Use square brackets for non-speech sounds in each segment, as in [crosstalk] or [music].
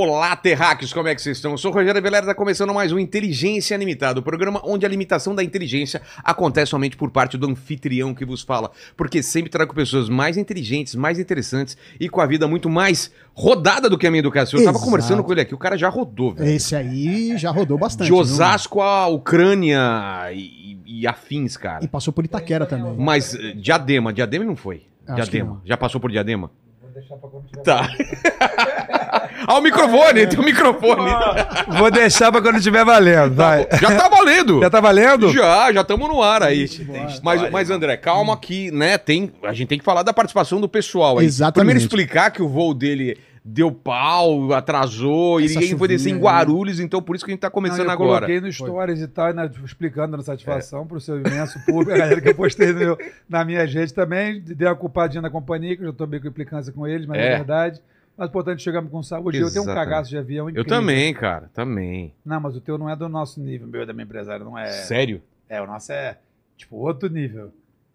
Olá, terráqueos, como é que vocês estão? Eu sou o Rogério Velera, está começando mais um Inteligência Limitada, o programa onde a limitação da inteligência acontece somente por parte do anfitrião que vos fala, porque sempre trago pessoas mais inteligentes, mais interessantes e com a vida muito mais rodada do que a minha educação. Eu tava Exato. conversando com ele aqui, o cara já rodou, velho. Esse aí já rodou bastante. De? Osasco a Ucrânia e, e afins, cara. E passou por Itaquera também. Mas eh, Diadema, Diadema não foi. Acho que Diadema. não. Já passou por Diadema? Vou deixar pra quando tiver. Tá. [laughs] ah, o microfone, tem o microfone. Vou deixar pra quando estiver valendo, vai. Já tá valendo. Já tá valendo? Já, já estamos no ar aí. Mas, mas, André, calma que, né, tem, a gente tem que falar da participação do pessoal aí. Exatamente. Primeiro explicar que o voo dele deu pau, atrasou, Essa e ninguém foi descer em. Guarulhos, então por isso que a gente tá começando Não, eu agora. coloquei no Stories e tal, né, explicando, dando satisfação pro seu imenso público, a galera que eu postei meu- na minha gente também, dei uma culpadinha na companhia, que eu já tô meio com implicância com eles, mas É. é, verdade. Mas, portanto, chegamos com saúde. Eu tenho um Exatamente. cagaço de avião Eu incrível. também, cara, também. Não, mas o teu não é do nosso nível, o meu é da minha empresária, não é... Sério? É, o nosso é, tipo, outro nível.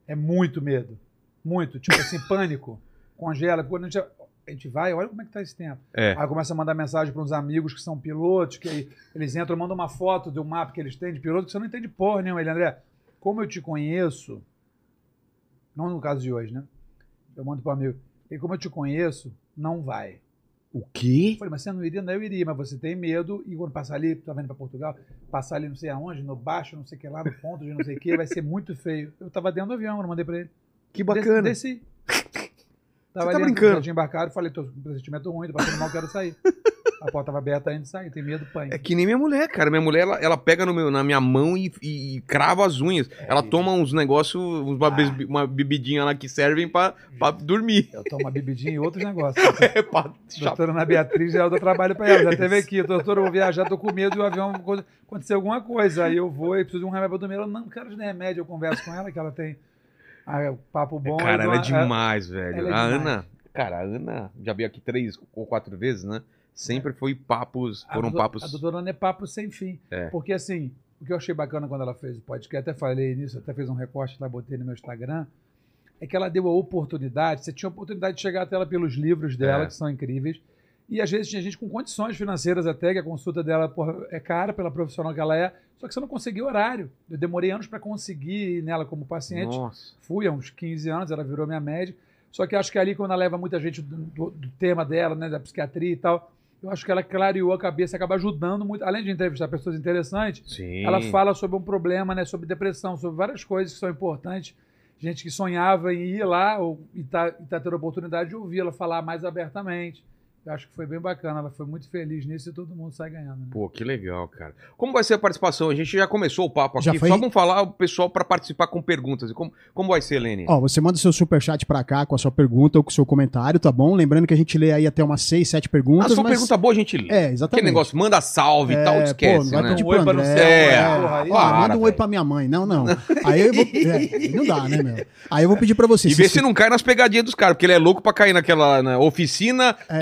É muito medo. Muito. Tipo assim, [laughs] pânico. Congela. Quando a gente, a gente vai, olha como é que tá esse tempo. É. Aí começa a mandar mensagem para uns amigos que são pilotos, que aí eles entram, mandam uma foto do mapa que eles têm de piloto, que você não entende porra nenhuma. Ele, André, como eu te conheço, não no caso de hoje, né? Eu mando para um amigo, e como eu te conheço, não vai. O quê? Eu falei, mas você não iria? Não, eu iria, mas você tem medo, e quando passar ali, tá vendo para Portugal, passar ali não sei aonde, no baixo, não sei o que lá, no ponto de não sei o que, vai ser muito feio. Eu tava dentro do avião, eu mandei para ele. Que Desci- bacana. Desci. Tava tá ali, brincando? Já tinha embarcado, falei, tô com pressentimento ruim, tô passando mal, quero sair. A porta tava aberta ainda e sair, tem medo, pânico. É que nem minha mulher, cara. Minha mulher, ela, ela pega no meu, na minha mão e, e- e crava as unhas. ela toma uns negócios, uma, bes- uma bebidinha lá que servem pra, pra dormir. Eu tomo uma bebidinha e outros [laughs] negócios. É pra Doutora Ana Beatriz já dá trabalho pra ela. Já teve aqui, doutora, eu vou viajar, tô com medo do avião acontecer alguma coisa. Aí eu vou e preciso de um remédio pra dormir. Ela, não, não quero de remédio. Eu converso com ela, que ela tem ah, papo bom. Cara, ela é dou- demais, velho. ela é a demais. Ana, cara, a Ana já veio aqui três ou quatro vezes, né? Sempre foi papos, A foram doutor- papos. A doutora Ana é papo sem fim. É. Porque assim, o que eu achei bacana quando ela fez o podcast, até falei nisso, até fez um recorte lá, botei no meu Instagram, é que ela deu a oportunidade, você tinha a oportunidade de chegar até ela pelos livros dela, É. que são incríveis, e às vezes tinha gente com condições financeiras até, que a consulta dela porra, é cara pela profissional que ela é, só que você não conseguia horário. Eu demorei anos para conseguir ir nela como paciente. Nossa. Fui há uns 15 anos, ela virou minha médica. Só que acho que ali, quando ela leva muita gente do, do- do tema dela, né, da psiquiatria e tal, eu acho que ela clareou a cabeça, acaba ajudando muito. Além de entrevistar pessoas interessantes, Sim. ela fala sobre um problema, né, sobre depressão, sobre várias coisas que são importantes. Gente que sonhava em ir lá ou, e tá, e tá tendo a oportunidade de ouvir ela falar mais abertamente. Eu acho que foi bem bacana, ela foi muito feliz nisso e todo mundo sai ganhando. Né? Pô, que legal, cara. Como vai ser a participação? A gente já começou o papo aqui. Foi? Só vamos falar o pessoal pra participar com perguntas. Como, como vai ser, Lene? Ó, você manda seu superchat pra cá com a sua pergunta ou com o seu comentário, tá bom? Lembrando que a gente lê aí até umas 6, 7 a perguntas. sua mas... pergunta boa a gente lê. É, Aquele exatamente. negócio, manda salve e É, tal, pô, esquece, não vai né? pedir Um oi pra André. É, uma porra aí. Ó, para, manda um oi pra minha mãe. Não, não. [laughs] Aí eu vou. é, não dá, né, meu? Aí eu vou pedir pra você. E vê se não cai nas pegadinhas dos caras, porque ele é louco pra cair naquela na oficina é,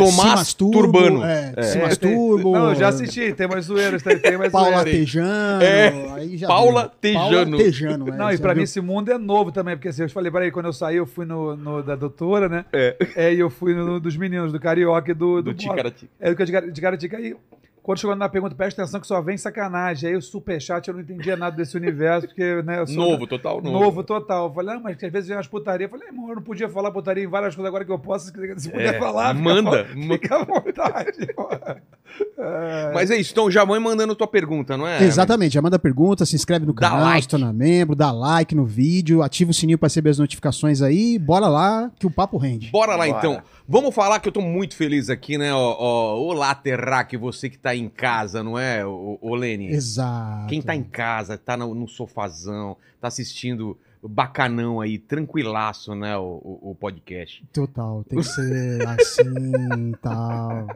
Turbano. É, É. Simas É, tem- Turbo. Não, eu já assisti, tem mais zoeiras, tem, tem mais Paula. Tejano. É, aí já Paula viu. Tejano. Paula Tejano, é, Não, e pra viu? mim esse mundo é novo também, porque assim, eu falei, peraí, quando eu saí, eu fui no, no da doutora, né? É. É, e eu fui no dos meninos, do Carioca e do... Do Bola. Ticaratica. É, do de Gar- de Caratica. Aí, quando chegou na pergunta, presta atenção que só vem sacanagem. Aí o superchat, eu não entendia nada desse universo, porque, né. Novo, total novo. Novo total. Eu falei, ah, mas às vezes vem umas putarias. Eu falei, irmão, eu não podia falar putaria em várias coisas agora que eu posso. Se puder É, falar, manda, Fica à vontade. [laughs] É, Mas é isso, então já vai mandando tua pergunta, não é? Exatamente, já manda pergunta, se inscreve no Dá canal, like. se torna membro, dá like no vídeo, ativa o sininho pra receber as notificações aí, bora lá que o papo rende. Bora lá Bora. então. Vamos falar que eu tô muito feliz aqui, né? Ó, ó, Olá, Terraque, você que tá em casa, não é, ô, ô Lene? Exato. Quem tá em casa, tá no, no sofazão, tá assistindo bacanão aí, tranquilaço, né, o, o- o podcast. Total, tem que ser [laughs] assim tal.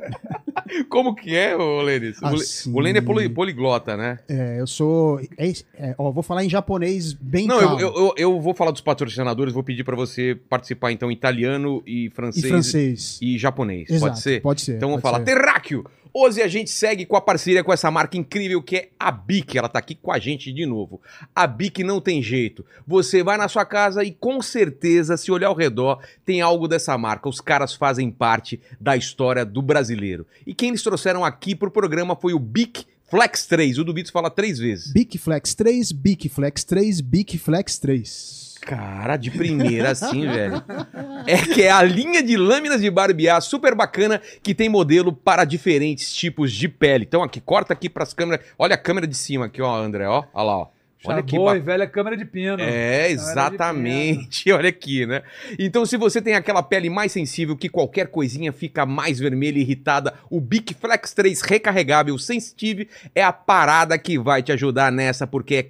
Como que é, ô Le- Assim. O Lene é poli- poliglota, né? É, eu sou. É, é, ó, vou falar em japonês bem Não, eu, eu, eu, vou falar dos patrocinadores, vou pedir pra você participar então italiano e E francês francês. e japonês. Exato, Pode ser? Pode ser. Então pode falar ser. Terráqueo. Hoje a gente segue com a parceria com essa marca incrível que é a Bic. Ela tá aqui com a gente de novo. A Bic não tem jeito. Você vai na sua casa e com certeza, se olhar ao redor, tem algo dessa marca. Os caras fazem parte da história do brasileiro. E quem eles trouxeram aqui pro programa foi o Bic Flex 3. O Dubito fala três vezes. Bic Flex 3, Bic Flex 3, Bic Flex 3. Cara, de primeira assim, velho. É que é a linha de lâminas de barbear super bacana que tem modelo para diferentes tipos de pele. Então aqui, corta aqui pras câmeras. Olha a câmera de cima aqui, ó, André, ó. Olha lá, ó. Olha que Boa ba- e velha câmera de pino. É, exatamente. [laughs] Olha aqui, né? Então, se você tem aquela pele mais sensível que qualquer coisinha fica mais vermelha e irritada, o Bic Flex 3 recarregável Sensitive é a parada que vai te ajudar nessa, porque é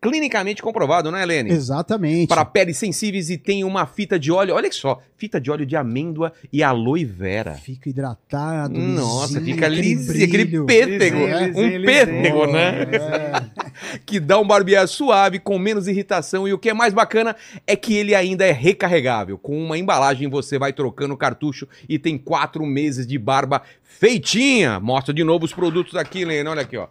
clinicamente comprovado, né, Helene? Exatamente. Para peles sensíveis e tem uma fita de óleo, olha só, fita de óleo de amêndoa e aloe vera. Fica hidratado. Nossa, lisinho, fica lisinho, aquele brilho. Lisinho, um lisinho. né? É. [laughs] que dá um barbear suave, com menos irritação. E o que é mais bacana é que ele ainda é recarregável. Com uma embalagem você vai trocando o cartucho e tem quatro meses de barba feitinha. Mostra de novo os produtos aqui, Lena. Olha aqui, ó.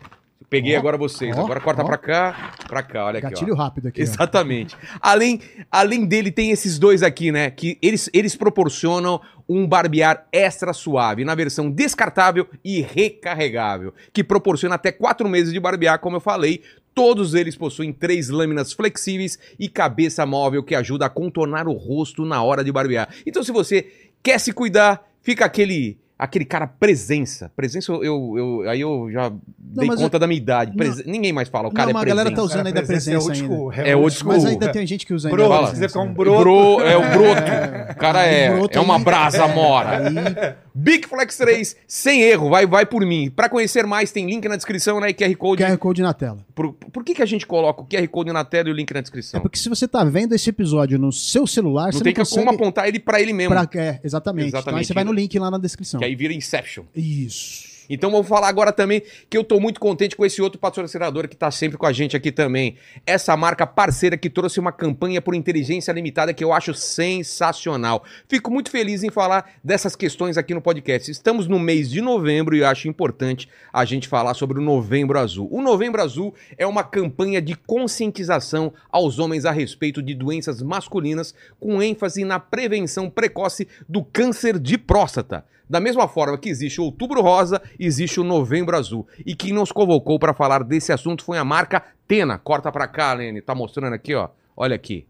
Peguei Ó, agora vocês. ó, agora corta ó. pra cá, pra cá, olha aqui, ó. Gatilho rápido aqui. ó. Exatamente. Além, além dele, tem esses dois aqui, né? Que eles, eles proporcionam um barbear extra suave, na versão descartável e recarregável, que proporciona até quatro meses de barbear, como eu falei. Todos eles possuem três lâminas flexíveis e cabeça móvel que ajuda a contornar o rosto na hora de barbear. Então, se você quer se cuidar, fica aquele. Aquele cara presença. Presença, eu, eu, eu- aí eu já dei conta eu- da minha idade. Não. Presen- Ninguém mais fala, o Não, cara mas é a galera presença. tá usando ainda presença é old ainda. school, É old school. Mas ainda tem gente que usa ainda. Broto, Fala. se quiser ficar um Bro, broto. é o broto. O cara é, Broto é uma aí. brasa mora. Aí, Big Flex 3, sem erro, vai, vai por mim. Pra conhecer mais, tem link na descrição, né? E QR Code. QR Code na tela. Por, por que, que a gente coloca o QR Code na tela e o link na descrição? É porque se você tá vendo esse episódio no seu celular, Não você tem não que como consegue... apontar ele pra ele mesmo. Pra... É, exatamente. Então aí Exatamente. você vai no link lá na descrição. Que aí vira Inception. Isso. Então vou falar agora também que eu tô muito contente com esse outro patrocinador que tá sempre com a gente aqui também. Essa marca parceira que trouxe uma campanha por inteligência limitada que eu acho sensacional. Fico muito feliz em falar dessas questões aqui no podcast. Estamos no mês de novembro e acho importante a gente falar sobre o Novembro Azul. O Novembro Azul é uma campanha de conscientização aos homens a respeito de doenças masculinas com ênfase na prevenção precoce do câncer de próstata. Da mesma forma que existe o Outubro Rosa, existe o Novembro Azul. E quem nos convocou para falar desse assunto foi a marca Tena. Corta pra cá, Lene. Tá mostrando aqui, ó. Olha aqui.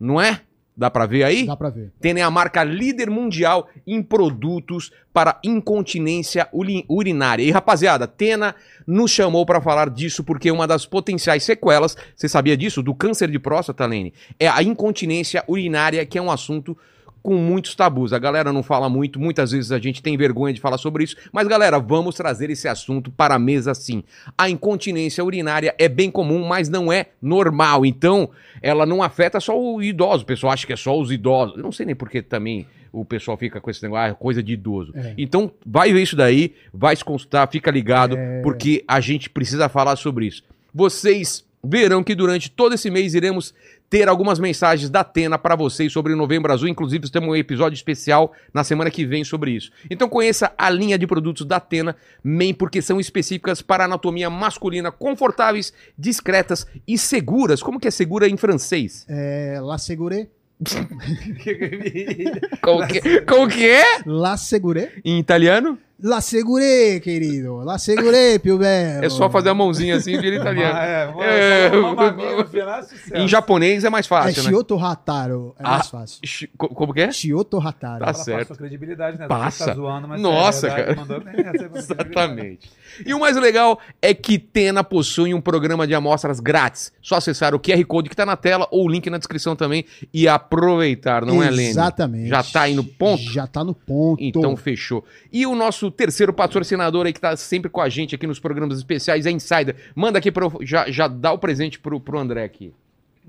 Não é? Dá pra ver aí? Dá pra ver. Tena é a marca líder mundial em produtos para incontinência uri- urinária. E rapaziada, Tena nos chamou para falar disso porque uma das potenciais sequelas, você sabia disso? Do câncer de próstata, Lene, é a incontinência urinária, que é um assunto com muitos tabus. A galera não fala muito, muitas vezes a gente tem vergonha de falar sobre isso, mas galera, vamos trazer esse assunto para a mesa sim. A incontinência urinária é bem comum, mas não é normal. Então, ela não afeta só o idoso. O pessoal acha que é só os idosos. Eu não sei nem porque também o pessoal fica com esse negócio, ah, é coisa de idoso. É. Então, vai ver isso daí, vai se consultar, fica ligado, porque a gente precisa falar sobre isso. Vocês verão que durante todo esse mês iremos ter algumas mensagens da Atena para vocês sobre o Novembro Azul. Inclusive, temos um episódio especial na semana que vem sobre isso. Então, conheça a linha de produtos da Atena, MEN, porque são específicas para anatomia masculina, confortáveis, discretas e seguras. Como que é segura em francês? É, la seguré. [laughs] Como que, como que é? La seguré. Em italiano? La seguré, querido. La seguré, più bello. É só fazer a mãozinha assim e vira italiano. [laughs] É, É, é sucesso. Em japonês é mais É fácil, né? Chioto Hataro. É Ah, mais fácil. Co- Como que é? Chioto Hataro. Tá Ela certo. passou credibilidade, né? Passa. Tá zoando, mas Nossa, é cara. Mandou é credibilidade. Exatamente. E o mais legal é que Tena possui um programa de amostras grátis. Só acessar o QR Code que tá na tela ou o link na descrição também e aproveitar, não é, Lene? Exatamente. Já tá aí no ponto? Já tá no ponto. Então fechou. E o nosso terceiro patrocinador aí que tá sempre com a gente aqui nos programas especiais é Insider. Manda aqui pro, já, já dá o presente pro, pro André aqui.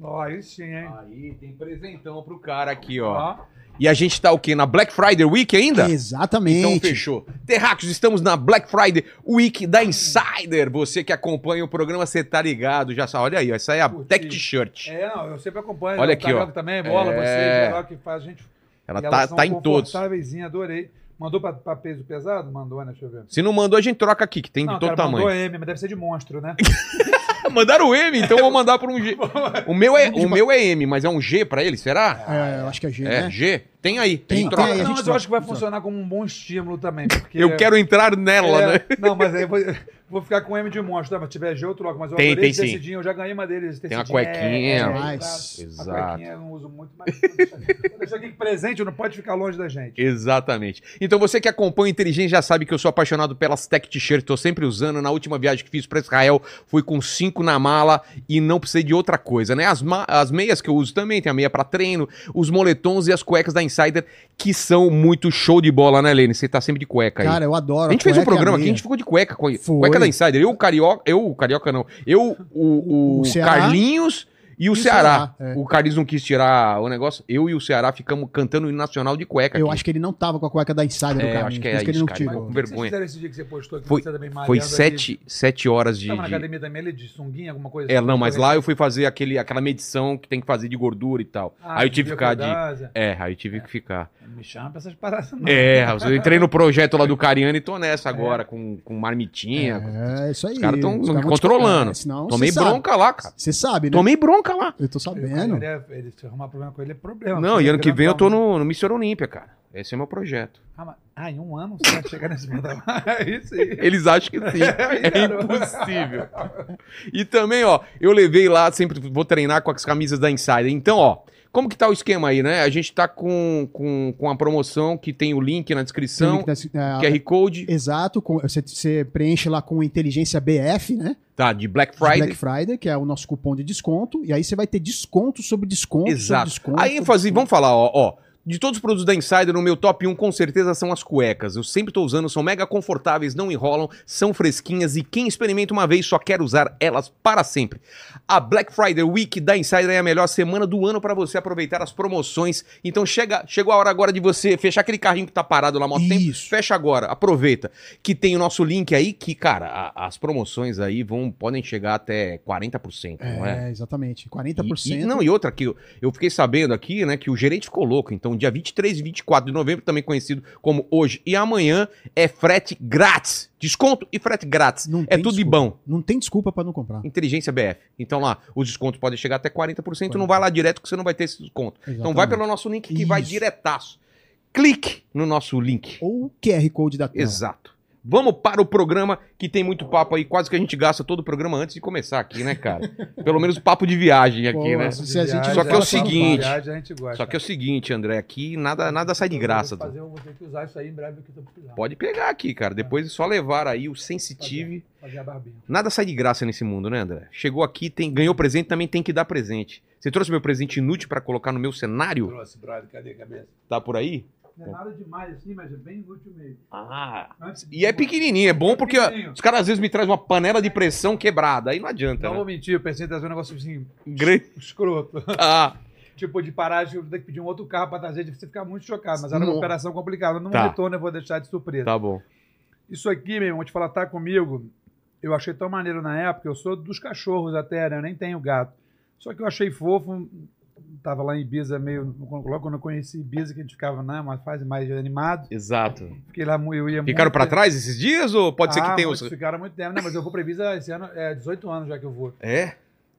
Ó, aí sim, hein? Aí tem presentão pro cara aqui, ó. Ó. E a gente tá o quê? Na Black Friday Week ainda? Exatamente. Então fechou. Terráqueos, estamos na Black Friday Week da Insider. Você que acompanha o programa, você tá ligado, já sabe. Olha aí, ó, essa é a Curti. Tech T-shirt. É, não, eu sempre acompanho. Olha o aqui, Carioca ó. também, bola, É. vocês, geral que faz a gente. Ela E tá, tá em todos. adorei. Mandou pra, pra peso pesado? Mandou, né? Deixa eu ver. Se não mandou, a gente troca aqui, que tem de Não, todo cara, tamanho. mandou M, mas deve ser de monstro, né? [laughs] Mandaram o M, então eu vou mandar pra um G. [laughs] O meu é, o meu é M, mas é um G pra ele, será? É, eu acho que é G, É, né? G? Tem aí, tem, Tem, troca. tem não, gente mas eu acho que vai troca. funcionar como um bom estímulo também. Porque Eu quero entrar nela, É, né? Não, mas aí eu vou, ficar com M de monstro. Tá? Mas se tiver G, eu troco. Mas eu Tem, adorei tem esse sim. tecidinho, Eu já ganhei uma deles. Tem uma tecidinho. cuequinha. É, Mas- é, Exato. A cuequinha eu não uso muito, mas vou deixar, aqui presente, não pode ficar longe da gente. Exatamente. Então você que acompanha o Inteligente já sabe que eu sou apaixonado pelas tech t-shirts, tô sempre usando. Na última viagem que fiz para Israel, fui com cinco na mala e não precisei de outra coisa, né? As, as meias que eu uso também, tem a meia para treino, os moletons e as cuecas da Insider, que são muito show de bola, né, Lene? Você tá sempre de cueca aí. Cara, eu adoro. a gente fez um programa aqui, a gente ficou de cueca, cu- Foi. cueca Insider. Eu, o Carioca, eu, o Carioca não, eu, o, o, O. Carlinhos e o o Ceará. Ceará, é. O Carlinhos não quis tirar o negócio, eu e o Ceará ficamos cantando o hino nacional de cueca Eu aqui. acho que ele não tava com a cueca da Insider do É, cara. acho que é por isso que ele não cara. tirou. Com O que vocês vergonha. esse dia que você postou que Foi- você também Foi ali? sete, sete horas de. Tava na de- academia também, ele de sunguinha, alguma coisa É, assim? não, mas lá eu fui fazer aquele, aquela medição que tem que fazer de gordura e tal. Ah, aí eu tive que ficar de. É, aí eu tive que ficar. Não me chama pra essas paradas, não. É, eu entrei no projeto lá do Cariano e tô nessa agora, com, com marmitinha. É, isso aí. Os caras estão me controlando. Tomei bronca lá, cara. Você sabe, né? Tomei bronca lá. Eu tô sabendo. ele, é- ele, se arrumar problema com ele é problema. Não, e ano é que vem eu tô no, no Missão Olímpia, cara. Esse é meu projeto. Ah, mas- ah, em um ano você vai chegar nesse? É [laughs] aí. [laughs] Eles acham que sim. [laughs] É impossível. E também, ó, eu levei lá, sempre vou treinar com as camisas da Insider. Então, ó, como que tá o esquema aí, né? A gente tá com, com, com a promoção que tem o link na descrição, link é, QR Code, Exato, com- você, você preenche lá com inteligência BF, né? tá, de Black De Friday. Black Friday, que é o nosso cupom de desconto, e aí você vai ter desconto sobre desconto Exato. sobre desconto. A ênfase, desconto. vamos falar, ó, ó. De todos os produtos da Insider, no meu top 1 com certeza são as cuecas. Eu sempre tô usando, são mega confortáveis, não enrolam, são fresquinhas e quem experimenta uma vez só quer usar elas para sempre. A Black Friday Week da Insider é a melhor semana do ano para você aproveitar as promoções. Então chega, chegou a hora agora de você fechar aquele carrinho que tá parado lá há muito tempo. Fecha agora, aproveita. Que tem o nosso link aí que, cara, a- as promoções aí vão podem chegar até 40%, não é? É, exatamente. 40%. E, e- não, e outra aqui, eu- eu fiquei sabendo aqui, né, que o gerente ficou louco. Então, dia 23 e 24 de novembro, também conhecido como hoje e amanhã, é frete grátis. Desconto e frete grátis. Não é tudo de desculpa. bom. Não tem desculpa pra não comprar. Inteligência BF. Então lá, os descontos podem chegar até 40%. Não vai lá direto que você não vai ter esse desconto. Então vai Exatamente. pelo nosso link que vai Isso. diretaço. Clique no nosso link. Ou o QR Code da tela. Exato. Vamos para o programa que tem muito papo aí, quase que a gente gasta todo o programa antes de começar aqui, né, cara? [laughs] Pelo menos papo de viagem aqui, Pô, né? se a gente Viagem, Só que é o seguinte, viagem, a gente gosta. Só que é o seguinte, André, aqui nada, nada sai de graça. Fazer, eu vou ter que usar isso aí em breve que eu tô precisando. Pode pegar aqui, cara. Depois é só levar aí o Sensitive. Fazer a barbinha. Nada sai de graça nesse mundo, né, André? Chegou aqui, tem, ganhou presente, também tem que dar presente. Você trouxe meu presente inútil pra colocar no meu cenário? Trouxe, brother, cadê a cabeça? Tá por aí? Não é nada demais assim, mas é bem inútil mesmo. Ah. Antes- E é pequenininho, é bom porque ó, Pequenininho. os caras às vezes me trazem uma panela de pressão quebrada. Aí não adianta, Não vou né? mentir, eu pensei em trazer um negócio assim, Grande. [laughs] escroto. Ah, [laughs] tipo, de parar, de ter que pedir um outro carro pra trazer, de você ficar muito chocado. Mas era uma Não. operação complicada. Não Tá. retorno, eu vou deixar de surpresa. tá bom. Isso aqui, meu irmão, vou te falar, tá comigo. Eu achei tão maneiro na época, eu sou dos cachorros até, né? Eu nem tenho gato. Só que eu achei fofo. Tava lá em Ibiza, meio. Logo quando eu conheci Ibiza, que a gente ficava, né? Uma fase mais animado. Exato. Fiquei lá, eu ia Ficaram pra trás esses dias ou pode ser que Ah, tenha os. Ficaram muito tempo. Não, mas eu vou pra Ibiza esse ano, é 18 anos já que eu vou. É?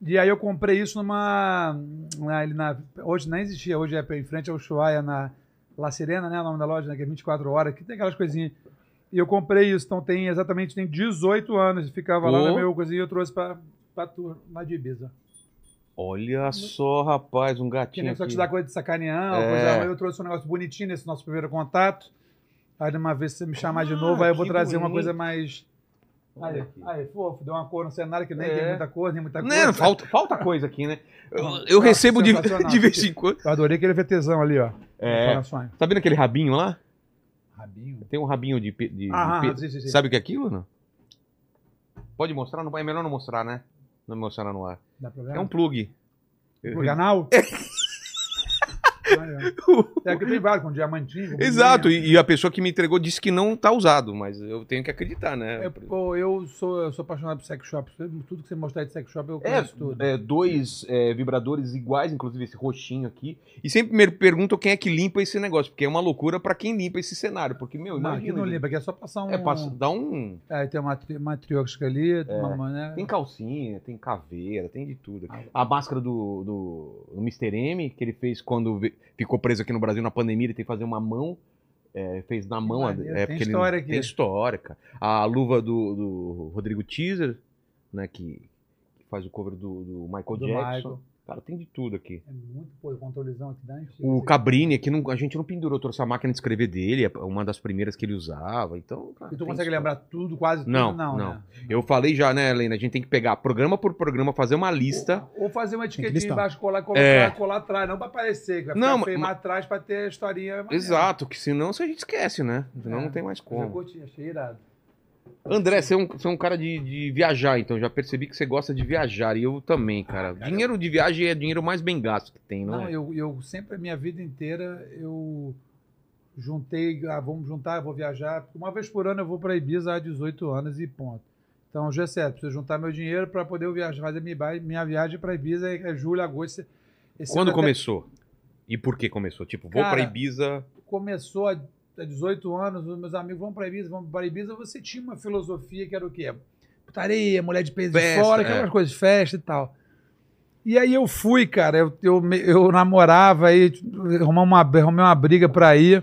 E aí eu comprei isso numa. na- na- hoje nem existia, hoje é em frente ao Ushuaia, na La Serena, né? O nome da loja, né? Que é 24 horas, que tem aquelas coisinhas. E eu comprei isso, então tem exatamente tem 18 anos. Ficava lá Oh. no meu coisinha e eu trouxe pra, pra turma lá de Ibiza. Olha só, rapaz, um Que gatinho. nem só te dá coisa de sacanear, É. coisa, eu trouxe um negócio bonitinho nesse nosso primeiro contato. Aí uma vez você me chamar de Ah, novo, aí eu vou que trazer uma bonito. coisa mais. Olha Aí, aqui. aí, fofo, deu uma cor no cenário que nem É. tem muita cor, nem muita cor. Não, falta, falta coisa aqui, né? Eu, eu tá recebo de, de vez em quando. Eu adorei aquele VTzão ali, ó. É. Tá vendo aquele rabinho lá? Rabinho. Tem um rabinho de. de, de Ah, sim, sim, sim. Sabe o que é aquilo, não? Pode mostrar? Não, é melhor não mostrar, né? Não mostrar no ar. Dá É problema? um plug. Plug anal? [laughs] é. [laughs] é que tem vários, com diamantinho. Com [laughs] Exato, e, e a pessoa que me entregou disse que não tá usado, mas eu tenho que acreditar, né? É, pô, eu sou, eu sou apaixonado por sex shop. Tudo que você mostrar de sex shop, eu conheço tudo. É, dois é, vibradores iguais, inclusive esse roxinho aqui. E sempre me perguntam quem é que limpa esse negócio, porque é uma loucura pra quem limpa esse cenário. Porque, meu, não, aqui imagina. não limpa, aqui é só passar um. É, passa, dá um. É, tem uma, tri- uma trióxica ali, uma, né? Tem calcinha, tem caveira, tem de tudo. A máscara do, do, do Mr. M, que ele fez quando ficou preso aqui no Brasil na pandemia, ele tem que fazer uma mão. é, fez na mão. maneiro, é, tem porque ele- história aqui. Tem história, cara. A luva do, do Rodrigo Teaser, né, que, que faz o cover do, do Michael Do Jackson. Michael. Cara, tem de tudo aqui. É muito, pô, o controlezão aqui da antiga. O Cabrini, que não- a gente não pendurou, trouxe a máquina de escrever dele, é uma das primeiras que ele usava. Então, cara, E tu consegue história. lembrar tudo, quase tudo? Não, Não, não. né? Eu falei já, né, Helena? A gente tem que pegar programa por programa, fazer uma lista. Ou fazer uma que etiquetinha embaixo, colar, colocar, É. colar atrás, não pra aparecer, que vai Não, ficar feio ma- mais atrás pra ter a historinha. maneira. Exato, que senão a gente esquece, né? Senão É. não tem mais Mas Eu como. curti, achei irado. André, você é um, você é um cara de, de viajar, então já percebi que você gosta de viajar. E eu também, cara. Ah, cara, dinheiro de viagem é dinheiro mais bem gasto que tem, não, Não, é? eu, eu sempre, a minha vida inteira, eu juntei, ah, vamos juntar, vou viajar. Uma vez por ano eu vou para Ibiza há 18 anos e ponto. Então, já é certo, preciso juntar meu dinheiro para poder viajar, fazer minha, viagem para Ibiza é é julho, agosto. Quando ano até começou? E por que começou? Tipo, vou pra Ibiza. começou há há 18 anos, os meus amigos vão para Ibiza, vão para Ibiza, você tinha uma filosofia que era o quê? Putaria, mulher de peso de Festa, fora, é. aquelas coisas, festa e tal. E aí eu fui, cara, eu, eu, eu namorava aí, arrumei uma, arrumei uma briga pra ir.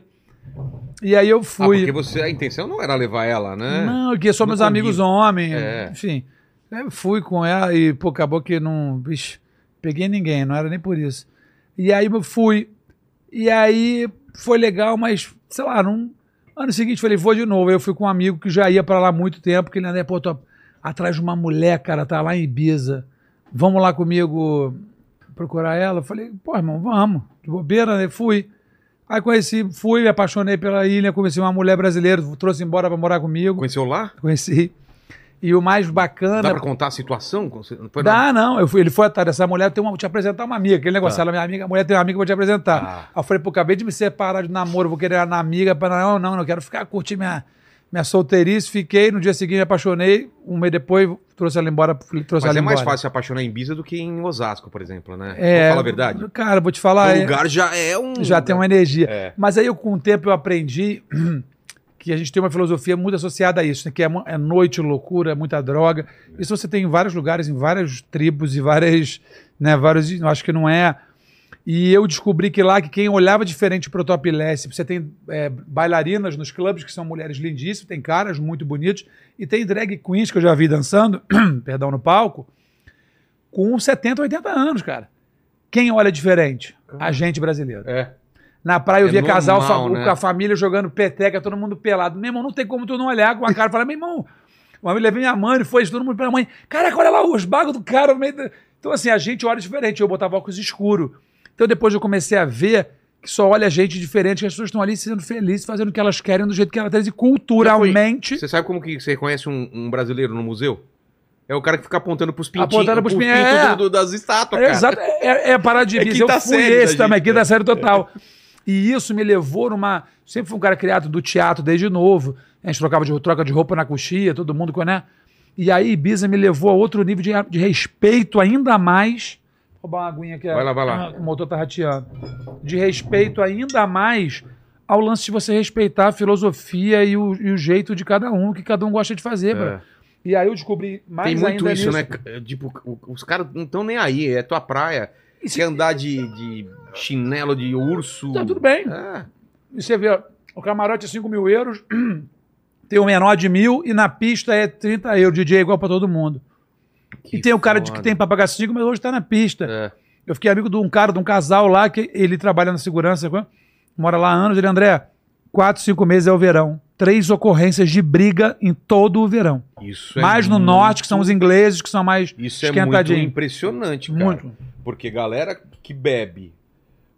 E aí eu Ah, fui. porque você, a intenção não era levar ela, né? Não, que são No meus amigos homens, É. enfim. Eu fui com ela e, pô, acabou que não. Bicho, peguei ninguém, não era nem por isso. E aí eu fui. E aí foi legal, mas, sei lá, num. Ano seguinte, falei, vou de novo. Aí eu fui com um amigo que já ia pra lá há muito tempo, que ele andava, pô, tô atrás de uma mulher, cara, tá lá em Ibiza. Vamos lá comigo procurar ela? Eu falei, pô, irmão, vamos. De bobeira, né? Fui. Aí conheci, fui, me apaixonei pela ilha, conheci uma mulher brasileira, trouxe embora pra morar comigo. Conheceu lá? Conheci. E o mais bacana. Dá pra contar a situação? Não foi Dá, não. Eu fui, ele foi atrás dessa mulher, tem uma, te apresentar uma amiga. Aquele negócio, Tá. ela é minha amiga, a mulher tem uma amiga, eu vou te apresentar. Ah. Aí eu falei, pô, acabei de me separar de namoro, vou querer na amiga. Pra, não, não, não, quero ficar, curtir minha, minha solteirice. Fiquei, no dia seguinte me apaixonei. Um mês depois, trouxe ela embora. Trouxe Mas ela é mais embora. fácil se apaixonar em Ibiza do que em Osasco, por exemplo, né? É, Vou falar a verdade. Cara, vou te falar. o é- lugar já é um. já tem uma energia. É. Mas aí, eu, com o tempo, eu aprendi [clears throat] que a gente tem uma filosofia muito associada a isso, né? que é, é noite, loucura, muita droga. Isso você tem em vários lugares, em várias tribos e várias, né, vários, acho que não é. E eu descobri que lá, que quem olhava diferente pro Top Leste, você tem é, bailarinas nos clubes, que são mulheres lindíssimas, tem caras muito bonitos, e tem drag queens que eu já vi dançando, [clears throat] perdão, no palco, com 70, 80 anos, cara. Quem olha diferente? A gente brasileiro. É. Na praia eu É via casal normal, fa- né? com a família jogando peteca, todo mundo pelado. Meu irmão, não tem como tu não olhar com a cara e falar, meu irmão, uma vez levei minha mãe, foi todo mundo pela mãe. Caraca, olha lá os bagos do cara no meio da... Então, assim, a gente olha diferente. Eu botava óculos escuro. Então, depois eu comecei a ver que só olha gente diferente, que as pessoas estão ali sendo felizes, fazendo o que elas querem do jeito que elas querem. E culturalmente. Você sabe como que você reconhece um, um brasileiro no museu? É o cara que fica apontando pros pintinhos. Apontando pros pintinhos, pintos é. do- do- das estátuas, É, cara. exato, é, é a parada de É eu fui série da esse também, quinta né? série total. E isso me levou numa. Sempre fui um cara criado do teatro desde novo. A gente trocava de, troca de roupa na coxia, todo mundo, né? E aí Ibiza me levou a outro nível de, de respeito ainda mais. Vou roubar uma aguinha aqui. Vai lá, vai lá. Ah, O motor tá rateando. De respeito ainda mais ao lance de você respeitar a filosofia e o, e o jeito de cada um, que cada um gosta de fazer, É. bro. E aí eu descobri mais Tem muito ainda isso, nisso. né? Tipo, os caras não estão nem aí. É tua praia. E se- Quer andar de, de chinelo de urso. Tá tudo bem. É. E você vê, o camarote é 5 mil euros, [clears throat] tem o menor de mil e na pista é 30 euros. DJ é igual pra todo mundo. Que e tem o cara de, que tem pra pagar 5, mas hoje tá na pista. É. Eu fiquei amigo de um cara, de um casal lá, que ele trabalha na segurança, mora lá há anos. Ele, André, 4, 5 meses é o verão. Três ocorrências de briga em todo o verão. Isso é mais no muito- norte, que são os ingleses, que são mais Isso é muito impressionante, cara. Muito. Porque galera que bebe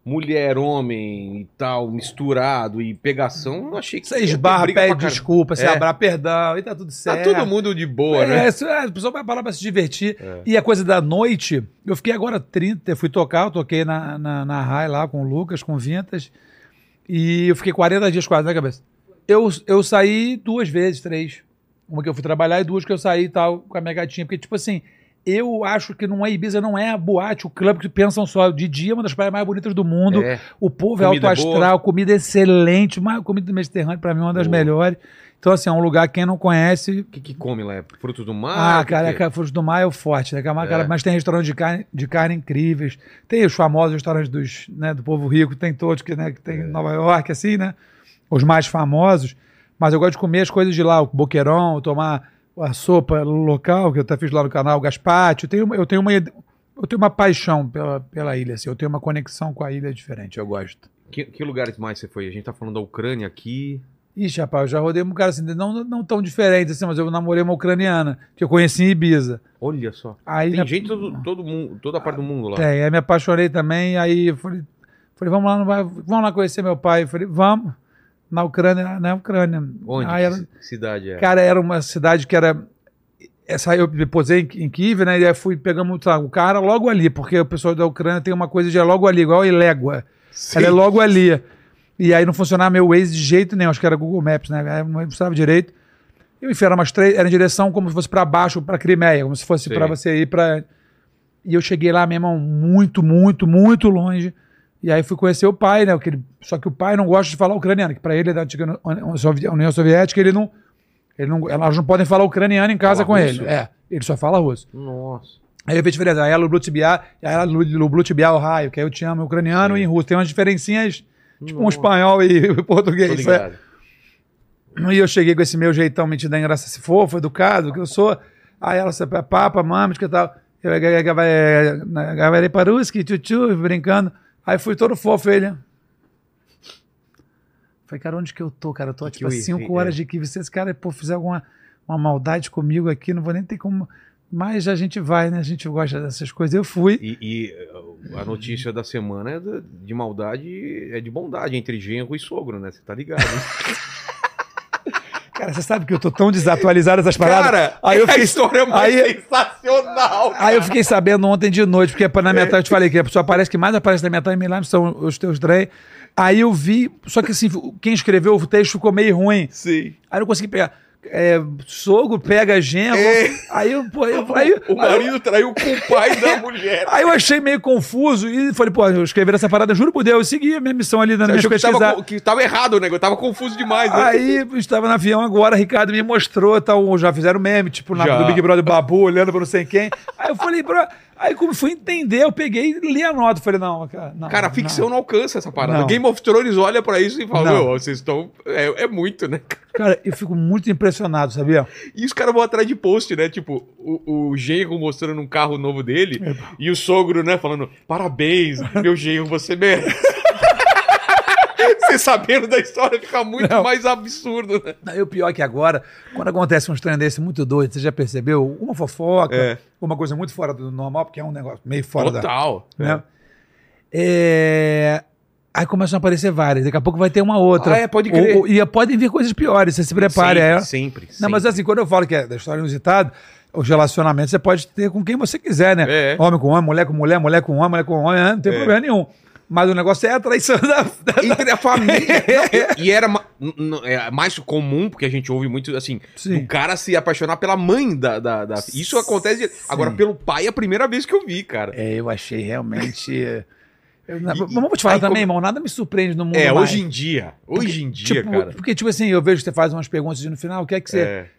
mulher, homem e tal, misturado e pegação, eu não achei que Você esbarra, pede desculpa, você É. abra perdão e tá tudo Tá certo. todo mundo de boa, é, né? é, a pessoa vai parar pra se divertir. É. E a coisa da noite, eu fiquei agora 30, eu fui tocar, eu toquei na, na, na Rai lá com o Lucas, com Vintas, e eu fiquei 40 dias quase na cabeça. Eu, eu saí duas vezes, três. Uma que eu fui trabalhar e duas que eu saí e tal com a minha gatinha. Porque, tipo assim, eu acho que não é Ibiza, não é a boate, o clube que pensam só. De dia, é uma das praias mais bonitas do mundo. É. O povo é Comida alto astral, comida excelente, uma comida do Mediterrâneo, pra mim, é uma das Boa. melhores. Então, assim, é um lugar, quem não conhece, O que, que come lá? É Frutos do mar? ah, que cara, que é? frutos do mar é o forte, né? É. mas tem restaurante de carne, de carne incríveis. Tem os famosos restaurantes dos, né, do povo rico, tem todos que, né, que tem É. em Nova York, assim, né? Os mais famosos. Mas eu gosto de comer as coisas de lá, o boqueirão, tomar a sopa local, que eu até fiz lá no canal, o gazpacho. Eu tenho, uma- eu tenho uma. Eu tenho uma paixão pela, pela ilha, assim. Eu tenho uma conexão com a ilha diferente, eu gosto. Que, que lugares mais você foi? A gente tá falando da Ucrânia aqui. Ixi, rapaz, eu já rodei um cara assim, não, não tão diferente, assim, mas eu namorei uma ucraniana, que eu conheci em Ibiza. Olha só. Aí Tem na- gente todo, todo mundo, toda a parte do mundo lá. Tem, aí me apaixonei também, aí eu falei, falei vamos lá, vai- vamos lá conhecer meu pai. Eu falei, vamos, na Ucrânia, na Ucrânia. Onde? Ela- Que cidade é? cara, era uma cidade que era. Essa, eu me posei em, em Kiev, né? E aí fui pegando o cara logo ali, porque o pessoal da Ucrânia tem uma coisa de é logo ali, igual Ilégua. Sim. Ela é logo ali. E aí não funcionava meu Waze de jeito nenhum, acho que era Google Maps, né? Não funcionava direito. Eu enfim, era umas três, era em direção como se fosse para baixo, para Crimeia, como se fosse para você ir para. E eu cheguei lá, meu irmão, muito, muito, muito longe. E aí fui conhecer o pai, né? ele- Só que o pai não gosta de falar ucraniano, que para ele é da antiga União Sovi- União Soviética, ele não, ele não. Elas não podem falar ucraniano em casa Fala com russo? ele. É, ele só fala russo. Nossa. Aí eu fiz diferença. Aí ela Lublutibia, aí ela Lublutibia o raio, que aí eu te amo em ucraniano Sim. e em russo. Tem umas diferencinhas, tipo um Nossa. espanhol e [laughs] português. ligado. E eu cheguei com esse meu jeitão metido engraça se fofo, educado, que eu sou. Aí ela disse, papa, mama, que tal. Eu gavarei paruski, tchutchu, brincando. Aí fui todo fofo, ele. Falei, cara, onde que eu tô, cara? Eu tô, tipo, a cinco errei, horas é. de que se esse cara, pô, fizer alguma uma maldade comigo aqui, não vou nem ter como... Mas a gente vai, né? A gente gosta dessas coisas. Eu fui. E, e, uh, a notícia da semana é da- de maldade, é de bondade entre genro e sogro, né? Você tá ligado? né? [laughs] Cara, você sabe que eu tô tão desatualizado essas paradas. Cara, aí eu a fiquei, história mais aí- sensacional. Aí eu fiquei sabendo ontem de noite, porque na minha timeline, eu te falei que a pessoa aparece que mais aparece na minha timeline são os teus trem. Aí eu vi, só que assim, quem escreveu o texto ficou meio ruim. Sim. Aí eu não consegui pegar. É, sogro pega genro. É. Aí eu, pô, eu, aí, [laughs] O marido traiu com o pai da [laughs] mulher. aí eu achei meio confuso e falei, pô, eu escrevi essa parada, juro por Deus, eu segui a minha missão ali na minha que pesquisa. tava, co- que tava errado o negócio, tava confuso demais, né? Aí estava no avião agora, Ricardo me mostrou, tal, já fizeram meme, tipo, na, do Big Brother Babu, olhando pra não sei quem. Aí eu falei, bro, aí como fui entender, eu peguei e li a nota. Falei, não, cara, não. Cara, a ficção não, alcança essa parada. Não. Game of Thrones olha pra isso e fala, Não. meu, vocês estão... É, é muito, né? Cara, eu fico muito impressionado, sabia? E os caras vão atrás de post, né? Tipo, o, o genro mostrando um carro novo dele e o sogro, né, falando, parabéns, meu genro, você merece. [laughs] Você sabendo da história fica muito Não. mais absurdo, né? Aí o pior é que agora, quando acontece uns treinos desse muito doido, você já percebeu? Uma fofoca, É. uma coisa muito fora do normal, porque é um negócio meio fora da. Total. Né? É, Aí começam a aparecer várias, daqui a pouco vai ter uma outra. Ah, é, pode crer. Ou- ou- e podem vir coisas piores, você se prepare. sempre, é. sempre, Não, mas assim, quando eu falo que é da história inusitada, os relacionamentos você pode ter com quem você quiser, né? É. Homem com homem, mulher com mulher, mulher com homem, mulher com homem, né? não tem É. problema nenhum. Mas o negócio é a traição da. da- Entre a família. [laughs] Não, e era ma- é mais comum, porque a gente ouve muito assim, Sim. do cara se apaixonar pela mãe da. da, da- Isso acontece. Sim. Agora, pelo pai é a primeira vez que eu vi, cara. É, eu achei realmente. [laughs] Eu, E- mas vou te falar aí também, como- irmão, nada me surpreende no mundo. É, mais. hoje em dia. Hoje em dia, tipo, cara. Porque, tipo assim, eu vejo que você faz umas perguntas no final, o que é que você. É.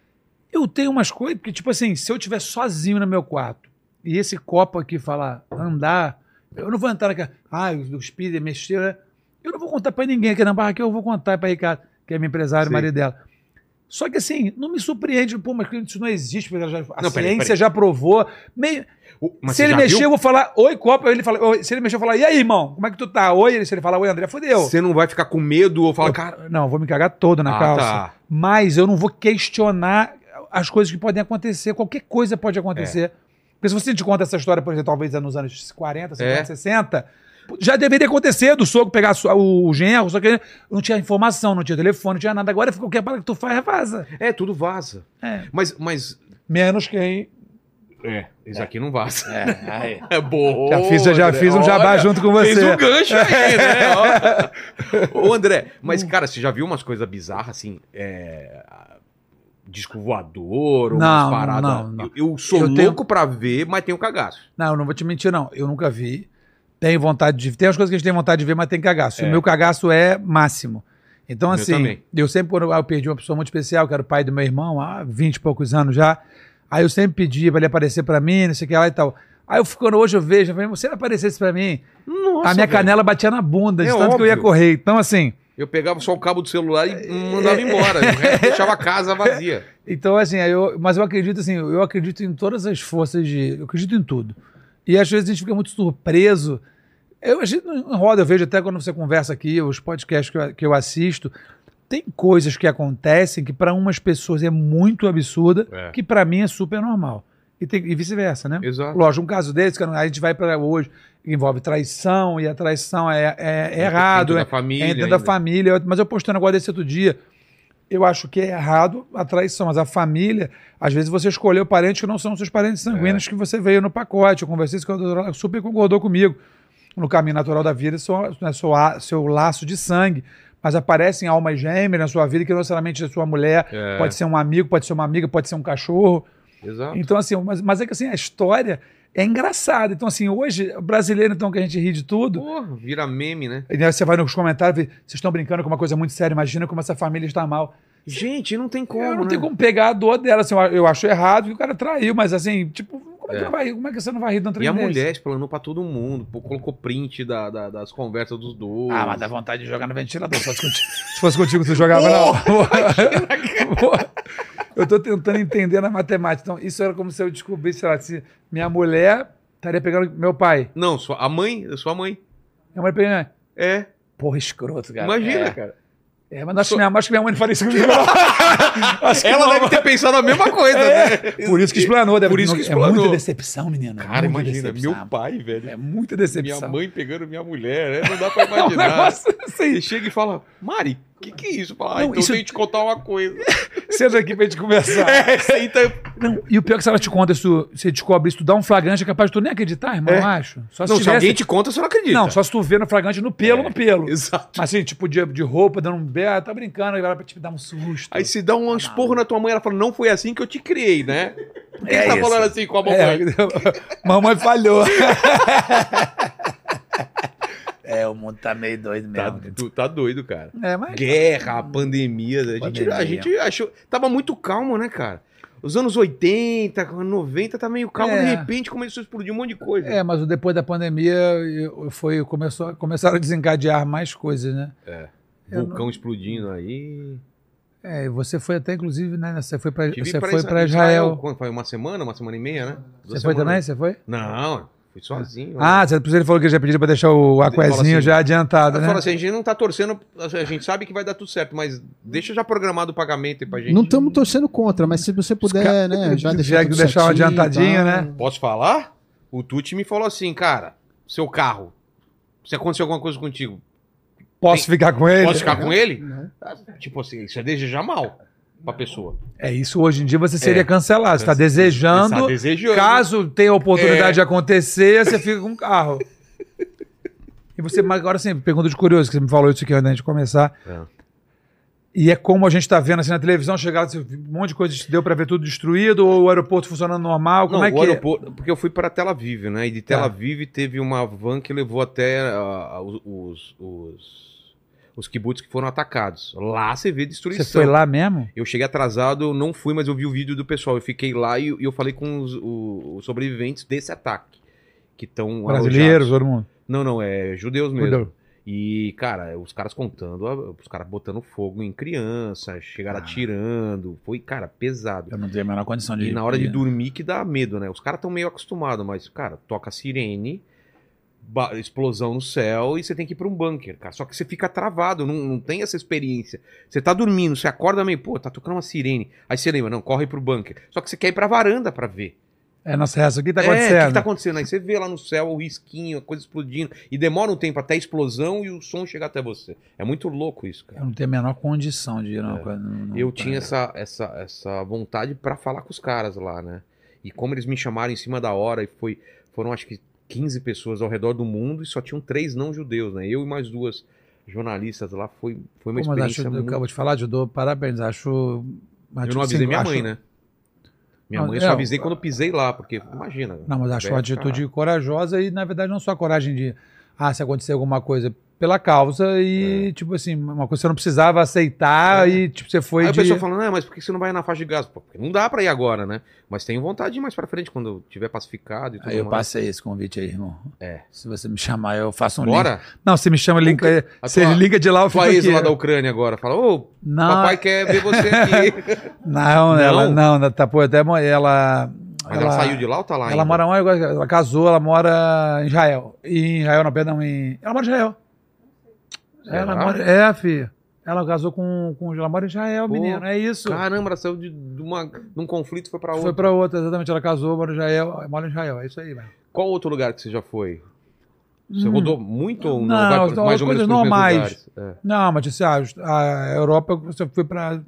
Eu tenho umas coisas, porque, tipo assim, se eu estiver sozinho no meu quarto e esse copo aqui falar andar, eu não vou entrar naquela. Ah, o speed mexeu? Eu não vou contar pra ninguém aqui na barra que eu vou contar pra Ricardo, que é meu empresário, Sim. marido dela. Só que assim, não me surpreende, pô, mas isso não existe, porque já- a Não, peraí, ciência peraí. já provou. Meio, mas se ele mexer, viu? eu vou falar, oi, copo, aí ele fala, oi. se ele mexer, eu vou falar, e aí, irmão, como é que tu tá? Oi, se ele falar, oi, André, fodeu. Você não vai ficar com medo ou falar, Eu- cara. Não, vou me cagar todo na Ah, calça. tá. Mas eu não vou questionar as coisas que podem acontecer. Qualquer coisa pode acontecer. Porque se você te conta essa história, por exemplo, talvez nos anos 40, 50, É. 60, Já deveria acontecer do sogro pegar o genro, só que não tinha informação, não tinha telefone, não tinha nada. Agora qualquer parada que tu faz, vaza. É, tudo vaza. É. Mas, mas. Menos quem. É, esse aqui não vaza. É. [laughs] É bom. Já fiz, já André. fiz um jabá Olha, junto com você. Fez um gancho aí, né? [laughs] Ó. Ô, André, mas, cara, você já viu umas coisas bizarras assim? É... Disco voador, umas Não, paradas. não, não. Eu, eu sou Eu tenho- louco pra ver, mas tenho cagaço. Não, eu não vou te mentir, não. Eu nunca vi. Tenho vontade de. Tem as coisas que a gente tem vontade de ver, mas tem cagaço. É. O meu cagaço é máximo. Então, assim, eu sempre, quando eu perdi uma pessoa muito especial, que era o pai do meu irmão, há 20 e poucos anos já, aí eu sempre pedia pra ele aparecer pra mim, não sei o que lá e tal. Aí eu ficando hoje eu vejo, eu falei, se ele aparecesse pra mim, Nossa, a minha velho. canela batia na bunda, de É tanto que eu ia óbvio. correr. Então, assim, Eu pegava só o cabo do celular e mandava embora. Deixava a casa vazia. [laughs] Então, assim, eu, mas eu acredito assim, eu acredito em todas as forças de. Eu acredito em tudo. E às vezes a gente fica muito surpreso. Eu, a gente não roda, eu vejo até quando você conversa aqui, os podcasts que eu, que eu assisto, tem coisas que acontecem que para umas pessoas é muito absurda, É. que para mim é super normal. E, tem- e vice-versa, né? Exato. Lógico, um caso desse, que a gente vai para hoje, envolve traição, e a traição é, é- é errado, Dentro é, da família. é dentro da família. Mas eu postei um negócio desse outro dia. Eu acho que é errado a traição, mas a família, às vezes você escolheu parentes que não são seus parentes sanguíneos que você veio no pacote. Eu conversei isso com a doutora, super concordou comigo. No caminho natural da vida, seu, né, seu, seu laço de sangue. Mas aparecem almas gêmeas na sua vida que não necessariamente é sua mulher, É. pode ser um amigo, pode ser uma amiga, pode ser um cachorro. Exato. Então, assim, mas, mas é que assim, a história é engraçada. Então, assim, hoje, brasileiro, então, que a gente ri de tudo, Porra, vira meme, né? e aí você vai nos comentários, vê, vocês estão brincando com uma coisa muito séria, imagina como essa família está mal. Gente, não tem como, eu não né? tenho como pegar a dor dela, assim, eu, eu acho errado que o cara traiu, mas assim, tipo, como é, É. que, vai, como é que você não vai rir de um E a desse? mulher explanou pra todo mundo, pô, colocou print da, da- das conversas dos dois. Ah, mas dá vontade de jogar no ventilador. Se fosse contigo, se fosse contigo tu jogava, [laughs] não. [laughs] eu tô tentando entender na matemática. Então, isso era como se eu descobrisse, sei lá, se minha mulher estaria pegando meu pai. Não, sua, a mãe, sua mãe. Minha mãe pegando. É, Porra, escroto, cara. imagina, É. cara. É, mas acho que, minha, acho que minha mãe não faria isso comigo. [laughs] acho que Ela deve ter pensado a mesma coisa, né? Por isso que explanou. Deve, Por isso que É explanou. muita decepção, menino. Cara, imagina, decepção. meu pai, velho. É muita Minha decepção. mãe pegando minha mulher, né? Não dá pra [laughs] É um imaginar. negócio assim. Você chega e fala, Mari, o que, que é isso? Fala, ah, Não, então isso- eu tenho que te contar uma coisa. [laughs] Senta aqui pra gente conversar. [laughs] é, senta. Não, e o pior é que se ela te conta isso, você descobre isso, tu dá um flagrante, é capaz de tu nem acreditar, irmão, É. eu acho. Só se Não, se tivesse- alguém te conta, você não acredita. Não, só se tu vê no flagrante no pelo, É, no pelo. Exato. Mas assim, tipo, de, de roupa, dando um beijo, ah, tá brincando, vai lá pra te dar um susto. Aí se dá um esporro na tua mãe, ela fala, não foi assim que eu te criei, né? Por que É você tá isso. falando assim com a É, mamãe? [laughs] mamãe falhou. É, o mundo tá meio doido Tá, mesmo. tu tá doido, cara. É, mas... Guerra, pandemia. A gente, Pandemia. a gente achou. Tava muito calmo, né, cara? Os anos 80, 90 tá meio calmo, É. de repente começou a explodir um monte de coisa. É, mas depois da pandemia foi, começou, começaram a desencadear mais coisas, né? eu Vulcão explodindo aí. É, e você foi até, inclusive, né? Você foi pra, Tive você pra foi Isra- pra Israel. quando? Foi uma semana, uma semana e meia, né? Duas Você foi também? semanas. Você foi? Não, fui sozinho. Ah, você, ele falou que já pediu pra deixar o aquezinho assim, já adiantado, né? fala assim, a gente não tá torcendo, a gente sabe que vai dar tudo certo, mas deixa já programado o pagamento aí pra gente. Não estamos torcendo contra, mas se você puder, caras- né, já Se deixar, que deixar um adiantadinho, tá? né? Posso falar? O Tuti me falou assim, cara, seu carro, se acontecer alguma coisa contigo, Posso ficar com ele? posso ficar com ele? Não. Tipo assim, isso é desejar mal pra pessoa. É isso, hoje em dia você seria É. cancelado. Você tá Você desejando. tá desejando. Caso tenha a oportunidade É. de acontecer, você fica com o carro. E você, mas agora sim, pergunta de curioso, que você me falou isso aqui antes gente começar. É. E é como a gente tá vendo assim na televisão, chegar, assim, um monte de coisa deu pra ver tudo destruído, ou o aeroporto funcionando normal, como Não, é que é? aeroporto, porque eu fui para Tel Aviv, né? E de Tel Tá. Aviv teve uma van que levou até ah, os, os, os, kibbutz que foram atacados. Lá você vê destruição. Você foi lá mesmo? Eu cheguei atrasado, eu não fui, mas eu vi o vídeo do pessoal. Eu fiquei lá e, e eu falei com os, o- os sobreviventes desse ataque. Que estão Brasileiros, todo mundo. Não, não, é judeus mesmo. Judeu. E, cara, os caras contando, os caras botando fogo em criança, chegaram Ah. atirando. Foi, cara, pesado. Eu não tenho a menor condição de E na hora de dormir que dá medo, né? Os caras estão meio acostumados, mas, cara, toca sirene, explosão no céu e você tem que ir pra um bunker, cara. Só que você fica travado, não, não tem essa experiência. Você tá dormindo, você acorda meio, pô, tá tocando uma sirene. Aí você lembra, não, corre pro bunker. Só que você quer ir pra varanda pra ver. É nossa reação. O que tá É, o acontecendo? que, que tá acontecendo? Aí você vê lá no céu o risquinho, a coisa explodindo. E demora um tempo até a explosão e o som chegar até você. É muito louco isso, cara. Eu não tenho a menor condição de ir. Não, É. não- não- Eu tinha essa, essa, essa vontade pra falar com os caras lá, né? E como eles me chamaram em cima da hora, e foi, foram acho que 15 pessoas ao redor do mundo e só tinham três não judeus, né? Eu e mais duas jornalistas lá, foi, foi uma Pô, mas acho, experiência eu muito... acabo de falar, Judô, parabéns. Acho. Eu não avisei minha acho- mãe, né? Minha Não, mãe eu é, só avisei quando eu pisei lá, porque imagina. Não, mas acho uma atitude corajosa e, na verdade, não só a coragem de, ah, se acontecer alguma coisa pela causa e, tipo assim, uma coisa que você não precisava aceitar É. e, tipo, você foi Aí de... o pessoal falando, não, mas por que você não vai na faixa de gás? Porque não dá pra ir agora, né? Mas tenho vontade de ir mais pra frente, quando tiver pacificado e tudo Aí eu mais. passei esse convite aí, irmão. É. Se você me chamar, eu faço um link. Bora? Não, você me chama, link, A você tua- liga de lá, eu fico aqui. lá da Ucrânia agora, fala, ô, Não, papai quer ver você aqui. [laughs] não, Não? ela não, tá, pô, até ela... Mas ela, saiu de lá ou tá lá Ela ainda? mora onde? Ela casou, ela mora em Israel. E em Israel, não, perdão, em... Ela mora em Israel. Será? Ela mora... É, filho. Ela casou com, com... Ela mora em Israel, Pô, menino. É isso. Caramba, ela saiu de, de uma, de um conflito e foi pra outro. Foi pra outra, exatamente. Ela casou, mora em Israel. Mora em Israel. É isso aí, velho. Qual outro lugar que você já foi? Você Hum. rodou muito ou não? Não, Vai não, mais ou menos normais. É. Não, mas assim, ah, a Europa, você foi pra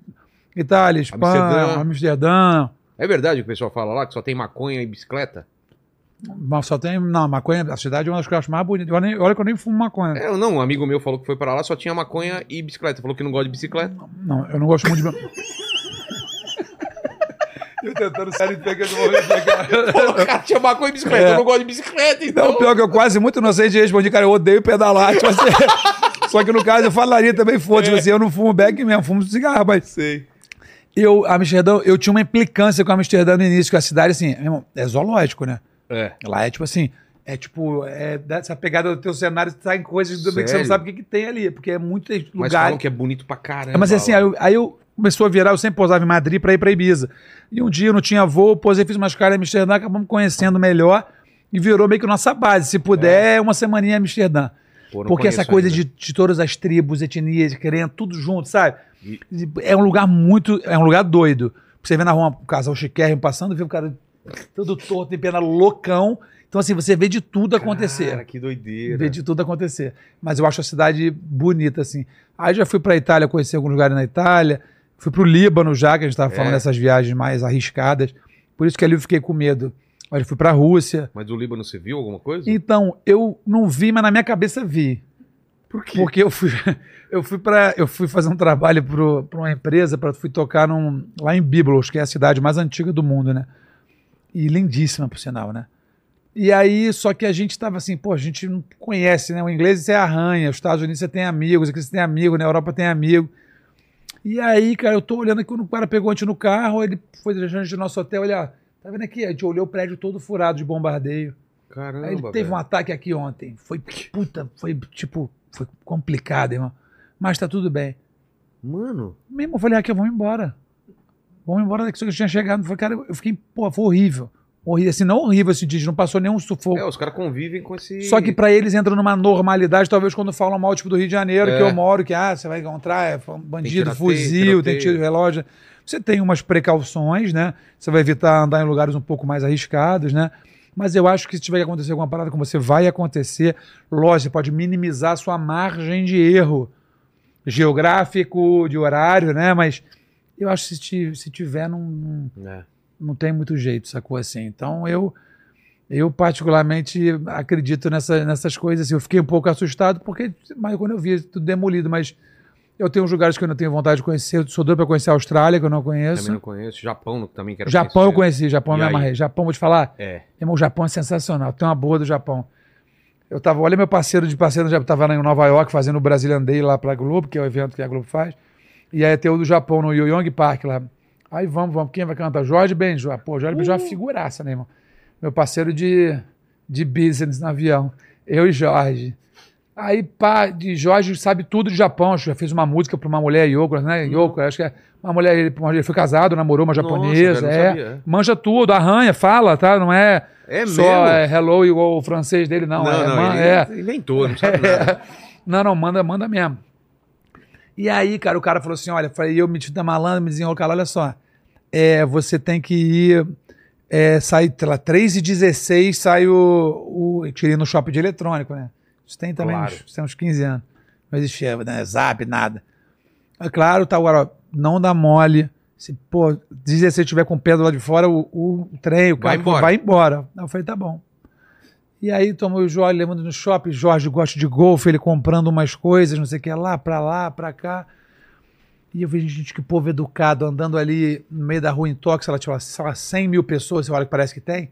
Itália, Espanha, Amsterdã. Amsterdã. É verdade o que o pessoal fala lá, que só tem maconha e bicicleta? Mas só tem. Não, maconha, a cidade é uma das que eu acho mais nem- Olha que eu nem fumo maconha. É, não, um amigo meu falou que foi pra lá, só tinha maconha e bicicleta. Falou que não gosta de bicicleta. Não, eu não gosto muito de. [laughs] eu tentando sair de pegar de Falou, cara, tinha maconha e bicicleta, É. eu não gosto de bicicleta, então. Não, pior que eu quase muito inocente respondi, cara, eu odeio pedalar. Tipo assim, [laughs] só que no caso eu falaria também, foda-se, assim, eu não fumo bag mesmo, fumo cigarro, mas. Sei. Eu, Amsterdã, eu tinha uma implicância com Amsterdã no início, que a cidade, assim, irmão, é zoológico, né? É. Lá é tipo assim, é tipo, é dessa pegada do teu cenário, você tá em coisas do que você não sabe o que, que tem ali, porque é muito Mas lugar. falam que é bonito pra caramba. Mas assim, aí eu, aí eu começou a virar, eu sempre pousava em Madrid pra ir pra Ibiza. E um dia eu não tinha voo, posei, fiz umas caras em Amsterdã, acabamos conhecendo melhor e virou meio que nossa base. Se puder, uma semaninha em Amsterdã. Pô, Porque essa coisa de, de todas as tribos, etnias, crenças, tudo junto, sabe? E- É um lugar muito. É um lugar doido. Você vê na rua um casal chiquérrimo passando, vê o cara todo torto, em pena loucão. Então, assim, você vê de tudo acontecer. Cara, que doideira. Ver de tudo acontecer. Mas eu acho a cidade bonita, assim. Aí já fui pra Itália, conheci alguns lugares na Itália. Fui pro Líbano já, que a gente tava É. falando dessas viagens mais arriscadas. Por isso que ali eu fiquei com medo. Aí fui pra Rússia. Mas do Líbano você viu alguma coisa? Então, eu não vi, mas na minha cabeça vi. Por quê? Porque eu fui, [laughs] eu fui para eu fui fazer um trabalho para uma empresa, para fui tocar num, lá em Biblos, que é a cidade mais antiga do mundo, né? E lindíssima, por sinal, né? E aí, só que a gente estava assim, pô, a gente não conhece, né? O inglês você arranha, os Estados Unidos você tem amigos, aqui você tem amigo, na Europa tem amigo. E aí, cara, eu tô olhando aqui, quando o cara pegou a gente no carro, ele foi deixando a gente no nosso hotel, olha, tá vendo aqui? A gente olhou o prédio todo furado de bombardeio. Caramba, Aí ele teve velho. um ataque aqui ontem. Foi puta, foi tipo, foi complicado, irmão. Mas tá tudo bem. Mano, Mesmo eu falei, Raquel, vamos embora. Vamos embora daqui. Só que eu tinha chegado. Foi, cara, eu fiquei, pô, foi horrível. Horrível, assim, não horrível assim, de não passou nenhum sufoco. é, os caras convivem com esse... Só que pra eles entra numa normalidade, talvez quando falam mal, tipo do Rio de Janeiro, É. que eu moro, que ah, você vai encontrar é, bandido, tiroteio, fuzil, tem tiro de relógio. Você tem umas precauções, né? Você vai evitar andar em lugares um pouco mais arriscados, né? Mas eu acho que se tiver que acontecer alguma parada com você, vai acontecer. Lógico, você pode minimizar a sua margem de erro geográfico, de horário, né? Mas eu acho que se, ti- se tiver, não, não, É. não tem muito jeito, sacou assim? Então eu eu particularmente acredito nessa, nessas coisas. assim. Eu fiquei um pouco assustado porque mas quando eu vi tudo demolido, mas eu tenho uns lugares que eu não tenho vontade de conhecer. Eu sou doido para conhecer a Austrália, que eu não conheço. Também não conheço. Japão também quero Japão eu conhecer. conheci, Japão eu E me amarrei. Japão, vou te falar, É. irmão, o Japão é sensacional. Tem uma boa do Japão. Eu tava, olha meu parceiro de parceiro, já tava em Nova York fazendo o Brazilian Day lá pra Globo, que é o evento que a Globo faz. E aí tem o do Japão no Yoyong Park lá. Aí vamos, vamos. Quem vai cantar? Jorge Benjo. Pô, Jorge Benjo é uma figuraça, né, irmão? Meu parceiro de, de business no avião. Eu e Jorge. Aí, pá, de Jorge sabe tudo de Japão. Já fez uma música pra uma mulher, Yoko, né? Yoko, acho que é uma mulher, ele, ele foi casado, namorou uma Nossa, japonesa. não é. sabia, é. Manja tudo, arranha, fala, tá? Não é É só mesmo? é, hello igual o francês dele, não. é, man- ele é. inventou, não sabe [laughs] nada. Não, não, manda, manda mesmo. E aí, cara, o cara falou assim: olha, falei, eu metido da malandra, me desenrolou, cara, olha só. É, você tem que ir. É, sai, sei lá, 3 e 16 sai o, o. Tirei no shopping de eletrônico, né? Isso tem também Claro. uns, tem uns 15 anos. Não existia né, zap, nada. É claro, tá agora, ó, não dá mole. Se, pô, 16 tiver com o pé do lado de fora, o, o trem, o Vai carro embora. vai embora. Aí eu falei, tá bom. E aí tomou o Jorge levando no shopping, Jorge gosta de golfe, ele comprando umas coisas, não sei o que, lá, pra lá, pra cá. E eu vejo gente, que povo educado, andando ali no meio da rua em Tóquio, sei lá, tipo, sei lá, 100 mil pessoas, você olha que parece que tem.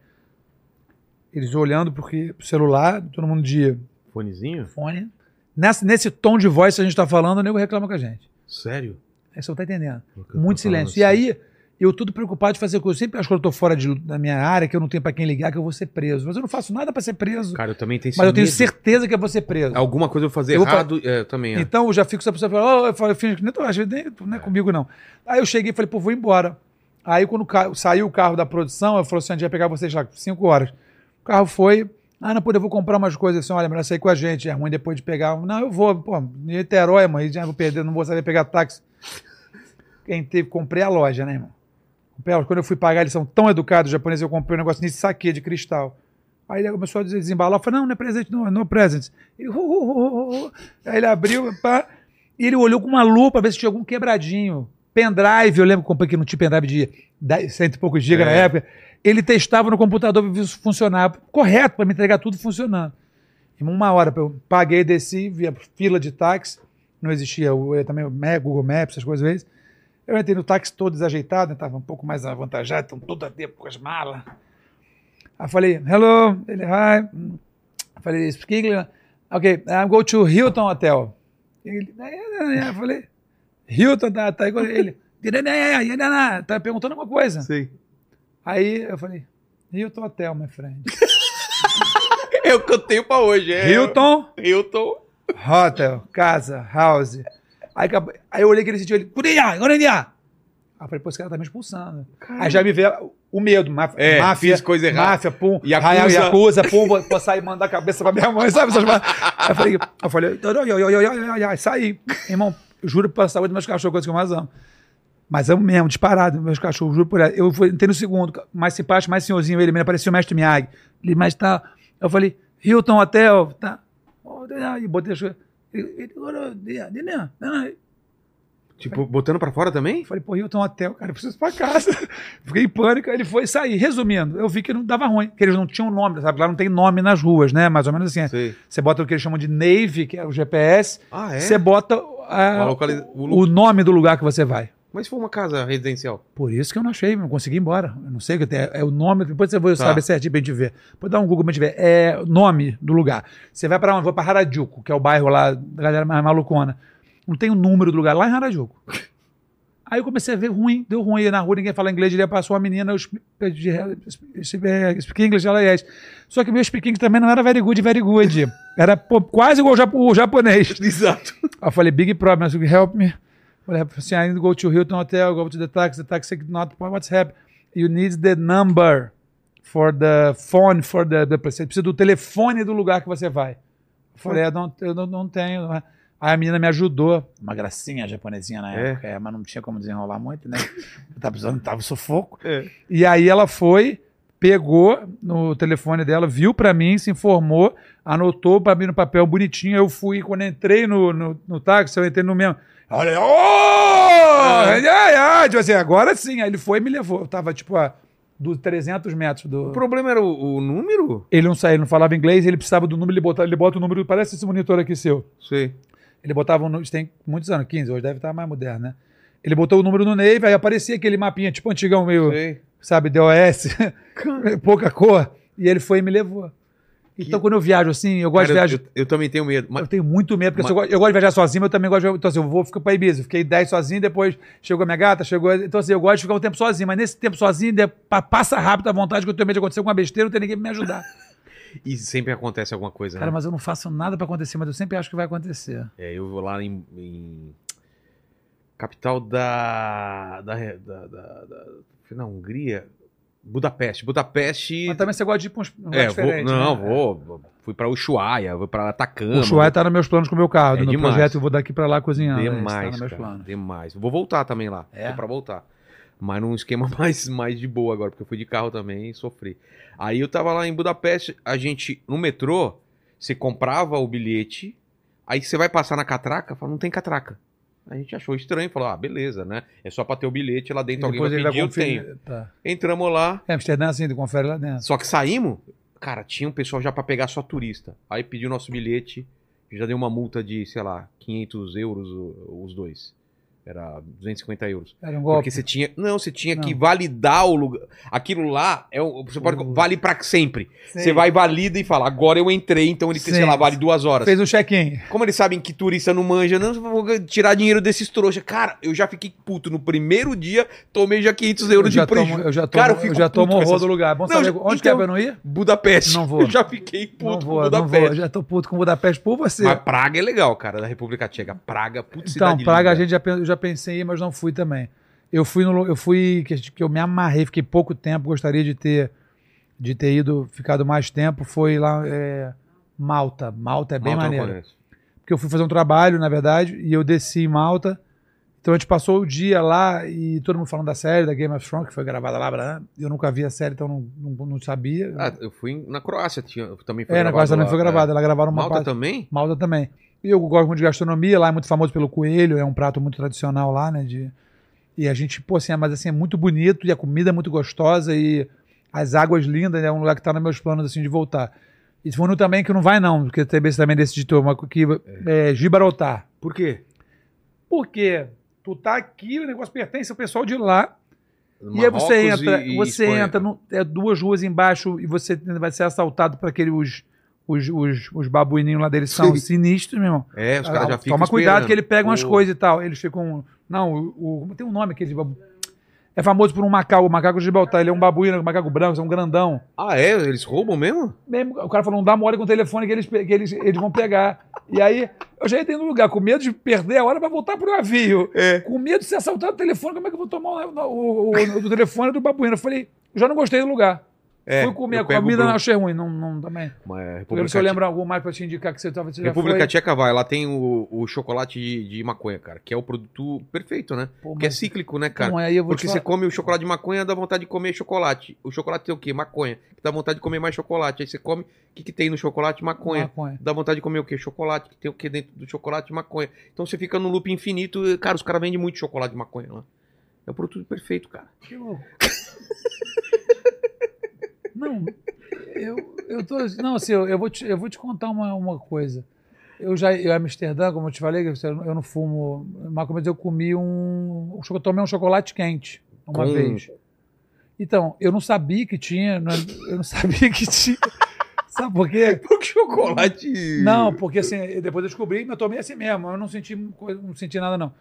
Eles olhando porque pro celular, todo mundo de Fonezinho? fone. Nessa, nesse tom de voz que a gente tá falando, o nego reclama com a gente. Sério? Aí você não tá entendendo. Muito silêncio. E assim. aí, eu tudo preocupado de fazer coisa. Eu sempre acho que eu tô fora de, da minha área, que eu não tenho pra quem ligar, que eu vou ser preso. Mas eu não faço nada pra ser preso. Cara, eu também tenho mas eu tenho medo. certeza que eu vou ser preso. Alguma coisa eu vou fazer Eu vou errado, é, eu também. é. Então eu já fico com essa pessoa falando, oh, eu falo, que nem tô, nem, não é comigo não. Aí eu cheguei e falei, pô, vou embora. Aí quando saiu o carro da produção, eu falei assim, a gente vai pegar vocês lá, 5 horas. O carro foi, ah, não, pô, eu vou comprar umas coisas assim, olha, melhor sair com a gente, é ruim depois de pegar. Não, eu vou, pô, Niterói, já vou perder, não vou saber pegar táxi. Quem teve, comprei a loja, né, irmão? Quando eu fui pagar, eles são tão educados, os japoneses, eu comprei um negócio nesse saque de cristal. Aí ele começou a desembalar, eu falei, não, não é presente, não, não é presente. Ele, "Hu, hu, hu, hu, hu." Aí ele abriu, pá, e ele olhou com uma lupa pra ver se tinha algum quebradinho. Pendrive, eu lembro que comprei que não tinha pendrive de 10, cento e poucos gigas É. na época. Ele testava no computador pra ver se funcionava. Correto, pra me entregar tudo funcionando. Em uma hora, eu paguei, desci, via fila de táxi. Não existia o, eh, também o Google Maps, essas coisas. vezes. Eu entrei no táxi todo desajeitado, estava um pouco mais avantajado, estão todo a tempo com as malas. Aí falei, hello, ele, hi. Eu falei, speak English. Ok, I'm going to Hilton Hotel. Ele, eu falei, Hilton, tá, tá. Ele, tá perguntando alguma coisa. Sei. Aí eu falei, Hilton Hotel, my friend. É o que eu tenho pra hoje, é. Hilton Hilton. Hotel, casa, house. Aí, aí eu olhei aquele sítio ele, Gurinha, Gurinha. Aí eu falei, pô, esse cara tá me expulsando. Aí já me veio o medo, máfia, É, máfia, coisa errada. máfia, pum, Yakuza. Yakuza, pum, vou, vou sair e mandar a cabeça pra minha mãe, sabe? Aí eu falei, eu falei, saí. Irmão, juro pela saúde dos meus cachorros, coisa que eu mais amo. Mas amo mesmo, disparado, meus cachorros, juro por ela. Eu fui, entrei no segundo, mais simpático, mais senhorzinho, ele me apareceu o mestre Miyagi. Ele, mas tá. Eu falei, Hilton Hotel, tá. E botei as coisas. Tipo, botando pra fora também? Falei, pô, Hilton Hotel, cara, eu preciso ir pra casa. [laughs] Fiquei em pânico, ele foi sair. Resumindo, eu vi que não dava ruim, que eles não tinham nome, sabe? Lá não tem nome nas ruas, né? Mais ou menos assim. Sei. Você bota o que eles chamam de Navy, que é o GPS, Ah, é? você bota A localiza- o o, nome do lugar que você vai. Mas se for uma casa residencial. Por isso que eu não achei, não consegui ir embora. Eu não sei o que tem. É o nome, depois você vai Tá. saber certinho pra gente ver. Pode dar um Google pra gente ver. É nome do lugar. Você vai pra onde? Vou pra Harajuku, que é o bairro lá da galera mais malucona. Não tem o número do lugar lá em Harajuku. Aí eu comecei a ver ruim, deu ruim aí na rua, ninguém fala inglês, ele passou uma menina, eu exp- pedi, exp- speak English, ela é. Só que meu speak English também não era very good, very good. Era pô, quase igual o japo- o japonês. [laughs] Exato. Aí eu falei, big problem, help me. Eu falei assim, I need to go to Hilton Hotel, go to the taxi, the taxi not, what's happening? You need the number for the phone, for the, the você precisa do telefone do lugar que você vai. Eu falei, eu não, eu não, não tenho. né? Aí a menina me ajudou. Uma gracinha japonesinha na É. época, é, mas não tinha como desenrolar muito, né? Eu tava precisando, tava sufoco. É. E aí ela foi, pegou no telefone dela, viu pra mim, se informou, anotou pra mim no papel bonitinho. Eu fui, quando entrei no, no, no táxi, eu entrei no mesmo. Olha, oh! Ai, ai, tipo assim, agora sim. Aí ele foi e me levou. Eu tava, tipo, a dos 300 metros do. O problema era o, o número? Ele não saía, ele não falava inglês, ele precisava do número, ele, botava, ele bota o número, parece esse monitor aqui seu. Sei. Ele botava um número, isso tem muitos anos, 15, hoje deve estar mais moderno, né? Ele botou o número no Nave, aí aparecia aquele mapinha, tipo antigão meio Sei. sabe, DOS, [laughs] pouca cor, e ele foi e me levou. Então, quando eu viajo assim, eu gosto Cara, de eu, viajar. eu, eu também tenho medo. Mas, Eu tenho muito medo, porque Mas- eu, gosto, eu gosto de viajar sozinho, mas eu também gosto de. Então, assim, eu vou ficar pra Ibiza. Fiquei 10 sozinho, depois chegou a minha gata, chegou. Então, assim, eu gosto de ficar um tempo sozinho, mas nesse tempo sozinho, passa rápido a vontade que eu tenho medo de acontecer alguma besteira, não tem ninguém pra me ajudar. [laughs] e sempre acontece alguma coisa, Cara, né? mas eu não faço nada pra acontecer, mas eu sempre acho que vai acontecer. É, eu vou lá em, em- capital da da, da, da, da- na Hungria, Budapeste. Budapeste. Mas também você gosta de ir pra uns um lugar é, vou, diferente. não, né? vou. Fui pra Ushuaia, vou pra Atacama. Ushuaia tá nos meus planos com o meu carro. É no demais. projeto eu vou daqui pra lá cozinhando. né? Isso Demais, tá nos meus cara, demais. Vou voltar também lá. É? Pra voltar. Mas num esquema [laughs] mais, mais de boa agora, porque eu fui de carro também e sofri. Aí eu tava lá em Budapeste, a gente, no metrô, você comprava o bilhete, aí você vai passar na catraca, fala, não tem catraca. A gente achou estranho, falou, ah, beleza, né? É só pra ter o bilhete lá dentro, alguém vai pedir, eu conferir- tenho. Tá. Entramos lá, É, Amsterdã assim, tu confere lá dentro. só que saímos, cara, tinha um pessoal já pra pegar só turista. Aí pediu nosso bilhete, já deu uma multa de, sei lá, 500 euros os dois. Era 250 euros. Era um golpe. Porque você tinha. Não, você tinha que Não. validar o lugar. Aquilo lá é o. Você pode. O- Vale pra sempre. Sei. Você vai, valida e fala, agora eu entrei, então ele sei Sim. lá, vale duas horas. Fez o check-in. Como eles sabem que turista não manja, não, eu vou tirar dinheiro desses trouxas. Cara, eu já fiquei puto. No primeiro dia, tomei já 500 euros Eu de já prejuízo. eu já tomo, Cara, eu fico eu já tomo com horror essas- do lugar. Bom Não, saber já- onde que então- é pra não ir? Budapeste. Não [laughs] vou. Eu já fiquei puto Não com vou, não Budapeste. vou. Eu já tô puto com Budapeste por você. Mas Praga é legal, cara, da República Tcheca. Praga, putz, Então, Praga a linda. gente já, eu já pensei em ir, mas não fui também. Eu fui no eu fui que, que eu me amarrei, fiquei pouco tempo, gostaria de ter de ter ido, ficado mais tempo, foi lá é, Malta. Malta é bem Malta maneiro. Porque eu fui fazer um trabalho, na verdade, e eu desci em Malta. Então a gente passou o dia lá e todo mundo falando da série, da Game of Thrones, que foi gravada lá, eu nunca vi a série, então não, não, não sabia. Ah, eu fui na Croácia, tinha, também foi é, na Croácia também foi é. gravada, ela gravaram uma Malta parte. também? Malta também. E eu gosto muito de gastronomia, lá é muito famoso pelo coelho, é um prato muito tradicional lá, né? De... E a gente, pô, assim, é- mas assim, é muito bonito e a comida é muito gostosa e as águas lindas, é um lugar que tá nos meus planos, assim, de voltar. E foi no também que não vai não, porque também você também decidiu, mas que é Gibraltar. Por quê? Porque tu tá aqui, o negócio pertence ao pessoal de lá, e aí você Marrocos entra, e- e você Espanha. entra, no- é duas ruas embaixo e você vai ser assaltado por aqueles os, os, os, os babuininhos lá deles são sinistros, meu irmão. É, os caras já Ah, ficam Toma cuidado esperando. que ele pega umas Pô. coisas e tal. Eles ficam. Não, o, o- tem um nome aquele. babu- É famoso por um macaco, o macaco de Gibraltar. Ele é um babuíno, um macaco branco, é um grandão. Ah, é? Eles roubam mesmo? Mesmo, o cara falou, não dá mole com o telefone que eles, que eles, eles vão pegar. E aí, eu já entrei no lugar com medo de perder a hora pra voltar pro navio. É. Com medo de ser assaltado o telefone, como é que eu vou tomar o, o, o- o telefone do babuíno? Eu falei, já não gostei do lugar. É, Fui comer a comida, não achei ruim. Não, não, também. Mas é Eu República, se eu lembro algum mais pra te indicar que você, talvez você República foi. Tcheca vai, lá tem o, o chocolate de, de maconha, cara, que é o produto perfeito, né? Pô, Que é cíclico, né, cara? Não, aí eu vou Porque você come o chocolate de maconha, dá vontade de comer chocolate. O chocolate tem o quê? Maconha. Dá vontade de comer mais chocolate. Aí você come, o que, que tem no chocolate? Maconha. Maconha. Dá vontade de comer o quê? Chocolate. Que tem o quê dentro do chocolate? Maconha. Então você fica no loop infinito. e, Cara, os caras vendem muito chocolate de maconha lá. É o produto perfeito, cara. Que louco. [laughs] Não, eu, eu tô. Não, assim, eu, eu vou te, eu vou te contar uma, uma coisa. Eu já, eu Amsterdã, como eu te falei, eu não fumo maconha, mas eu comi um. Eu tomei um chocolate quente uma Com- vez. Então, eu não sabia que tinha. não- Eu não [laughs] sabia que tinha. Sabe por quê? [laughs] Porque chocolate. Não, porque assim, depois eu descobri e eu tomei assim mesmo. Eu não senti, não senti nada, não.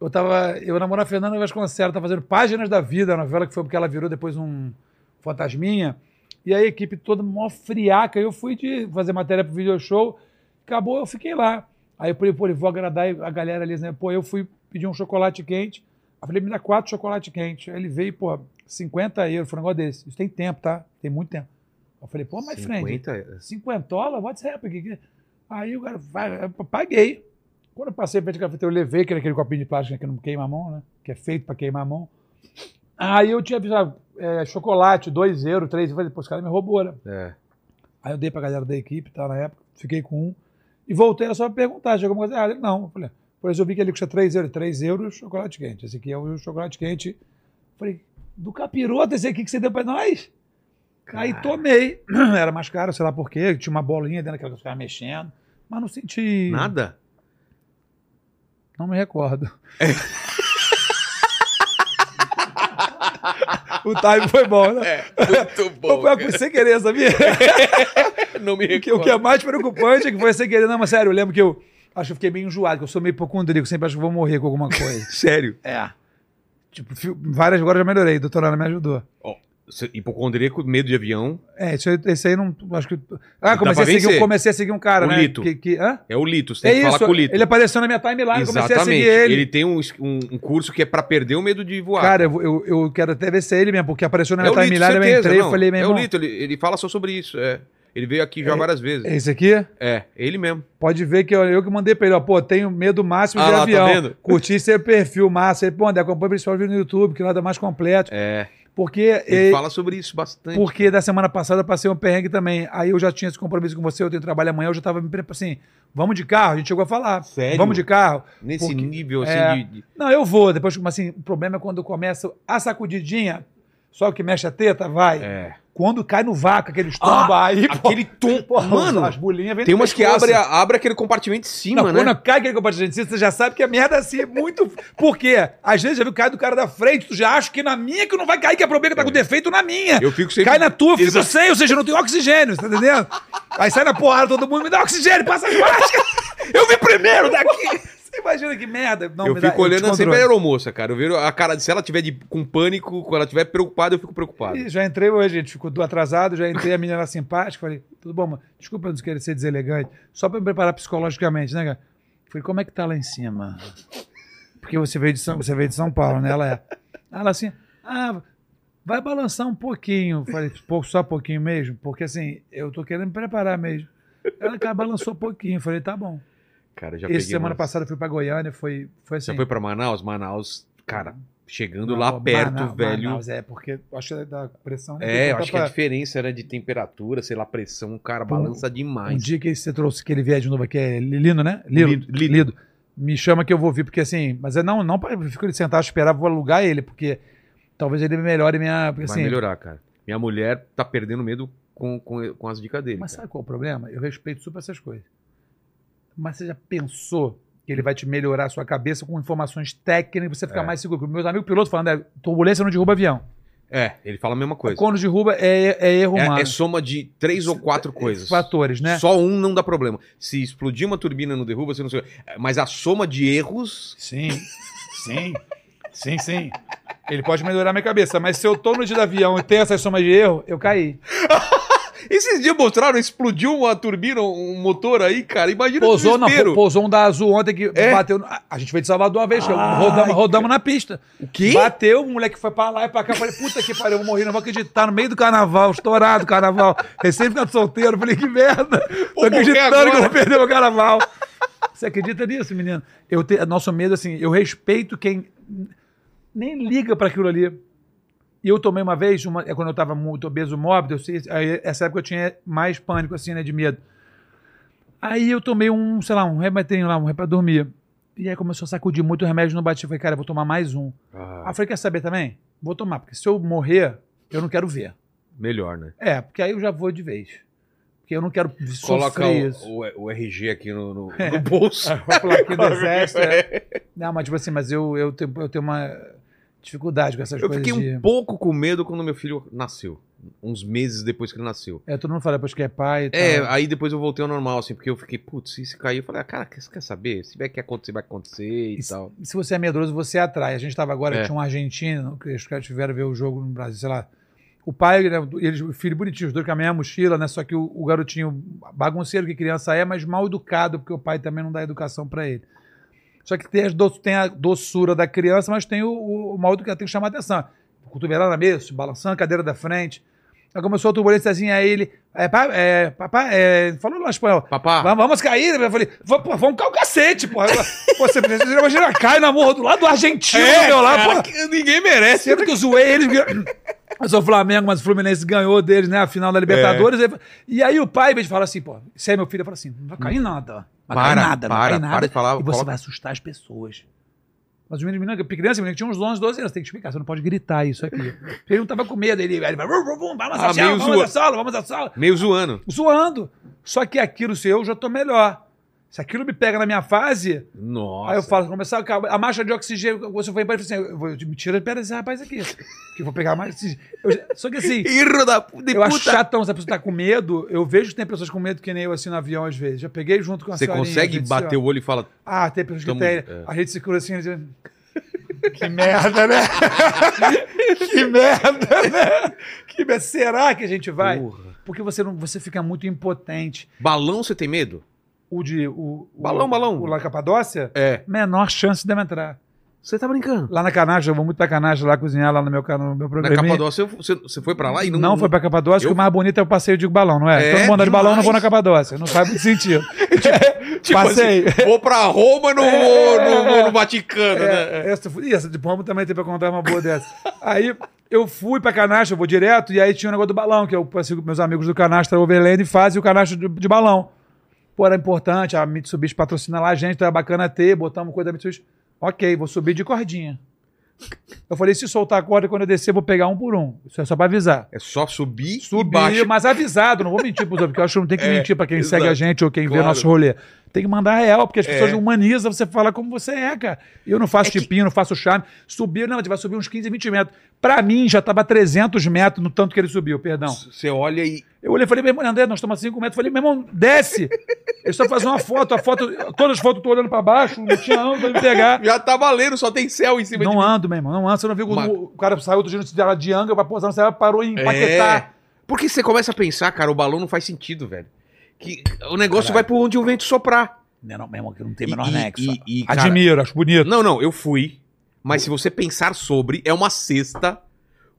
Eu tava. Eu namoro a Fernanda Vasconcelos, tava fazendo Páginas da Vida, a novela que foi porque ela virou depois um fantasminha. E aí a equipe toda mó friaca. Eu fui de fazer matéria pro video show. Acabou, eu fiquei lá. Aí eu falei, pô, eu vou agradar a galera ali, né? Pô, eu fui pedir um chocolate quente. Eu falei, me dá quatro chocolate quente. Aí ele veio, pô, 50 euros, foi um negócio desse. Isso tem tempo, tá? Tem muito tempo. Eu falei, pô, my friend. 50? Cinquentola? What's happening? Aí o cara, vai, paguei. Quando eu passei frente à cafeteria, eu levei aquele, aquele copinho de plástico que não queima a mão, né? Que é feito para queimar a mão. Aí eu tinha visto ah, é, chocolate, 2 euros, 3 Eu falei, pô, esse cara me roubou, né? É. Aí eu dei pra galera da equipe, tá, na época, fiquei com um. E voltei, era só pra perguntar, chegou uma coisa, ah, ele não. Eu falei, por isso eu vi que ele custa 3 euros, 3 euros, chocolate quente. Esse aqui é o chocolate quente. Eu falei, do capiroto esse aqui que você deu pra nós? Aí Cara. tomei. [clears throat] Era mais caro, sei lá por quê. Tinha uma bolinha dentro daquela que eu ficava mexendo. Mas não senti. Nada? Não me recordo. [laughs] o time foi bom, né? Muito [laughs] bom. Foi sem querer, sabia? [laughs] Não me O que, o que é mais preocupante é que foi sem querer. Não, mas sério, eu lembro que eu acho que eu fiquei meio enjoado, que eu sou meio hipocondríaco, sempre acho que vou morrer com alguma coisa. [laughs] Sério. é. Tipo, várias agora já melhorei, a doutora Ana me ajudou. Cê- hipocondríaco, medo de avião, É, esse aí não. Acho que. Ah, comecei a, seguir, comecei a seguir um cara, O né? Lito. Que, que, hã? é o Lito. Você tem É que isso, falar com o Lito. ele apareceu na minha timeline, eu comecei a seguir ele. tem um, um, um curso que é pra perder o medo de voar. Cara, eu, eu, eu quero até ver se é ele mesmo, porque apareceu na é minha timeline, eu entrei, eu falei, meu é o Lito, ele, ele fala só sobre isso. É. Ele veio aqui já É- várias vezes. Esse aqui? É, ele mesmo. Pode ver que eu, eu que mandei pra ele, ó, pô, tenho medo máximo Ah de lá, tá avião. vendo? Curti seu perfil massa. Ele, pô, André, acompanha o principal vídeo no YouTube, que nada mais completo. É. Porque, Ele fala sobre isso bastante. porque da semana passada eu passei um perrengue também. Aí eu já tinha esse compromisso com você, eu tenho trabalho amanhã, eu já tava me preparando, assim, vamos de carro? A gente chegou a falar. Sério? Vamos de carro? Nesse porque- nível, assim, é. de, de- Não, eu vou. Depois, mas assim, o problema é quando começa a sacudidinha, só o que mexe a teta, vai. É. Quando cai no vácuo, aquele estômago, aí, pô, Aquele tom. [laughs] pô, Mano, as bolinhas vêm tem umas que abre, abre aquele compartimento de cima, Não, né? quando cai aquele compartilhamento, você já sabe que a merda assim é muito. Por quê? Às vezes já viu cai do cara da frente, tu já acha que na minha que não vai cair, que é problema que tá com defeito na minha. Eu fico sempre- Cai na tua, eu fico Exato. sem, ou seja, não tem oxigênio, tá entendendo? Aí sai na porrada, todo mundo me dá oxigênio, passa as máscaras. [laughs] Eu vi primeiro daqui. Você imagina que merda. Não, eu me dá- fico olhando te sempre a aeromoça, cara. Eu vejo a cara, se ela tiver de, com pânico, quando ela tiver preocupada, eu fico preocupado. Ih, já entrei hoje, gente, ficou atrasado, já entrei, a menina era simpática, falei, tudo bom, mano? Desculpa eu não querer ser deselegante, só pra me preparar psicologicamente, né, cara? Falei, como é que tá lá em cima? Porque você veio de São, você veio de São Paulo, né? Ela é. Ela assim, ah, vai balançar um pouquinho. Falei, só pouquinho mesmo, porque assim, eu tô querendo me preparar mesmo. Ela cara, balançou um pouquinho, falei, tá bom. Cara, já Essa peguei semana umas- passada eu fui pra Goiânia, foi, foi assim. Você foi pra Manaus? Manaus, cara, chegando Não, lá perto, Manaus, velho. Manaus, é, porque eu acho que é da pressão. né, É, eu acho que a pra- diferença era de temperatura, sei lá, pressão, cara, balança Um demais. dia que você trouxe que ele vier de novo aqui, é Lino, né? Lido, Lido, Lido. Lido. Me chama que eu vou vir, porque assim, mas é não, não ficar ele sentar esperar, vou alugar ele, porque talvez ele melhore minha. Porque, Vai assim, melhorar, cara. Minha mulher tá perdendo medo com, com, com as dicas dele. Mas cara. sabe qual é o problema? Eu respeito super essas coisas. Mas você já pensou que ele vai te melhorar a sua cabeça com informações técnicas e você ficar É. mais seguro? Meus amigos pilotos falando, é, turbulência não derruba avião. É, ele fala a mesma coisa. Quando derruba é, é erro humano. É, é soma de três ou quatro coisas. Fatores, né? Só um não dá problema. Se explodir uma turbina no derruba, você não sei. Mas a soma de erros. Sim, sim, sim, sim. Ele pode melhorar minha cabeça, mas se eu tô no dia do avião e tem essa soma de erro, eu caí. [laughs] Esses dias mostraram, explodiu uma turbina, um motor aí, cara. Imagina Pousou, o desespero. pou- pousou um da Azul ontem que É? bateu. A gente veio de Salvador uma vez, Ai, rodamos, rodamos na pista. O quê? Bateu, o moleque foi pra lá e pra cá. Eu falei, puta que pariu, eu vou morrer, não vou acreditar. No meio do carnaval, estourado o carnaval. Recém ficado solteiro. Falei, que merda. Tô acreditando que eu vou perder meu carnaval. Você acredita nisso, menino? Eu te, nosso medo, assim, eu respeito quem nem liga pra aquilo ali. E eu tomei uma vez, uma, é quando eu tava muito obeso mórbido, eu sei, aí, essa época eu tinha mais pânico, assim, né, de medo. Aí eu tomei um, sei lá, um remédio lá, um remédio pra dormir. E aí começou a sacudir muito, o remédio não batia. Eu falei, cara, eu vou tomar mais um. Aí Ah, eu falei, quer saber também? Vou tomar, porque se eu morrer, eu não quero ver. melhor, né? É, porque aí eu já vou de vez. Porque eu não quero Coloca sofrer o, isso. o, o RG aqui no, no, É. [laughs] no bolso. A plaquinha do exército. é. Não, mas tipo assim, mas eu, eu, tenho, eu tenho uma dificuldade com essas Eu coisas fiquei de... um pouco com medo quando meu filho nasceu. Uns meses depois que ele nasceu. É, todo mundo fala depois que é pai e tal. É, aí depois eu voltei ao normal, assim, porque eu fiquei, putz, se cair, eu falei, ah, cara, você quer saber? Se tiver que acontecer, vai acontecer e, E se, tal. e se você é medroso, você atrai. A gente estava agora, É. tinha um argentino, que os caras tiveram ver o jogo no Brasil, sei lá. O pai, né, eles, o filho bonitinho, os dois com a mesma mochila, né? Só que o, o garotinho bagunceiro que criança é, mas mal educado, porque o pai também não dá educação para ele. Só que tem, do- tem a doçura da criança, mas tem o, o, o mal educado, tem que chamar atenção. Cotovelada na mesa, balançando a cadeira da frente. Aí começou a turbulência assim, aí ele. É, pa- é, papai, é, falou lá espanhol. Papá, Vamos, vamos cair. Eu falei, "Vamos, pô, vamos cair o cacete, porra. Pô, você, você imagina, cai na morra do lado do argentino do meu cara, porra. que ninguém merece. Sendo que eu zoei eles. Eu [clears throat] sou Flamengo, mas o Fluminense ganhou deles, né? A final da Libertadores. É. E aí o pai, em vez de falar assim, pô, você é meu filho, fala assim: não vai cair nada. Não vai Para, nada, para, nada. para de falar, E você coloca- vai assustar as pessoas. Mas o menino, menino, criança, menino, que tinha uns 11, 12 anos, tem que explicar, você não pode gritar isso aqui. Ele não tava com medo, ele, ele vai, "Vrum, vrum, vrum, vamos Ah, à sala, meio vamos à sala, vamos à sala Meio zoando. zoando. Só que aquilo, se eu já tô melhor. Se aquilo me pega na minha fase, Nossa. aí eu falo, começar a, a marcha de oxigênio, você foi embora e falou assim, eu vou, me tira, pera esse rapaz aqui, que eu vou pegar mais oxigênio. Eu só que assim, Irro da de eu acho puta. chatão, se a pessoa tá com medo, eu vejo que tem pessoas com medo que nem eu assim no avião às vezes. Já peguei junto com a Você consegue bater se- o olho e fala, Ah, tem pessoas que Tamo- tem. é. A gente se cura assim, gente... [laughs] que merda, né? [laughs] que merda, né? Que merda. Será que a gente vai? porra. Porque você, não, você fica muito impotente. Balão você tem medo? O de. O, Balão, o, balão. O La Capadócia, É. menor chance de eu entrar. Você tá brincando? Lá na Canastra, eu vou muito pra Canastra lá cozinhar lá no meu, no meu Na programa. Capadócia, você, você foi pra lá e não... Não, foi pra Capadócia, Eu- o mais bonito é o passeio de balão, não é? É, Todo mundo anda de balão, não vou na. Capadócia. Não faz muito sentido. [laughs] Tipo [laughs] Passei. assim, vou pra Roma, não vou, [laughs] não vou no Vaticano, né? É, essa, ih, essa de Roma também tem pra contar uma boa dessa. Aí eu fui pra Canastra, eu vou direto, e aí tinha o negócio do balão, que eu sigo meus amigos do Canastra Overland e fazem o Canastra de, de balão. Pô, era importante, a Mitsubishi patrocina lá a gente, então é bacana ter, botamos coisa da Mitsubishi. Ok, vou subir de cordinha. Eu falei, se soltar a corda, quando eu descer, vou pegar um por um. Isso é só pra avisar. É só subir e Subir, baixo. mas avisado, não vou mentir pros outros, porque eu acho que não tem que É, mentir pra quem exato. segue a gente ou quem vê Claro. nosso rolê. Tem que mandar real, porque as É. pessoas humanizam, você fala como você é, cara. Eu não faço É que- tipinho, não faço charme. Subir, não, a gente vai subir uns 15, 20 metros. Pra mim, já tava 300 metros no tanto que ele subiu, perdão. Você olha e... Eu olhei e falei, meu irmão, André, nós estamos a 5 metros. Falei, meu irmão, desce. Eu só fazer uma foto, a foto, todas as fotos eu tô olhando pra baixo, não tinha ângulo pra me pegar. Já tá valendo, só tem céu em cima de Não mim. ando, meu irmão, não ando. Você não viu Mas- o cara saiu do giro de de anga pra posar, você parou em Paquetá. É. Porque você começa a pensar, cara, o balão não faz sentido, velho. Que o negócio vai por onde o vento soprar. Não, não, meu irmão, que não tem menor e- nexo. e- e, cara- Admiro, acho bonito. Não, não, eu fui. Mas se você pensar sobre, é uma cesta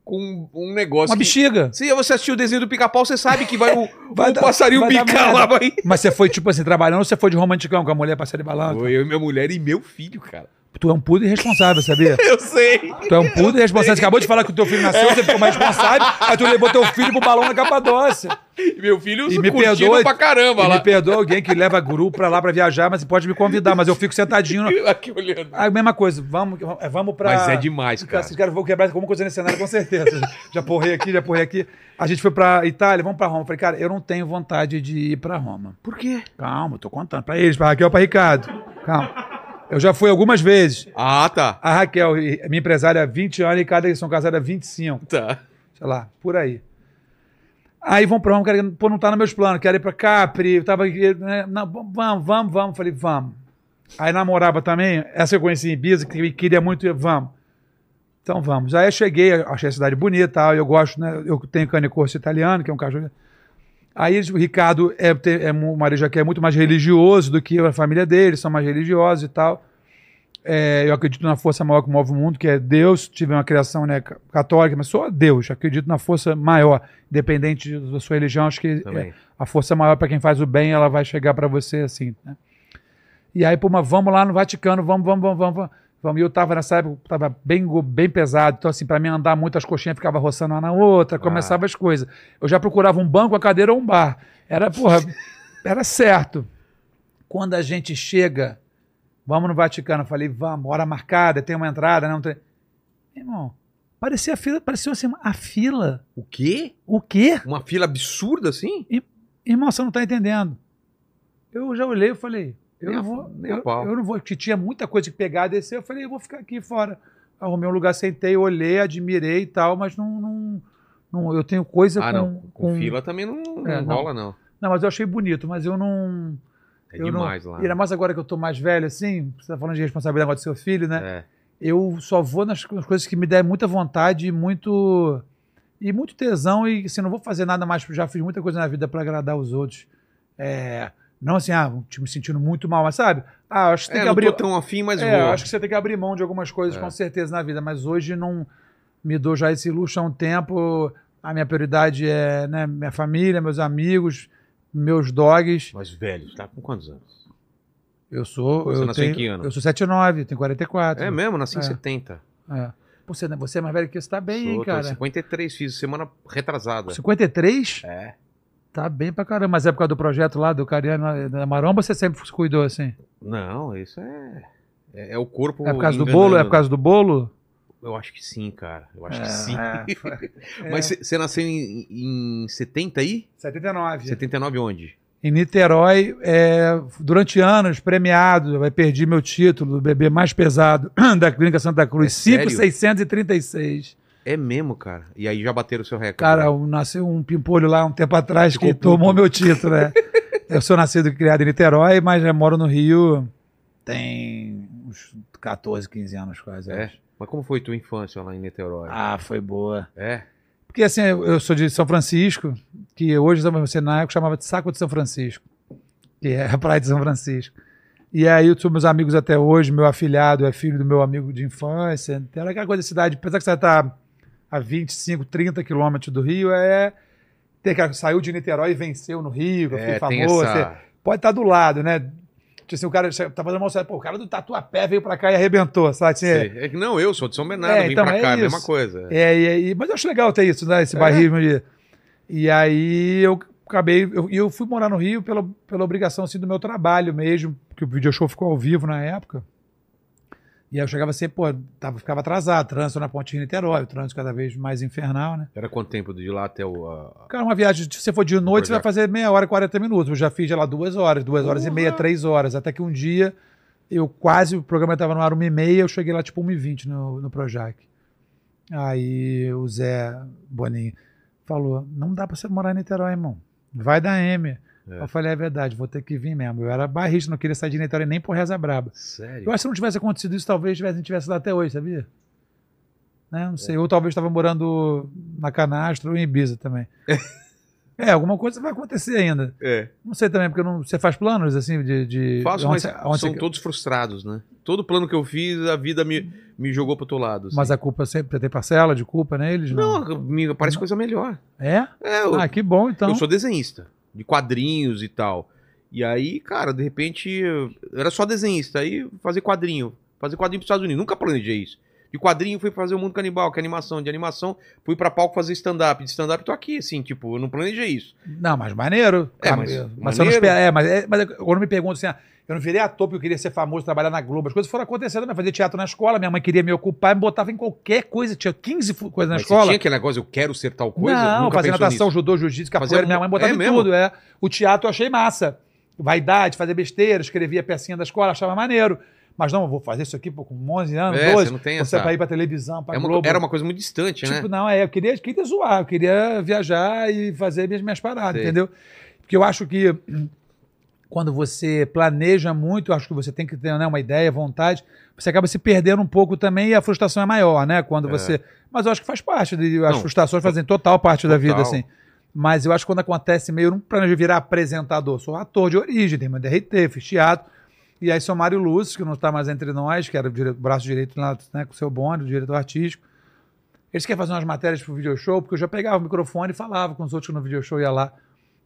com um negócio. Uma que- bexiga. Se você assistiu o desenho do pica-pau, você sabe que vai o, [laughs] Vai o dar- passarinho merda. lá. Vai... Mas você foi, tipo assim, trabalhando ou você foi de romanticão com a mulher passar de balanço? Foi eu e minha mulher e meu filho, cara. Tu é um puto irresponsável, sabia? [laughs] Eu sei. Tu é um puto irresponsável. Você acabou de falar que o teu filho nasceu, você ficou mais responsável, aí tu levou teu filho pro balão na Capadócia. E meu filho E me perdoa- pra caramba E lá. me perdoa alguém que leva grupo pra lá pra viajar, mas pode me convidar, mas eu fico sentadinho. no- Aqui olhando. A mesma coisa, vamos, é, vamos pra. Mas é demais, cara. Esses caras vão quebrar alguma coisa nesse cenário, com certeza. [laughs] já porrei aqui, já porrei aqui. A gente foi pra Itália, vamos pra Roma. Falei, cara, eu não tenho vontade de ir pra Roma. Por quê? Calma, eu tô contando pra eles, pra Raquel, pra Ricardo. Calma. Eu já fui algumas vezes. Ah, tá. A Raquel, minha empresária há 20 anos e cada são casados há 25, Tá. sei lá, por aí. Aí vão pra Roma, cara, pô, não tá nos meus planos, quero ir pra Capri, eu tava aqui, né, não, vamos, vamos, vamos, falei, vamos. Aí namorava também, essa eu conheci em Ibiza, que queria muito ir, vamos. Então vamos. Aí eu cheguei, achei a cidade bonita, tal, eu gosto, né, eu tenho cane corso italiano, que é um cachorro. Aí o Ricardo é, é um marido já que é muito mais religioso do que a família dele, são mais religiosos e tal. É, eu acredito na força maior que move o mundo, que é Deus. Tive uma criação né, ca- católica, mas só Deus. Acredito na força maior, independente da sua religião. Acho que é, a força maior para quem faz o bem, ela vai chegar para você assim. Né? E aí, pô, mas vamos lá no Vaticano, vamos, vamos, vamos, vamos. Vamos. E eu tava nessa época, tava bem, bem pesado. Então, assim, para mim andar muito, as coxinhas ficava roçando uma na outra, começava as coisas. Eu já procurava um banco, a cadeira ou um bar. Era, porra, [laughs] era certo. Quando a gente chega, vamos no Vaticano, eu falei, vamos, hora marcada, tem uma entrada, não tem. Irmão, parecia a fila, parecia assim, a fila. O quê? O quê? Uma fila absurda assim? Irmão, você não tá entendendo. Eu já olhei e falei, eu não vou. Eu, eu não vou, que tinha muita coisa que pegar, descer. Eu falei, eu vou ficar aqui fora. Arrumei um lugar, sentei, olhei, admirei e tal, mas não. não, não- eu tenho coisa Ah, com, não. Com, fila também não, não É, não. rola, não. Não, mas eu achei bonito, mas eu não. É eu demais não, lá. E ainda mais agora que eu tô mais velho, assim, você tá falando de responsabilidade agora do seu filho, né? É. eu só vou nas co- coisas que me der muita vontade e muito e muito tesão e assim, não vou fazer nada mais, já fiz muita coisa na vida para agradar os outros. É, não assim, ah, tipo, me sentindo muito mal, mas sabe? Ah, acho que É, tem que não abrir tô tão afim, mas é, vou. acho que você tem que abrir mão de algumas coisas É. com certeza na vida, mas hoje não me dou já esse luxo há um tempo. A minha prioridade é, né, minha família, meus amigos, meus dogs. Mas velho, tá com quantos anos? Eu sou, Você eu nasceu em tenho, que ano? eu sou 79, tenho 44. É mesmo? Nasci em É. 70. É. Pô, Você, você é mais velho que você, tá bem, Sou, hein, tô em cara? 53, fiz semana retrasada. 53? É. Tá bem pra caramba. Mas é por causa do projeto lá do Cariano da Maromba, você sempre se cuidou assim? Não, isso é. É, é o corpo. É por causa do enganando. bolo? É por causa do bolo? Eu acho que sim, cara. Eu acho É, que sim. é. [laughs] Mas você nasceu em, em 70 aí? 79. 79 onde? Em Niterói, é, durante anos, premiado, eu perdi meu título, o bebê mais pesado [clears throat] da Clínica Santa Cruz, É sério? 5,636. É mesmo, cara. E aí já bateram o seu recorde. Cara, eu- nasceu um pimpolho lá um tempo atrás Ficou que puto. tomou meu título, né? [laughs] eu sou nascido e criado em Niterói, mas já moro no Rio tem uns 14, 15 anos quase. É? Mas como foi tua infância lá em Niterói? Ah, foi boa. É? Porque assim, eu eu sou de São Francisco, que hoje na época chamava de Saco de São Francisco, que é a praia de São Francisco. E aí eu sou meus amigos até hoje, meu afilhado é filho do meu amigo de infância. Era aquela coisa de cidade, apesar que você está a 25, 30 quilômetros do Rio, é ter que saiu de Niterói e venceu no Rio, É, tem famoso. essa- pode estar do lado, né? Tipo assim, o cara tá fazendo mal, pô, o cara do Tatuapé veio pra cá e arrebentou, sabe? Assim, é-. É que não, eu sou de São Bernardo, É, vim então, pra é cá, isso. mesma coisa. É, mas eu acho legal ter isso, né? Esse É? bairrismo de. E aí eu acabei. Eu, e eu fui morar no Rio pela, pela obrigação assim, do meu trabalho mesmo, porque o video show ficou ao vivo na época. E aí eu chegava sempre, pô, tava, ficava atrasado, trânsito na Pontinha Niterói, o trânsito cada vez mais infernal, né? Era quanto tempo de lá até o. a- Cara, uma viagem, se você for de noite, você vai fazer meia hora, 40 minutos. Eu já fiz já lá duas horas, duas horas e meia, três horas. Até que um dia, eu quase, o programa estava no ar uma e meia, eu cheguei lá tipo 1 e 20 no, no Projac. Aí o Zé Boninho falou, não dá pra você morar em Niterói, irmão. Vai da M. É. Eu falei, é verdade, vou ter que vir mesmo. Eu era barrista, não queria sair de Niterói nem por reza braba. Sério? Eu acho que se não tivesse acontecido isso, talvez tivesse, tivesse lá até hoje, sabia? Né? Não sei. Ou talvez estava morando na Canastra ou em Ibiza também. [laughs] é, alguma coisa vai acontecer ainda. É. Não sei também, porque não, você faz planos assim de. de Faço, onde mas onde são você- todos frustrados, né? Todo plano que eu fiz, a vida me, me jogou pro outro lado. assim. Mas a culpa sempre tem parcela de culpa neles? Não. Não, me parece coisa melhor. É? É, eu, Ah, que bom então. eu sou desenhista, de quadrinhos e tal. E aí, cara, de repente, era só desenhista, aí fazer quadrinho, fazer quadrinho pros Estados Unidos, nunca planejei isso. De quadrinho fui fazer o Mundo Canibal, que é animação, de animação fui pra palco fazer stand-up, de stand-up tô aqui, assim, tipo, eu não planejei isso. Não, mas maneiro. É, mas mas, você não maneiro. espera. É, mas, é, mas quando me perguntam assim, ah, eu não virei ator porque eu queria ser famoso, trabalhar na Globo. As coisas foram acontecendo, eu fazia teatro na escola, minha mãe queria me ocupar, me botava em qualquer coisa, tinha 15 fu- coisas na Mas você escola. tinha aquele negócio, eu quero ser tal coisa? Não, nunca pensou natação, nisso? judô, jiu-jitsu, capoeira, Fazia minha mãe botava é em mesmo? tudo, é. O teatro eu achei massa. Vaidade, fazer besteira, escrevia pecinha da escola, achava maneiro. Mas não, eu vou fazer isso aqui pô, com 11 anos, É, 12, você não tem você essa- pra ir pra televisão, pra É uma- Globo. era uma coisa muito distante, Tipo, né? não, é, eu queria, queria zoar, eu queria viajar e fazer minhas, minhas paradas, Sei. entendeu? Porque eu acho que quando você planeja muito, acho que você tem que ter né, uma ideia, vontade, você acaba se perdendo um pouco também e a frustração é maior, né? Quando É. você. Mas eu acho que faz parte, de, as Não, frustrações fazem total parte da vida, total. assim. Mas eu acho que quando acontece meio, eu não planejo virar apresentador, sou ator de origem, tenho meu DRT, fiz teatro. E aí sou Mário Lúcio, que não está mais entre nós, que era o braço direito lá, né, com o seu bonde, o diretor artístico. Eles querem fazer umas matérias pro video show, porque eu já pegava o microfone e falava com os outros que no video show ia lá.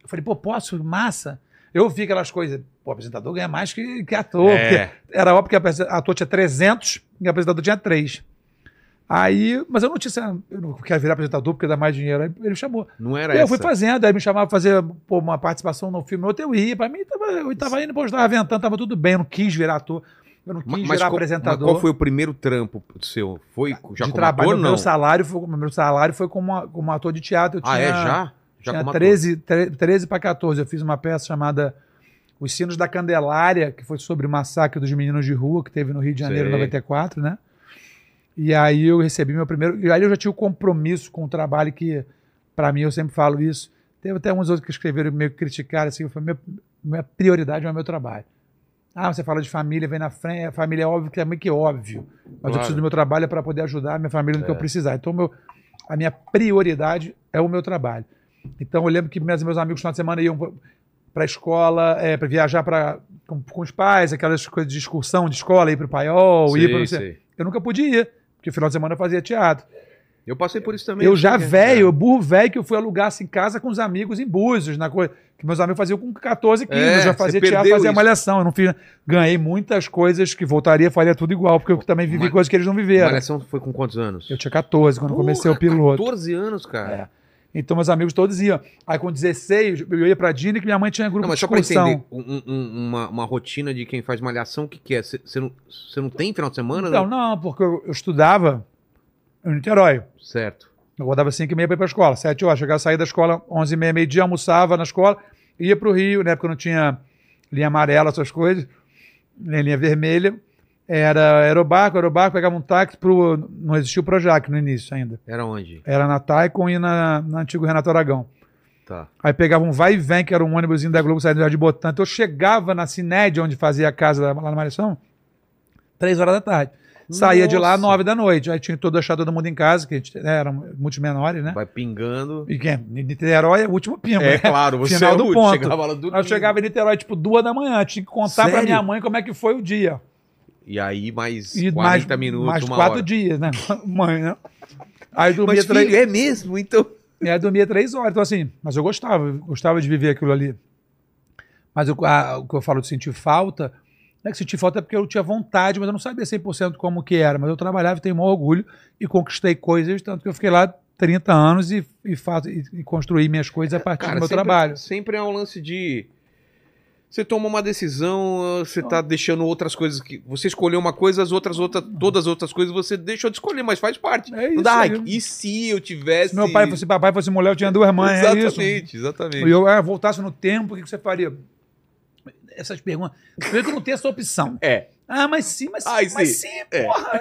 Eu falei, pô, posso? Massa. Eu vi aquelas coisas, pô, apresentador ganha mais que, que ator. É. Era óbvio que ator tinha 300 e apresentador tinha 3. Aí, mas eu não tinha, eu não quero virar apresentador porque dá mais dinheiro. Aí ele me chamou. Não era eu essa. fui fazendo, aí me chamava pra fazer pô, uma participação no filme, outro eu ia. Pra mim, tava, eu tava indo, pô, eu tava ventando, tava tudo bem, eu não quis virar ator. Eu não quis Ma- virar qual, apresentador. mas qual foi o primeiro trampo seu? Foi já de como trabalho, ator, o não? meu salário foi, o meu salário foi como, como ator de teatro. Eu Ah, é? tinha- Já? Já tinha como ator? 13, tre- 13 para 14. Eu fiz uma peça chamada Os Sinos da Candelária, que foi sobre o massacre dos meninos de rua que teve no Rio de Janeiro em Sei. 94, né? E aí eu recebi meu primeiro. E aí eu já tinha o compromisso com o trabalho que, para mim, eu sempre falo isso. Teve até uns outros que escreveram meio que criticaram, assim, foi minha, minha prioridade é o meu trabalho. Ah, você fala de família, vem na frente. A família é óbvio que é meio que óbvio. Mas eu Claro. preciso do meu trabalho para poder ajudar a minha família no que É. eu precisar. Então, meu, a minha prioridade é o meu trabalho. Então, eu lembro que meus, meus amigos no final de semana iam para a escola, é, para viajar pra, com, com os pais, aquelas coisas de excursão de escola, ir para o paiol, ir Sei, para sei. Eu nunca podia ir, porque no final de semana eu fazia teatro. Eu passei por isso também. eu já velho, burro velho, que eu fui alugar assim, casa com os amigos em Búzios, na coisa que meus amigos faziam com 14, 15. É, eu já você fazia teatro, fazia isso. malhação. Eu não fiz, ganhei muitas coisas que voltaria, faria tudo igual, porque eu também vivi Mas- coisas que eles não viveram. Malhação foi com quantos anos? Eu tinha 14 quando comecei o Porra, piloto. 14 anos, cara. É. Então meus amigos todos iam. Aí com 16, eu ia pra Disney que minha mãe tinha grupo Não, mas de só pra excursão. entender, um- um- uma, uma rotina de quem faz malhação, o que, que é? Você não, cê não tem final de semana? Então, não, porque eu, eu estudava em Niterói. Certo. Eu rodava 5 e meia para ir para a escola, 7 horas. Chegava, saía da escola 11 e meia, meio-dia, almoçava na escola, ia para o Rio, na época não tinha linha amarela, essas coisas, nem linha vermelha. Era aerobarco, aerobarco, pegava um táxi pro. Não existia o Projac no início ainda. Era onde? Era na Taikon e na, na antigo Renato Aragão. Tá. Aí pegava um vai e vem, que era um ônibusinho da Globo saindo do Jardim Botânico. Eu chegava na Cinédia, onde fazia a casa lá na Malhação, três horas da tarde. Saía de lá às Nossa. nove da noite. Aí tinha todo deixado todo mundo em casa, que a gente, né, eram muitos menores, né? Vai pingando. E quem? Niterói é o último pingo. É né? claro, você Final é do o- ponto. chegava lá do eu chegava em Niterói, tipo, duas da manhã. Tinha que contar pra Sério? minha mãe como é que foi o dia. E aí mais E 40 mais, minutos, mais uma quatro hora. dias, né? [laughs] Mãe, né? Aí dormia Mas três, filho, é mesmo? Então... é, dormia três horas. Então, assim, mas eu gostava, eu gostava de viver aquilo ali. Mas o, a- o que eu falo de sentir falta, não é que sentir falta é porque eu tinha vontade, mas eu não sabia 100% como que era. Mas eu trabalhava e tenho maior orgulho e conquistei coisas, tanto que eu fiquei lá 30 anos e, e, faço, e, e construí minhas coisas a partir do meu sempre, trabalho. Sempre é um lance de. Você toma uma decisão, você tá deixando outras coisas que. Você escolheu uma coisa, as outras, outras, todas as outras coisas você deixou de escolher, mas faz parte. É Não isso dá, aí. ai, e se eu tivesse. Se meu pai fosse papai, fosse mulher, eu tinha duas mães. É. Exatamente, exatamente. E eu ah, voltasse no tempo, o que você faria? Essas perguntas. Primeiro que não tem essa opção. É. Ah, mas sim, mas sim, Ai, mas sim. sim, É. porra.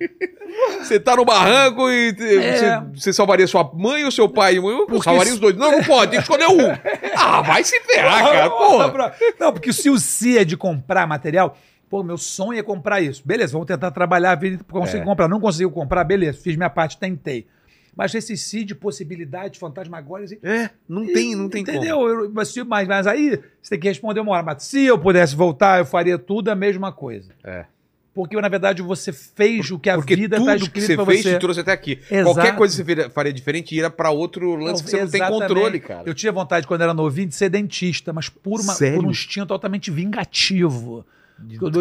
[laughs] Você tá no barranco e te- É. você, você salvaria sua mãe ou seu pai? Eu Porque salvaria se- os dois. Não, não pode, tem que escolher um. [laughs] Ah, vai se ferrar, cara, porra. Não, porque se o se é de comprar material, pô, meu sonho é comprar isso. Beleza, vamos tentar trabalhar, conseguir É. comprar. Não conseguiu comprar, beleza, fiz minha parte, tentei. Mas esse se de possibilidade, fantasmagórias, assim, É, não tem, não tem Entendeu? como. Eu- mas, mas, mas aí você tem que responder uma hora. Mas se eu pudesse voltar, eu faria tudo a mesma coisa. É. Porque, na verdade, você fez o que a vida está que escrito você pra fez você. te trouxe até aqui. Exato. Qualquer coisa que você faria- diferente ia pra outro lance que você não tem Exatamente. controle, cara. Eu tinha vontade, quando era novinho, de ser dentista, mas por, uma, por um instinto altamente vingativo.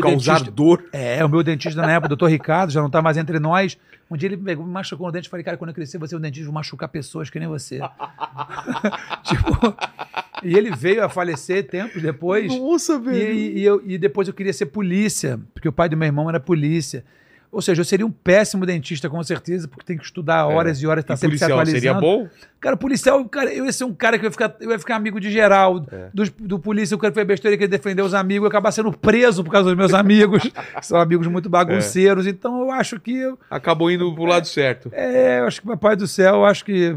Causar dor. É, o meu dentista na época, o doutor Ricardo, já não tá mais entre nós. Um dia ele me pegou, me machucou no dente e falei, cara, quando eu crescer, você é um dentista, vou machucar pessoas que nem você. [laughs] tipo, e ele veio a falecer tempos depois. Nossa, E, e eu, e depois eu queria ser polícia, porque o pai do meu irmão era polícia. Ou seja, eu seria um péssimo dentista, com certeza, porque tem que estudar horas e horas, tá É. E sempre se policial atualizando. seria bom? Cara, policial, cara, eu ia ser um cara que eu ia ficar, eu ia ficar amigo de geral. É. Dos- Do, polícia, o cara que foi besteira, que defender os amigos, eu ia acabar sendo preso por causa dos meus amigos. que São amigos muito [laughs] bagunceiros. Então eu acho que. eu- Acabou indo pro lado certo. É, eu acho que Papai do Céu, eu acho que.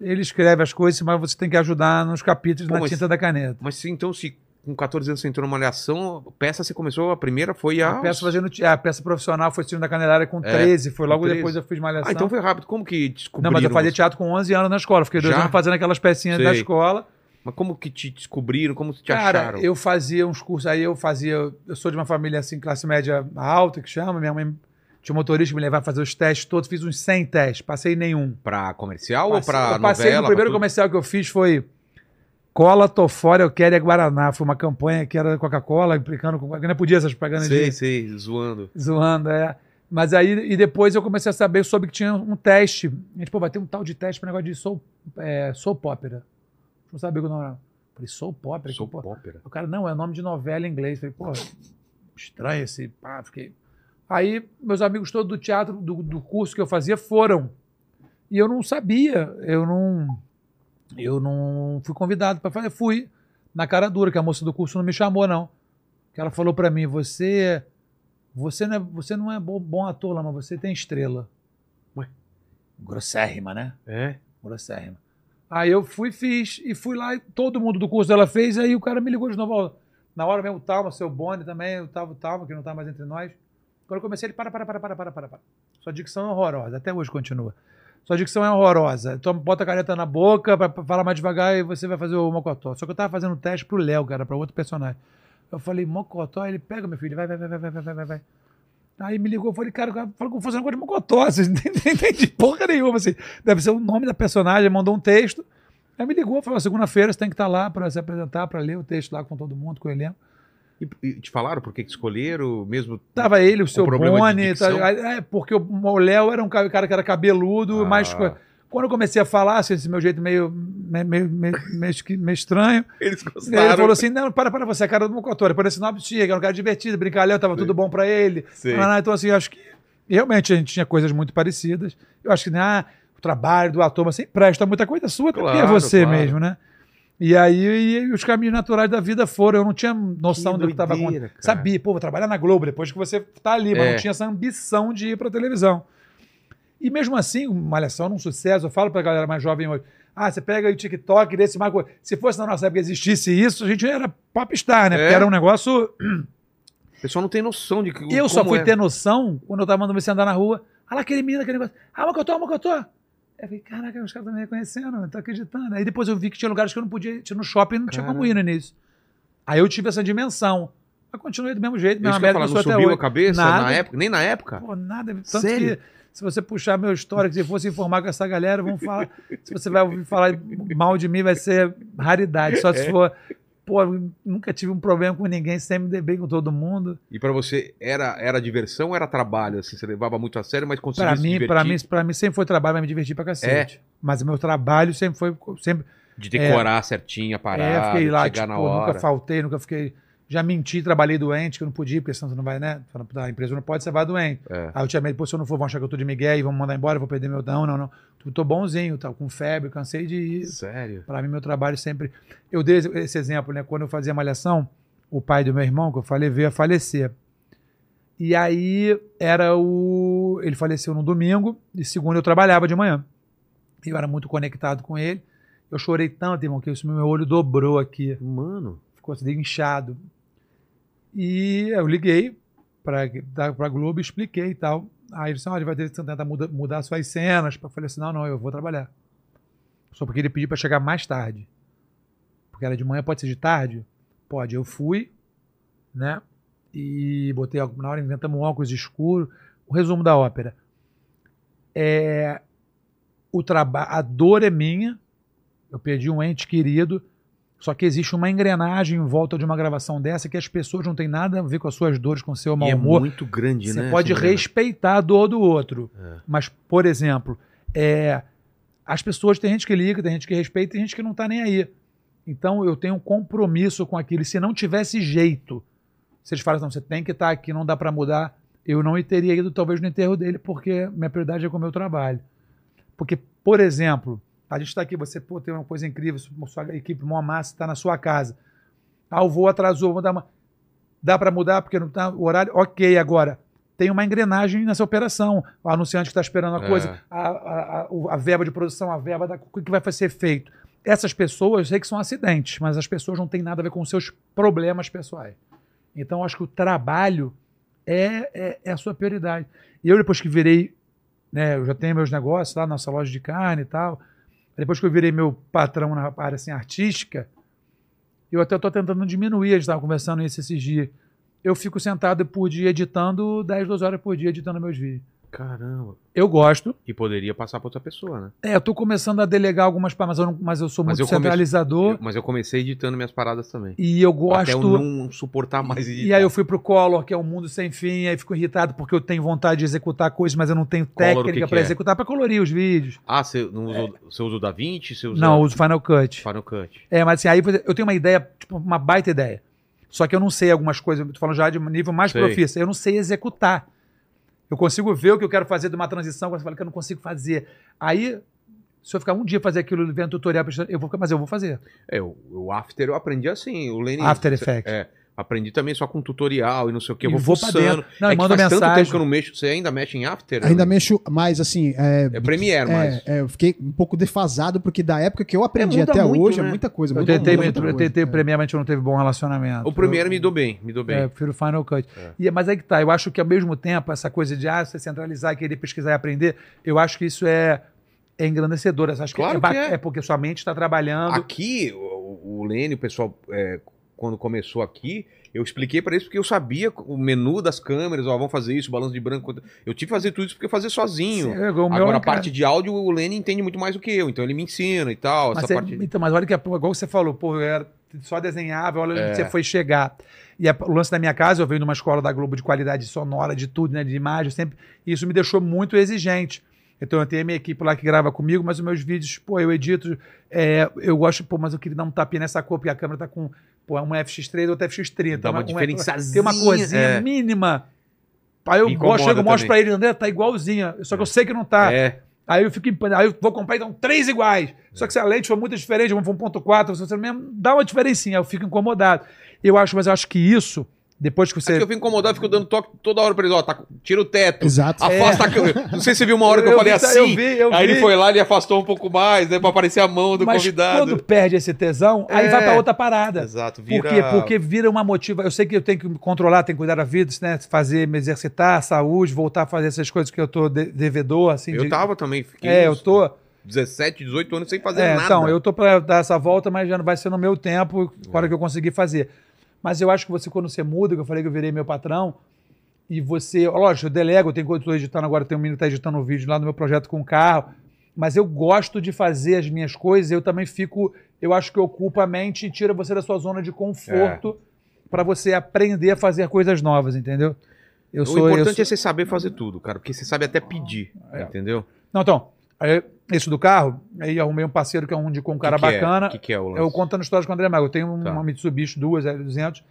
Ele escreve as coisas, mas você tem que ajudar nos capítulos Pô, na tinta da caneta. Mas se, então, se com 14 anos você entrou numa malhação, peça você começou, a primeira foi a... A peça, fazendo, a peça profissional foi Cine da Candelária com 13, foi logo 13. depois eu fiz Malhação. Ah, então foi rápido. Como que Não, descobriram? mas eu fazia teatro com 11 anos na escola. Fiquei dois Já? anos fazendo aquelas pecinhas Sei. da escola. Mas como que te descobriram? Como te Cara, acharam? eu fazia uns cursos aí, eu fazia. Eu sou de uma família assim, classe média alta, que chama. Minha mãe tinha um motorista que me levava a fazer os testes todos, fiz uns 100 testes, passei nenhum. Pra comercial Passei- ou pra eu passei novela? no primeiro comercial que eu fiz foi Cola, tô fora, eu quero é Guaraná. Foi uma campanha que era Coca-Cola, implicando com. Não podia essas propagandas Sei, de sei, zoando. zoando, é. Mas aí, e depois eu comecei a saber, soube que tinha um teste. A gente, pô, vai ter um tal de teste para negócio de soul, é, soap opera. Não sabia o nome era. Falei, soap opera? Sou Que, pô, ópera. o cara, não, é nome de novela em inglês. Falei, pô, estranho esse. Pá, fiquei. Aí, meus amigos todos do teatro, do, do curso que eu fazia, foram. E eu não sabia, eu não. Eu não fui convidado para fazer. Fui na cara dura, que a moça do curso não me chamou, não. Que ela falou para mim: você. Você não é, você não é bom, bom ator lá, mas você tem estrela. Ué? Grossérrima, né? É? Grossérrima. Aí eu fui, fiz, e fui lá, e todo mundo do curso dela fez, aí o cara me ligou de novo. Na hora mesmo, o Talma, seu Boni também, o Talma, o Talma, que não tá mais entre nós. Quando eu comecei, ele para, para, para, para, para, para, para. Sua dicção é horrorosa, até hoje continua sua dicção é horrorosa. Então bota a careta na boca, pra, falar mais devagar e você vai fazer o mocotó. Só que eu tava fazendo um teste pro Léo, cara, pra outro personagem. Eu falei, mocotó, ele pega, meu filho, vai, vai, vai, vai, vai, vai, vai. Aí me ligou, eu falei, cara, falou como fazer um negócio de mocotó, [laughs] vocês não entendi porra nenhuma, assim. Deve ser o nome da personagem, mandou um texto. Aí me ligou, falou, segunda-feira você tem que estar lá para se apresentar, para ler o texto lá com todo mundo, com o elenco. E, e te falaram por que escolheram? Mesmo. Tava ele, o seu Boni, tá- é, porque o Léo era um ca- cara que era cabeludo, Ah. quando eu comecei a falar, assim, esse meu jeito meio, meio, meio, meio, meio estranho, [laughs] Eles ele gostaram. falou assim, não, para, para, você é a cara do Mocotório, por esse nome chega, era um cara divertido, brincalhão, tava tudo bom pra ele. Ah, então assim, acho que realmente a gente tinha coisas muito parecidas. Eu acho que, né, ah, o trabalho do ator, mas sempre presta muita coisa sua, porque é Claro, você claro. mesmo, né? E aí e os caminhos naturais da vida foram. Eu não tinha noção Que do que estava acontecendo. Sabia, pô, vou trabalhar na Globo depois que você tá ali, mas É. não tinha essa ambição de ir pra televisão. E mesmo assim, Malhação era um sucesso. Eu falo pra galera mais jovem hoje. Ah, você pega o TikTok desse Marco. Se fosse na nossa época existisse isso, a gente era popstar, né? É. Porque era um negócio O pessoal não tem noção de que. Eu só fui é. ter noção quando eu tava mandando você andar na rua. Ah lá, aquele menino, aquele negócio. Ah, Mocotó, Mocotó. Eu falei, caraca, os caras estão me reconhecendo, não tô acreditando. Aí depois eu vi que tinha lugares que eu não podia, tinha no shopping, não tinha como ir no início. Aí eu tive essa dimensão. Mas continuei do mesmo jeito, Isso mesma que eu ia merda falar, que não eu sou até subiu hoje. a cabeça Nada. na época? Nem na época? Pô, nada. Tanto Sério? que se você puxar meu histórico, se fosse informar com essa galera, vão falar. se você vai ouvir falar mal de mim, vai ser raridade. Só É. se for. Pô, nunca tive um problema com ninguém, sempre me dei bem com todo mundo. E pra você, era, era diversão ou era trabalho? Assim, você levava muito a sério, mas conseguia Pra se mim, divertir? pra, mim, pra mim sempre foi trabalho, mas me divertir pra cacete. Mas o meu trabalho sempre foi. Sempre, De decorar certinho a é, parada, fiquei lá, chegar tipo, na hora. nunca faltei, nunca fiquei. Já menti, trabalhei doente, que eu não podia, porque senão você não vai, né? Falando, "Ah, A empresa não pode, você vai doente. É. Aí eu tinha medo, pô, se eu não for, vão achar que eu tô de Miguel e vão me mandar embora, eu vou perder meu. Não, não, não. Tô, tô bonzinho, tá, com febre, cansei de ir. Sério? Para mim, meu trabalho sempre. Eu dei esse- esse exemplo, né? Quando eu fazia malhação, o pai do meu irmão, que eu falei, veio a falecer. E aí era o. Ele faleceu no domingo, e segunda eu trabalhava de manhã. Eu era muito conectado com ele. Eu chorei tanto, irmão, que isso, meu olho dobrou aqui. Mano. Ficou assim, inchado. E eu liguei para a Globo expliquei e tal. Aí ele disse: olha, vai ter que tentar muda- mudar suas cenas. Eu falei assim: não, não, eu vou trabalhar. Só porque ele pediu para chegar mais tarde. Porque era de manhã, pode ser de tarde? Pode. Eu fui, né? E botei na hora, inventamos um óculos escuro. O resumo da ópera. É, o traba a dor é minha. Eu perdi um ente querido. Só que existe uma engrenagem em volta de uma gravação dessa que as pessoas não têm nada a ver com as suas dores, com o seu mau E é humor. muito grande, Você né? pode essa grana? respeitar a dor do outro. É. Mas, por exemplo, é, as pessoas, tem gente que liga, tem gente que respeita, tem gente que não está nem aí. Então eu tenho um compromisso com aquilo. E se não tivesse jeito, se eles falam, não, você tem que estar aqui, não dá para mudar, eu não teria ido talvez no enterro dele, porque minha prioridade é com o meu trabalho. Porque, por exemplo, a gente está aqui, você pô, tem uma coisa incrível, sua equipe mó massa está na sua casa. Ah, o voo atrasou, vou dar uma. Dá para mudar porque não tá o horário? Ok, agora. Tem uma engrenagem nessa operação. O anunciante que está esperando a É. coisa, a, a, a, a verba de produção, a verba da o que vai ser feito. Essas pessoas, eu sei que são acidentes, mas as pessoas não têm nada a ver com os seus problemas pessoais. Então, acho que o trabalho é, é, é a sua prioridade. E eu, depois que virei, né, eu já tenho meus negócios lá, nossa loja de carne e tal. Depois que eu virei meu patrão na área assim, artística, eu até estou tentando diminuir, a gente estava conversando isso esses dias. Eu fico sentado por dia editando 10, 12 horas por dia editando meus vídeos. Caramba. Eu gosto. E poderia passar pra outra pessoa, né? É, eu tô começando a delegar algumas paradas, mas eu, não- mas eu sou Mas muito eu comece- centralizador Eu- mas eu comecei editando minhas paradas também. e eu Até eu gosto. não suportar mais editar. E aí eu fui pro Color, que é um mundo sem fim, aí fico irritado porque eu tenho vontade de executar coisas, mas eu não tenho Color, técnica para é? executar, para colorir os vídeos. Ah, você, não usou, você usa o DaVinci? Você usa Não, eu uso Final Cut. Final Cut. É, mas assim, aí eu tenho uma ideia, tipo, uma baita ideia. Só que eu não sei algumas coisas, eu tô falando já de nível mais profissa, eu não sei executar. Eu consigo ver o que eu quero fazer de uma transição, quando você fala que eu não consigo fazer. Aí, se eu ficar um dia fazer aquilo, vendo tutorial, eu vou, mas eu vou fazer. É, o, o After eu aprendi assim. O Lenny, After Effects. É, aprendi também só com tutorial e não sei o que. Eu vou, vou fuçando. Não, é que manda faz tanto mensagem. tempo que eu não mexo. Você ainda mexe em After? Ainda né? mexo mais assim. É, É Premiere, é, mas... é, eu fiquei um pouco defasado, porque da época que eu aprendi muda até muito, hoje né? é muita coisa. Eu muda tentei, muita muito, eu coisa, tentei é. o Premiere, mas a gente não teve bom relacionamento. O Premiere Eu- me deu bem, me deu bem. É, eu prefiro Final Cut. É. E, mas aí que tá, eu acho que ao mesmo tempo, essa coisa de ah, você centralizar e querer pesquisar e aprender, eu acho que isso é, é engrandecedor. Eu acho que Claro é, ba- que é. porque sua mente está trabalhando. Aqui, o, o o pessoal, é, quando começou aqui, eu expliquei pra eles porque eu sabia o menu das câmeras, ó, vamos fazer isso, balanço de branco. Eu tive que fazer tudo isso porque eu fazia sozinho. Sim, meu Agora, é a um cara- parte de áudio, o Lene entende muito mais do que eu, então ele me ensina e tal. Mas, é- parte... então, mas olha que, igual você falou, pô, eu era só desenhava, olha É. onde você foi chegar. E a- o lance da minha casa, eu venho numa escola da Globo de qualidade sonora, de tudo, né, de imagem, sempre. E isso me deixou muito exigente. Então eu tenho a minha equipe lá que grava comigo, mas os meus vídeos, pô, eu edito, é, eu gosto, pô, mas eu queria dar um tapinha nessa cor, porque a câmera tá com, pô, um FX3 outro FX30. Dá uma um- diferençazinha, Tem uma coisinha é. mínima. Aí eu Incomoda gosto, chego, mostro pra ele, André, tá igualzinha. Só que eu sei que não tá. É, Aí eu fico empanado. Aí eu vou comprar, então, três iguais. Só que se a lente for muito diferente, vamos for um ponto 4, você mesmo dá uma diferencinha, eu fico incomodado. Eu acho, mas eu acho que isso Depois que Aqui você. eu fico incomodado, eu fico dando toque toda hora pra ele, ó, tá, tira o teto. Exato. Afasta a câmera. Não sei se você viu uma hora [laughs] que eu, Eu falei vi, assim. eu vi, eu aí vi. ele foi lá e afastou um pouco mais, né? Pra aparecer a mão do Mas convidado. quando perde esse tesão, aí É. vai pra outra parada. Exato, Por vira. quê? Porque vira uma motiva. Eu sei que eu tenho que me controlar, tenho que cuidar da vida, né? Fazer, me exercitar, saúde, voltar a fazer essas coisas que eu tô de- devedor, assim. Eu de- tava também, fiquei É, eu uns tô. 17, 18 anos sem fazer É, nada. então, eu tô pra dar essa volta, mas já não vai ser no meu tempo, a hora que eu conseguir fazer. Mas eu acho que você, quando você muda, que eu falei que eu virei meu patrão, e você, lógico, eu delego, eu tenho coisa tô editando agora, tem um menino que tá editando um vídeo lá no meu projeto com o carro, mas eu gosto de fazer as minhas coisas, eu também fico, eu acho que ocupa a mente e tira você da sua zona de conforto pra você aprender a fazer coisas novas, entendeu? Eu o sou, importante sou- é você saber fazer tudo, cara, porque você sabe até pedir, É. entendeu? Não, então, aí, esse do carro, aí arrumei um parceiro que é um de com um cara Que que é? bacana. Que que é o lance? Eu contando histórias com o André Mago. Eu tenho Tá. uma Mitsubishi duas, L200,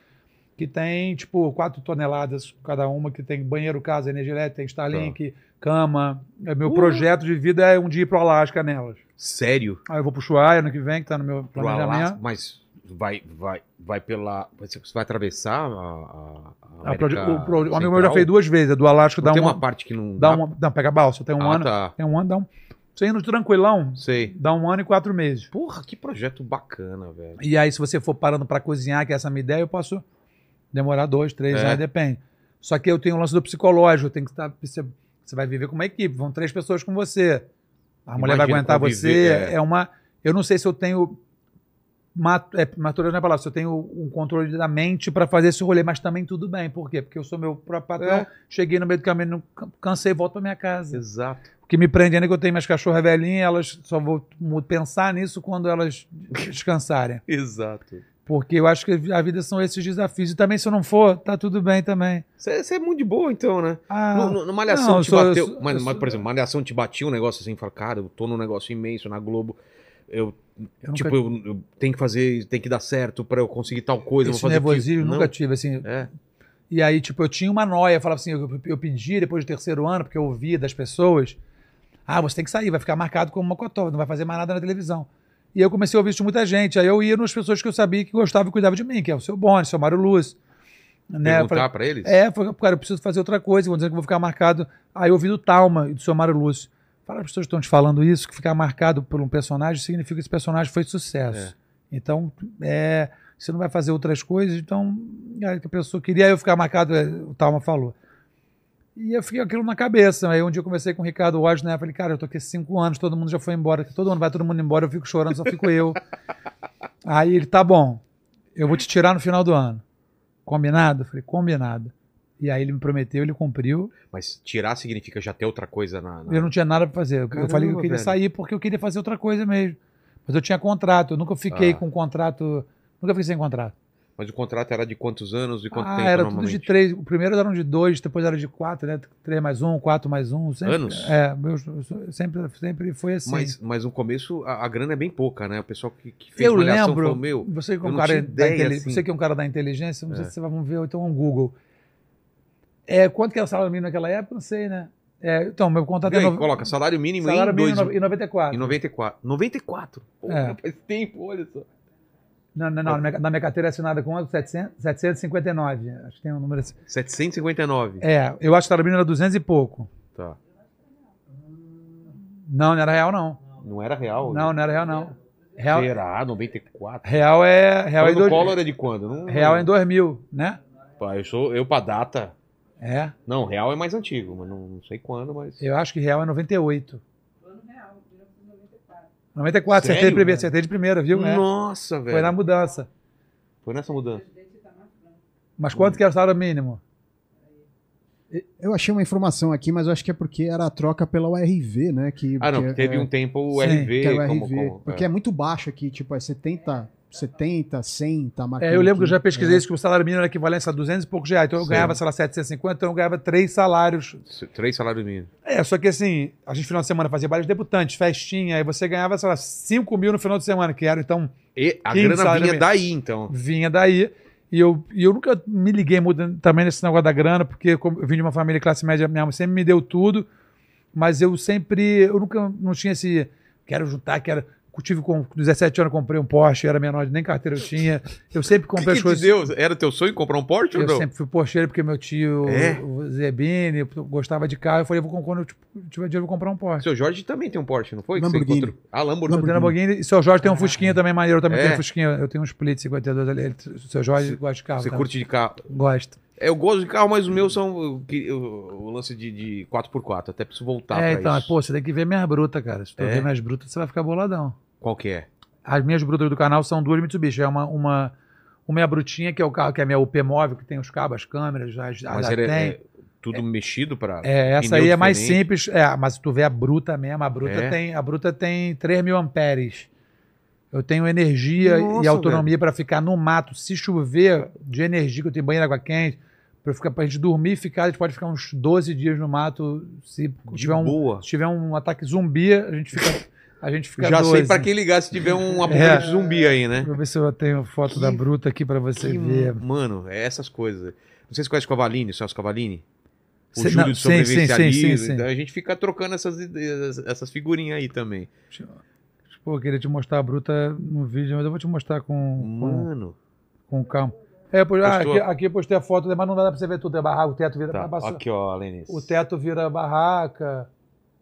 que tem, tipo, 4 toneladas cada uma, que tem banheiro, casa, energia elétrica, tem Starlink, cama. É, Meu Uh. projeto de vida é um dia ir pro Alasca nelas. Sério? Aí eu vou pro Ushuaia ano que vem, que tá no meu Pro Alasca, planejamento. mas vai, vai, vai pela. Você vai atravessar a. a, a o, pro, o amigo meu já fez duas vezes, a do Alasca Não dá tem uma, uma parte que não dá uma. Não, pega balsa, tem um Ah, ano. tá. Tem um ano, dá um. Você indo tranquilão, Sei. dá um ano e quatro meses. Porra, que projeto bacana, velho. E aí, se você for parando para cozinhar, que essa é a minha ideia, eu posso demorar dois, três, É. aí depende. Só que eu tenho o lance do psicológico, tem que estar. Você, você vai viver com uma equipe, vão três pessoas com você. A mulher vai aguentar conviver, você. é. É. uma. Eu não sei se eu tenho. mat- É, maturidade não é palavra, se eu tenho um controle da mente para fazer esse rolê, mas também tudo bem. Por quê? Porque eu sou meu próprio patrão, É. cheguei no meio do caminho, não- cansei, volto para minha casa. Exato. O que me prende ainda é que eu tenho minhas cachorras velhinhas, elas só vou pensar nisso quando elas descansarem. [laughs] Exato. Porque eu acho que a vida são esses desafios. E também, se eu não for, tá tudo bem também. Você é muito de boa, então, né? Ah, no, no, no Malhação não, eu te sou- eu bateu. sou- mas, eu mas, por exemplo, Malhação te batia um negócio assim, fala, cara, eu tô num negócio imenso na Globo. Eu, eu nunca, tipo, eu, eu tenho que fazer, tem que dar certo pra eu conseguir tal coisa. esse vou fazer nervosismo aquilo. nunca Não. tive, assim. É. E aí, tipo, eu tinha uma noia. Eu falava assim, eu, eu pedi depois do terceiro ano, porque eu ouvia das pessoas. Ah, você tem que sair, vai ficar marcado como mocotó, não vai fazer mais nada na televisão. E eu comecei a ouvir isso de muita gente. Aí eu ia nas pessoas que eu sabia que gostavam e cuidavam de mim, que é o seu Boni, o seu Mário Luz. Né? Perguntar falei, pra eles? É, foi, cara, eu preciso fazer outra coisa, vão dizer que eu vou ficar marcado. Aí eu ouvi do Talma e do seu Mário Lúcio. Fala, as pessoas estão te falando isso, que ficar marcado por um personagem significa que esse personagem foi sucesso. Então, é, você não vai fazer outras coisas, então que a pessoa queria eu ficar marcado, é, o Talma falou. E eu fiquei aquilo na cabeça. Aí um dia eu conversei com o Ricardo Ward, né? Falei, cara, eu tô aqui cinco anos, todo mundo já foi embora. Todo ano vai todo mundo embora, eu fico chorando, só fico eu. [laughs] Aí ele, tá bom, eu vou te tirar no final do ano. Combinado? Eu falei, combinado. E aí ele me prometeu, ele cumpriu. Mas tirar significa já ter outra coisa na. na- Eu não tinha nada pra fazer. Eu Caramba, falei que eu queria velho. sair porque eu queria fazer outra coisa mesmo. Mas eu tinha contrato, eu nunca fiquei Ah. com contrato. Nunca fiquei sem contrato. Mas o contrato era de quantos anos e quanto ah, tempo era tudo de três. O primeiro era um de dois, depois era de quatro, né? Três mais um, quatro mais um. Sempre, Anos? É, sempre, sempre foi assim. Mas, mas no começo a, a grana é bem pouca, né? O pessoal que, que fez eu Malhação lembro, falou, meu, você que é eu um cara da assim. você que é um cara da inteligência, não sei É. se você vai vamos ver, ou então um Google. É, quanto que era o salário mínimo naquela época? Não sei, né? É, então, meu contrato vê aí, é no... coloca salário mínimo salário em, mínimo dois, em 94. em 94. 94? Pô, É. faz tempo, olha só. Não, não, não, na minha, carteira é assinada com 700, 759. Acho que tem um número assim. 759. É, eu acho que mínimo era 200 e pouco. Tá. Não, não era real, não. Não era real? Não, não era real, não. Real, Será? 94? real é. Real é, Quando o dois, Collor é de quando? Não, real é em 2000, né? Pá, eu sou eu pra data. É. Não, real é mais antigo, mas não, não sei quando, mas. Eu acho que real é 98. 94, Sério, acertei de, primeira, acertei de primeira, viu? É. Nossa, velho. Foi na mudança. Foi nessa mudança. Mas quanto que era o salário mínimo? Eu achei uma informação aqui, mas eu acho que é porque era a troca pela URV, né? Que, Ah, não, que porque teve é, um tempo o Sim, RV. que é o como- RV. como- porque é. muito baixo aqui, tipo, é 70, 70, 100, tá marcando É, eu lembro que eu já pesquisei É. isso, que o salário mínimo era equivalente a 200 e poucos reais. Então eu Sim. ganhava, sei lá, 750, então eu ganhava três salários. Três salários mínimos. É, só que assim, a gente final de semana fazia vários debutantes, festinha, aí você ganhava, sei lá, 5 mil no final de semana, que era então E a 15 grana vinha mínimo. daí, então. vinha daí. E eu, e eu nunca me liguei muito também nesse negócio da grana, porque eu vim de uma família classe média, minha mãe sempre me deu tudo, mas eu sempre, eu nunca não tinha esse, quero juntar, quero tive com 17 anos, comprei um Porsche, era menor, nem carteira eu tinha. Eu sempre comprei que as coisas. te deu? Era teu sonho comprar um Porsche ou Eu não? sempre fui Porscheiro porque meu tio, É? o Zebini, gostava de carro. Eu falei, vou, quando eu tipo, tiver dinheiro, eu vou comprar um Porsche. Seu Jorge também tem um Porsche, não foi? Que você Lamborghini. encontrou? Ah, Eu Lamborghini. tenho Lamborghini. E seu Jorge tem um Fusquinha também maneiro. Eu também É? tenho um Fusquinha. Eu tenho um Split 52 ali. Seu Jorge gosta de carro. Você tá? curte de carro. Gosta. É, Eu gosto de carro, mas o meu são o, lance de, de 4x4. Até preciso voltar é, pra então, isso. pô, você tem que ver minhas brutas, cara. Se tu É? ver minhas brutas, você vai ficar boladão. Qual que é? As minhas brutas do canal são duas Mitsubishi. É uma, uma, uma é a brutinha, que é o carro que é a minha UP móvel, que tem os cabos, as câmeras, as, Mas as ele é, tem. é tudo mexido pra... É, essa aí é mais simples. É, mas se tu vê a bruta mesmo, a bruta É? tem, a bruta tem 3 mil amperes. Eu tenho energia Nossa, e autonomia para ficar no mato. Se chover de energia, que eu tenho banheiro água quente, pra, ficar, pra gente dormir e ficar, a gente pode ficar uns 12 dias no mato. Se De tiver um, boa. se tiver um ataque zumbi, a gente fica. A gente fica Já 12. sei pra quem ligar se tiver um [laughs] apocalipse É. zumbi aí, né? Deixa eu ver se eu tenho foto Que- da bruta aqui para você Que- ver. Mano, é essas coisas. Não sei se conhece o Cavalini, Celso Cavalini. O Cê- Júlio não, de sim, sim, sim, sobrevivencialismo. sim. Então a gente fica trocando essas, ideias, essas figurinhas aí também. Pô, eu queria te mostrar a bruta no vídeo, mas eu vou te mostrar com, com, Mano. com calma. É, pois, ah, aqui, aqui eu postei a foto, mas não dá pra você ver tudo. É barraca, o teto vira. Tá. passa- Aqui, ó, Lenis. o teto vira barraca.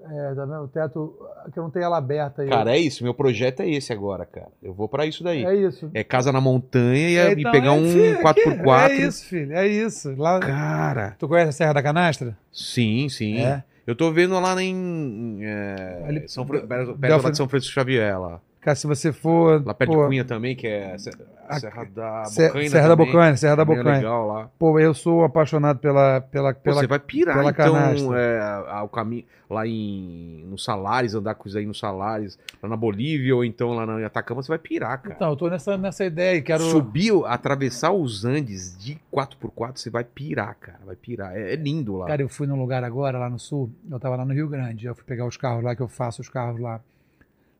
É, tá vendo? O teto. Aqui não tem ela aberta aí. Cara, é isso. Meu projeto é esse agora, cara. Eu vou pra isso daí. é isso. É casa na montanha e, É, e então, pegar é, um filho, 4x4. aqui, É isso, filho. É isso. Lá, Cara. tu conhece a Serra da Canastra? Sim, sim. É. Eu tô vendo lá em. é, Ali- São, de São Francisco Xavier, lá. Cara, se você for. Lá perto pô, de Cunha também, que é Serra da Bocaina. Serra da também. Bocaina, Serra da é Bocaina. legal lá. Pô, eu sou apaixonado pela. pela, Pô, pela você vai pirar, pela então, canastra. é, a- o caminho lá em no Salares, andar com isso aí no Salares, lá na Bolívia, ou então lá na Atacama, você vai pirar, cara. Então, eu tô nessa, nessa ideia e quero. Subir, atravessar os Andes de 4x4, você vai pirar, cara. Vai pirar. É, é lindo lá. Cara, eu fui num lugar agora, lá no sul, eu tava lá no Rio Grande, eu fui pegar os carros lá, que eu faço os carros lá.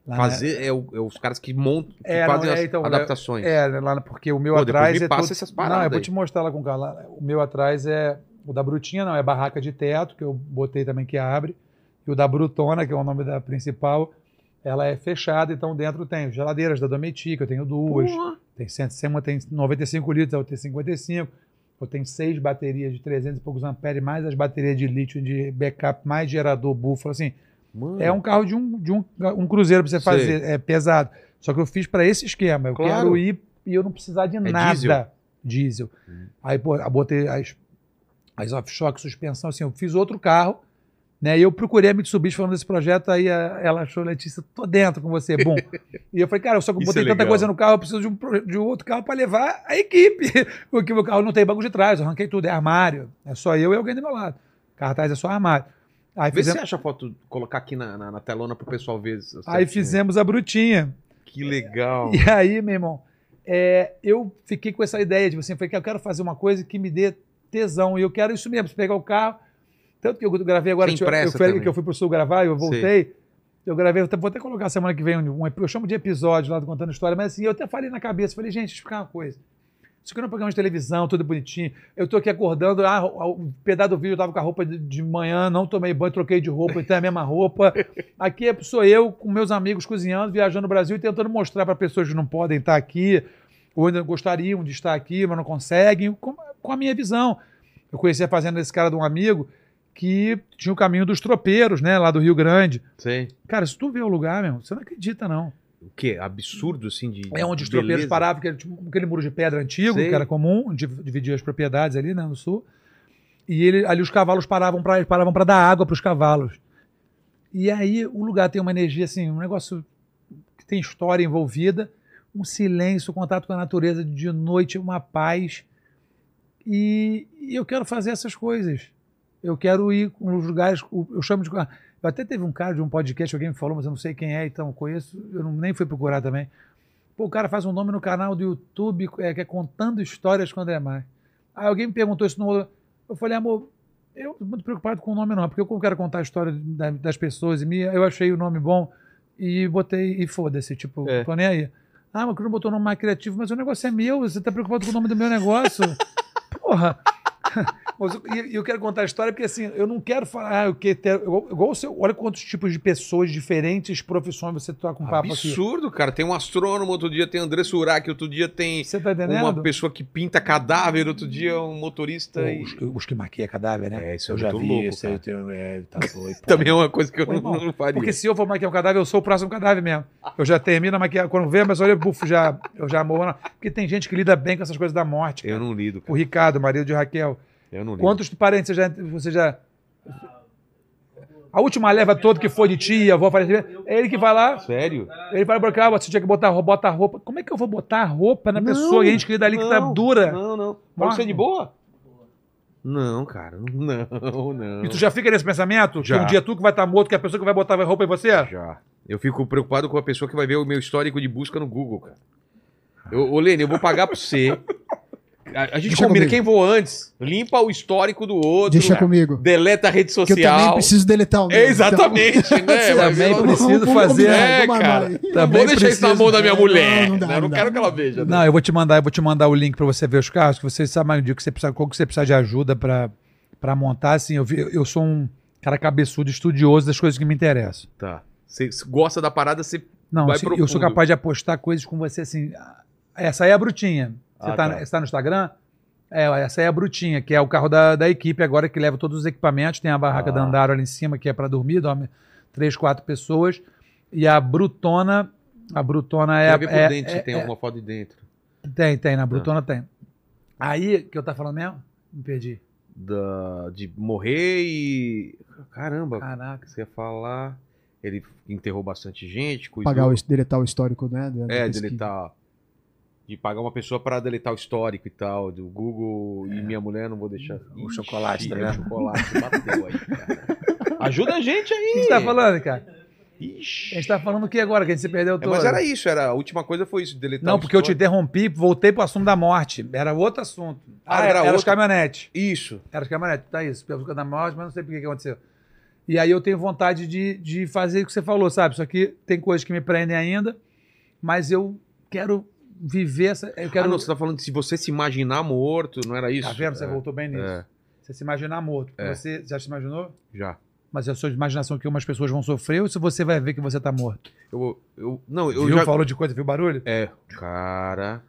Lá na- Fazer é, o- é os caras que montam, que É, não, fazem é, as então, adaptações. É, né, lá, porque o meu Pô, atrás me é passa todo- essas Não, paradas eu vou aí. te mostrar lá com o lá. O meu atrás é o da Brutinha, não, é barraca de teto, que eu botei também que abre. E o da Brutona, que é o nome da principal, ela é fechada, então dentro tem geladeiras da Dometic, eu tenho duas. Porra. Tem 100, uma tem 95 litros, outra tem 55. Eu tenho seis baterias de 300 e poucos amperes, mais as baterias de lítio de backup, mais gerador búfalo, assim. Mano. É um carro de um, de um, um cruzeiro pra você Sei. fazer, é pesado. Só que eu fiz para esse esquema. Eu Claro. quero ir e eu não precisar de nada. diesel? Diesel. Hum. Aí, pô, botei as, as off-shock, suspensão, assim, eu fiz outro carro, né? E eu procurei a Mitsubishi falando desse projeto, aí a- ela achou, Letícia, tô dentro com você, bom. [laughs] e eu falei, cara, só que eu Isso botei é tanta legal. coisa no carro, eu preciso de um, de outro carro para levar a equipe. [laughs] Porque meu carro não tem banco de trás, eu arranquei tudo, é armário. É só eu e alguém do meu lado. Cartaz é só armário. Aí Vê se fizemos, você acha a foto, colocar aqui na, na, na telona pro pessoal ver. aí certinho. fizemos a brutinha. Que legal. E aí, meu irmão, é, eu fiquei com essa ideia de você, falei que eu quero fazer uma coisa que me dê tesão. E eu quero isso mesmo, pegar o carro. Tanto que eu gravei agora, eu, eu falei que eu fui pro sul gravar, eu voltei. Eu gravei, eu vou até colocar semana que vem um, eu chamo de episódio lá do contando história, mas assim, eu até falei na cabeça, falei, gente, deixa eu explicar uma coisa. Isso aqui não é um programa de televisão, tudo bonitinho. Eu tô aqui acordando, ah, o pedaço do vídeo eu tava com a roupa de, de manhã, não tomei banho, troquei de roupa, então é a mesma roupa. [laughs] Aqui sou eu com meus amigos cozinhando, viajando no Brasil e tentando mostrar para pessoas que não podem estar aqui, ou ainda gostariam de estar aqui, mas não conseguem, com, com a minha visão. Eu conheci a fazenda desse cara de um amigo que tinha o caminho dos tropeiros, né, lá do Rio Grande. Sei. Cara, se tu vê o lugar, meu, você não acredita, não. O quê? Absurdo, assim, de. É onde os beleza. tropeiros paravam, que era tipo aquele muro de pedra antigo, Sei. que era comum, dividia as propriedades ali, né, no sul. E ele, ali os cavalos paravam para paravam para dar água para os cavalos. E aí o lugar tem uma energia assim, um negócio que tem história envolvida, um silêncio, contato com a natureza de noite, uma paz. E, e eu quero fazer essas coisas. Eu quero ir nos lugares, eu chamo de eu até teve um cara de um podcast, alguém me falou, mas eu não sei quem é, então eu conheço, eu não, nem fui procurar também. Pô, o cara faz um nome no canal do YouTube é, que é Contando Histórias com André Mar. Aí alguém me perguntou isso no. Eu falei, amor, eu tô muito preocupado com o nome não, porque eu quero contar a história da- das pessoas e me, eu achei o nome bom e botei, e foda-se, tipo, É. tô nem aí. Ah, mas que não botou o nome mais criativo, mas o negócio é meu, você tá preocupado com o nome do meu negócio? [laughs] Porra! [laughs] Mas eu- E eu quero contar a história porque assim, eu não quero falar, ah, eu quero ter, igual, igual o seu, olha quantos tipos de pessoas, diferentes profissões você toca um papo aqui. Absurdo, cara. Tem um astrônomo, outro dia tem André Surak, outro dia tem Você tá entendendo? uma pessoa que pinta cadáver, outro dia um motorista. E... os, que- os que maquia cadáver, né? É, isso é eu já vi, louco, aí eu tenho, é, tá doido. [laughs] Também é uma coisa que eu não, irmão, não faria. Porque se eu for maquiar um cadáver, eu sou o próximo cadáver mesmo. Eu já termino a maquiar. Quando vê, mas olha, bufo, já, eu já morro. Porque tem gente que lida bem com essas coisas da morte. Cara. Eu não lido, O cara. Ricardo, marido de Raquel. Eu não. Quantos parentes você já, você já. A última leva toda que foi de tia, avó, falecida, é ele que vai lá, Sério? ele vai pra você tinha que botar bota a roupa. Como é que eu vou botar a roupa na pessoa e a gente que lida ali que tá não, dura? Não, não. Pode Morre. ser de boa? Não, cara. Não, não. E tu já fica nesse pensamento? Já. Que um dia tu que vai estar morto, que a pessoa que vai botar a roupa em você? Já. Eu fico preocupado com a pessoa que vai ver o meu histórico de busca no Google, cara. Eu, ô, Lene, eu vou pagar pra você. A, a gente Deixa combina comigo. quem voa antes. Limpa o histórico do outro. Deixa comigo. Deleta a rede Que eu também social. preciso deletar o meu. [laughs] É, Exatamente, né? Também eu- preciso fazer. É, cara. Não Também vou deixar isso na mão da minha Não, mulher. não dá, né? Eu não não quero dá. que ela veja. né? Não, eu vou te mandar, eu vou te mandar o link pra você ver os carros, que você sabe mais um dia que você precisa, qual que você precisa de ajuda pra pra montar. Assim, eu, vi- eu sou um cara cabeçudo, estudioso das coisas que me interessam. Tá. Você gosta da parada, você. Não, Vai assim, eu sou capaz de apostar coisas com você assim. Essa aí é a brutinha. Você Ah, tá, tá. tá no Instagram? É, essa aí é a brutinha, que é o carro da, da equipe agora que leva todos os equipamentos. Tem a barraca Ah. da Andaro ali em cima, que é pra dormir, dorme três, quatro pessoas. E a Brutona. A Brutona é. Por é- dentro se é- tem é- alguma foto de dentro. Tem, tem, na Brutona tem. Aí, que eu tava falando mesmo? Me perdi. Da, de morrer e. Caramba, Caraca. você ia falar. Ele enterrou bastante gente, cuidou. Pagar o, deletar o histórico, né? da- da É, pesquisa. deletar. De pagar uma pessoa pra deletar o histórico e tal, do Google e minha mulher, não vou deixar. O chocolate, tá Ixi, vendo? O chocolate bateu aí, cara. [laughs] Ajuda a gente O que aí. você tá falando, cara? A Ixi. gente tá falando o que agora? Que a gente se perdeu É, todo. mas era isso, era, a última coisa foi isso, deletar Não, o porque eu te interrompi, voltei pro assunto da morte. Era outro assunto. Ah, era os outro? caminhonetes. Isso. Era os caminhonetes, tá isso. Pelo da morte, mas não sei por que que aconteceu. E aí eu tenho vontade de, de fazer o que você falou, sabe? Só que tem coisas que me prendem ainda, mas eu quero viver essa. Eu quero. Ah, não, você tá falando de se você se imaginar morto, não era isso? Tá vendo? Você É, voltou bem nisso. É, Você se imaginar morto. É. Você já se imaginou? já. Mas é a sua imaginação que umas pessoas vão sofrer ou se você vai ver que você tá morto? Eu, eu, não, eu viu? já... Falou de coisa, viu barulho? É, cara.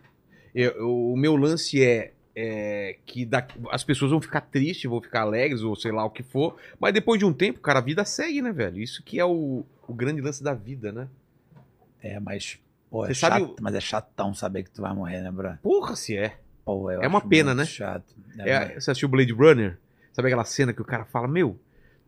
eu- eu- o meu lance é, é que da- as pessoas vão ficar tristes, vão ficar alegres, ou sei lá o que for. Mas depois de um tempo, cara, a vida segue, né, velho? Isso que é o, o grande lance da vida, né? É, mas. Pô, Você sabe mas é chatão saber que tu vai morrer, né, bro? Porra, se é. Pô, eu É uma pena, né? Chato. É, você assistiu Blade Runner? Sabe aquela cena que o cara fala, meu,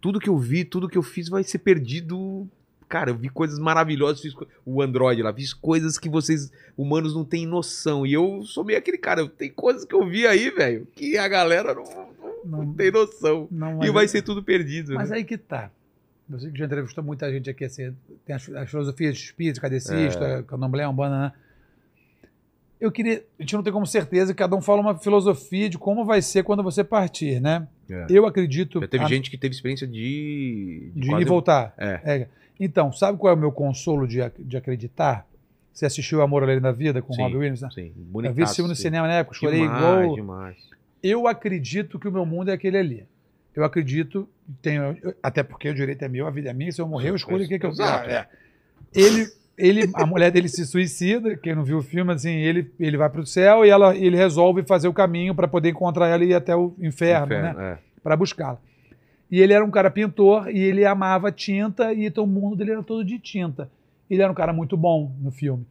tudo que eu vi, tudo que eu fiz vai ser perdido. Cara, eu vi coisas maravilhosas, fiz co- o Android lá, fiz coisas que vocês humanos não têm noção. E eu sou meio aquele cara, eu- tem coisas que eu vi aí, velho, que a galera não, não- não tem noção. Não, E vai ser tudo perdido. Mas né? aí que tá. Você que já entrevistou muita gente aqui, assim, tem as, as filosofias de espírito, cadecista, É. candomblé, umbanda, né? Eu queria. A gente não tem como certeza, cada um fala uma filosofia de como vai ser quando você partir, né? É. Eu acredito. Já teve a- gente que teve experiência de. de ir quase- e voltar. É. É. Então, sabe qual é o meu consolo de, de acreditar? Você assistiu Amor Além da Vida com o Sim, Robbie Williams? Né? Sim, Eu bonito. vi esse filme no cinema na época, chorei demais, igual. demais. Eu acredito que o meu mundo é aquele ali. Eu acredito, tenho, até porque o direito é meu, a vida é minha, se eu morrer, eu escolho o que, que eu Exato. É. Ele, ele, a mulher dele se suicida, quem não viu o filme, assim, ele, ele vai para o céu e ela, ele resolve fazer o caminho para poder encontrar ela e ir até o inferno, né? Inferno, é. Para buscá-la. E ele era um cara pintor e ele amava tinta, e então o mundo dele era todo de tinta. Ele era um cara muito bom no filme.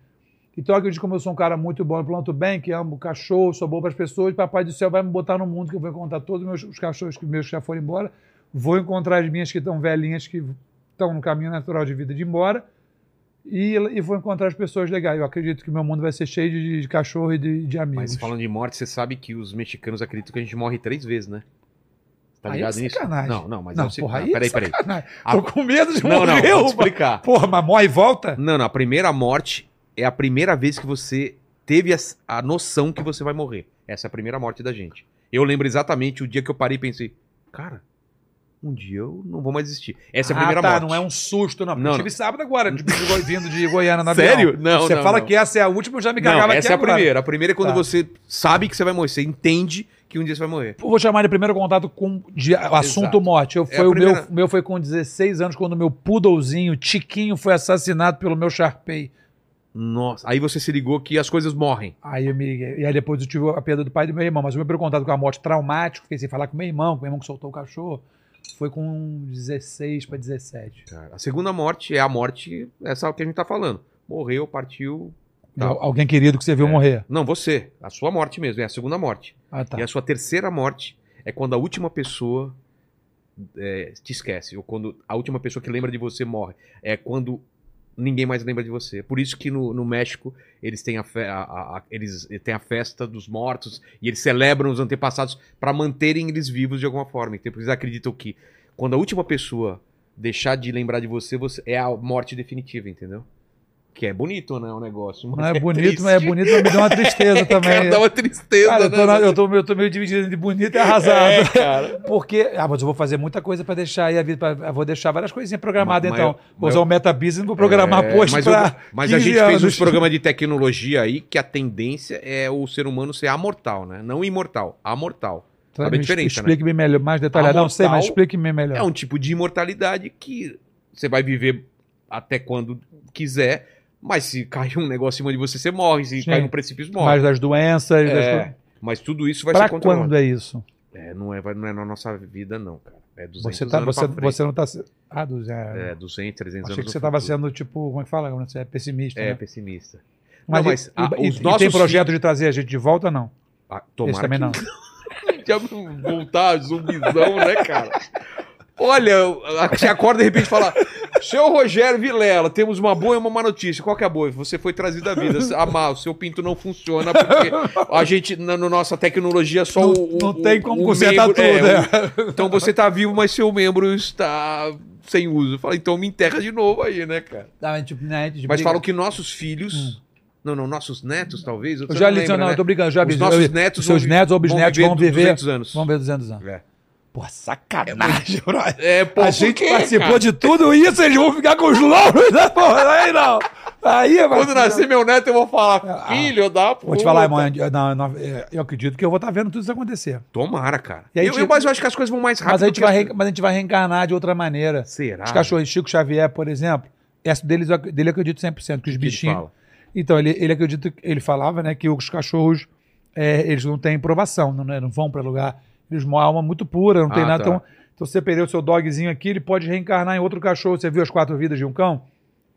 Então eu acredito que como eu sou um cara muito bom, eu planto bem, que amo cachorro, sou bom para as pessoas, papai do céu vai me botar no mundo que eu vou encontrar todos os meus, os cachorros que meus que já foram embora, vou encontrar as minhas que estão velhinhas, que estão no caminho natural de vida de ir embora, e, e vou encontrar as pessoas legais. Eu acredito que meu mundo vai ser cheio de, de cachorro e de, de amigos. Mas falando de morte, você sabe que os mexicanos acreditam que a gente morre três vezes, né? Tá Aí é ligado nisso? Não, não, mas não, eu sei. porra, não, aí peraí, é peraí. sacanagem. A- Tô com medo de Não, não, morrer. vou te opa. explicar. Porra, mas morre e volta? Não, não, a primeira morte é a primeira vez que você teve a, a noção que você vai morrer. Essa é a primeira morte da gente. Eu lembro exatamente o dia que eu parei e pensei, cara, um dia eu não vou mais existir. Essa é a ah, primeira tá, morte. não é um susto, não. Não, eu não. tive sábado agora, de, vindo de Goiânia na Sério? Não, Você não, fala não. que essa é a última, eu já me Não, cagava essa aqui é a primeira. A primeira é quando Tá. você sabe que você vai morrer. Você entende que um dia você vai morrer. Eu vou chamar de primeiro contato com de, o assunto Exato. morte. Eu, É foi o primeira- meu, meu foi com 16 anos, quando o meu poodlezinho, Tiquinho, foi assassinado pelo meu Sharpei. Nossa. Aí você se ligou que as coisas morrem. Aí eu me liguei. E aí depois eu tive a perda do pai e do meu irmão. Mas o meu primeiro contato com a morte traumático, fiquei sem falar com meu irmão, com o meu irmão que soltou o cachorro, foi com 16 para 17. Cara, a segunda morte é a morte, essa que a gente tá falando. Morreu, partiu. Tá. Al- Alguém querido que você viu É. morrer. Não, você. A sua morte mesmo, é a segunda morte. Ah, tá. E a sua terceira morte é quando a última pessoa é, te esquece. Ou quando a última pessoa que lembra de você morre. É quando ninguém mais lembra de você. Por isso que no, no México eles têm a, fe- a- a- a- eles têm a festa dos mortos e eles celebram os antepassados para manterem eles vivos de alguma forma. Então, eles acreditam que quando a última pessoa deixar de lembrar de você, você é a morte definitiva, entendeu? Que é bonito, né? O negócio. Não é bonito, mas é bonito, mas me dá uma tristeza [laughs] também. Cara, dá uma tristeza, Cara, eu tô, né? na- eu, tô, eu tô meio dividido entre bonito e arrasado. É, cara. [laughs] Porque. Ah, mas eu vou fazer muita coisa pra deixar aí a vida. pra- vou deixar várias coisinhas programadas, Mas- então. mas- Vou usar o MetaBusiness e vou programar É, post mas, pra. eu- mas a 15 gente fez anos. uns programas de [laughs] tecnologia aí que a tendência é o ser humano ser amortal, né? Não imortal, amortal. Sabe a diferença, né? Explique-me melhor, mais detalhado. Não sei, mas explique-me melhor. É um tipo de imortalidade que você vai viver até quando quiser, mas se cair um negócio em cima de você, você morre. Se Sim. cair num precipício, morre. mais das doenças. das É, coisas. mas tudo isso vai Pra ser controlado. quando é isso? É, não, é, não é na nossa vida, não, cara. É 200 Você, tá, anos você, você não tá. Ah, dos, é, É, 200, 300 Achei anos que no você tava futuro. sendo, tipo, como é que fala? Você é pessimista. É, né? pessimista. Mas, Não, mas, e, ah, e- os e nossos tem projeto de trazer a gente de volta, não? Ah, Esse tomara também que não. [laughs] Já voltar zumbizão, né, cara? Olha, você acorda de repente e fala: Seu Rogério Vilela, temos uma boa e uma má notícia. Qual que é a boa? Você foi trazido à vida. A má, o seu pinto não funciona porque a gente, na no nossa tecnologia, só Não- o. o- não tem como consertar tudo, é, é. o- então você tá vivo, mas seu membro está sem uso. Fala, então me enterra de novo aí, né, cara? Ah, tipo, né, a gente Mas briga. falam que nossos filhos. Não, não, nossos netos, talvez. Eu já li, lembro, não, né? eu tô brincando, já Os nossos eu- netos seus netos ou bisnetos vão viver 200 anos. Vão ver 200 anos. É. Pô, sacanagem, [laughs] brother. É, pô, a gente quê, participou cara? de tudo isso, eles vão ficar com os louros porra. Aí não. Aí, Quando nascer meu neto, eu vou falar, filho da puta. Vou te falar, irmão, eu, é, eu acredito que eu vou estar vendo tudo isso acontecer. Tomara, cara. E aí, eu, tipo- eu- mas eu acho que as coisas vão mais rápido. Mas a, gente vai, as- mas a gente vai reencarnar de outra maneira. Será? Os cachorros, Chico Xavier, por exemplo, essa deles, dele eu acredito 100%, que os que ele bichinhos... fala? Então, ele, ele acredita, ele falava, né, que os cachorros, é, eles não têm provação, não, né, não vão para lugar, eles uma alma muito pura, não tem Ah, nada. tá. Então, então, você perdeu o seu dogzinho aqui, ele pode reencarnar em outro cachorro. Você viu as quatro vidas de um cão?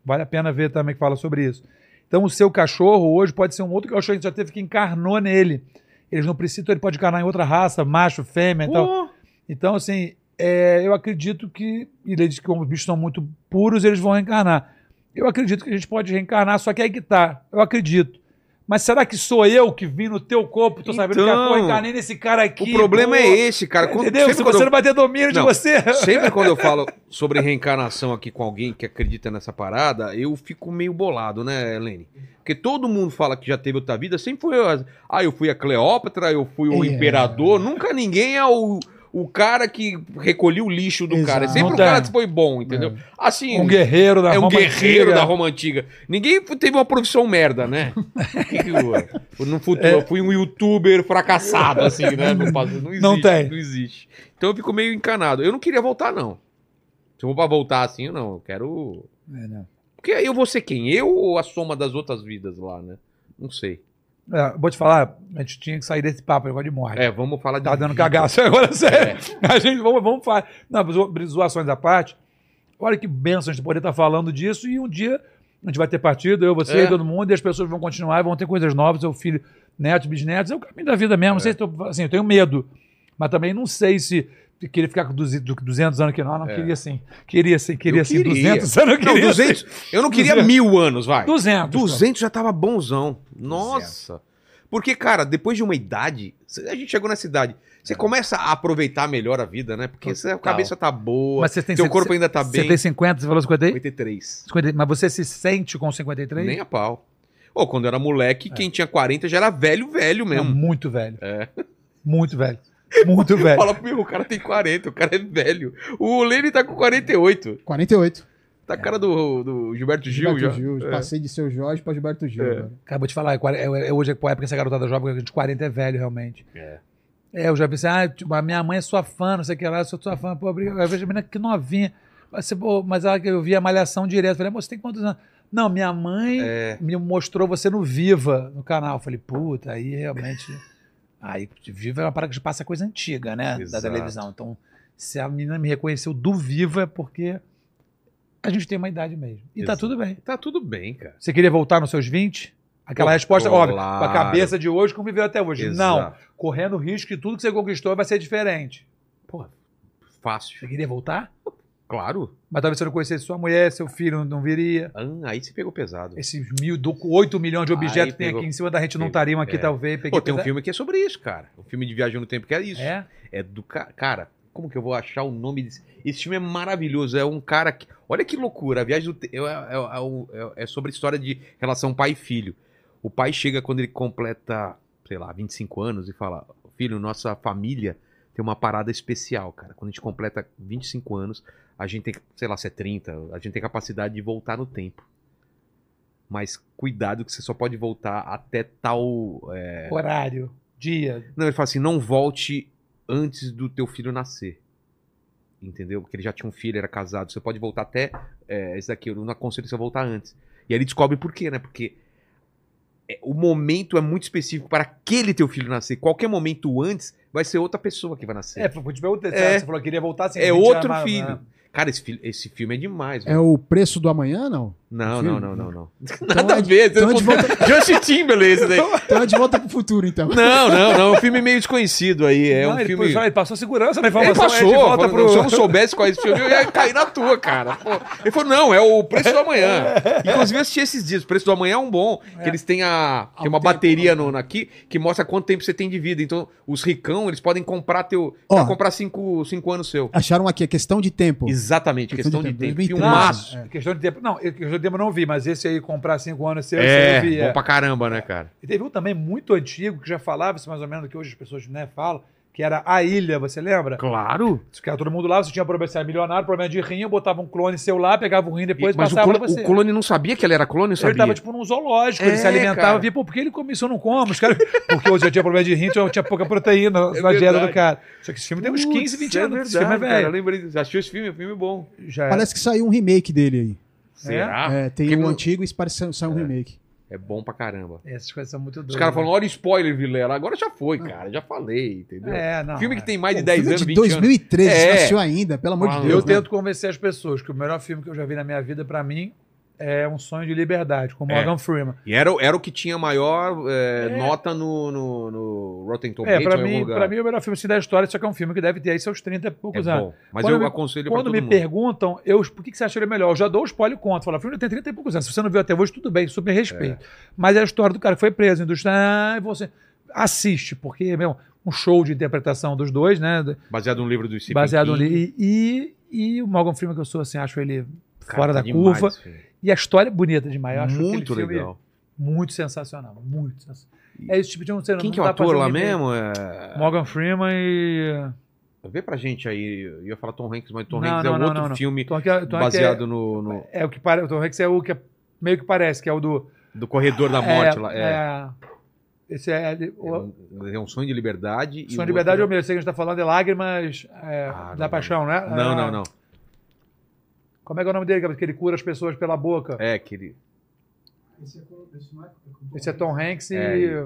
Vale a pena ver também que fala sobre isso. Então, o seu cachorro hoje pode ser um outro cachorro que já teve que encarnou nele. Eles não precisam, ele pode encarnar em outra raça, macho, fêmea, então. Pô, Então, assim, é, eu acredito que. E ele diz que como os bichos são muito puros, eles vão reencarnar. Eu acredito que a gente pode reencarnar, só que aí que tá. Eu acredito. Mas será que sou eu que vim no teu corpo? Tô sabendo que Então, ah, pô, encarnei nesse cara aqui. o problema pô. é esse, cara. Quando, Entendeu? Se você eu- não vai ter domínio de Não, você. Sempre quando eu [laughs] falo sobre reencarnação aqui com alguém que acredita nessa parada, eu fico meio bolado, né, Helene? Porque todo mundo fala que já teve outra vida, sempre foi. Ah, eu fui a Cleópatra, eu fui o É. imperador. Nunca ninguém é o, o cara que recolheu o lixo do Exato. cara. É sempre Não o cara que foi bom, entendeu? Assim. Um guerreiro da é um Roma guerreiro antiga. da Roma Antiga. Ninguém teve uma profissão merda, né? [laughs] No futuro, É. eu fui um youtuber fracassado, assim, né? Não, não existe. Não tem. Não existe. Então eu fico meio encanado. Eu não queria voltar, não. Se eu vou pra voltar assim, eu não. Eu quero. É, né? Porque eu vou ser quem? Eu ou a soma das outras vidas lá, né? Não sei. É, vou te falar, a gente tinha que sair desse papo, negócio de morte. É, vamos falar de. Tá dando cagaço [laughs] agora, sério. É. A gente, vamos, vamos falar. Não, zo- zoações à parte. Olha que benção a gente poder estar falando disso e um dia a gente vai ter partido, eu, você, É. todo mundo, e as pessoas vão continuar, e vão ter coisas novas, seu filho, netos, bisnetos, é o caminho da vida mesmo. Não sei assim, eu tenho medo, mas também não sei se queria ficar com 200, 200 anos aqui, não, não É. queria sim. Queria sim, queria Eu sim. queria. 200 anos eu Não, queria. 200. Eu não queria 200. mil anos, vai. 200. 200 já tava bonzão. Nossa. Porque, cara, depois de uma idade, a gente chegou nessa idade, você começa a aproveitar melhor a vida, né? Porque Total. a cabeça tá boa, Mas você tem seu cê- corpo ainda tá Você bem. tem 50, você falou 50 aí? 53. 50, mas você se sente com 53? Nem a pau. Ou quando eu era moleque, quem tinha 40 já era velho, velho Não, mesmo. muito velho. É. Muito velho. Muito [laughs] velho. Fala, meu, o cara tem 40, o cara é velho. O Lene tá com 48. 48. Tá a cara do, do Gilberto Gil Gilberto já. Gil. É. Passei de seu Jorge pra Gilberto Gil. É. Acabou de falar, é, é, é hoje, por época, essa garotada jovem, de 40 é velho, realmente. É. É, eu já vi assim, ah, tipo, a minha mãe é sua fã, não sei o que lá, eu sou sua fã, pô. Eu vejo a menina que novinha. Mas, você, pô, mas ela, eu vi a malhação direto. Falei, "Amor, você tem quantos anos? Não, minha mãe É. me mostrou você no Viva, no canal. Eu falei, puta, aí realmente. Aí, Viva é uma parada que passa coisa antiga, né? Exato. Da televisão. Então, se a menina me reconheceu do Viva, é porque a gente tem uma idade mesmo. E tá Exato. tudo bem. Tá tudo bem, cara. Você queria voltar nos seus 20? Aquela Pô, resposta, claro. óbvio, com a cabeça de hoje, como viveu até hoje. Não, Exato. correndo o risco que tudo que você conquistou vai ser diferente. Pô, fácil. Você queria voltar? Claro. Mas talvez você não conhecesse sua mulher, seu filho não, viria. Ah, aí você pegou pesado. Esses mil, do, 8 milhões de objetos que tem aqui em cima da gente não estariam aqui, é. talvez. Pô, tem um filme que é sobre isso, cara. Um filme de viagem no tempo que é isso. É? É do cara. Cara, como que eu vou achar o nome desse. Esse filme é maravilhoso. É um cara que. Olha que loucura. A viagem do tempo. É, é- é é- é sobre a história de relação pai e filho. O pai chega quando ele completa, sei lá, 25 anos e fala: Filho, nossa família tem uma parada especial, cara. Quando a gente completa 25 anos, a gente tem, sei lá, se é 30, a gente tem capacidade de voltar no tempo. Mas cuidado que você só pode voltar até tal. é, Horário, dia. não, ele fala assim: não volte antes do teu filho nascer. Entendeu? Porque ele já tinha um filho, era casado. Você pode voltar até. É, esse daqui, eu não aconselho você a voltar antes. E aí ele descobre por quê, né? Porque o momento é muito específico para aquele teu filho nascer. Qualquer momento antes vai ser outra pessoa que vai nascer. É, foi te perguntar. É. Você falou que queria voltar assim. É 20 outro filho. né? Cara, esse, esse filme é demais. É o preço do amanhã, não? Não, não, não, não, [laughs] não. Então Nada é a ver. então é de volta- Justin Timberlake esse daí. Então é de volta pro futuro, então. Não, não, não. É um filme meio desconhecido aí. É Não, um ele, filme. ele passou segurança na Ele informação. passou, é de volta pro... se eu não soubesse qual é esse filme, eu ia cair na tua, cara. Pô. Ele falou, não, é o Preço do Amanhã. Inclusive, eu assisti esses dias. O Preço do Amanhã é um bom, que eles têm, a, tem uma tempo, bateria no, aqui que mostra quanto tempo você tem de vida. Então, os ricão, eles podem comprar teu... Ó. comprar cinco, cinco anos seu. Acharam aqui a questão de tempo. Exatamente, Questão questão de de tempo, tempo. 2013. Filmaço. É. Questão de tempo. Não, questão de eu não vi, mas esse aí, comprar cinco anos seu, É, eu vi. bom é. pra caramba, né, cara? E teve um também muito antigo, que já falava isso mais ou menos do que hoje as pessoas né, falam, que era A Ilha, você lembra? Claro. Ficava todo mundo lá, você tinha problema, você era milionário, problema de rim, eu botava um clone seu lá, pegava o rim depois e Mas o, passava clone, pra você. o clone não sabia que ele era clone, Ele sabia? tava tipo num zoológico, ele É, se alimentava, cara. via, pô, por que ele come isso eu não como? Os caras, porque hoje já tinha problema de rim, tinha, tinha pouca proteína [laughs] É na dieta verdade. do cara. Só que esse filme tem uns 15, 20 anos, esse filme é Cara, eu velho. lembrei, disso. assistiu esse filme, é um filme bom. Já é. Parece que saiu um remake dele aí. Será? É, tem Porque um não- antigo e parece saiu um remake. É bom pra caramba. Essas coisas são muito doidas. Os caras falam, olha o spoiler, Vilela. Agora já foi, cara. Já falei, entendeu? É, não. filme é. que tem mais de Pô, 10 filme anos, de 20 anos. 2013, É. ainda, pelo amor Ah, de Deus. Eu né? tento convencer as pessoas que o melhor filme que eu já vi na minha vida, pra mim, é Um Sonho de Liberdade, com É. Morgan Freeman. E era, o- era o que tinha maior é, É. nota no, no, no Rotten Tomatoes. É, pra mim, pra mim é o melhor filme assim, da história, só que é um filme que deve ter aí seus 30 e é poucos anos. bom. Mas Quando eu me- aconselho pra Quando me mundo. perguntam, eu, por que, que você acha ele melhor? Eu já dou o spoiler e conto. Falo, o filme tem 30 e poucos anos. Se você não viu até hoje, tudo bem, super respeito. Mas é a história do cara que foi preso, indústria. Ah, e você assiste, porque, meu, um show de interpretação dos dois, né? Baseado no livro do Stephen baseado King. ali. E, e, e o Morgan Freeman, que eu sou assim, acho ele Cara, fora tá da demais curva. filme. E a história é bonita demais. Eu acho Muito legal. Muito sensacional. Muito sensacional. É esse tipo de um Quem que é o ator lá mesmo? É... Morgan Freeman e. Vê pra gente aí. Eu ia falar Tom Hanks, mas Tom Não, Hanks não, é não, outro não, não. filme Tom é- Tom baseado no, no- é, é o que parece. Tom Hanks é o que é- meio que parece, que é o do. do Corredor da Morte é, lá. É, é. Esse é. É O, um, é um sonho de liberdade. Sonho de Liberdade é o outro- mesmo. Sei que a gente tá falando de Lágrimas é, Ah, da Paixão, né? Não, É, não, não. Como é que é o nome dele? Que ele cura as pessoas pela boca. É, que ele. Esse é Tom Hanks e. É,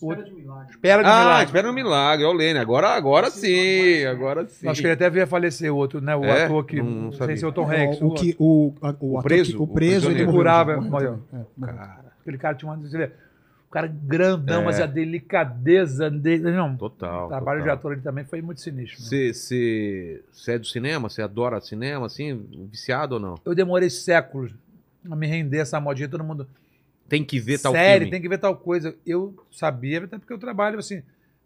o- Espera de Ah, Milagre. espera um milagre, é o Lene. Agora, agora sim, agora sim. Acho que ele até veio a falecer, o outro, né? O É? ator que. Não- Não, não sei sabia. se é o Tom É, Hanks. o, que, o, a- o, O ator preso, que- o o preso, ele prisioneiro. morreu, Curava, é, morreu. Aquele cara tinha uma. Cara grandão, É. mas a delicadeza dele. Não, Total. o trabalho de total. ator ele também foi muito sinistro. né? Você você é do cinema? Você adora cinema, assim? Viciado ou não? Eu demorei séculos a me render a essa modinha, todo mundo. Tem que ver tal Série, filme. tem que ver tal coisa. Eu sabia, até porque eu trabalho assim.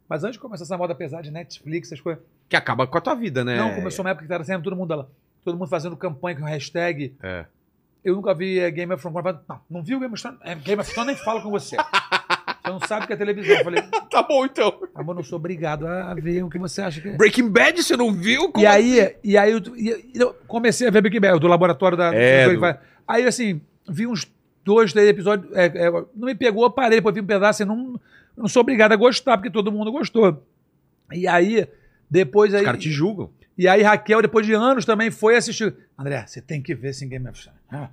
Mas antes de começar essa moda pesada de Netflix, essas coisas. Que acaba com a tua vida, né? Não, começou uma época que estava sempre todo mundo lá. Todo mundo fazendo campanha com hashtag. É. Eu nunca vi é, Game of Thrones. Não, não viu Game of Thrones? É, Game of Thrones nem falo com você. Você não sabe o que é televisão. Eu falei, [laughs] Tá bom, então. amor, não sou obrigado a ver o que você acha que é. Breaking Bad, você não viu? Como E aí, e aí eu, eu comecei a ver Big Bang, do laboratório da. É, do- Aí, assim, vi uns dois, três episódios. é, é, não me pegou, eu parei, depois vi um pedaço e não, não sou obrigado a gostar, porque todo mundo gostou. E aí, depois aí. Os caras te julgam. E aí, Raquel, depois de anos, também foi assistir. André, você tem que ver esse Game of Thrones. Ah,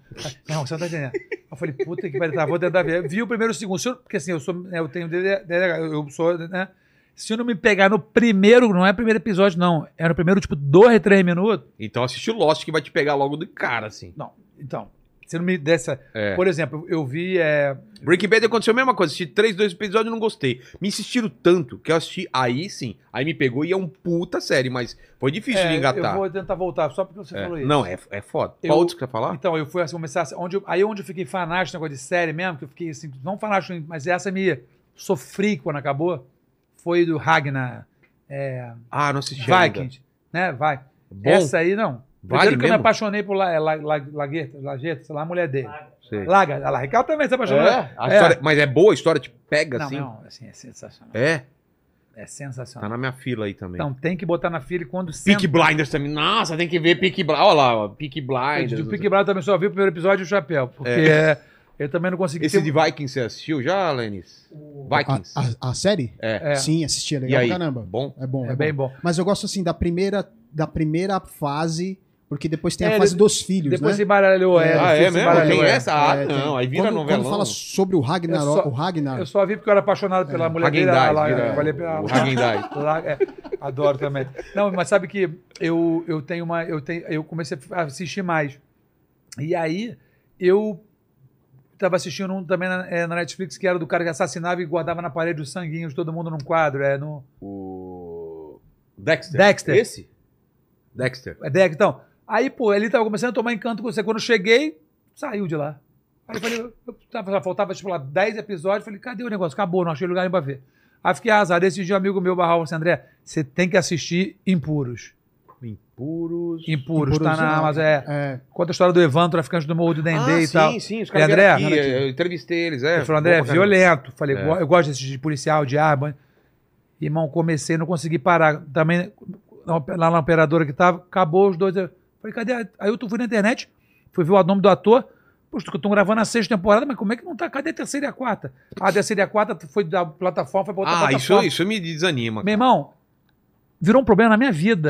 Não, você não tá entendendo. Eu falei, puta que pariu, tá, vou tentar ver. Vi o primeiro e o segundo. Se eu- porque assim, eu sou, né, eu tenho eu sou, né? Se eu não me pegar no primeiro, não é primeiro episódio, não. É no primeiro, tipo, dois, três minutos. Então assiste o Lost que vai te pegar logo de cara, assim. Não, então. Se não me dessa. É. Por exemplo, eu vi. É, Breaking Bad aconteceu a mesma coisa. Assisti três, dois episódios e não gostei. Me insistiram tanto que eu assisti. Aí sim. Aí me pegou e é um puta série, mas foi difícil é, de engatar. Eu vou tentar voltar, só porque você É. falou isso. Não, é, é foda. Eu- Qual outro que você quer falar? Então, eu fui assim, começar. a- Onde eu- aí onde eu fiquei fanático, negócio de série mesmo, que eu fiquei assim, não fanático, mas essa me sofri quando acabou, foi do Ragnar é, Ah, não assisti ainda. Vikings, né? Vai. Bom? Essa aí não. Vale Primeiro que eu me mesmo? apaixonei por La, La, La, Lageta, sei lá, a mulher dele. Sei. Laga, a Raquel também se apaixonou. É? A história- mas é boa a história? Te pega, Não, assim? não, assim, é sensacional. É? É Tá sensacional. na minha fila aí também. Então, tem que botar na fila e quando Peak senta- Blinders também. Nossa, tem que ver Peak Blinders. Olha lá, Peak Blinders. O Peak Blinders também só vi o primeiro episódio e o chapéu, porque é, eu também não consegui Esse ter- de Vikings você assistiu já, Lenis? Vikings. A, a- a série? É. É. Sim, assisti, é E legal pra caramba. Bom? É bom, É bem bom. Mas eu gosto assim da primeira, da primeira fase, porque depois tem É, a fase ele- dos filhos, Depois né? se embaralhou, é. ah, é se mesmo? embaralhou, Tem é. essa? Ah, É, tem. não. Aí vira quando, novelão. Quando fala sobre o Ragnar, Eu só- o Ragnar. Eu só vi porque eu era apaixonado pela mulher dele. Vira pra- o [laughs] é, adoro também. Não, mas sabe que eu, eu tenho uma. Eu, tenho, eu comecei a assistir mais. E aí eu tava assistindo um também na, é, na Netflix que era do cara que assassinava e guardava na parede os sanguinhos, todo mundo num quadro. É no. O. Dexter. Dexter. Esse? Dexter. É Deck, então. Aí, pô, ele tava começando a tomar encanto com você. Quando eu cheguei, saiu de lá. Aí eu falei, eu tava, faltava, tipo, lá 10 episódios. Falei, cadê o negócio? Acabou, não achei lugar nem pra ver. Aí fiquei azar. Esse dia, um amigo meu barral assim, André, você tem que assistir Impuros. Impuros. Impuros, tá Impuros, na é. Amazon. É. É, Conta a história do Evandro, traficante do Morro do Dendê ah, e sim, tal. sim, os E caras André? vieram aqui, eu entrevistei eles, é. Ele falou, André, é violento. Falei, É. "Go- eu gosto desse de policial, de arma. Irmão, comecei, não consegui parar. Também, lá na operadora que tava, acabou os dois. Eu falei, cadê? a- Aí eu fui na internet, fui ver o nome do ator. Poxa, estão gravando a sexta temporada, mas como é que não tá? Cadê a terceira e a quarta? A terceira e a quarta foi da plataforma, foi pra outra Ah, isso, plataforma. isso me desanima. Meu irmão, virou um problema na minha vida.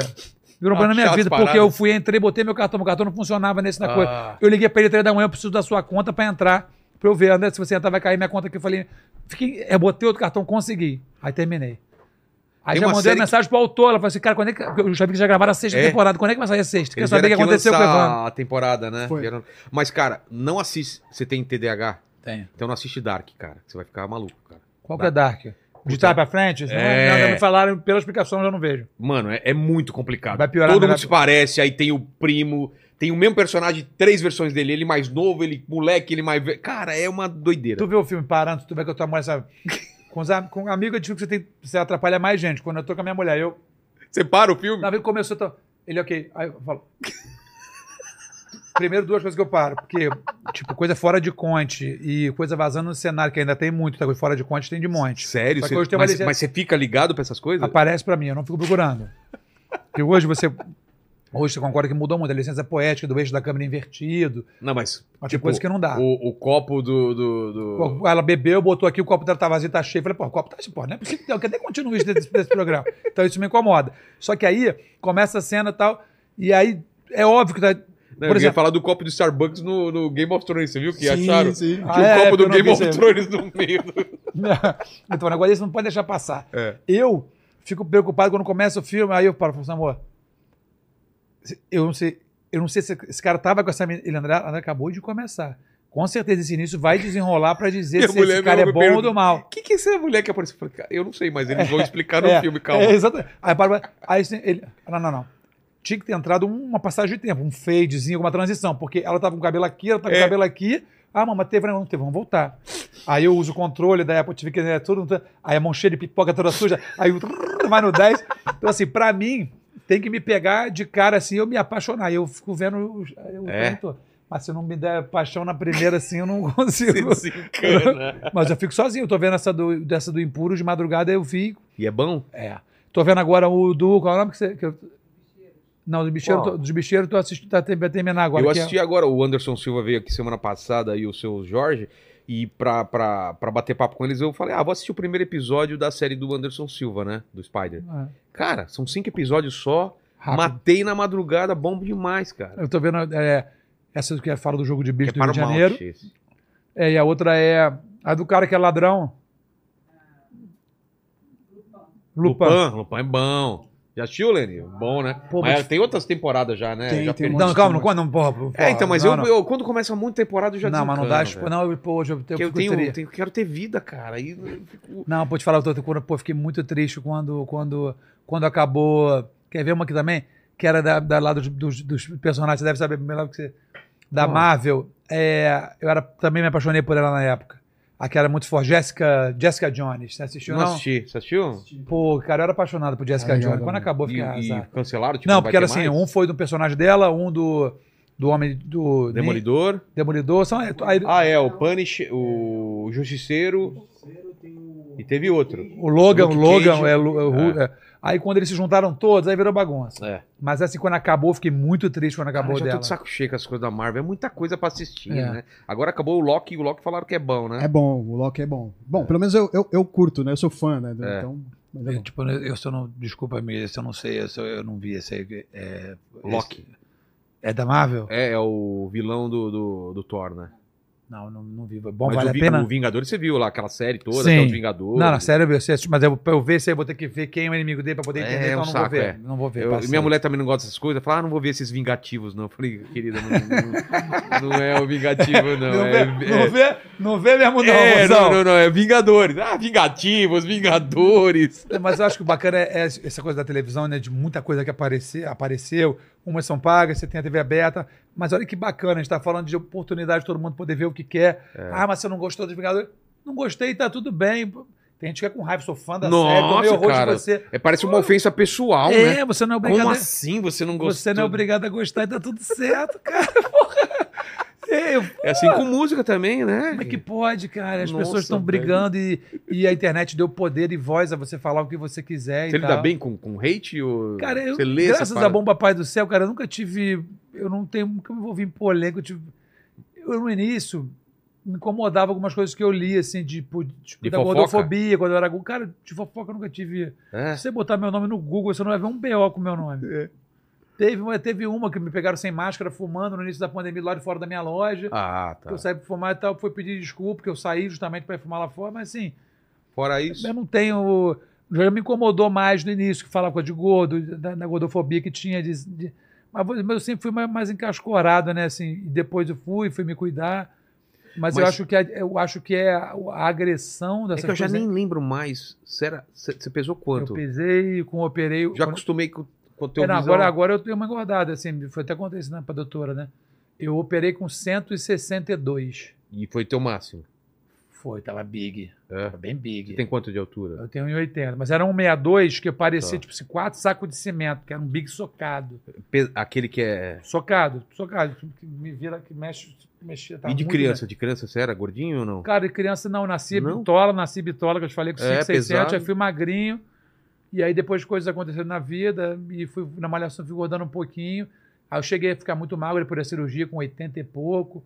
Virou um Ah, problema na minha vida, paradas. porque eu fui, entrei, botei meu cartão, meu cartão não funcionava nesse na Ah. coisa. Eu liguei pra ele três da manhã, eu preciso da sua conta pra entrar, pra eu ver, André, se você entrar vai cair minha conta aqui. Eu falei, fiquei, eu botei outro cartão, consegui. Aí terminei. Aí já mandei uma mensagem pro autor, ela falou assim, cara, quando é que... Eu já vi que já gravaram a sexta É? temporada, quando é que vai sair a sexta? Quer saber o que aconteceu com o Evandro? a temporada, né? Vieram- Mas, cara, não assiste. Você tem TDAH? Tem. Então não assiste Dark, cara. Você vai ficar maluco, cara. Qual que é Dark? De trás pra frente? É. Não, já me falaram, pela explicação eu já não vejo. Mano, é, é muito complicado. Vai piorar Todo mundo se parece, aí tem o primo, tem o mesmo personagem, três versões dele, ele mais novo, ele moleque, ele mais velho. Cara, é uma doideira. Tu vê o filme parando, tu vê que eu tô mulher, sabe? Com, os, com amigo é difícil que você, tem, você atrapalha mais gente. Quando eu tô com a minha mulher, eu. Você para o filme? Na vez que começou, tô, ele, ok. Aí eu falo. Primeiro, duas coisas que eu paro. Porque, tipo, coisa fora de conte e coisa vazando no cenário, que ainda tem muito, tá? Coisa fora de conte tem de monte. Sério? Uma mas, licença- mas você fica ligado pra essas coisas? Aparece pra mim, eu não fico procurando. Porque hoje você. Hoje você concorda que mudou muito. A licença poética do eixo da câmera invertido. Não, mas. Mas tem coisa que não dá. O, o copo do. do, do- Ela bebeu, botou aqui, o copo dela tá vazio, tá cheio. Falei, pô, o copo tá cheio, pô, não é possível. Cadê continua isso desse, desse programa? [laughs] Então isso me incomoda. Só que aí começa a cena e tal, e aí é óbvio que tá. Não, por eu ia exemplo, falar do copo do Starbucks no, no Game of Thrones, você viu que Sim, acharam? sim. Tinha Ah, um é, copo eu do Game of. Thrones no meio. do- [laughs] então o negócio desse não pode deixar passar. É. Eu fico preocupado quando começa o filme, aí eu falo, amor, eu não sei, eu não sei se esse cara tava com essa. Ele, André, André acabou de começar. Com certeza esse início vai desenrolar pra dizer [laughs] se esse cara é bom ou do mal. O que, que é essa mulher que apareceu? Eu não sei, mas eles vão explicar no É, filme, calma. É, exatamente. Aí, para, aí ele. Não, não, não. Tinha que ter entrado uma passagem de tempo, um fadezinho, alguma transição, porque ela tava com o cabelo aqui, ela tava com É. o cabelo aqui. Ah, mamãe, teve, não teve, vamos voltar. Aí eu uso o controle da Apple TV, que é tudo. Aí a mão cheia de pipoca toda suja, aí vai no 10. Então, assim, pra mim, tem que me pegar de cara assim, eu me apaixonar. Eu fico vendo. Eu, É. Mas se não me der paixão na primeira, assim, eu não [laughs] consigo. [laughs] Mas eu fico sozinho. Eu tô vendo essa do, dessa do Impuro de madrugada, eu fico. E é bom? É. Tô vendo agora o do. Qual é o nome que você. Que eu... Não, dos bicheiros, tô, dos bicheiros tô assistindo, tá vai terminar agora. eu é- assisti agora, o Anderson Silva veio aqui semana passada e o seu Jorge, e pra, pra, pra bater papo com eles, eu falei, ah, vou assistir o primeiro episódio da série do Anderson Silva, né? Do Spider. É, Cara, são cinco episódios só. rápido. Matei na madrugada, bom demais, cara. Eu tô vendo é, essa que fala do jogo de Que bicho é do Rio de Janeiro. esse. É, e a outra é a do cara que é ladrão. Lupin. Lupin, Lupin é bom. Já assistiu, Lenny? Bom, né? Pô, mas mas- tem outras temporadas já, né? Tem, já tem um Não, calma, não, não, porra, porra, É, então, mas não, eu, não. eu- quando começa muita temporada, eu já Não, mas não dá. Tipo, não, eu, pô, hoje eu, Porque eu tenho, tenho- quero ter vida, cara. Fico... Não, pô, te falar, eu tô, pô, fiquei muito triste quando, quando, quando acabou. Quer ver uma aqui também? Que era da, da lá dos, dos, dos personagens, você deve saber melhor que você. Da Qual? Marvel. É, eu era, também me apaixonei por ela na época. Aquela era muito forte. Jessica, Jessica Jones. Você assistiu? não Não, assisti. Você assistiu? Pô, cara, eu era apaixonado por Jessica Ah, Jones. Quando acabou, E, fiquei e arrasado. cancelaram? Tipo, Não, porque era assim, mais? um foi do personagem dela, um do, do homem do. Demolidor. Demolidor. São, aí, Ah, é, o Punish, o Justiceiro. E teve outro. o Logan, o Logan, Cage. é, é, o Ru- é. Aí quando eles se juntaram todos, aí virou bagunça. É. Mas assim, quando acabou, eu fiquei muito triste quando Cara, acabou já tô dela. de saco cheio com as coisas da Marvel. É muita coisa pra assistir, É. né? Agora acabou o Loki e o Loki falaram que é bom, né? É bom, o Loki é bom. Bom, pelo menos eu, eu, eu curto, né? Eu sou fã, né? É. Então, é Eu, tipo, eu, se eu não. Desculpa, amigo, se eu não sei, se eu, eu não vi esse aí. É, Loki. esse- é da Marvel? É, é o vilão do, do, do Thor, né? Não, não, não vi. Bom, Mas vale o, a Vi- pena? o Vingadores você viu lá, aquela série toda, Sim. até os Vingadores. Não, na sério, eu sei, mas eu, pra eu ver isso aí, eu vou ter que ver quem é o inimigo dele pra poder É, entender, é então um eu não saco, vou ver. é. Não vou ver. Eu- passei. minha mulher também não gosta dessas coisas. Fala, ah, não vou ver esses vingativos, não. Eu falei, querida, não, não, não é o vingativo, não. Não, é, vê, é- não, vê, não vê mesmo, não, é, mozão. não, não, não, é Vingadores. Ah, Vingativos, Vingadores. Mas eu acho que o bacana é, é essa coisa da televisão, né? De muita coisa que aparecer, apareceu. Umas são pagas, você tem a TV aberta. Mas olha que bacana, a gente tá falando de oportunidade de todo mundo poder ver o que quer. É. Ah, mas você não gostou dos Vingadores? Não gostei, tá tudo bem. Tem gente que é com raiva, sou fã da série, tomei Nossa, horror cara. de você. É, parece uma ofensa pessoal, É, né? você não é obrigado Como a- assim você não gostou? Você não é obrigado a gostar e tá tudo certo, [laughs] cara. Porra. É, eu- É assim com música também, né? Como é que pode, cara? As Nossa, pessoas estão brigando e, e a internet deu poder e voz a você falar o que você quiser. Você e lida tal. bem com, com hate? Ou Cara, eu, você lê graças a parada? bom papai do céu, cara, eu nunca tive. Eu não tenho. Nunca me envolvi em polêmica. Eu, tive, eu no início me incomodava algumas coisas que eu li, assim, de, tipo, De da fofoca? gordofobia, quando eu era. Cara, de fofoca eu nunca tive. É. Se você botar meu nome no Google, você não vai ver um BO com meu nome. É. Teve, uma- teve uma que me pegaram sem máscara, fumando no início da pandemia lá de fora da minha loja. Ah, tá. Eu saí pra fumar e tal, foi pedir desculpa, porque eu saí justamente para fumar lá fora, mas assim, Fora isso. eu não tenho. Já me incomodou mais no início, que falava de gordo, da, da gordofobia que tinha. De, de- mas, eu- mas eu sempre fui mais, mais encascorado, né? Assim, e depois eu fui, fui me cuidar. Mas, eu, Mas- acho que a, eu acho que é a, a agressão É dessa que eu já nem lembro mais. Será? Você pesou Eu quanto? pesei, com operei. Já quando- acostumei com, teu É, não, agora, agora eu tenho uma engordada, assim, foi até acontecido né, pra doutora, né? Eu operei com 162. E foi teu máximo. Foi, tava big. É. Tava bem big. Você tem quanto de altura? Eu tenho 1,80. Mas era um 62 que parecia, Tá. tipo, assim, quatro sacos de cimento, que era um big socado. Pe- Aquele que é. Socado, socado, tipo, que me vira, que mexe, mexia. e de criança? De criança você era gordinho ou não? Cara, de criança não, nasci Não? bitola, nasci bitola, que eu te falei com É, 5,600, pesado. aí fui magrinho. E aí depois coisas aconteceram na vida, e fui na malhação, fui engordando um pouquinho. Aí eu cheguei a ficar muito magro depois da cirurgia, com 80 e pouco.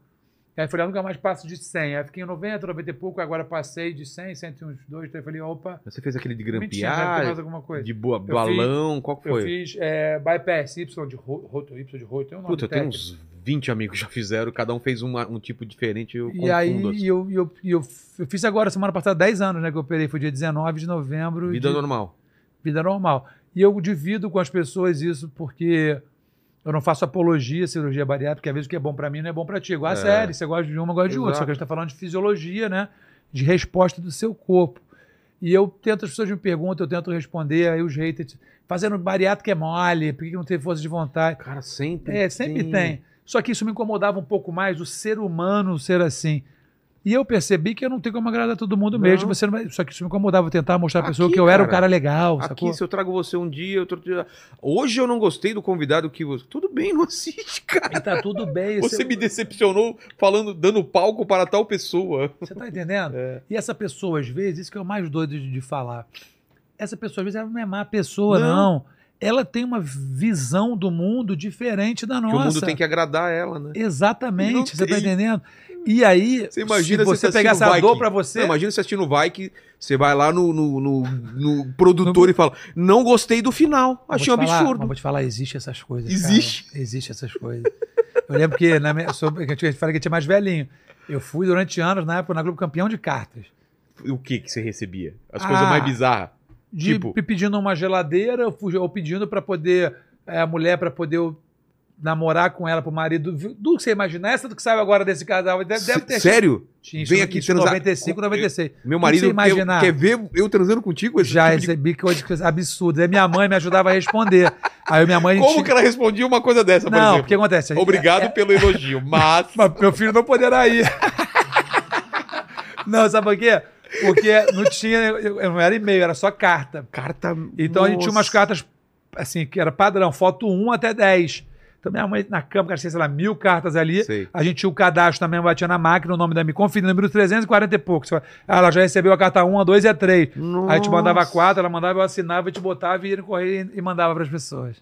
Aí eu falei, eu nunca mais passo de 100. Aí fiquei em 90, 90 e pouco, agora passei de 100, 102. Então eu falei, opa, Você fez aquele de grampear, de boa, fiz- balão, qual que Eu foi? fiz é, bypass Y de ro- roto, Y de roto, tem um Puta, eu tenho uns 20 amigos que já fizeram, cada um fez uma- um tipo diferente, eu E aí assim. eu, eu, eu, eu fiz agora, semana passada, 10 anos, né, que eu operei, foi dia 19 de novembro. Vida de, normal. Vida normal. E eu divido com as pessoas isso porque eu não faço apologia à cirurgia bariátrica, porque às vezes o que é bom pra mim não é bom pra ti. Igual a É. série, você gosta de uma, gosta de outra. Só que a gente tá falando de fisiologia, né? De resposta do seu corpo. E eu tento, as pessoas me perguntam, eu tento responder, aí os haters, fazendo bariátrica é mole, por que não tem força de vontade? Cara, sempre É, sempre tem. Só que isso me incomodava um pouco mais, o ser humano ser assim. E eu percebi que eu não tenho como agradar todo mundo Não. mesmo. Você vai- Só que isso me incomodava. Tentar mostrar à pessoa que eu era um cara. cara legal, sacou? Aqui, se eu trago você um dia, outro dia. Hoje eu não gostei do convidado que você. Tudo bem, não assiste, cara. E tá tudo bem. Você me decepcionou falando, dando palco para tal pessoa. Você tá entendendo? É. E essa pessoa, às vezes, isso que é o mais doido de, de falar. Essa pessoa, às vezes, ela não é má pessoa, Não. não. Ela tem uma visão do mundo diferente da Que nossa. o mundo tem que agradar ela, né? Não Exatamente, você tá entendendo? E aí, Você imagina se você você pegar essa dor Viking. pra você. Não, imagina você assistindo o Vai você vai lá no, no, no- no produtor e fala: Não gostei do final, achei um falar- absurdo. Vou te falar, existe essas coisas. Existe? Cara. Existe essas coisas. Eu lembro que, na minha, sobre, que eu te falei que tinha mais velhinho. Eu fui durante anos, na época, na Globo campeão de cartas. O que que você recebia? As Ah. coisas mais bizarras. De Tipo? pe- pedindo uma geladeira, ou pedindo pra poder. é, a mulher pra poder namorar com ela pro marido. Do que você imagina? Essa do que saiu agora desse casal. Deve, deve ter. Sério? Tinha, Vem aqui transar. 95, 96. Meu Do que marido imaginar? quer ver eu transando contigo? Esse Já tipo de- recebi coisas absurdas. Aí minha mãe me ajudava a responder. Aí minha mãe. Como que ela respondia uma coisa dessa, por Não, exemplo? porque acontece. Obrigado É- pelo elogio, [laughs] mas. Mas meu filho não poderá ir. não, sabe por quê? Porque não tinha, eu eu não era e-mail, era só carta. Carta. Então a gente tinha umas Nossa. cartas, assim, que era padrão, foto 1 até 10. Então minha mãe na cama, cara, sei lá, mil cartas ali. Sei. A gente tinha o cadastro também, batia na máquina, o nome da minha confia, número 340 e pouco. Ah, Ela já recebeu a carta 1, a 2 e a 3. Aí a gente mandava Nossa. quatro, ela mandava, eu assinava, a gente botava e ia no correio e- mandava para as pessoas.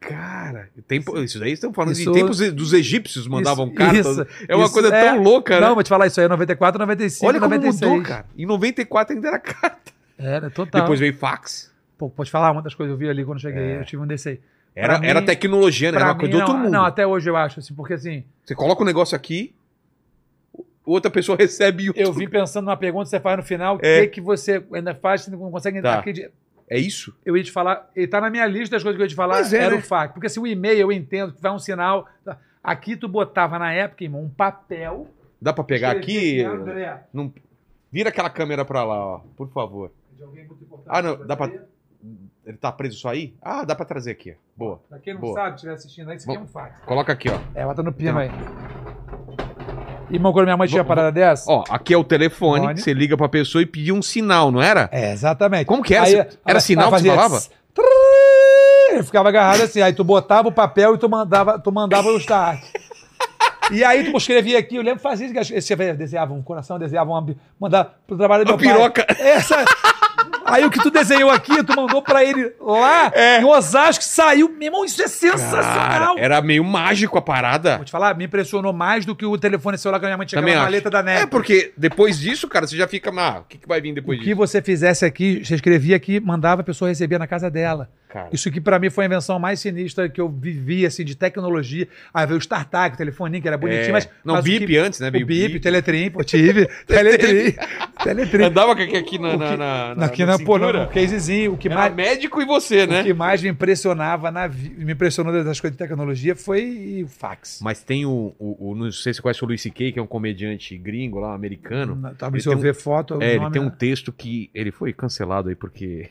Cara, tempo, isso daí estão falando Isso- de tempos dos egípcios mandavam Isso- cartas. isso- é uma coisa é- tão louca, né? Não, vou te falar isso aí, é 94, 95, Olha como 96. mudou, cara. Em 94 ainda era carta. Era total. Depois veio fax. Pô, pode falar, uma das coisas que eu vi ali quando eu cheguei, É. eu tive um desse aí. Era, Pra era mim- tecnologia, né? Era uma coisa mim, de outro não, mundo. não, até hoje eu acho, assim, porque assim, Você coloca um negócio aqui, outra pessoa [laughs] recebe outro. eu vim pensando numa pergunta que você faz no final, o É. que, que você ainda faz, você não consegue Tá. acreditar. É isso? Eu ia te falar, ele tá na minha lista das coisas que eu ia te falar, Mas é, era né? o fax. Porque assim, o e-mail eu entendo que vai um sinal. tá? Aqui tu botava na época, irmão, um papel. Dá pra pegar aqui? André. Não... Vira aquela câmera pra lá, ó. Por favor. De alguém muito importante Ah, não, dá pra- você. Ele tá preso só aí? Ah, dá pra trazer aqui. ó. Boa. Pra quem não Boa. sabe, estiver assistindo aí, isso aqui é um fax. Coloca aqui, ó. É, bota no pino aí. Irmão, quando minha mãe tinha parada dessa. Ó, aqui é o telefone, Telefone. você liga pra pessoa e pedir um sinal, não era? É, exatamente. Como que era? Aí, Era ela- sinal ela que você fazia falava? tss, trrr, Ele ficava agarrado assim, aí tu botava o papel e tu mandava, tu mandava o start. E aí tu escrevia aqui, eu lembro que fazia isso, que você desenhava um coração, desenhava uma, bi- mandava pro trabalho do Uma meu pai. piroca. Essa, aí o que tu desenhou aqui, tu mandou pra ele lá, em Osasco, saiu, meu irmão, isso é sensacional. Cara, era meio mágico a parada. Vou te falar, me impressionou mais do que o telefone celular que a minha mãe tinha acho. maleta da NET. É, porque depois disso, cara, você já fica. Ah, o que, que vai vir depois O que disso? você fizesse aqui, você escrevia aqui, mandava, a pessoa recebia na casa dela. Cara, Isso aqui pra mim foi a invenção mais sinistra que eu vivi, assim, de tecnologia. Aí veio o StarTag, o telefoninho, que era bonitinho, É. mas... Não, mas o bip que- antes, né? O Veio bip, bip. Teletrim, pô, tive. [laughs] Teletrim. Teletrim. Andava aqui, aqui na, O na, que- na, na, Aqui na na, pô, no, casezinho, o que Era mais... médico e você, O né? que mais me impressionava na me impressionou das coisas de tecnologia foi o fax. Mas tem o, o, o- Não sei se você conhece o Luis C.K., que é um comediante gringo lá, americano. Tá, se eu um- ver foto, o É, ele tem um é- texto que. Ele foi cancelado aí porque.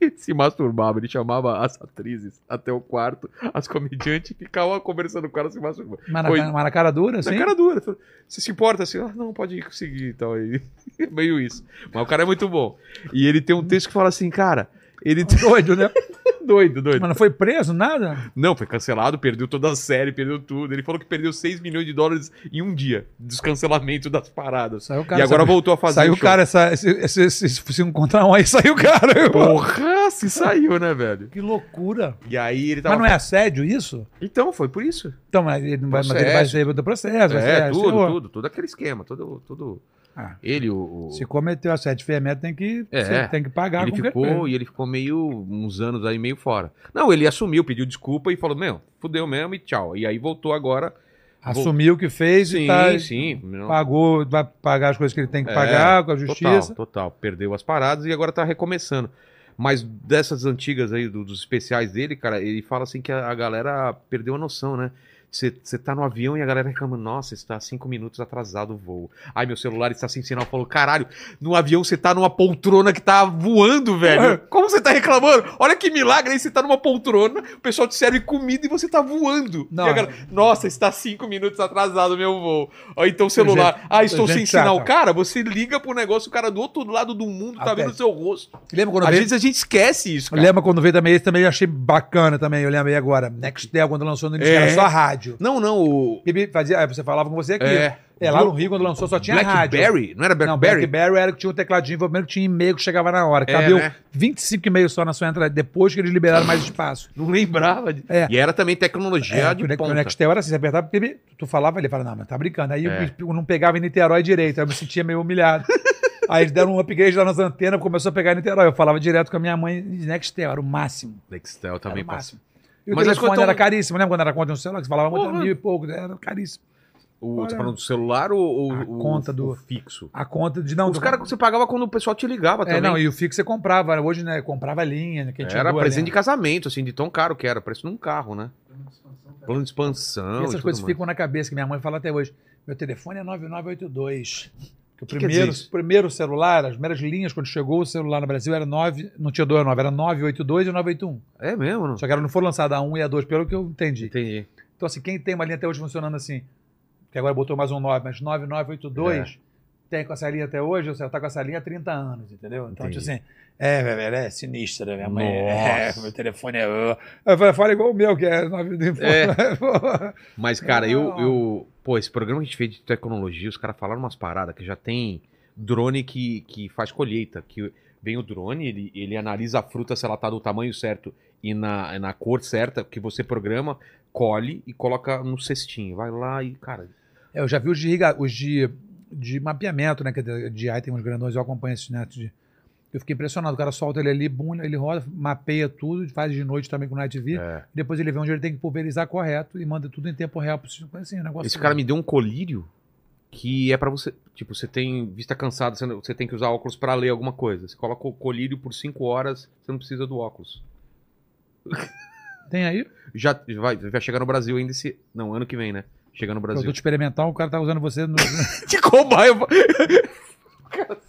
[laughs] Se masturbava, ele chamava as atrizes até o quarto, as comediantes ficavam conversando com elas se masturbando. Mas na, Foi- mas na cara dura, Na assim? cara dura. Você se importa assim? Ah, não, pode conseguir e tal. Aí. [laughs] Meio isso. Mas o cara é muito bom. E ele tem um texto que fala assim, cara. Ele. Doido, né? [laughs] doido, doido. Mas não foi preso, nada? Não, foi cancelado, perdeu toda a série, perdeu tudo. Ele falou que perdeu 6 milhões de dólares em um dia. Descancelamento das paradas. Saiu o cara, e agora sabe? voltou a fazer Saiu o cara, essa, esse, esse, esse- se encontrar um aí, [laughs] saiu o cara. Porra, se saiu, né, velho? Que loucura. E aí ele tava. Mas não é assédio isso? Então, foi por isso. Então, mas ele, não vai, mas ele vai ser do processo. vai É, ser- tudo, tudo, tudo aquele esquema, tudo, tudo. Ah. Ele, o. Se cometeu assédio fermento, tem que, É. tem que pagar ele ficou e ele ficou meio uns anos aí meio fora. Não, ele assumiu, pediu desculpa e falou: "Meu, fudeu mesmo e tchau". E aí voltou agora. Assumiu o que fez Sim, e tá, sim. pagou, vai pagar as coisas que ele tem que É, pagar com a justiça. Total, total. Perdeu as paradas e agora tá recomeçando. Mas dessas antigas aí, do- dos especiais dele, cara, ele fala assim que a, a galera perdeu a noção, né? Você tá no avião e a galera reclamando, nossa, está cinco minutos atrasado o voo. Ai, meu celular está sem sinal. Falou, caralho, no avião você tá numa poltrona que tá voando, velho. Como você tá reclamando? Olha que milagre aí, você tá numa poltrona, o pessoal te serve comida e você tá voando. Não, E a galera, nossa, está cinco minutos atrasado o meu voo. Ó, então o celular, ah, estou sem sinal. Cara, você liga pro negócio, o cara do outro lado do mundo tá vendo o seu rosto. Lembra quando Às veio, vezes a gente esquece isso, cara. lembra quando veio também esse também eu achei bacana também, eu lembrei agora. Nextel, quando lançou no início, É. só rádio. Não, não, o Bibi Fazia, aí você falava com você aqui. É. É, lá no Rio, quando lançou, só tinha rádio. Blackberry, não era Não, Blackberry? Blackberry era que tinha um tecladinho desenvolvimento que tinha e-mail que chegava na hora. É, Cabeu né? 25 e-mails só na sua entrada, depois que eles liberaram mais espaço. [laughs] Não lembrava. De... É. E era também tecnologia É, de o, Ne- o ponta. Nextel era assim, você apertava, tu falava, ele falava, não, mas tá brincando. Aí É. eu não pegava em Niterói direito, aí eu me sentia meio humilhado. [laughs] aí eles deram um upgrade lá nas antenas, começou a pegar em Niterói. Eu falava direto com a minha mãe de Nextel, era o máximo. Nextel também Era o máximo. E o Mas as telefone coisas era tão- caríssimo, lembra quando era conta de um celular? Que você falava muito, mil e pouco, era caríssimo. O, Olha. tá falando do celular ou ou A o, conta do- o fixo? A conta de não. Os caras que você pagava quando o pessoal te ligava É, também. não, e o fixo você comprava. Hoje, né, comprava linha, né, Era presente de casamento, assim, de tão caro que era. Preço de um carro, né? Plano de expansão. E e essas tudo coisas mais. ficam na cabeça, que minha mãe fala até hoje. Meu telefone é 9982. Que o Que primeiro, isso? primeiro celular, as primeiras linhas, quando chegou o celular no Brasil, era 9, não tinha 2 era 982 e 981. É mesmo, não? Só que ela não foi lançada a 1 e a 2, pelo que eu entendi. Entendi. Então, assim, quem tem uma linha até hoje funcionando assim, que agora botou mais um 9, mas 9982, tem com essa linha até hoje, você tá com essa linha há 30 anos, entendeu? Então, Entendi. tipo assim, é, velho, é sinistra, né? Minha mãe, é, [laughs] meu telefone é... Eu fala igual o meu, que é 9... É. Mas, cara, eu, eu. Pô, esse programa que a gente fez de tecnologia, os caras falaram umas paradas que já tem drone que, que faz colheita. Que vem o drone, ele, ele analisa a fruta se ela tá do tamanho certo e na, na cor certa, que você programa, colhe e coloca no cestinho. Vai lá e, cara. É, eu já vi os de, os de, de mapeamento, né? Que é de AI tem uns grandões, eu acompanho esses netos de. Eu fiquei impressionado. O cara solta ele ali, bum, ele roda, mapeia tudo, faz de noite também com o Night V. é. Depois ele vê onde ele tem que pulverizar correto e manda tudo em tempo real. Assim, um negócio Esse cara me deu um colírio que é pra você. Tipo, você tem vista cansada, você, tem que usar óculos pra ler alguma coisa. Você coloca o colírio por 5 horas, você não precisa do óculos. Tem aí? Já vai, vai chegar no Brasil ainda esse. Não, ano que vem, né? Chega no Brasil. Produto experimental, o cara tá usando você no. [laughs] De cobaia. [laughs]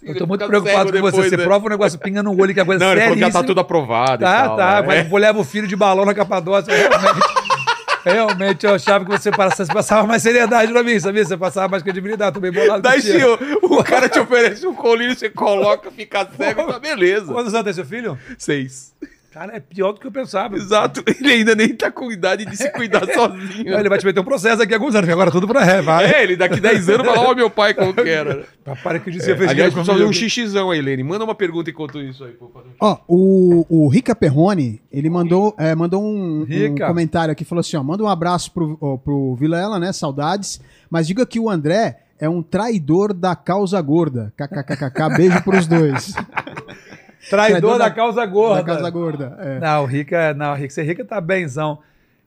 Eu tô muito preocupado com você. Você prova o negócio, pinga no olho, que é coisa né? Não, ele que já tá tudo aprovado. Tá, tal, tá. né? Mas vou levar o filho de balão na Capadócia. Realmente, [laughs] realmente eu achava que você passasse- passava mais seriedade pra mim, sabia? Você passava mais credibilidade. Tô bem bolado Daí contigo. se o, o cara te oferece um colírio, você coloca, fica cego, tá beleza. Quantos anos tem seu filho? Seis. Cara, é pior do que eu pensava. Exato. [laughs] Ele ainda nem tá com idade de se cuidar [laughs] sozinho. Ele vai te meter um processo daqui a alguns anos, porque agora tudo pra ré, vai. É, ele daqui 10 anos vai lá, ó, meu pai como que era. [laughs] Para que disse É, fez aliás, precisa fazer um xixizão aí, Lene. Manda uma pergunta enquanto isso aí. pô, Ó, o, o Rica Perrone, ele mandou, é, mandou um, um comentário aqui, falou assim, ó, manda um abraço pro, ó, pro Vilela, né, saudades, mas diga que o André é um traidor da causa gorda, kkkk, beijo pros dois. Traidor da, da- causa gorda. Da causa gorda, é. Não, Rica, não, Rica, você Rica tá benzão.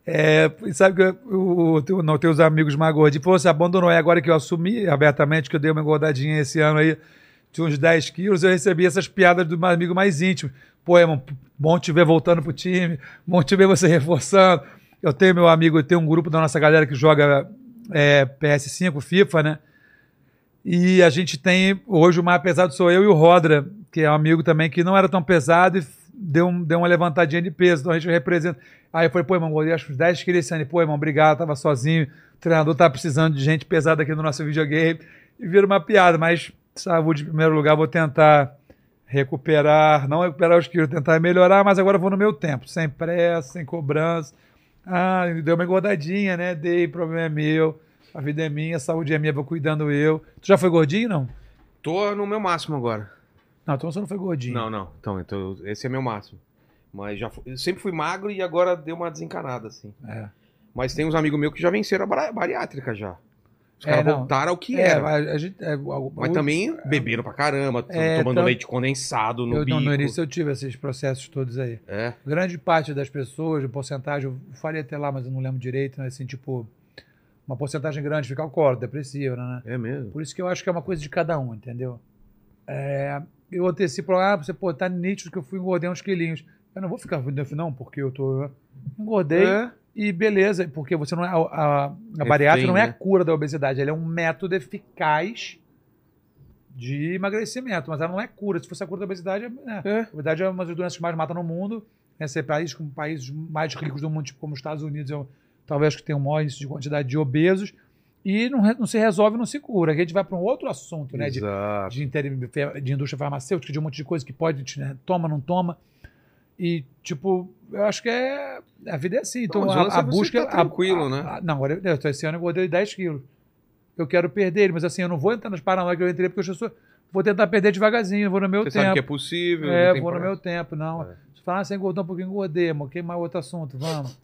É, sabe que o, o, não, teus amigos mais gordinhos, pô, você abandonou. E agora que eu assumi abertamente que eu dei uma engordadinha esse ano aí, de uns 10 quilos, eu recebi essas piadas do meu amigo mais íntimo. Pô, irmão, bom te ver voltando pro time, bom te ver você [laughs] reforçando. Eu tenho meu amigo, eu tenho um grupo da nossa galera que joga é, PS5, FIFA, né? E a gente tem hoje o mais pesado sou eu e o Rodra, que é um amigo também que não era tão pesado e deu, um, deu uma levantadinha de peso. Então a gente representa. Aí eu falei, pô, irmão, eu acho uns 10 quilos esse ano. Pô, irmão, obrigado, tava sozinho. O treinador tá precisando de gente pesada aqui no nosso videogame. E vira uma piada, mas saúde em primeiro lugar, vou tentar recuperar, não recuperar os quilos, tentar melhorar, mas agora vou no meu tempo, sem pressa, sem cobrança. Ah, deu uma engordadinha, né? Dei, problema é meu. A vida é minha, a saúde é minha, vou cuidando eu. Tu já foi gordinho, não? Tô no meu máximo agora. Não, então você não foi gordinho. Não, não. Então, então esse é meu máximo. Mas já fui- eu sempre fui magro e agora deu uma desencanada, assim. É. Mas tem uns amigos meus que já venceram a bariátrica já. Os É, caras não. voltaram ao que É, era. mas a gente. é, o- Mas o- também beberam pra caramba, É, tomando tanto- leite condensado no eu, bico. não, no início eu tive esses processos todos aí. É. Grande parte das pessoas, de porcentagem, eu falei até lá, mas eu não lembro direito, né? Assim, tipo, uma porcentagem grande fica alcoólatra, depressiva, né? É mesmo. Por isso que eu acho que é uma coisa de cada um, entendeu? É, eu antecipo, ah, você, pô, tá nítido que eu fui engordei uns quilinhos. Eu não vou ficar vendo não, porque eu tô. engordei É. e beleza, porque você não é. A, a, a Refém, bariátrica não é a né? cura da obesidade, ela é um método eficaz de emagrecimento, mas ela não é cura. Se fosse a cura da obesidade, é, é. É. A obesidade é uma das doenças que mais matam no mundo. Né? Ser país como países mais ricos do mundo, tipo como os Estados Unidos, é talvez que tem o maior índice de quantidade de obesos. E não, não se resolve, não se cura. Aqui a gente vai para um outro assunto, né? De, de, inter- de indústria farmacêutica, de um monte de coisa que pode, né? toma, não toma. E, tipo, eu acho que é. A vida é assim. Então, Não, mas a, a é busca. tá tranquilo, a- né? a- não, agora, eu, esse ano eu engordei 10 quilos. Eu quero perder ele, mas assim, eu não vou entrar nas paranoias que eu entrei, porque eu sou. Vou tentar perder devagarzinho, eu vou no meu Você tempo. sabe que é possível. É, vou no meu tempo, não. É. Se falar, ah, você engordou um pouquinho, engordei, amor. Queimar outro assunto, vamos.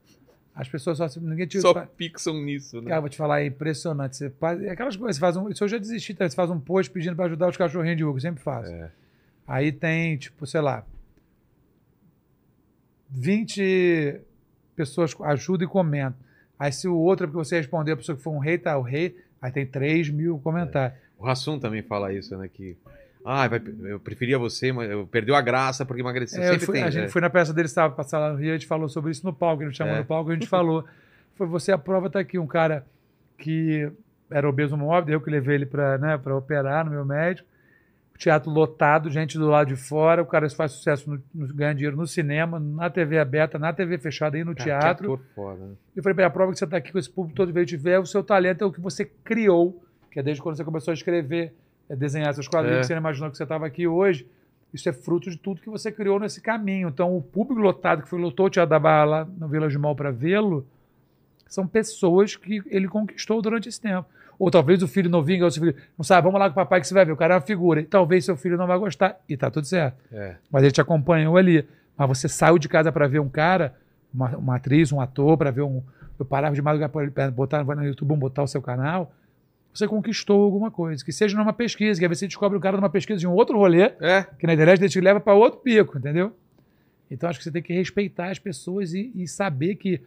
As pessoas só. Ninguém te. Só pixam nisso, né? Cara, vou te falar, é impressionante. Você faz, é aquelas coisas, você faz um. Isso eu já desisti, tá? você faz um post pedindo pra ajudar os cachorrinhos de Hugo, sempre faço. É. Aí tem, tipo, sei lá, 20 pessoas ajudam e comentam. Aí se o outro é porque você respondeu, a pessoa que foi um rei, tá o rei, aí tem 3 mil comentários. O Rassum também fala isso, né? Que. Ah, eu preferia você, mas eu perdeu a graça porque emagreceu. É, fui- tem. a gente é. foi na peça dele, estava passar lá no Rio, a gente falou sobre isso no palco, ele chamou É. no palco, a gente [laughs] falou. Foi você a prova, tá aqui, um cara que era obeso móvel, eu que levei ele para né, pra operar no meu médico. Teatro lotado, gente do lado de fora, o cara faz sucesso, no, no- ganha dinheiro no cinema, na TV aberta, na TV fechada e no Cara, teatro. Que ator foda, né? Eu falei, "Bem, a prova que você está aqui com esse público todo veio te ver, o seu talento é o que você criou, que é desde quando você começou a escrever, é desenhar seus quadrinhos, É. que você não imaginou que você estava aqui hoje. Isso é fruto de tudo que você criou nesse caminho. Então, o público lotado que foi lotou o Teatro da Barra lá no Village Mall para vê-lo, são pessoas que ele conquistou durante esse tempo. Ou talvez o filho novinho, o seu filho, não sabe, vamos lá com o papai que você vai ver, o cara é uma figura. E talvez seu filho não vai gostar, e tá tudo certo É. mas ele te acompanhou ali. Mas você saiu de casa para ver um cara, uma, uma atriz, um ator, para ver um. Eu parava de madrugada para botar no YouTube, botar o seu canal. Você conquistou alguma coisa. Que seja numa pesquisa, que aí você descobre o cara numa pesquisa de um outro rolê, É. que na internet ele te leva para outro pico, entendeu? Então acho que você tem que respeitar as pessoas e, e saber que,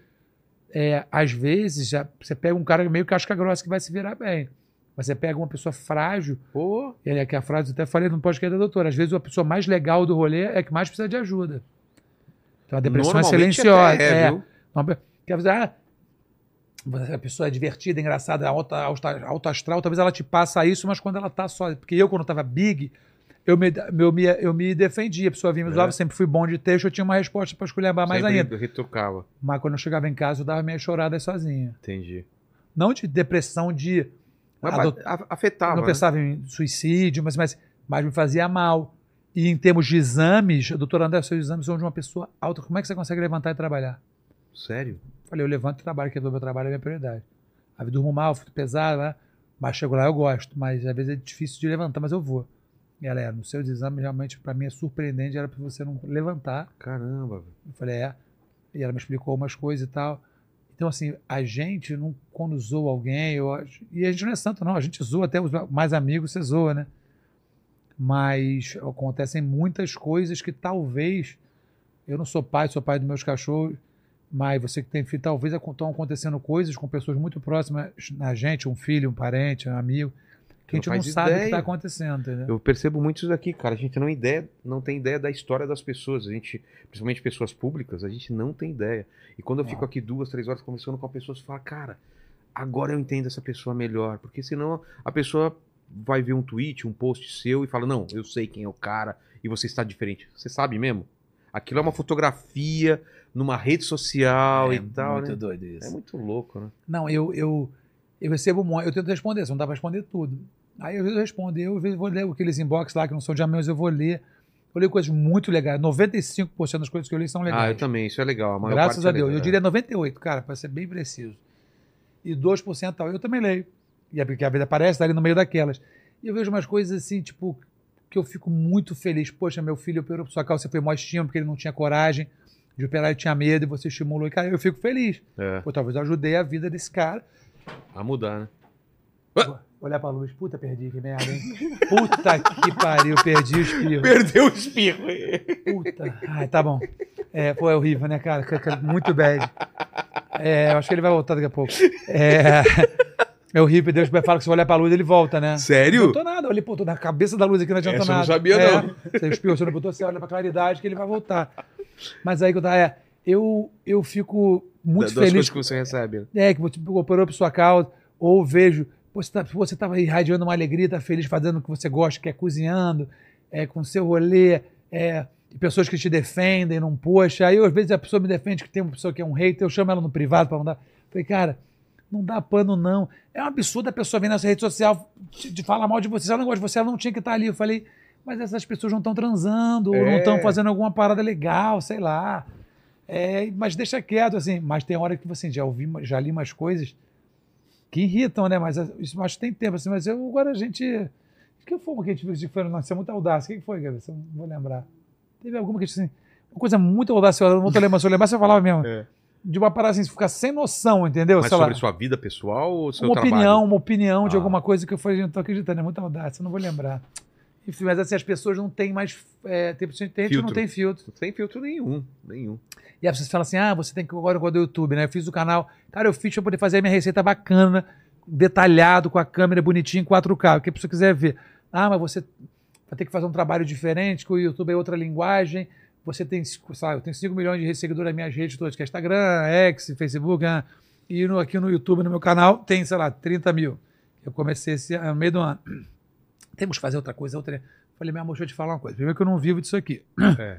é, às vezes, já, você pega um cara meio casca grossa que vai se virar bem. Mas você pega uma pessoa frágil, Pô. ele é que a frase eu até falei no podcast da doutora. Às vezes a pessoa mais legal do rolê é que mais precisa de ajuda. Então a depressão é Normalmente silenciosa. até é, é. viu? Quer dizer, ah, a pessoa é divertida, engraçada, alta, alta, alta astral, talvez ela te passa isso, mas quando ela tá só. Porque eu, quando tava big, eu me, eu me, eu me defendia. A pessoa vinha me É. zoava, sempre fui bom de texto, eu tinha uma resposta para esculhambar mais ainda. retrucava. Mas quando eu chegava em casa, eu dava minhas choradas sozinha. Entendi. Não de depressão, de. Mas a do- a- afetava. não né? pensava em suicídio, mas, mas, mas me fazia mal. E em termos de exames, doutor André, seus exames são de uma pessoa alta. Como é que você consegue levantar e trabalhar? Sério? Falei, eu levanto e trabalho, porque o meu trabalho é minha prioridade. Às vezes durmo mal, fico pesado, né? mas chego lá eu gosto. Mas às vezes é difícil de levantar, mas eu vou. E ela é, nos seus exames, realmente, para mim é surpreendente, era para você não levantar. Caramba. velho. Eu falei, é. E ela me explicou umas coisas e tal. Então, assim, a gente, não, quando zoa alguém, eu e a gente não é santo, não. A gente zoa, até os mais amigos você zoa, né? Mas acontecem muitas coisas que talvez. Eu não sou pai, sou pai dos meus cachorros, mas você que tem filho, talvez estão acontecendo coisas com pessoas muito próximas a gente, um filho, um parente, um amigo, que a gente não sabe o que está acontecendo, entendeu? Eu percebo muito isso daqui, cara. A gente não, ideia, não tem ideia da história das pessoas. A gente, principalmente pessoas públicas, a gente não tem ideia. E quando eu fico aqui duas, três horas conversando com a pessoa, você fala, cara, agora eu entendo essa pessoa melhor. Porque senão a pessoa vai ver um tweet, um post seu e fala, não, eu sei quem é o cara e você está diferente. Você sabe mesmo? Aquilo é uma fotografia numa rede social É e tal, muito né? doido isso. É muito louco, né? Não, eu, eu, eu recebo um monte, eu tento responder, só não dá pra responder tudo. Aí às vezes eu respondo, eu vou ler aqueles inbox lá que não são de amigos, eu vou ler. Eu leio coisas muito legais. 95% das coisas que eu li são legais. Ah, eu também, isso é legal. A maior Graças parte a é Deus. legal. Eu diria 98, cara, para ser bem preciso. E 2% tal, eu também leio. E é porque a vida aparece tá ali no meio daquelas. E eu vejo umas coisas assim, tipo, que eu fico muito feliz. Poxa, meu filho operou por sua você foi mó estímulo, porque ele não tinha coragem de operar, ele tinha medo, e você estimulou. E, cara, eu fico feliz. É, Pô, talvez eu ajudei a vida desse cara. a mudar, né? Olhar pra luz, puta, perdi, que merda, hein? Puta que pariu, perdi o espirro. Perdeu o espirro. Puta. Ai, tá bom. É, pô, é horrível, né, cara? Muito bad. É, eu acho que ele vai voltar daqui a pouco. É, é horrível, Deus fala que se eu olhar pra luz, ele volta, né? Não Sério? adiantou nada. Eu olhei, pô, tô na cabeça da luz aqui, não adianta Essa eu não nada. sabia, é, não. Você espirrou, você não botou, você olha pra claridade que ele vai voltar. Mas aí que eu tava, é, eu, eu fico muito Da- das feliz coisas que você recebe. é, que você cooperou por sua causa, ou vejo, pô, você tá, você estava irradiando uma alegria, tá feliz fazendo o que você gosta, que é cozinhando, é, com seu rolê, é, e pessoas que te defendem, não poxa. Aí, às vezes, a pessoa me defende que tem uma pessoa que é um hater, eu chamo ela no privado para mandar. Falei, cara, não dá pano, não. É um absurdo a pessoa vir nessa rede social te, te falar mal de você. Se ela não gosta de você, ela não tinha que estar ali. Eu falei, mas essas pessoas não estão transando, ou não É. estão fazendo alguma parada legal, sei lá. É, mas deixa quieto, assim. Mas tem hora que você já ouvi, já li umas coisas que irritam, né? Mas isso acho que tem tempo, assim. Mas eu, agora a gente. O que foi uma que a gente viu que foi? Nossa, isso é muito audácia. O que foi, Gabi? Eu não vou lembrar. Teve alguma que a gente, assim. Uma coisa muito audaciosa, não vou lembrar, se eu lembrar, você falava mesmo. É. De uma parada assim, ficar sem noção, entendeu? Mas Sei lá, sobre sua vida pessoal ou seu uma trabalho? opinião, uma opinião de Ah. alguma coisa que eu falei, não tô acreditando, é muito audácia, eu não vou lembrar. Enfim, mas assim, as pessoas não têm mais. É, tem, gente que não Filtro. tem filtro. Sem filtro nenhum. Nenhum. E aí você fala assim: ah, você tem que agora agora do YouTube, né? Eu fiz o canal. Cara, eu fiz pra poder fazer a minha receita bacana, detalhado, com a câmera bonitinha em 4K, o que a pessoa quiser ver. Ah, mas você vai ter que fazer um trabalho diferente, que o YouTube é outra linguagem. Você tem, lá, eu tenho 5 milhões de seguidores nas minhas redes todas, que é Instagram, X, Facebook, ah, e no- aqui no YouTube, no meu canal, tem, sei lá, 30 mil. Eu comecei esse ano, no meio do ano. Temos que fazer outra coisa, outra. Falei, meu amor, deixa eu te falar uma coisa. Primeiro que eu não vivo disso aqui. É.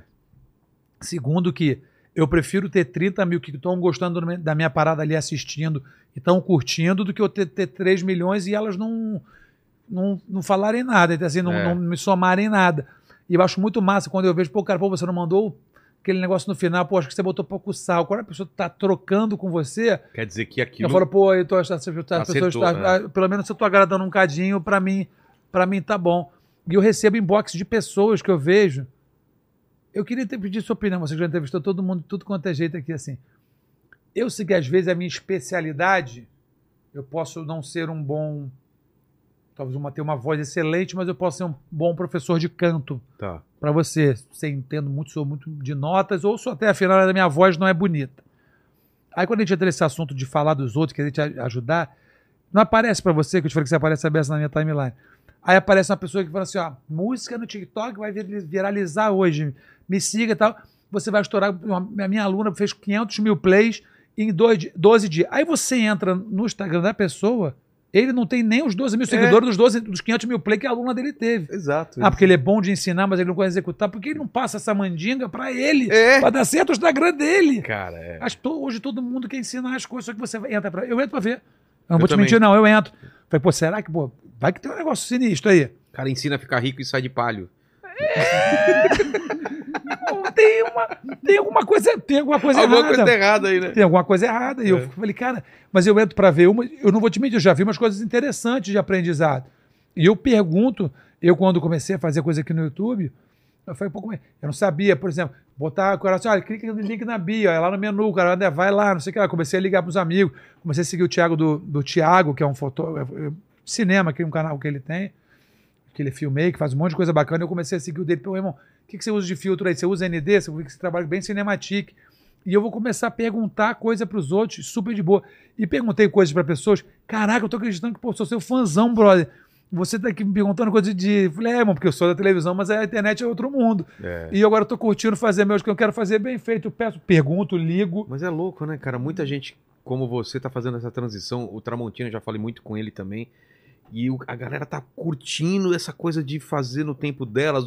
[clears throat] Segundo que eu prefiro ter 30 mil que estão gostando da minha parada ali assistindo e estão curtindo do que eu ter, ter 3 milhões e elas não, não, não falarem nada, assim, não, É. não me somarem nada. E eu acho muito massa quando eu vejo, pô, cara, pô, você não mandou aquele negócio no final, pô, acho que você botou pouco sal. Quando a pessoa tá trocando com você, Quer dizer que aquilo. eu falo, pô, eu tô, as pessoas, né? pelo menos eu tô agradando um cadinho, pra mim, pra mim tá bom. E eu recebo inbox de pessoas que eu vejo. Eu queria ter pedido sua opinião, você já entrevistou todo mundo, tudo quanto é jeito aqui, assim. Eu sei que às vezes a minha especialidade, eu posso não ser um bom, talvez uma, ter uma voz excelente, mas eu posso ser um bom professor de canto Tá. para você. Você entendo muito, sou muito de notas, ou sou até afinal da minha voz não é bonita. Aí quando a gente entra nesse assunto de falar dos outros, querer te ajudar, não aparece para você, que eu te falei que você aparece a beça na minha timeline. Aí aparece uma pessoa que fala assim, ó, música no TikTok vai vir- viralizar hoje, me siga e tal. Você vai estourar, a minha aluna fez 500 mil plays em dois di- 12 dias. Aí você entra no Instagram da pessoa, ele não tem nem os 12 mil seguidores dos, 12, dos 500 mil plays que a aluna dele teve. Exato. Ah, porque ele é bom de ensinar, mas ele não consegue executar. Por que ele não passa essa mandinga pra ele? É. Pra dar certo o Instagram dele. Cara, é. Acho que hoje todo mundo quer ensinar as coisas, só que você vai- entra pra. Eu entro pra ver. Eu não Eu vou te também. mentir, não, eu entro. Falei, pô, será que, pô, vai que tem um negócio sinistro aí? O cara ensina a ficar rico e sai de palho. [laughs] Pô, tem, uma, tem alguma coisa, tem alguma coisa Alguma errada. coisa errada aí, né? Tem alguma coisa errada. E eu É. falei, cara, mas eu entro pra ver uma. Eu não vou te mentir, eu já vi umas coisas interessantes de aprendizado. E eu pergunto, eu quando comecei a fazer coisa aqui no YouTube, eu falei, pô, como é? Eu não sabia, por exemplo, botar o cara assim, olha, clica no link na bio, é lá no menu, o cara vai lá, não sei o que lá. Comecei a ligar pros amigos, comecei a seguir o Thiago do, do Thiago, que é um fotógrafo, cinema, que é um canal que ele tem, que ele é filmmaker, faz um monte de coisa bacana. Eu comecei a seguir o dele, pô, irmão, o que, que você usa de filtro aí? Você usa ND? Você vê que você trabalha bem cinematic. E eu vou começar a perguntar coisa pros outros, super de boa. E perguntei coisas para pessoas. Caraca, eu tô acreditando que, pô, sou seu fãzão, brother. Você tá aqui me perguntando coisa de. Falei, é, irmão, porque eu sou da televisão, mas a internet é outro mundo. É. E agora eu tô curtindo fazer meus que eu quero fazer bem feito. Eu peço, pergunto, ligo. Mas é louco, né, cara? Muita gente como você tá fazendo essa transição. O Tramontina, já falei muito com ele também. E o- a galera tá curtindo essa coisa de fazer no tempo delas,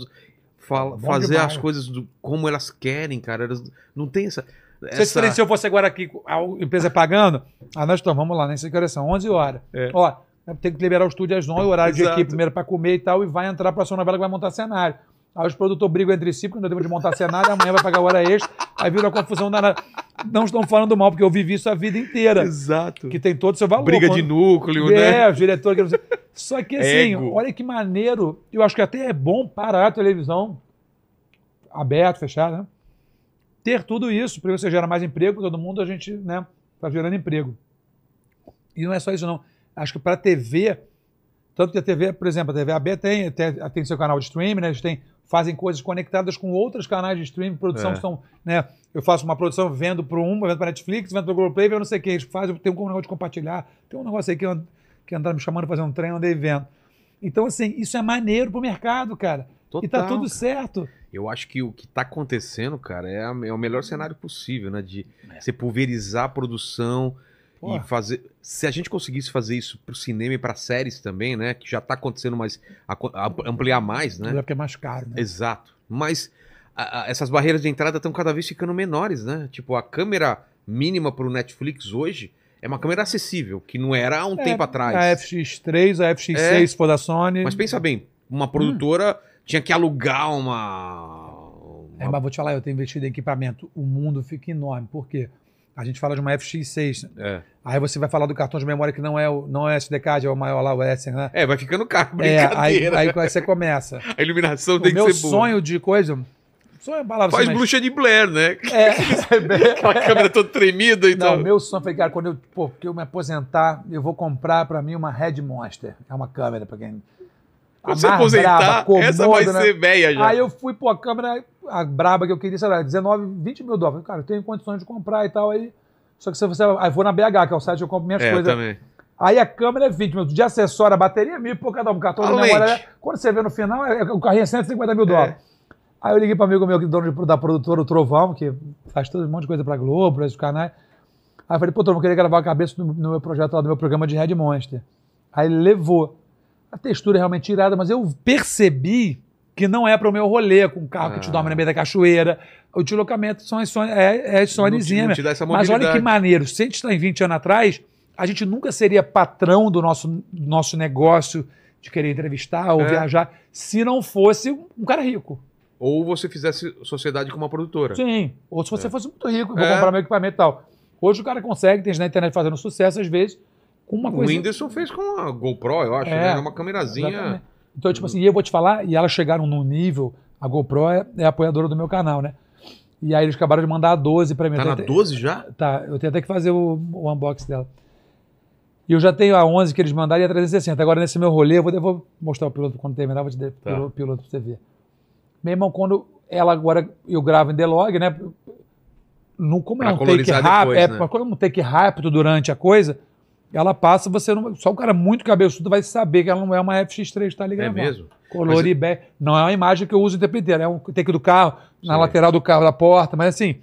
fala- fazer demais. as coisas do- como elas querem, cara. Elas não tem essa. Se, essa... se eu fosse agora aqui, a empresa pagando, ah, nós estamos, vamos lá, nem sei que horas são, 11 horas. É. Ó, tem que liberar o estúdio às 9, o horário de Exato. equipe primeiro para comer e tal, e vai entrar para a sua novela que vai montar cenário. Aí os produtores brigam entre si, porque não deu tempo de montar cenário, amanhã vai pagar hora extra, aí vira uma confusão danada. Não estão falando mal, porque eu vivi isso a vida inteira. Exato. Que tem todo o seu valor. Briga de Quando- núcleo, é, né? os diretores. que não sei- Só que assim, Ego. olha que maneiro. Eu acho que até é bom parar a televisão aberta, fechada, né? Ter tudo isso, porque você gera mais emprego todo mundo, a gente, né, tá gerando emprego. E não é só isso, não. Acho que para TV, tanto que a TV, por exemplo, a TV AB tem, tem, tem seu canal de streaming, né? Eles têm, fazem coisas conectadas com outros canais de streaming, produção É. que são, né? Eu faço uma produção, vendo para um, vendo para Netflix, vendo para o Globoplay, vendo não sei o que. Eles fazem, tem um negócio de compartilhar, tem um negócio aí que, eu- que andaram me chamando para fazer um treino, andei vendo. Então, assim, isso é maneiro pro mercado, cara. E tá Total. tudo certo. Eu acho que o que tá acontecendo, cara, é, a- é o melhor cenário possível, né? De É. você pulverizar a produção E fazer. Se a gente conseguisse fazer isso pro cinema e pra séries também, né? Que já tá acontecendo, mas ampliar mais, né? É porque é mais caro, né? Exato. Mas a- a- essas barreiras de entrada estão cada vez ficando menores, né? Tipo, a câmera mínima pro Netflix hoje é uma câmera acessível, que não era há um É, tempo atrás. A FX3, a FX6 É. se for da Sony. Mas pensa bem, Hum. uma produtora tinha que alugar uma. É, uma- mas vou te falar, eu tenho investido em equipamento. O mundo fica enorme. Por quê? A gente fala de uma FX6. É. Aí você vai falar do cartão de memória que não é o, não é SDK, é o maior lá, o S, né? É, vai ficando caro, É, aí, brincadeira. aí, você começa. A iluminação o tem meu que ser boa. sonho de coisa. Sonho é palavra Faz assim, mas- bruxa de Blair, né? É, [laughs] Aquela câmera toda tremida e Não, tal. meu sonho foi, cara, quando eu, pô, eu me aposentar, eu vou comprar pra mim uma Red Monster. É uma câmera pra quem. Quando você aposentar, comoda, essa vai né? ser velha já. Aí eu fui, pô, a câmera, a braba que eu queria, sei lá, 19, 20 mil dólares. Cara, eu tenho condições de comprar e tal. Aí, só que se você. Aí vou na BH, que é o site que eu compro minhas é, coisas. também. Aí a câmera é 20 mil. De acessório, a bateria é mil, pô, cada um. Cartão A de memória. lente. é- Quando você vê no final, é- o carrinho é 150 mil dólares. Aí eu liguei para amigo meu, que é dono de- da produtora, o Trovão, que faz todo um monte de coisa pra Globo, para os canais. Aí eu falei, pô, Trovão, eu queria gravar a cabeça no, no meu projeto lá, do meu programa de Red Monster. Aí ele levou. A textura é realmente irada, mas eu percebi que não é para o meu rolê, com um carro que te Ah. dorme no meio da cachoeira. O deslocamento são as Sony, é, é essa Mas olha que maneiro. Se a gente está em 20 anos atrás, a gente nunca seria patrão do nosso, nosso negócio de querer entrevistar ou É. viajar se não fosse um cara rico. Ou você fizesse sociedade com uma produtora. Sim. Ou se você fosse muito rico e vou É. comprar meu equipamento e tal. Hoje o cara consegue, tem gente na internet fazendo sucesso, às vezes, com uma o coisa. Whindersson fez com a GoPro, eu acho, É, né? Uma câmerazinha. Exatamente. Então, tipo assim, e eu vou te falar, e elas chegaram num nível, a GoPro é, é apoiadora do meu canal, né? E aí eles acabaram de mandar a 12 pra mim. Tá na tenho- 12 já? Tá, eu tenho até que fazer o, o unboxing dela. E eu já tenho a 11 que eles mandaram e a 360. Agora, nesse meu rolê, eu vou, eu vou mostrar o piloto quando terminar, vou te dar Tá. o piloto pra você ver. Meu irmão, quando ela agora, eu gravo em D-Log, né? No, como é Pra um take rápido, depois, é, né? como é um take rápido durante a coisa, ela passa, você não. Só o cara muito cabeçudo vai saber que ela não é uma FX3 tá É ligado? mesmo? Color e be... Não é uma imagem que eu uso inteiro, é um take do carro, na Sei. lateral do carro, da porta, mas assim,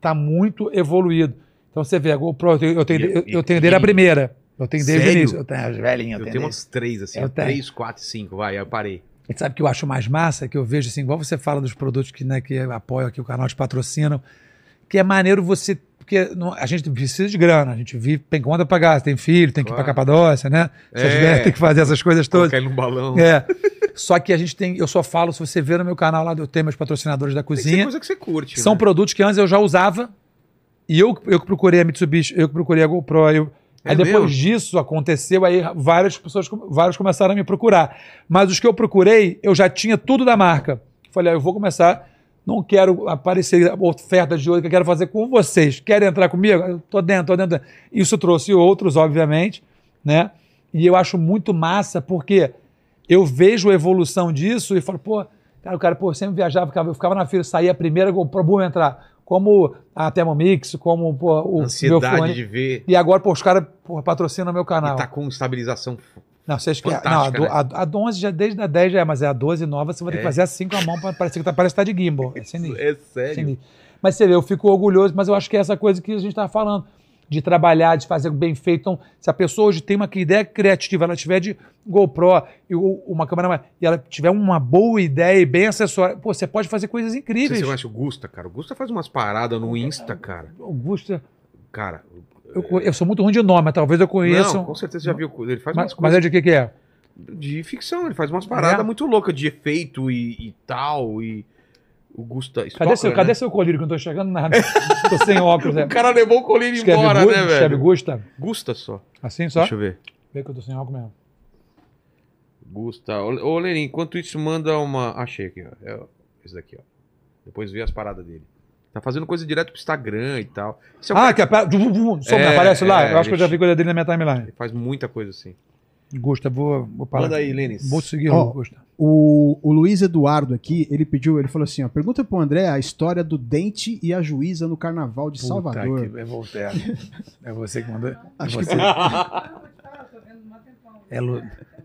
tá muito evoluído. Então você vê, a GoPro, eu tenho, eu tenho, eu, tenho desde a primeira. Eu tenho Sério? início. Eu tenho as velhinhas, Eu eu tenho umas três, assim. Três, quatro, cinco, vai, eu parei. E sabe o que eu acho mais massa? Que eu vejo assim, igual você fala dos produtos que, né, que apoiam aqui o canal, te patrocinam, que é maneiro você. Porque não- a gente precisa de grana, a gente vive, tem conta pra pagar, tem filho, tem que ir pra. Capadócia, né? Se É. tiver, tem que fazer essas coisas todas. Ele num balão. É. Só que a gente tem, eu só falo, se você ver no meu canal lá, eu tenho meus patrocinadores da Tem cozinha. coisa que você curte. São né? produtos que antes eu já usava. E eu, eu que procurei a Mitsubishi, eu que procurei a GoPro. Eu, É aí depois mesmo? disso aconteceu, aí várias pessoas, vários começaram a me procurar. Mas os que eu procurei, eu já tinha tudo da marca. Falei, ah, eu vou começar, não quero aparecer ofertas de ouro que eu quero fazer com vocês. Querem entrar comigo? Eu tô dentro, tô dentro. Isso trouxe outros, obviamente, né? E eu acho muito massa, porque eu vejo a evolução disso e falo, pô, cara, o cara, pô, sempre viajava, ficava, eu ficava na fila, saía a primeira, boom, entrar. Como a Thermomix, como pô, o meu Ansiedade fone. de ver. E agora, pô, os caras patrocinam meu E canal. tá com estabilização. Não, vocês querem. Não, a, do, né? a, a do 11 já desde a 10 já é, mas é a 12 nova, você vai ter É. que fazer assim com a mão pra parecer que tá, parece que tá de gimbal. É [laughs] sinistro. É sério. sinistro. Mas você vê, eu fico orgulhoso, mas eu acho que é essa coisa que a gente tava falando. De trabalhar, de fazer bem feito. Então, se a pessoa hoje tem uma ideia criativa, ela tiver de GoPro e o- uma câmera e ela tiver uma boa ideia e bem acessória, pô, você pode fazer coisas incríveis. se você conhece o Gusta, cara. O Gusta faz umas paradas no Insta, cara. Augusta, Cara. Eu, eu sou muito ruim de nome, mas talvez eu conheça. Não, com certeza já viu. Ele faz mas, umas mas é coisas de que que é? de ficção. Ele faz umas paradas É? muito loucas de efeito e, e tal. E o Gusta. Cadê, seu, né? cadê seu colírio que eu não tô enxergando nada? [laughs] tô sem óculos. É. O cara levou o colírio Escreve, embora, Gu- né, escreve velho? Gusta. Gusta só. Assim só? Deixa eu ver. Vê que eu tô sem óculos mesmo. Gusta. Ô, ô Lenin, enquanto isso, manda uma. Achei aqui, ó. É ó, esse daqui, ó. Depois vê as paradas dele. Tá fazendo coisa direto pro Instagram e tal. Esse é Ah, cara que É, aparece lá? é, eu acho que eu já ele- vi coisa dele na minha timeline. que faz muita coisa assim. Gusta, vou, vou parar. Manda aí, Lênis. Vou seguir Ó, o Gusta. O, o Luiz Eduardo aqui, ele pediu, ele falou assim, ó, pergunta pro André a história do dente e a juíza no carnaval de Salvador. é Voltaire. [laughs] É você que mandou. Acho que É Lu...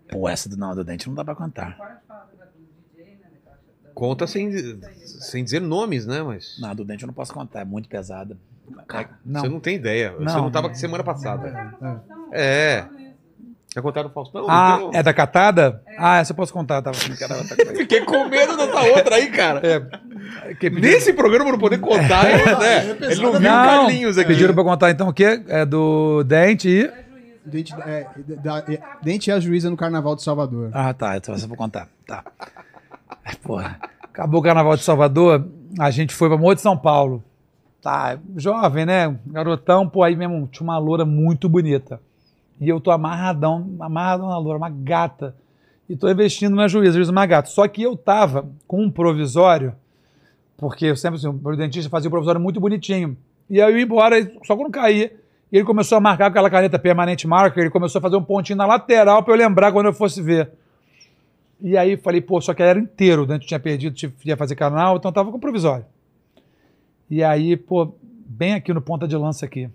Pô, essa do não do dente não dá pra contar. Conta sem, sem dizer nomes, né? Mas. Não, do dente eu não posso contar, é muito pesada. É, Não. Você não tem ideia. Você Não. não tava aqui semana passada. É. Já contaram o Faustão? Ah, Então- é da catada? Ah, essa eu posso contar. Tava. [laughs] Fiquei com medo dessa outra aí, cara. É, pediram- Nesse programa eu não poder contar, né? Ele não viu Não, Carlinhos aqui. pediram pra contar então o quê? É do dente e... Dente, é, da- é, Dente e a juíza no Carnaval de Salvador. Ah, tá. Então essa eu vou contar. Tá. Porra. Acabou o Carnaval de Salvador, a gente foi pra Morro de São Paulo. Tá, jovem, né? Garotão, pô, aí mesmo tinha uma loura muito bonita. E eu tô amarradão, amarradão na loura, uma gata. E tô investindo na juíza, juíza uma gata. Só que eu tava com um provisório, porque eu sempre, assim, o dentista fazia um provisório muito bonitinho. E aí eu ia embora, só quando caía. E ele começou a marcar com aquela caneta permanente marker, ele começou a fazer um pontinho na lateral pra eu lembrar quando eu fosse ver. E aí falei, pô, só que era inteiro, o dente tinha perdido, tive- ia fazer canal, então tava com provisório. E aí, pô, bem aqui no ponta de lança aqui.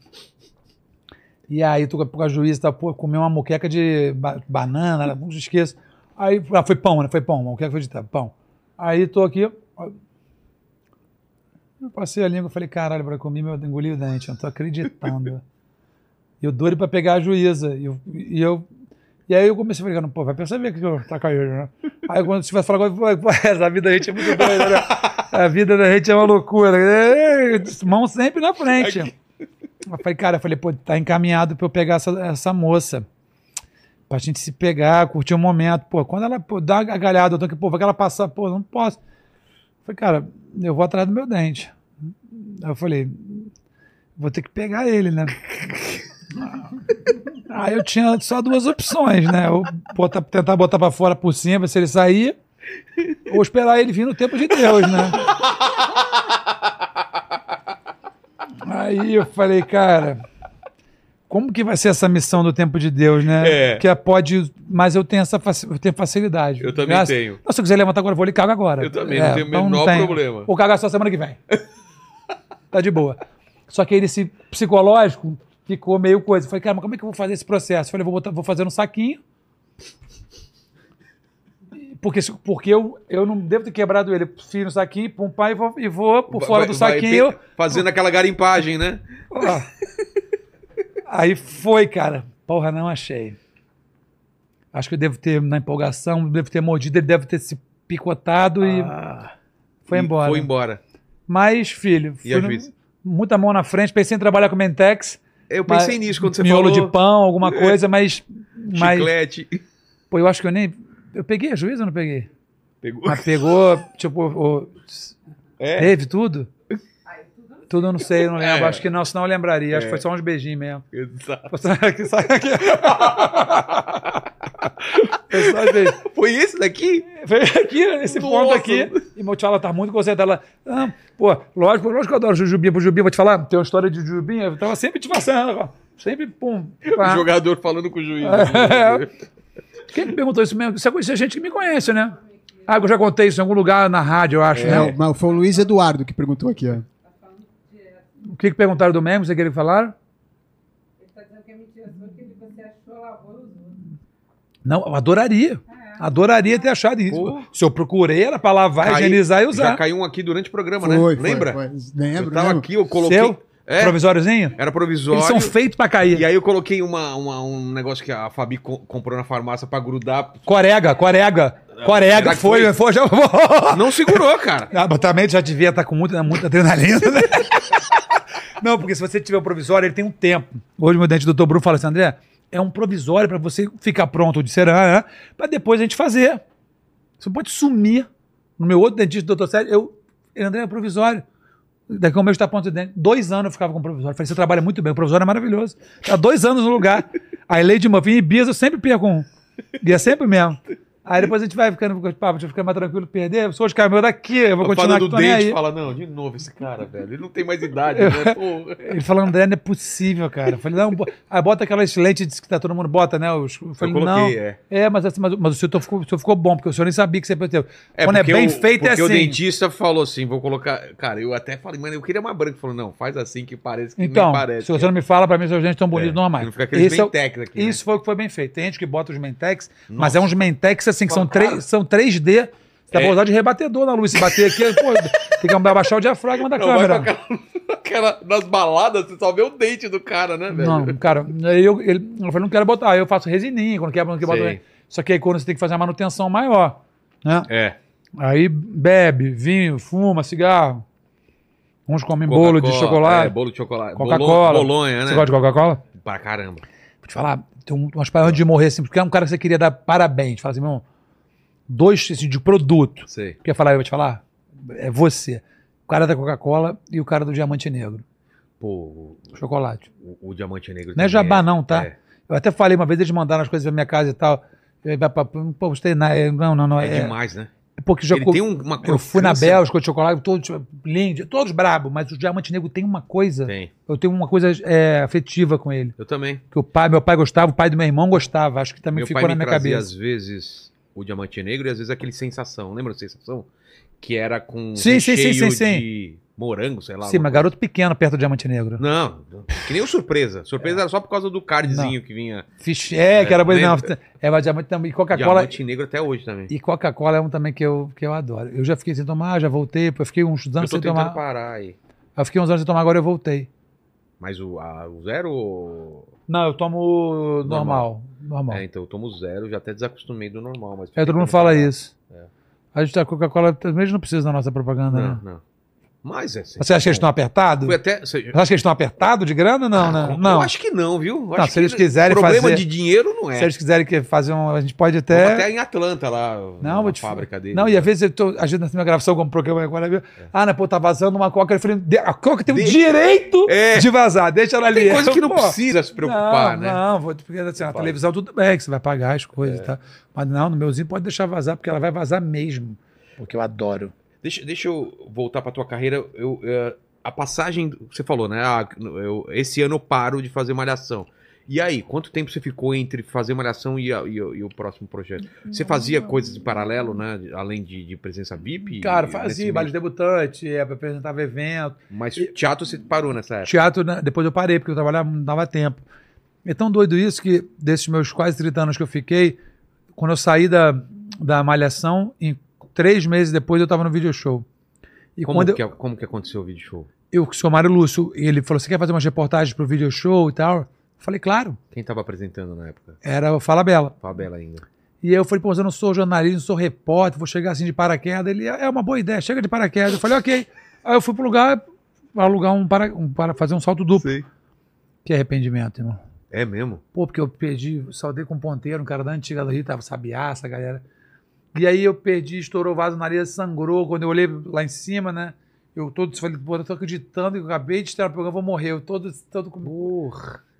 E aí, tô com a juíza, tá, pô, comi uma moqueca de ba- banana, não esqueço. Aí, ah, foi pão, né? Foi pão, moqueca foi de pão. Aí tô aqui, eu passei a língua e falei, caralho, pra comer, meu, engoli o dente, eu não tô acreditando. [laughs] E eu doido pra pegar a juíza. E eu, e eu e aí eu comecei a falar, pô, vai perceber que eu tá caindo, né? Aí quando você vai falar, pô, pô, essa vida da gente é muito doida, né? A vida da gente é uma loucura. Mão sempre na frente. Eu falei, cara, eu falei, pô, tá encaminhado pra eu pegar essa, essa moça. Pra gente se pegar, curtir um momento. Pô, quando ela pô, dá uma galhada, eu tô aqui, pô, vai que ela passar, pô, não posso. Eu falei, cara, eu vou atrás do meu dente. Aí eu falei, vou ter que pegar ele, né? [laughs] Aí eu tinha só duas opções, né? Ou botar, tentar botar pra fora por cima, se ele sair, ou esperar ele vir no tempo de Deus, né? Aí eu falei, cara, como que vai ser essa missão do tempo de Deus, né? É. Que é, pode, mas eu tenho essa faci- eu tenho facilidade. Eu também tenho. Não, se eu quiser levantar agora, eu vou lhe cago agora. Eu também, não tenho o então menor tem. problema. Vou cagar só semana que vem. [laughs] tá de boa. Só que aí esse psicológico ficou meio coisa. Eu Falei, cara, mas como é que eu vou fazer esse processo? Eu Falei, vou, botar, vou fazer no saquinho. Porque, porque eu, eu não devo ter quebrado ele. Fio no saquinho, pum, pai, e vou, e vou por fora Vai- do vai saquinho. pe- Fazendo aquela garimpagem, né? Aí foi, cara. Porra, não achei. Acho que eu devo ter, na empolgação, devo ter mordido, ele deve ter se picotado e foi E embora. Foi embora. Mas, filho, E fui no- muita mão na frente, pensei em trabalhar com Mentex. Eu pensei mas- nisso quando você miolo falou. de pão, alguma coisa, mas, [laughs] mas Chiclete. pô, eu acho que eu nem eu peguei a juíza ou não peguei? Pegou. Mas pegou, tipo, o- É. teve tudo? Tudo eu não sei, eu não lembro. É. Acho que não, senão eu lembraria. Acho É. que foi só uns beijinhos mesmo. Exato. Só aqui, só aqui. Foi. [laughs] Foi esse daqui? Veio aqui, nesse Nossa. ponto aqui, e meu tchala tá muito concentrado lá. Ah, pô, lógico, lógico que eu adoro Jujubinha. Pro Jujubinha, vou te falar, tem uma história de Jujubinha, eu tava sempre te passando, ó. Sempre, pum. pá. O jogador falando com o juiz. É. [laughs] Quem que perguntou isso mesmo? Isso é isso é gente que me conhece, né? Ah, eu já contei isso em algum lugar na rádio, eu acho, É, né? mas foi o Luiz Eduardo que perguntou aqui, ó. O que, que perguntaram do Mengo? Você queria que falaram? Ele está dizendo que é mentira sua, que você achou, lavou os outros. Não, eu adoraria. Adoraria ter achado isso. Pô. Se eu procurei, era pra lavar, Cai- higienizar e Já usar. caiu um aqui durante o programa, Foi, né? foi, Lembra? foi. Eu Lembro, tava lembro. aqui, eu coloquei. Seu? É, Provisóriozinho? era provisório. Eles são feitos pra cair. E aí eu coloquei uma, uma- um negócio que a Fabi co- comprou na farmácia pra grudar. Corega, corega. Corega, Será que foi, foi? foi, já. [laughs] Não segurou, cara. Ah, mas também já devia estar com muita, muita adrenalina, né? [laughs] Não, porque se você tiver o provisório, ele tem um tempo. Hoje meu dente, doutor Bruno, fala assim, André, é um provisório para você ficar pronto de será, né? Para depois a gente fazer. Você pode sumir. No meu outro dentista, doutor Sérgio, eu, André, é provisório. Daqui a um mês está pronto de dente. Dois anos eu ficava com provisório. Eu Falei, você trabalha muito bem, o provisório é maravilhoso. Tá dois anos no lugar. Aí Lady Muffin e Bias eu sempre perco um. E é sempre mesmo. Aí depois a gente vai ficando, pá, deixa eu ficar mais tranquilo, perder. Se hoje caiu meu daqui, eu vou continuar Falando do dente, aí. fala, não, de novo esse cara, velho. Ele não tem mais idade, né? [laughs] Porra. Ele falou, André, não é possível, cara. Eu falei, não, aí bota aquelas lentes que tá, todo mundo bota, né? Os- Eu falei, coloquei, não. é. É, mas, assim, mas, mas o, seu ficou, o seu ficou bom, porque o senhor nem sabia que você teve. É, Quando é porque bem o- feito, é porque assim. o dentista falou assim, vou colocar... Cara, eu até falei, mano, eu queria mais branco. Ele falou, não, faz assim que parece que Então, nem parece. se você não me fala, pra mim, seus dentes tão bonitos, É, não há mais. não fica aqueles é Mentex aqui, né? Isso foi o que foi bem feito. Tem gente que bota os Mentex, mas Nossa. é uns Mentex assim, que são, três, são 3D. Dá É. pra usar de rebatedor na luz. Se bater aqui, pô, tem que abaixar o diafragma da Não, vai câmera. com aquela, [laughs] aquela- nas baladas, você só vê o dente do cara, né, velho? Não, cara, aí eu, ele, eu falei, não quero botar. Aí eu faço resininha, quando quebra, não quero botar. Sei. Só que aí quando você tem que fazer a manutenção maior, né? É. Aí bebe, vinho, fuma, cigarro. Uns comem bolo de chocolate. É, bolo de chocolate. Coca-Cola. Bolo- Bolonha, né? Você gosta de Coca-Cola? Pra caramba. Vou te falar, tem um- umas paradas de morrer assim, porque é um cara que você queria dar parabéns. Fala assim, meu irmão, dois assim, de produto. Sei. Quer falar, eu vou te falar? É você. O cara da Coca-Cola e o cara do Diamante Negro. Pô, o, Chocolate. o- o Diamante Negro Não é jabá, não, tá? É, Eu até falei uma vez, eles mandaram as coisas pra minha casa e tal. Eu, Pô, você é, não, não, não. é É, demais, né? Porque já Ele co- tem um- uma Eu fui na Bélgica de chocolate, todos lindo, todos brabo, mas o Diamante Negro tem uma coisa. Tem. Eu tenho uma coisa é, afetiva com ele. Eu também. Que o pai, meu pai gostava, o pai do meu irmão gostava. Acho que também Meu ficou na minha cabeça. às vezes o Diamante Negro e às vezes aquele Sensação. Lembra da Sensação? Que era com Sim, sim, sim, recheio sim, sim. de morango, sei lá. Sim, mas garoto pequeno perto do Diamante Negro. Não, que nem o Surpresa. Surpresa era só por causa do cardzinho que vinha. Fish, é, que era boi, não. É, mas Diamante também. E Coca-Cola. Diamante Negro até hoje também. E Coca-Cola é um também que eu, que eu adoro. Eu já fiquei sem tomar, já voltei. Eu fiquei uns Eu anos sem tomar. parar aí. Eu fiquei uns anos sem tomar, agora eu voltei. Mas o, a- o zero. Não, eu tomo normal. Normal. É, então eu tomo zero, já até desacostumei do normal. Mas É, todo mundo fala parar. isso. A gente, a Coca-Cola também não precisa da nossa propaganda, Não, né? não. Mas é assim. Você acha que eles estão apertados? Até. Você acha que eles estão apertados de grana? Não, né? Eu Não. acho que não, viu? Eu Não, se eles quiserem problema fazer- de dinheiro não é. Se eles quiserem fazer um. A gente pode Vamos até. até em Atlanta lá, Não, na te fábrica dele. Não, e às vezes eu tô, às vezes na minha gravação como programa agora, viu? ah, né, pô, tá vazando uma coca. Eu falei, "De- a coca tem o Deixa- direito É. de vazar, deixa ela ali. Tem coisa que não Pô, precisa se preocupar, não, né? Não, vou, porque assim, na televisão tudo bem, que você vai pagar as coisas e tal. Mas não, no meuzinho pode deixar vazar, porque ela vai vazar mesmo. Porque eu adoro. Deixa, deixa eu voltar pra tua carreira. Eu, eh, a passagem, você falou, né? Ah, eu- esse ano eu paro de fazer malhação. E aí, quanto tempo você ficou entre fazer malhação e, a- e o- e o próximo projeto? Você fazia coisas em paralelo, né? Além de, de presença VIP? Cara, fazia baile de debutante, é, apresentava evento. Mas teatro você parou nessa época. Teatro, né, depois eu parei, porque eu trabalhava, não dava tempo. É tão doido isso que, desses meus quase 30 anos que eu fiquei, quando eu saí da, da malhação, em três meses depois eu tava no video show. E Como, quando eu, que, como que aconteceu o vídeo show? eu, o seu Mário Lúcio, ele falou: Você quer fazer umas reportagens pro video show e tal? Eu falei, claro. Quem tava apresentando na época? Era o Fala Bela. Fabela ainda. E aí eu falei, pô, mas eu não sou jornalista, não sou repórter, vou chegar assim de paraquedas. Ele, é uma boa ideia, chega de paraquedas. Eu falei, ok. Aí eu fui pro lugar pra alugar um para, um para fazer um salto duplo. Sei. Que arrependimento, irmão. É mesmo? Pô, porque eu perdi, saltei com um ponteiro, um cara da antiga do Rio, tava sabiaça, galera. E aí eu perdi, estourou o vaso na nariz, sangrou. Quando eu olhei lá em cima, né? Eu todo falei, pô, eu tô acreditando que eu acabei de estrear o programa, vou morrer. Eu todo, todo com.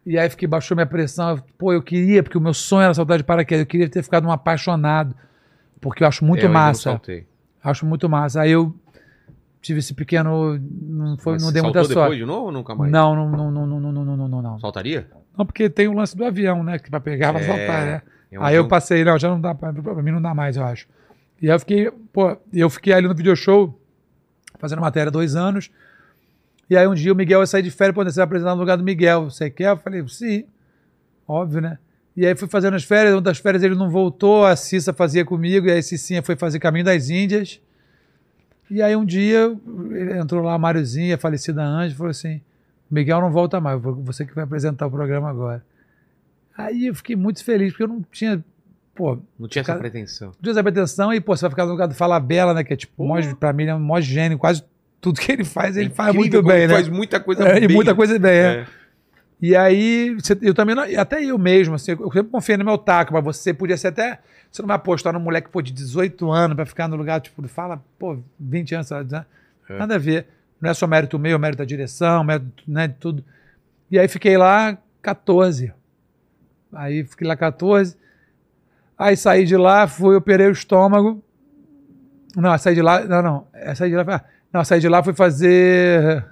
E aí fiquei, baixou minha pressão. Pô, eu queria, porque o meu sonho era saltar de paraquedas. Eu queria ter ficado um apaixonado. Porque eu acho muito É, eu ainda não massa. saltei. Acho muito massa. Aí eu tive esse pequeno. Não, foi, Mas não dei muita saltou depois sorte. de novo ou nunca mais? Não, não, não, não, não, não, não, não, não, não. Saltaria? Não, porque tem o lance do avião, né? Que pra pegar, vai É, saltar, né? Um aí eu passei, não, já não dá pra, pra mim não dá mais, eu acho. E aí eu fiquei, pô, eu fiquei ali no video show, fazendo matéria dois anos. E aí um dia o Miguel ia sair de férias, pô, você vai apresentar no lugar do Miguel. Você quer? Eu falei, sim, óbvio, né? E aí fui fazendo as férias, uma das férias ele não voltou, a Cissa fazia comigo, e aí a Cicinha foi fazer Caminho das Índias. E aí um dia ele entrou lá a Máriozinha, a falecida Anjo, falou assim: Miguel não volta mais, você que vai apresentar o programa agora. Aí eu fiquei muito feliz, porque eu não tinha. Pô, Não tinha essa Cara- pretensão. Deus a pretensão e, pô, você vai ficar no lugar do Fala Bela, né? Que é tipo, mó, pra mim ele é um mó gênio, quase tudo que ele faz, ele faz Incrível muito como bem, ele né? Faz muita coisa É, bem. e muita coisa bem, é. É. E aí, você- eu também, não, e até eu mesmo, assim, eu sempre confiei no meu taco, mas você podia ser até. Você não vai apostar num moleque, pô, de 18 anos pra ficar no lugar, tipo, fala, pô, 20 anos, sabe, né? É. nada a ver. Não é só mérito meu, é mérito da direção, mérito né, de tudo. E aí fiquei lá 14. Aí fiquei lá 14. Aí saí de lá, fui, operei o estômago. Não, saí de lá, não, não. É, saí de lá, ah, não, saí de lá, fui fazer.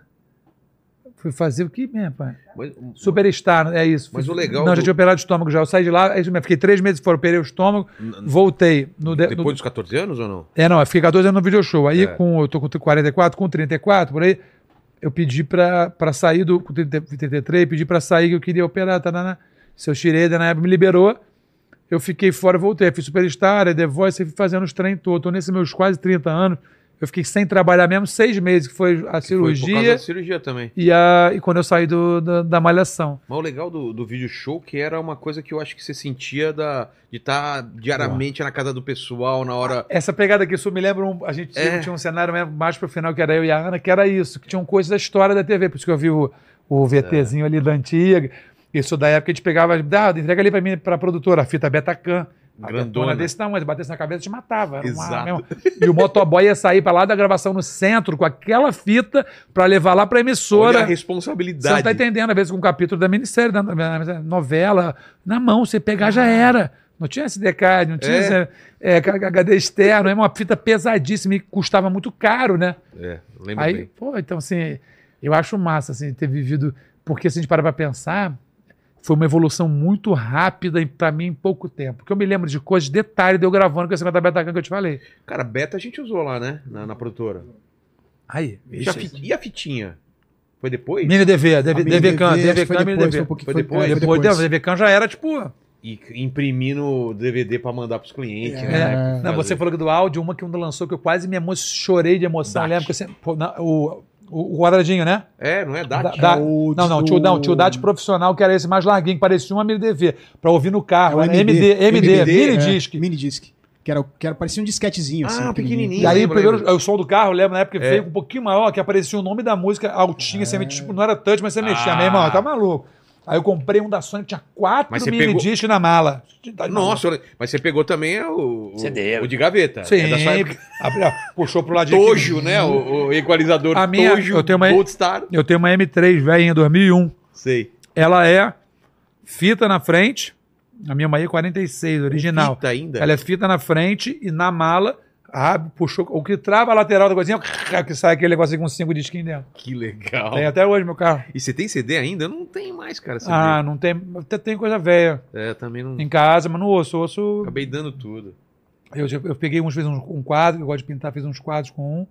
Fui fazer o que mesmo, pai? Mas- Superstar, é isso. Mas Fui- o legal Não, do- já tinha operado o estômago já. Eu saí de lá, aí eu fiquei três meses fora, operei o estômago, voltei. No, de- Depois no- dos 14 anos ou não? é, não, eu fiquei 14 anos no video show. Aí, É. com, eu tô com 44, com 34, por aí, eu pedi pra, pra sair do. Com 30, 33, pedi pra sair que eu queria operar, tá, né? Seu Schroeder, na época, me liberou. eu fiquei fora e voltei. Fiz Superstar, The Voice, fui fazendo os treinos todos. Tô nesses meus quase 30 anos. Eu fiquei sem trabalhar mesmo seis meses, que foi a Foi por causa cirurgia da cirurgia também. e, a, e quando eu saí do, da, da malhação. Mas o legal do, do vídeo show que era uma coisa que eu acho que você sentia da, de estar diariamente na casa do pessoal, na hora. Essa pegada aqui, isso me lembra. um- a gente tinha, É. tinha um cenário mais pro final, que era eu e a Ana, que era isso, que tinham coisas da história da TV. Por isso que eu vi o, o VTzinho ali da antiga. Isso da época a gente pegava, ah, entrega ali pra mim, pra produtora, a fita Betacam. A Grandona. desse tamanho, se batesse na cabeça, te matava. Uma Exato. mesmo. E o motoboy ia sair pra lá da gravação no centro com aquela fita pra levar lá pra Olha emissora. a Você não responsabilidade. tá entendendo, às vezes, com um capítulo da minissérie, da novela, na mão, você pegar já era. Não tinha SDK, não tinha É. é, HD externo, é uma fita pesadíssima e custava muito caro, né? É, lembro Aí, bem. pô, então assim, eu acho massa assim, ter vivido, porque se a gente parar pra pensar, foi uma evolução muito rápida pra mim em pouco tempo. Porque eu me lembro de coisas, detalhe de eu gravando com esse da Betacam que eu te falei. Cara, beta a gente usou lá, né? Na, na produtora. Aí, E a, fit- e a fitinha? Foi depois? Mini DV, DV, DV Can, DV, Can, Mini depois, DV. foi depois? é, Depois, foi depois. depois. DV Can já era tipo. E imprimindo DVD pra mandar pros clientes, É. né? Não, você falou que do áudio, uma que um lançou que eu quase me emo chorei de emoção. Dart. Lembra que você. pô, na- o, o, o quadradinho, né? É, não é Da- DAT? da- o- não, não, o- tio, não, tio Date profissional, que era esse mais larguinho, que parecia um MDV, pra ouvir no É carro. o era MD, MD, MD, mini é, disc. Mini disc. Que era, que era, parecia um disquetezinho, assim. Ah, pequenininho. E aí, lembro, primeiro, lembro. o som do carro, lembra na época É. veio um pouquinho maior, que aparecia o nome da música altinha, você metia, tipo, não era touch, mas você mexia. Ah. Meu irmão, tá maluco. Aí eu comprei um da Sony, tinha quatro Mas mini pegou- discs na mala. De Nossa, olha- mas você pegou também o, o, CD. o de gaveta. Sim, É da sua puxou pro ladinho. Tojo, aqui. né? O, o equalizador A minha- Tojo, eu tenho uma- Gold Star. Eu tenho uma M3 velhinha 2001. Sei. Ela é fita na frente. A minha Maia é 46, original. Fita ainda? Ela é fita na frente e na mala, abre, puxou. O que trava a lateral da coisinha, [laughs] que sai aquele negócio com cinco disquinhos dentro. Que legal. Tem até hoje meu carro. E você tem CD ainda? Não tenho mais, cara. CD. Ah, não tem. Até tem coisa velha É, também não. em casa, mas não ouço. ouço Acabei dando tudo. eu, eu peguei uns, fiz um, um quadro, eu gosto de pintar, fiz uns quadros com um.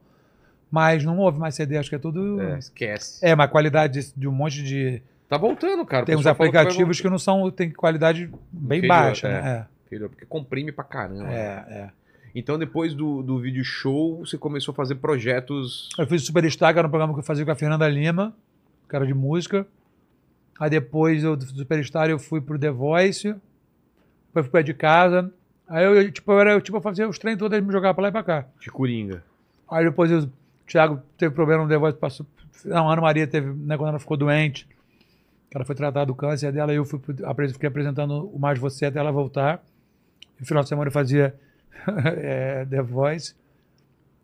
Mas não houve mais CD, acho que é tudo. É, É, esquece. mas a qualidade de, de um monte de. Tá voltando, cara. Tem uns falou que aplicativos que, não são. tem qualidade bem Inferior, baixa, é. né? voltar, Porque comprime pra caramba. É, é. é. Então, depois do, do vídeo show, você começou a fazer projetos. Eu fiz o Superstar, que era um programa que eu fazia com a Fernanda Lima, que era de música. Aí depois eu, do Superstar eu fui pro The Voice, depois fui pra de casa. Aí eu, tipo, eu, era, eu, tipo, eu fazia os treinos todos, eles me jogavam pra lá e pra cá. de Coringa. Aí depois eu- o Thiago teve problema no The Voice, passou. Não, a Ana Maria teve, né, quando ela ficou doente, ela foi tratada do câncer dela, eu fui, fiquei apresentando o Mais Você até ela voltar. No final de semana eu fazia [laughs] é, The Voice.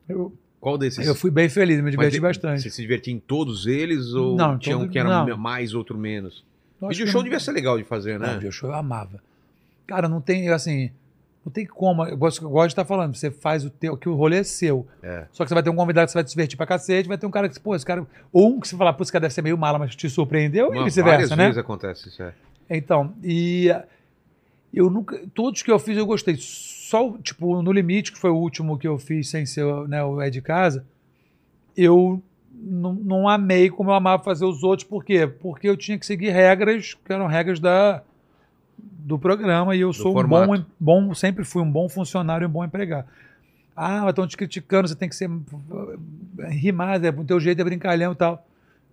Eu, Qual desses? eu fui bem feliz, me Mas diverti tem- bastante. Você se divertia em todos eles ou Não, tinha um todo- que era não. mais, outro menos? Eu Vídeo que show não- devia ser legal de fazer, né? Não, video show eu amava. Cara, não tem, assim, não tem como. Eu gosto, eu gosto de estar falando, você faz o teu, que o rolê é seu. É. Só que você vai ter um convidado que você vai te divertir pra cacete, vai ter um cara que, pô, esse cara. Ou um que você fala, pô, esse cara deve ser meio mala, mas te surpreendeu, Uma- e vice-versa, várias né? vezes acontece isso, é. Então, e eu nunca. Todos que eu fiz eu gostei. Só, tipo, no Limite, que foi o último que eu fiz sem ser né, o É de Casa, eu não, não amei como eu amava fazer os outros. Por quê? Porque eu tinha que seguir regras que eram regras da, do programa e eu sou um bom, formato. bom. Sempre fui um bom funcionário e um bom empregado. Ah, estão te criticando, você tem que ser. rimar, é, o teu jeito é brincalhão e tal.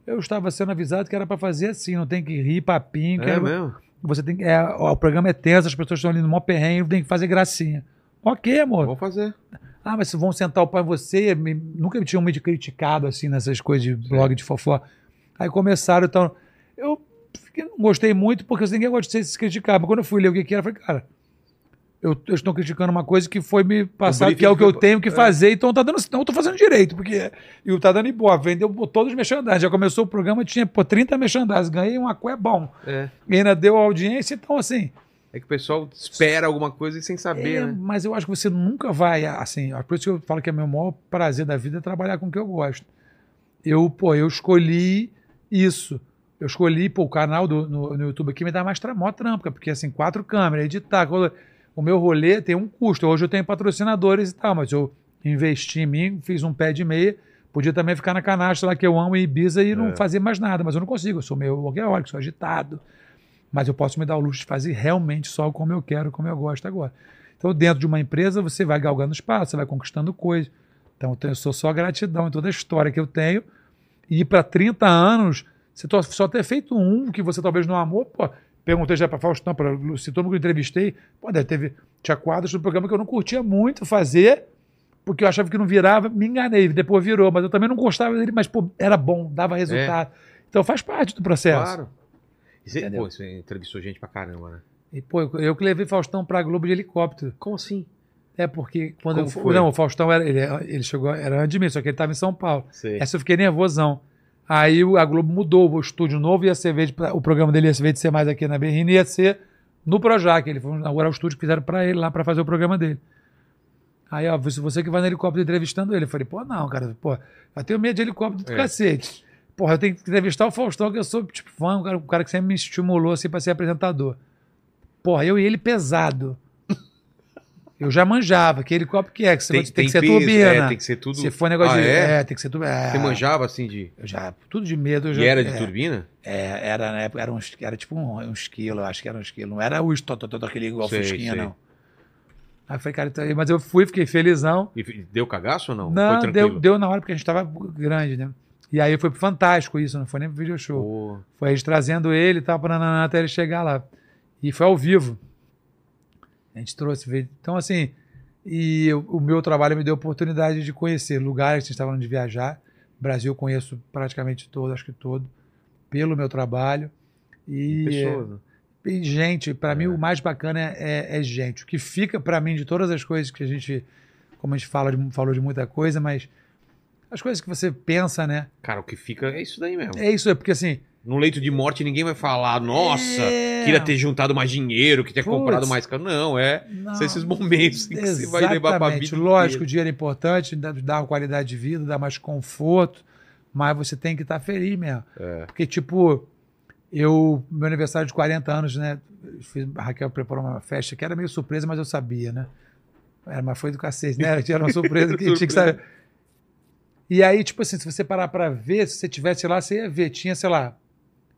Eu estava sendo avisado que era para fazer assim, não tem que rir, papinho. que É era- mesmo? Você tem que. É, o programa é tenso, as pessoas estão ali no maior perrengue, tem que fazer gracinha. Ok, amor. Vamos fazer. Ah, mas se vão sentar o em você, me- nunca me tinham me criticado assim nessas coisas de blog de fofó. Aí começaram, então. Eu fiquei- não gostei muito, porque ninguém gosta de se criticar. Mas quando eu fui ler o que, que era, eu falei, cara, eu, eu estou criticando uma coisa que foi me briefing que é o que eu tenho que é. fazer, então tá dando. Não, eu tô fazendo direito, porque. E tá dando ibope. Vendeu todos os merchandising. Já começou o programa, tinha pô, 30 merchandising. Ganhei um aqué bom. É. E ainda deu audiência, então assim. É que o pessoal espera alguma coisa sem saber, É, né? Mas eu acho que você nunca vai, assim, por isso que eu falo que é meu maior prazer da vida é trabalhar com o que eu gosto. Eu, pô, eu escolhi isso. Eu escolhi, pô, o canal do, no, no YouTube aqui me dá mais maior trampa, porque assim, quatro câmeras, editar, coisa- o meu rolê tem um custo. Hoje eu tenho patrocinadores e tal, mas eu investi em mim, fiz um pé de meia, podia também ficar na canastra lá que eu amo Ibiza e não É. fazer mais nada, mas eu não consigo, eu sou meio workaholic, sou agitado. mas eu posso me dar o luxo de fazer realmente só como eu quero, como eu gosto agora. Então, dentro de uma empresa, você vai galgando espaço, você vai conquistando coisas. Então, eu sou só gratidão em toda a história que eu tenho. E para 30 anos, você só ter feito um que você talvez não amou, pô, perguntei já para Faustão, para mundo que eu entrevistei, pô, deve teve, tinha quadros do programa que eu não curtia muito fazer, porque eu achava que não virava, me enganei, depois virou, mas eu também não gostava dele, mas pô, era bom, dava resultado. Então faz parte do processo. Claro. E você, Entendeu? pô, você entrevistou gente pra caramba, né? E, pô, eu- eu que levei Faustão pra Globo de helicóptero. Como assim? É porque quando Como eu, foi? não, o Faustão era, ele, ele chegou, era antes de mim, só que ele estava em São Paulo. Sei. Essa eu fiquei nervosão. Aí o- a Globo mudou o estúdio novo, ia ser, vez de- o programa dele ia ser, vez de ser mais aqui na Berrine, ia ser no Projac. Ele foi inaugurar o estúdio que fizeram para ele lá para fazer o programa dele. Aí, ó, você- você que vai no helicóptero entrevistando ele. Eu falei, pô, não, cara, pô, eu tenho medo de helicóptero do É. cacete. Porra, eu tenho que entrevistar o Faustão, que eu sou, tipo, fã, um cara, um cara que sempre me estimulou, assim, pra ser apresentador. Porra, eu e ele pesado. Eu já manjava, que helicóptero que é, que você vai- tem, que ser peso, turbina. É, tem que ser tudo. Se for negócio Ah, de. é? É? tem que ser turbina. É. Você manjava assim de. Eu já, tudo de medo. Eu já, E era de é, turbina? É, era, na época, era, uns, era tipo um- uns quilos, acho que era uns quilos. Não era o todo aquele igual Sei, Fusquinha, sei. não. Aí eu falei, cara, então, mas eu fui, fiquei felizão. E deu cagaço ou não? Não, Foi deu, deu na hora porque a gente tava grande, né? E aí foi fantástico isso, não foi nem pro video show. Pô, Foi eles trazendo ele e tal, pra até ele chegar lá. E foi ao vivo. A gente trouxe vídeo. Então, assim, e o, o meu trabalho me deu a oportunidade de conhecer lugares que a gente estava falando de viajar. Brasil eu conheço praticamente todo, acho que todo, pelo meu trabalho. E, pessoas. né? e gente, para mim É. o mais bacana é, é- é gente. O que fica para mim de todas as coisas que a gente, como a gente fala de, falou de muita coisa, mas as coisas que você pensa, né? Cara, o que fica é isso daí mesmo. É isso, é porque assim. No leito de morte ninguém vai falar, nossa, é... queria ter juntado mais dinheiro, que tinha Putz. comprado mais caro. Não, é. Não. São esses momentos que você vai levar pra Exatamente. vida. Lógico, o dinheiro é importante, dá, qualidade de vida, dá mais conforto, mas você tem que estar feliz mesmo. É. Porque, tipo, eu, meu aniversário de 40 anos, né? Fiz, a Raquel preparou uma festa que era meio surpresa, mas eu sabia, né? Era, mas foi do cacete, né? Era uma surpresa que [laughs] tinha que saber. E aí, tipo assim, se você parar pra ver, se você tivesse lá, você ia ver. Tinha, sei lá,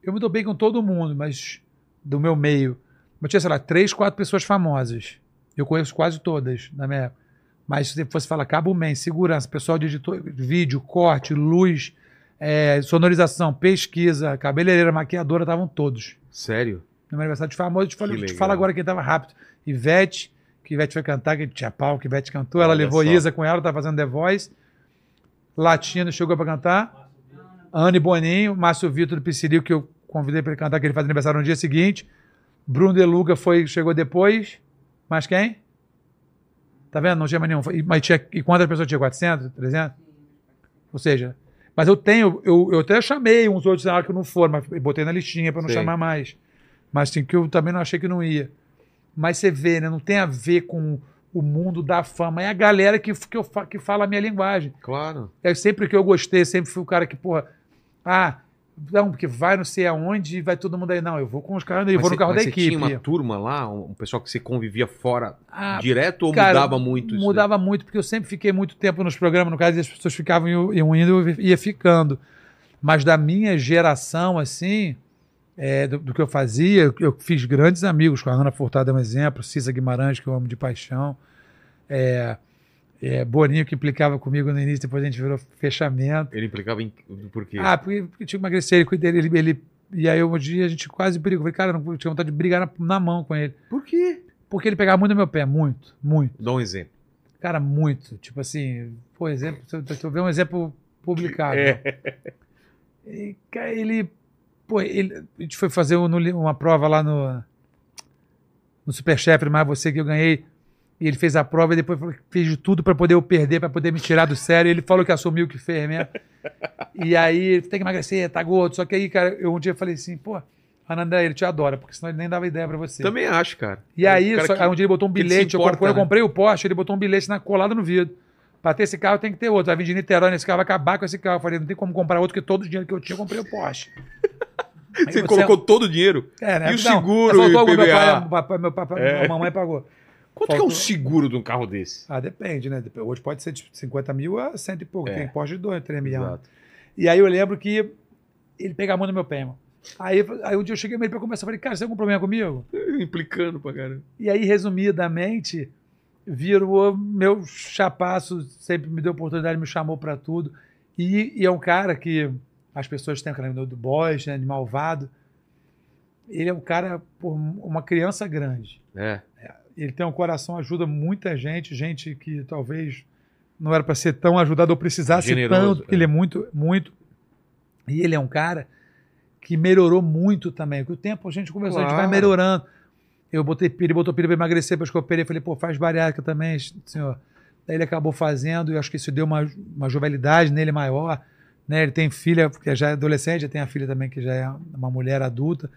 eu me dou bem com todo mundo, mas do meu meio. Mas tinha, sei lá, três, quatro pessoas famosas. Eu conheço quase todas na minha época. Mas se você fosse falar cabo man, segurança, pessoal de editor, vídeo, corte, luz, é, sonorização, pesquisa, cabeleireira, maquiadora, estavam todos. Sério? No meu aniversário de famoso, eu te, falo, Que te falo agora quem tava rápido. Ivete, que Ivete foi cantar, que tinha pau, que Ivete cantou, ela Olha levou só. Isa com ela, tá fazendo The Voice. Latino chegou pra cantar. Anne Boninho, Márcio Vitor do Pisciril, que eu convidei pra ele cantar, que ele faz aniversário no dia seguinte. Bruno De Luca foi, chegou depois. Mas quem? Tá vendo? Não tinha mais nenhum. Mas tinha, e quantas pessoas tinha? 400? 300? Ou seja, mas eu tenho, eu, eu até chamei uns outros na hora que não foram, mas botei na listinha para não Sei. chamar mais. Mas assim, que eu também não achei que não ia. Mas você vê, né? Não tem a ver com o mundo da fama. É a galera que, que, eu, que fala a minha linguagem. Claro. É sempre que eu gostei, sempre fui o cara que, porra, ah, não, porque vai não sei aonde e vai todo mundo aí. Não, eu vou com os caras, eu vou no carro da mas você equipe. tinha uma turma lá, um pessoal que você convivia fora Ah, direto ou cara, mudava muito isso? Mudava muito, porque eu sempre fiquei muito tempo nos programas, no caso, e as pessoas ficavam iam indo e ia ficando. Mas da minha geração, assim, é, do, do que eu fazia, eu, eu fiz grandes amigos, com a Ana Furtado é um exemplo, Cisa Guimarães, que eu amo de paixão, é, é, Boninho, que implicava comigo no início, depois a gente virou fechamento. Ele implicava em. Por quê? Ah, porque, porque tinha que emagrecer, ele, dele, ele, e aí um dia a gente quase brigou. Falei, cara, eu não eu tinha vontade de brigar na, na mão com ele. Por quê? Porque ele pegava muito no meu pé, muito, muito. Dá um exemplo. Cara, muito. Tipo assim, por exemplo, se eu, se eu ver um exemplo publicado. É. E, cara, ele, pô, ele, a gente foi fazer um- uma prova lá no, no Superchef, mais você que eu ganhei. E ele fez a prova e depois fez de tudo para poder eu perder, para poder me tirar do sério. Ele falou que assumiu que fez mesmo. e aí, tem que emagrecer, tá gordo. Só que aí, cara, eu um dia falei assim, pô, Anandé, ele te adora, porque senão ele nem dava ideia para você. Também acho, cara. E aí, O cara só- que- aí um dia ele botou um bilhete. eu- importa, quando eu né? comprei o Porsche, ele botou um bilhete na, colado no vidro. Pra ter esse carro tem que ter outro. Vai vir de Niterói nesse carro, vai acabar com esse carro. Eu falei, não tem como comprar outro, porque todo o dinheiro que eu tinha, eu comprei o Porsche. [laughs] Aí Você colocou todo o dinheiro. É, né? E o Não, seguro faltou e o algum, meu pai, meu papai, meu É. mamãe pagou. Quanto que é um seguro de um carro desse? Ah, depende, né? Hoje pode ser de 50 mil a cento e pouco. É. Tem Porsche de 2, 3 milhões. Exato. E aí eu lembro que ele pegava muito no meu pé, irmão. Aí, aí um dia eu cheguei ele pra conversar, falei, cara, você tem algum problema comigo? Implicando pra caramba. E aí, resumidamente, virou meu chapaço, sempre me deu oportunidade, me chamou pra tudo. E, e é um cara que as pessoas têm aquela do boys, né, de malvado. Ele é um cara, pô, uma criança grande. É. Ele tem um coração, ajuda muita gente, gente que talvez não era para ser tão ajudado ou precisasse Generoso, tanto, porque é. ele é muito, muito. E ele é um cara que melhorou muito também. Com o tempo a gente conversou, a gente vai Claro. melhorando. Eu botei ele botou pilha para emagrecer, depois que eu operei, falei, pô, faz bariátrica também, senhor. Daí ele acabou fazendo, e acho que isso deu uma, uma jovialidade nele maior. Né? Ele tem filha, porque já é adolescente, já tem a filha também que já é uma mulher adulta.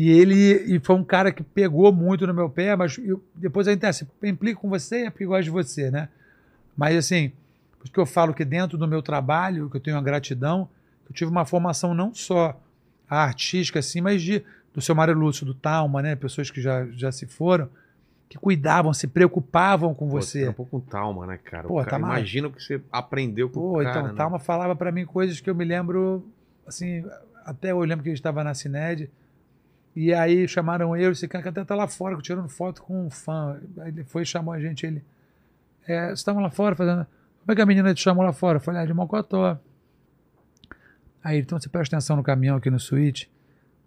E ele e foi um cara que pegou muito no meu pé, mas eu, depois a gente assim, implica com você é porque gosta de você, né? Mas assim, por isso que eu falo que dentro do meu trabalho, que eu tenho uma gratidão, eu tive uma formação não só artística, assim, mas de, do seu Mário Lúcio, do Talma, né? Pessoas que já, já se foram, que cuidavam, se preocupavam com Pô, você. um pouco com Talma, né, cara? Pô, cara tá imagina o que você aprendeu com Pô, o cara, então, né? Talma falava pra mim coisas que eu me lembro, assim, até eu lembro que ele estava na Cined, e aí chamaram eu, esse cara até tá lá fora, tirando foto com um fã. Aí ele foi e chamou a gente, ele, é, vocês estavam lá fora fazendo, como é que a menina te chamou lá fora? Eu falei, ah, de Mocotó. Aí, então você presta atenção no caminhão aqui no suíte,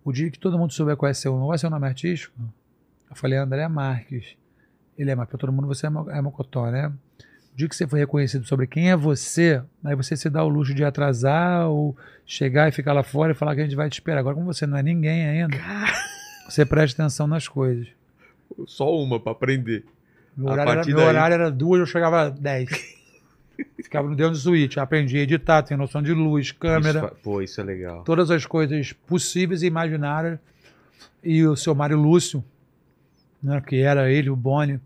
o dia que todo mundo souber qual é seu nome, qual é seu nome artístico? Eu falei, André Marques. Ele é, mas pra todo mundo você é é Mocotó, né? Dia que você for reconhecido sobre quem é você, aí você se dá o luxo de atrasar ou chegar e ficar lá fora e falar que a gente vai te esperar. Agora, como você não é ninguém ainda, você presta atenção nas coisas. Só uma pra aprender. Meu horário, era, meu daí- horário era duas, eu chegava às dez. [laughs] Ficava no dentro do suíte, aprendi a editar, tenho noção de luz, câmera, Isso pô, isso é legal. todas as coisas possíveis e imaginárias. E o seu Mário Lúcio, né, que era ele, o Boni,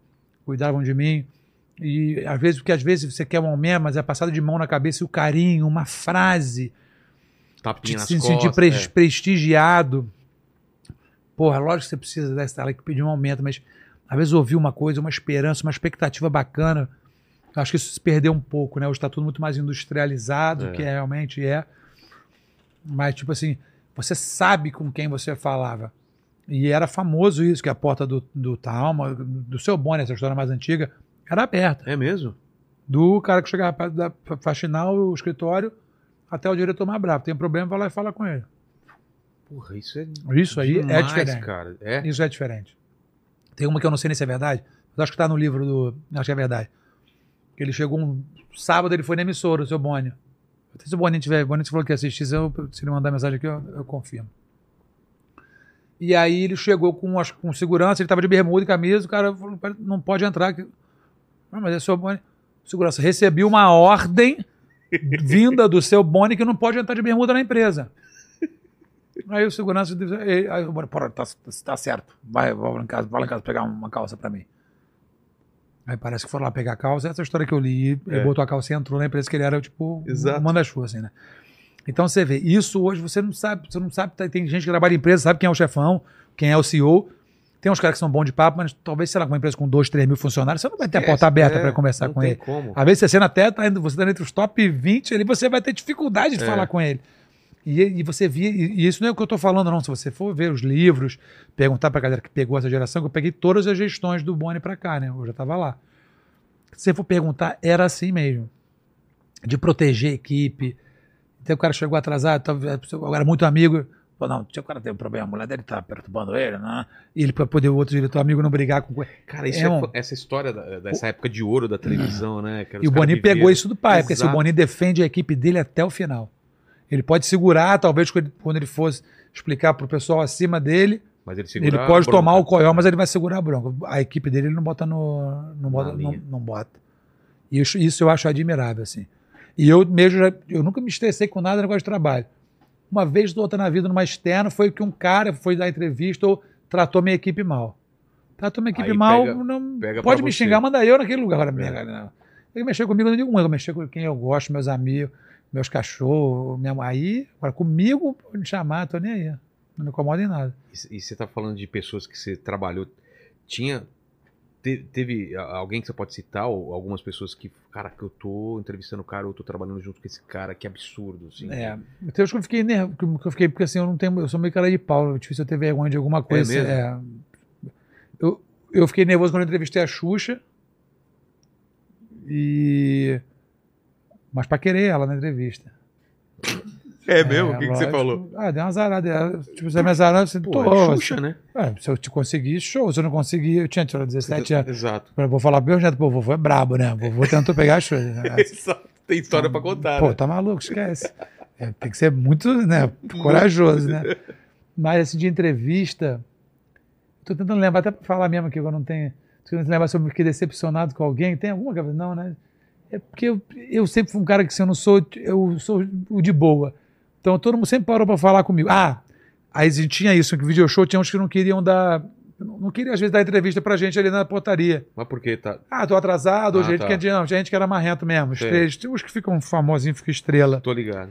cuidavam de mim. E às vezes, porque às vezes você quer um aumento, mas é passado de mão na cabeça e o carinho, uma frase, Tapinha se costas. sentir pres- é. prestigiado. Porra, lógico que você precisa dessa ela que pedir um aumento, mas às vezes ouvir uma coisa, uma esperança, uma expectativa bacana. Acho que isso se perdeu um pouco, né? Hoje está tudo muito mais industrializado, É. que é, realmente é. Mas, tipo assim, você sabe com quem você falava. E era famoso isso, que a porta do, do Talma, do seu Bonnie, essa história mais antiga, era aberta. É mesmo? Do cara que chegava perto da fa- faxinar o escritório até o diretor mais bravo. Tem um problema, vai lá e fala com ele. Porra, isso é. Isso aí é demais, diferente. cara. É. Isso é diferente. Tem uma que eu não sei nem se é verdade, mas acho que está no livro do. Acho que é verdade. Que ele chegou um sábado, ele foi na emissora, o seu Boni. Se o Boninho tiver, o Boninho falou que assistir, se, eu, se ele mandar mensagem aqui, eu, eu confirmo. E aí ele chegou com, acho, que com segurança, ele estava de bermuda e camisa, o cara falou, "Pera, não pode entrar. aqui." Ah, mas é seu Boni. Segurança, recebi uma ordem vinda do seu Boni que não pode entrar de bermuda na empresa. Aí o segurança disse, aí o Boni, "Porra, tá, tá certo, vai, vai lá em casa, vai lá em casa pegar uma calça pra mim. Aí parece que foram lá pegar a calça, essa história que eu li, ele É. botou a calça e entrou na empresa que ele era tipo Exato. um manda-chuva, assim, né? Então você vê, isso hoje você não sabe, você não sabe, tá- tem gente que trabalha em empresa, sabe quem é o chefão, quem é o CEO. Tem uns caras que são bons de papo, mas talvez, sei lá, com uma empresa com 2, 3 mil funcionários, você não vai ter a porta aberta É, para conversar não com tem ele. como. Às vezes você até tá indo, você tá entre os top 20 ali, você vai ter dificuldade de É. falar com ele. E, e você via, e, e isso não é o que eu tô falando, não. Se você for ver os livros, perguntar pra galera que pegou essa geração, que eu peguei todas as gestões do Boni pra cá, né? Eu já tava lá. Se você for perguntar, era assim mesmo. De proteger a equipe. Então o cara chegou atrasado, agora muito amigo. Pô, não, o cara tem um problema, a mulher dele tá perturbando ele, né? E ele, pra poder o outro diretor amigo não brigar com. Cara, isso É é um- essa história da- dessa época de ouro da televisão, né? que E o Boni viveram. pegou isso do pai, porque se o Exato. Boni defende a equipe dele até o final. Ele pode segurar, talvez quando ele- fosse explicar pro pessoal acima dele, Mas ele, ele pode tomar o coió, mas ele vai segurar a bronca. A equipe dele ele não bota no. Não, bota, não, não bota. Isso, isso eu acho admirável, assim. E eu mesmo já, eu nunca me estressei com nada no negócio de trabalho. Uma vez ou outra na vida, numa externa, foi que um cara foi dar entrevista ou tratou minha equipe mal. Tratou minha equipe Aí mal, pega- não, pega pode me você. xingar, manda eu naquele lugar. Agora, minha É. cara, não. Ele mexeu comigo, não digo um, eu mexer com quem eu gosto, meus amigos, meus cachorros, minha aí, agora comigo, pode me chamar, tô nem aí. Não me incomoda em nada. E, e você tá falando de pessoas que você trabalhou. Tinha. Te- teve alguém que você pode citar, ou algumas pessoas que, cara, que eu tô entrevistando o cara, ou eu tô trabalhando junto com esse cara, que absurdo, assim. É. Tem uns que eu fiquei nervoso, que eu fiquei, porque assim, eu não tenho. Eu sou meio cara de pau, é difícil eu ter vergonha de alguma coisa. mesmo? é. Eu, eu fiquei nervoso quando eu entrevistei a Xuxa. E. Mas pra querer ela na entrevista. É mesmo? o que, que você falou? Ah, deu uma zarada. Ela, Tipo, você me azarou, você Pô, tô. é Xuxa, né? É, se eu te conseguir, show. Se eu não conseguir, eu tinha, tinha 17 anos. Exato. Eu vou falar pro meu neto, pô, o vovô é brabo, né? Vovô tentou pegar as [laughs] coisas. né? Exato. Tem história pra contar, Pô, né? tá maluco, esquece. É, tem que ser muito né, corajoso, né? [laughs] Mas assim, de entrevista, tô tentando lembrar, até pra falar mesmo que eu não tenho. Tô tentando lembrar se eu fiquei decepcionado com alguém. Tem alguma coisa? Não, né? É porque eu, eu sempre fui um cara que se eu não sou, eu sou o de boa. Então todo mundo sempre parou pra falar comigo. Ah, aí tinha isso, que o video show tinha uns que não queriam dar. Não queriam, às vezes, dar entrevista pra gente ali na portaria. Mas por que tá? Ah, tô atrasado, Ah, gente tá. que tinha, não, tinha gente que era marrento mesmo. Estrela, tem uns que ficam famosinhos, ficam estrela. Tô ligado.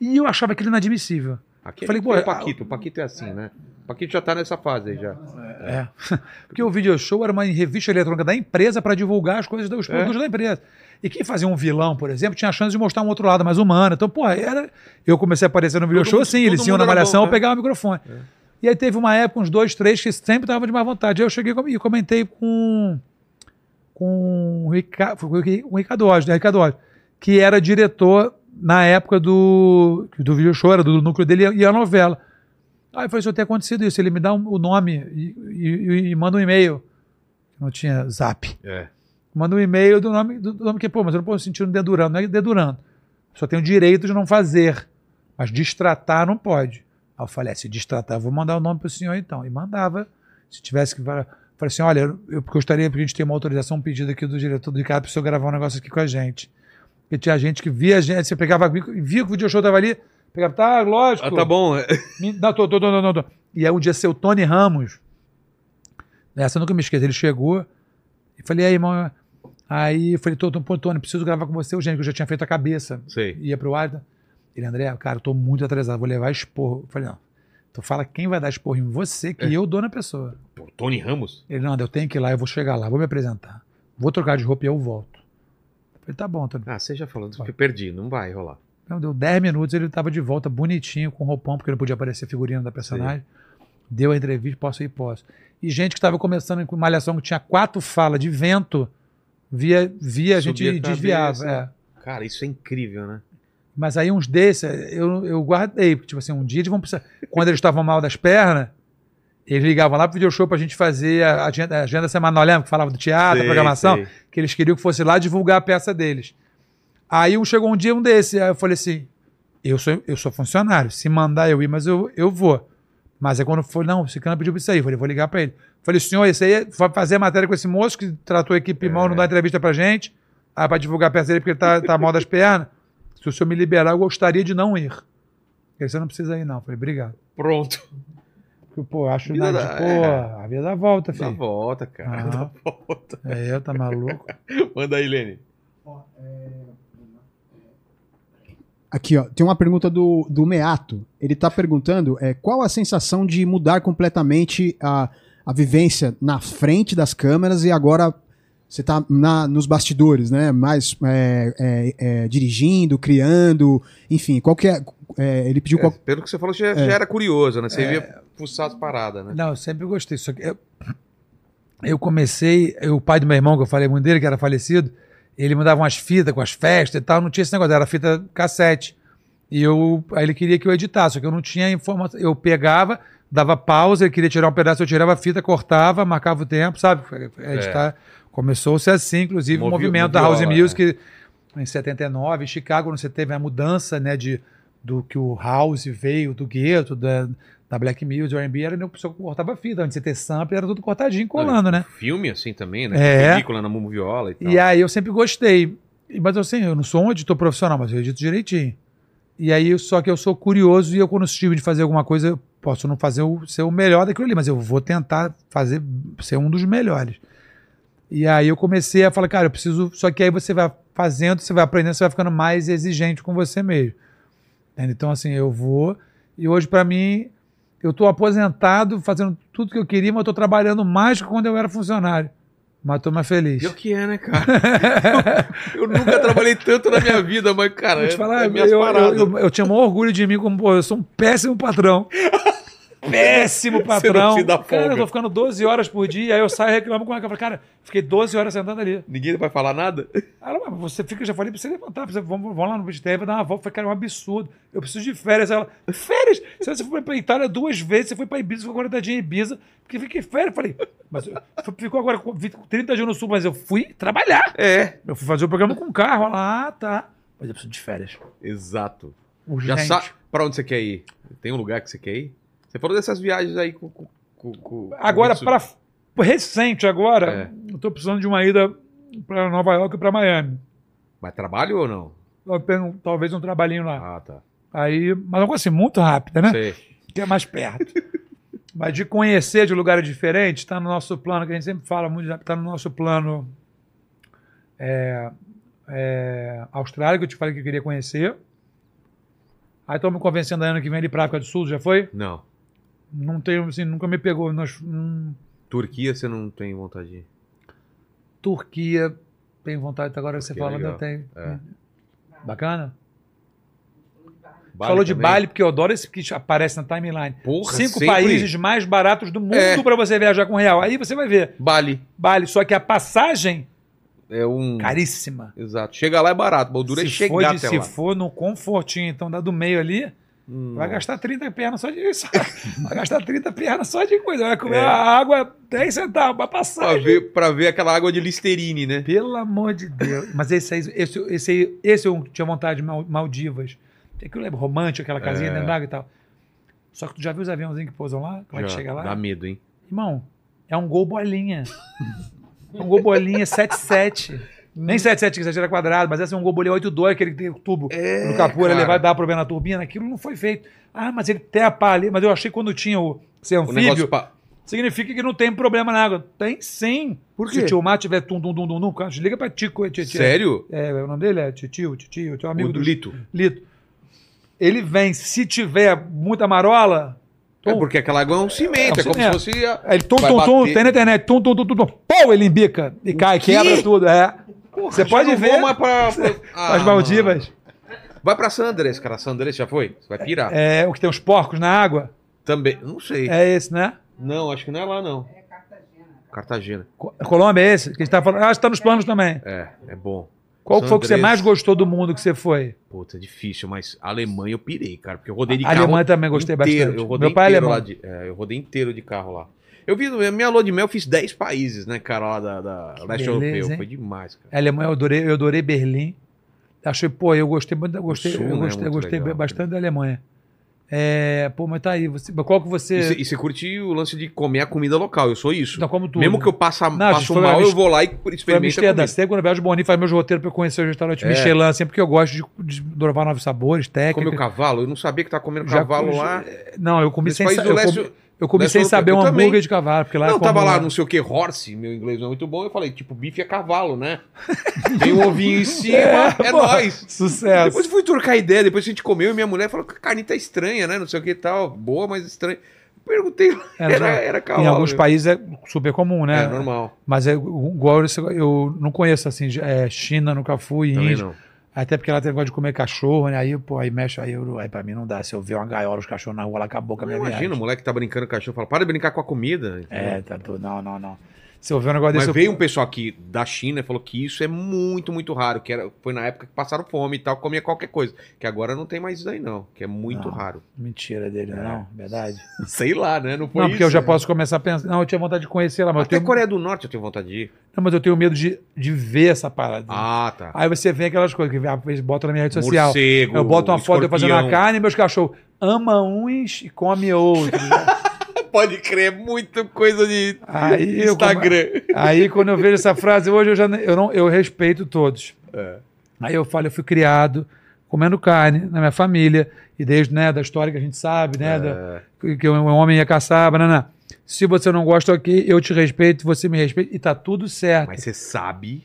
E eu achava aquilo inadmissível. Aqui Falei, é, pô, é o Paquito. O Paquito é assim, né? O Paquito já tá nessa fase aí já. É. [laughs] Porque o video show era uma revista eletrônica da empresa para divulgar as coisas dos É. produtos da empresa. E quem fazia um vilão, por exemplo, tinha a chance de mostrar um outro lado mais humano. Então, pô, era. Eu comecei a aparecer no video Todo show mundo- todo eles iam na era malhação, bom, eu né? pegava o microfone. E aí teve uma época, uns dois, três, que sempre tava de má vontade. Aí eu cheguei e comentei com. com o Ricardo, o Ricardo Oz, né? Ricardo Oz, que era diretor na época do, do video show, era do núcleo dele e a novela. Aí eu falei, se tem acontecido isso, ele me dá um- o nome e, e- e manda um e-mail. Não tinha zap. É. Manda um e-mail do nome, do, do nome que, pô, mas eu não posso sentir um dedurando. Não é dedurando. Só tenho o direito de não fazer. Mas destratar não pode. Aí eu falei, é, se destratar, eu vou mandar o nome pro senhor então. E mandava. Se tivesse que. Falei assim, olha, eu gostaria que a gente tenha uma autorização, um pedido aqui do diretor do Ricardo para o senhor gravar um negócio aqui com a gente. Porque tinha gente que via a gente, você pegava, via que o video show tava ali, pegava, tá, lógico. Ah, tá bom. Não, tô, tô, tô, tô, tô, tô. E aí um dia seu Tony Ramos, essa eu nunca me esqueço, ele chegou e falei, aí, irmão, aí eu falei, tô, tô, pô, Tony, preciso gravar com você, urgente, que eu já tinha feito a cabeça. Sei. Ia pro ar. Ele, André, cara, eu tô muito atrasado, vou levar esporro. Eu falei, não, tu fala quem vai dar esporro em você, que É. eu dou na pessoa. Pô, Tony Ramos? Ele, não, André, eu tenho que ir lá, eu vou chegar lá, vou me apresentar. Vou trocar de roupa e eu volto. Eu falei, tá bom, Tony. Ah, você já falou, que perdi, não vai rolar. Não, deu 10 minutos, ele tava de volta bonitinho, com roupão, porque não podia aparecer figurino da personagem. Deu a entrevista, posso ir, posso. E gente que estava começando com malhação, que tinha quatro falas de vento, via, via a gente a desviava. é. Cara, isso é incrível, né? Mas aí uns desses, eu, eu guardei, porque, tipo assim, um dia eles vão precisar. Quando eles estavam mal das pernas, eles ligavam lá pro video show pra gente fazer a agenda, a agenda semanal, lembra? Que falava do teatro, Sei, programação, sei. que eles queriam que fosse lá divulgar a peça deles. Aí um- chegou um dia um desses, aí eu falei assim: eu sou, eu sou funcionário, se mandar eu ir, mas eu, eu vou. Mas aí quando foi, não, o Cicano pediu pra isso aí, eu falei, vou ligar pra ele. Falei, senhor, isso aí é- vai fazer a matéria com esse moço que tratou a equipe mal, não dá entrevista pra gente, ah, pra divulgar a peça dele porque ele tá, tá mal das pernas. Se o senhor me liberar, eu gostaria de não ir. Ele, você não precisa ir, não. Eu falei, obrigado. Pronto. Porque, pô, acho nada dá- de, pô, é. a vida dá volta, Dá filho. volta, cara. Ah. Dá volta. É, eu, tá maluco. [laughs] Manda aí, Lene. Aqui, ó, tem uma pergunta do, do Meato. Ele tá perguntando é, qual a sensação de mudar completamente a, a vivência na frente das câmeras e agora você tá na, nos bastidores, né? Mais é, é, é, dirigindo, criando, enfim, qual que é. é, ele pediu É, qual. pelo que você falou, já, já era curioso, né? Você ia fuçar as paradas, né? Não, eu sempre gostei. Só que eu, eu comecei, eu- o pai do meu irmão, que eu falei muito dele, que era falecido, ele me dava umas fitas com as festas e tal, não tinha esse negócio, era fita cassete. E eu, aí ele queria que eu editasse, só que eu não tinha informação. Eu pegava, dava pausa, ele queria tirar um pedaço, eu tirava a fita, cortava, marcava o tempo, sabe? Editar. Começou-se assim, inclusive, o Movi- movimento da House Music em 79, em Chicago, quando você teve a mudança, né, de, do que o House veio, do gueto, da, da Black Music, o R&B, era a pessoa que cortava fita, antes de ter sample, era tudo cortadinho, colando, né? Filme assim também, né? É. Película na moviola e tal. E aí eu sempre gostei. Mas assim, eu não sou um editor profissional, mas eu edito direitinho. E aí, só que eu sou curioso e eu, quando estive de fazer alguma coisa, eu posso não fazer o, ser o melhor daquilo ali, mas eu vou tentar fazer, ser um dos melhores. E aí eu comecei a falar, cara, eu preciso. Só que aí você vai fazendo, você vai aprendendo, você vai ficando mais exigente com você mesmo. Então, assim, eu vou. E hoje, pra mim, eu tô aposentado, fazendo tudo que eu queria, mas eu tô trabalhando mais que quando eu era funcionário. Mas tô mais feliz. Pior que é, né, cara? eu, [laughs] eu nunca trabalhei tanto na minha vida, mas, cara, Vou te é, falar, é eu, minhas eu, eu, eu tinha maior orgulho de mim como, pô, eu sou um péssimo patrão. Péssimo [laughs] Você patrão. cara, eu tô ficando 12 horas por dia, aí eu saio e reclamo com ela. Eu falo, cara, fiquei 12 horas sentado ali. Ninguém vai falar nada? Ela, mas você fica, já falei pra você levantar, pra você, vamos, vamos lá no Beach vai dar uma volta. Eu falei, cara, é um absurdo. Eu preciso de férias. Ela, férias? Você foi pra Itália duas vezes, você foi pra Ibiza, ficou 40 dias em Ibiza, porque fiquei férias. Eu falei, mas ficou agora com 20, 30 dias no sul, mas eu fui trabalhar. É. Eu fui fazer o programa com carro. Ela, ah, tá. Mas eu preciso de férias. Exato. Já Urgente. sabe pra onde você quer ir? Tem um lugar que você quer ir? Você falou dessas viagens aí com. com, com- com- Agora, para recente agora, É. eu tô precisando de uma ida para Nova York e para Miami. Mas trabalho ou não? Pego, talvez um trabalhinho lá. Ah, tá. Aí, mas uma coisa assim, muito rápida, né? Sei. Que é mais perto. [laughs] mas de conhecer de lugares diferentes, está no nosso plano, que a gente sempre fala muito, está no nosso plano é, é, Austrália, que eu te falei que eu queria conhecer. Aí estão me convencendo ano que vem ali para África do Sul, já foi? Não. Não tenho, assim, nunca me pegou. Nós, hum, Turquia você não tem vontade de ir. Turquia, tenho vontade, agora que você Turquia é fala, legal. tem. É. Bacana? Bali Falou de também? Bali, porque eu adoro esse que aparece na timeline. Porra, Cinco sempre. países mais baratos do mundo É. para você viajar com real. Aí você vai ver. Bali. Bali, só que a passagem, É um. caríssima. Exato. Chega lá é barato, duro é se chegar for, de- até se lá. for no confortinho, então dá do meio ali, Hum, vai gastar 30 pernas só de [laughs] isso. vai gastar 30 pernas só de coisa. Vai comer É. a água 10 centavos pra pra, passagem. ver, pra ver aquela água de Listerine, né? Pelo amor de Deus. Mas esse aí, esse, esse, esse eu tinha vontade de Mal- Maldivas. Aquilo é romântico, aquela casinha É. dentro d'água e tal. Só que tu já viu os aviãozinhos que pousam lá? Como é que Já chega lá? Dá medo, hein? Irmão, é um gol bolinha. [laughs] É um gol bolinha 7-7. Nem 7-7 que era quadrado, mas esse é um gol bolinha 8-2, aquele que tem o tubo É, no capô, ele vai dar problema na turbina. Aquilo não foi feito. Ah, mas ele tem a pá ali. Mas eu achei que quando tinha o ser anfíbio, pa- significa que não tem problema na água. Tem sim. Por Se quê? o tio Mar tiver tum, tum, tum, tum, tum, liga pra Tico. Titi, Sério? É, o nome dele é Titio, Titio, teu amigo o do Lito. Lito. Ele vem, se tiver muita marola, É porque aquela água é um cimento, É um é, como cimento. se fosse. a- Aí ele tum, tum, tum, tem na internet, tum, tum, tum, tum, tum, pô, ele embica e cai, quebra tudo, é. Você Já pode ver vou mais pra, [laughs] pra... Ah, as Maldivas. mano. Vai pra Sandres, cara. Sandres já foi? Você vai pirar. É, o que tem os porcos na água, Também. Não sei. é esse, né? Não, acho que não é lá, não. É Cartagena. Cartagena. Co- Colômbia é esse, que a gente tá falando. Ah, está nos planos também. É, é bom. Qual foi o que você mais gostou do mundo que você foi? Puta, é difícil, mas Alemanha eu pirei, cara. Porque eu rodei de A carro. Alemanha também gostei inteiro. bastante. Eu rodei Meu pai é alemão. lá de, é, eu rodei inteiro de carro lá. Eu vi, minha lua de mel, eu fiz 10 países, né, cara, lá da, da leste beleza, europeu. hein? Foi demais, cara. A Alemanha eu adorei, eu adorei Berlim. Achei, pô, eu gostei muito, eu gostei, Sul, eu né, gostei, eu muito gostei legal, bastante da Alemanha. É, pô, mas tá aí, você, qual que você... E você- E você curte o lance de comer a comida local, eu sou isso. Então, como tudo. Mesmo que eu passe, a gente passo foi mal, eu vou lá e Foi a experimento a Amsterdã. comida. Sempre quando eu viajo Boninho, faz meus roteiros pra eu conhecer o restaurante É. Michelin, assim, porque eu gosto de, de provar novos sabores, técnicas. Comeu cavalo? Eu não sabia que tava comendo Já cavalo comi- lá. Não, eu comi Nesse sem, país sa- do eu leste- comi, eu sem europeu. saber Eu um também. hambúrguer de cavalo, porque lá não, é tava lá, não sei o que, horse, meu inglês não é muito bom. Eu falei, tipo, bife é cavalo, né? Tem um ovinho em [laughs] cima, é, pô, nóis. Sucesso. Depois eu fui trocar ideia, depois a gente comeu e minha mulher falou que a carne tá estranha, né? Não sei o que e tal. Boa, mas estranha. Perguntei, É, [laughs] era, já- era cavalo. em alguns países é super comum, né? É normal. Mas é igual eu não conheço assim, é, China, nunca fui, Também Índia. não. Até porque ela tem negócio de comer cachorro, né? Aí, pô, aí mexe, aí, eu, aí pra mim não dá. Se eu ver uma gaiola, os cachorros na rua, ela acabou com a minha Imagina, o moleque tá brincando com o cachorro, fala, para de brincar com a comida. É, tá tudo. Não, não, não. Se eu ver um negócio Mas desse. veio eu... um pessoal aqui da China e falou que isso é muito, muito raro. Que era, foi na época que passaram fome e tal, comia qualquer coisa. Que agora não tem mais isso aí, não. Que é muito Não. raro. Mentira dele, não, verdade. [laughs] Sei lá, né? Não foi não, porque eu isso, já né? posso começar a pensar. Não, eu tinha vontade de conhecer lá, mas Até eu tenho. Coreia do Norte eu tenho vontade de ir. Não, mas eu tenho medo de, de ver essa parada. Ah, tá. Aí você vê aquelas coisas que às vezes botam na minha rede social. Morcego, eu boto uma foto de eu fazendo a escorpião. carne e meus cachorros ama uns e come outros. [laughs] Pode crer, é muito coisa de Aí Instagram. Aí quando eu vejo essa frase hoje, eu já eu não eu respeito todos. É. Aí eu falo, eu fui criado comendo carne na minha família e desde né, da história que a gente sabe, né, da- É. que que um homem ia caçar, banana. Se você não gosta aqui, eu te respeito, você me respeita e tá tudo certo. Mas você sabe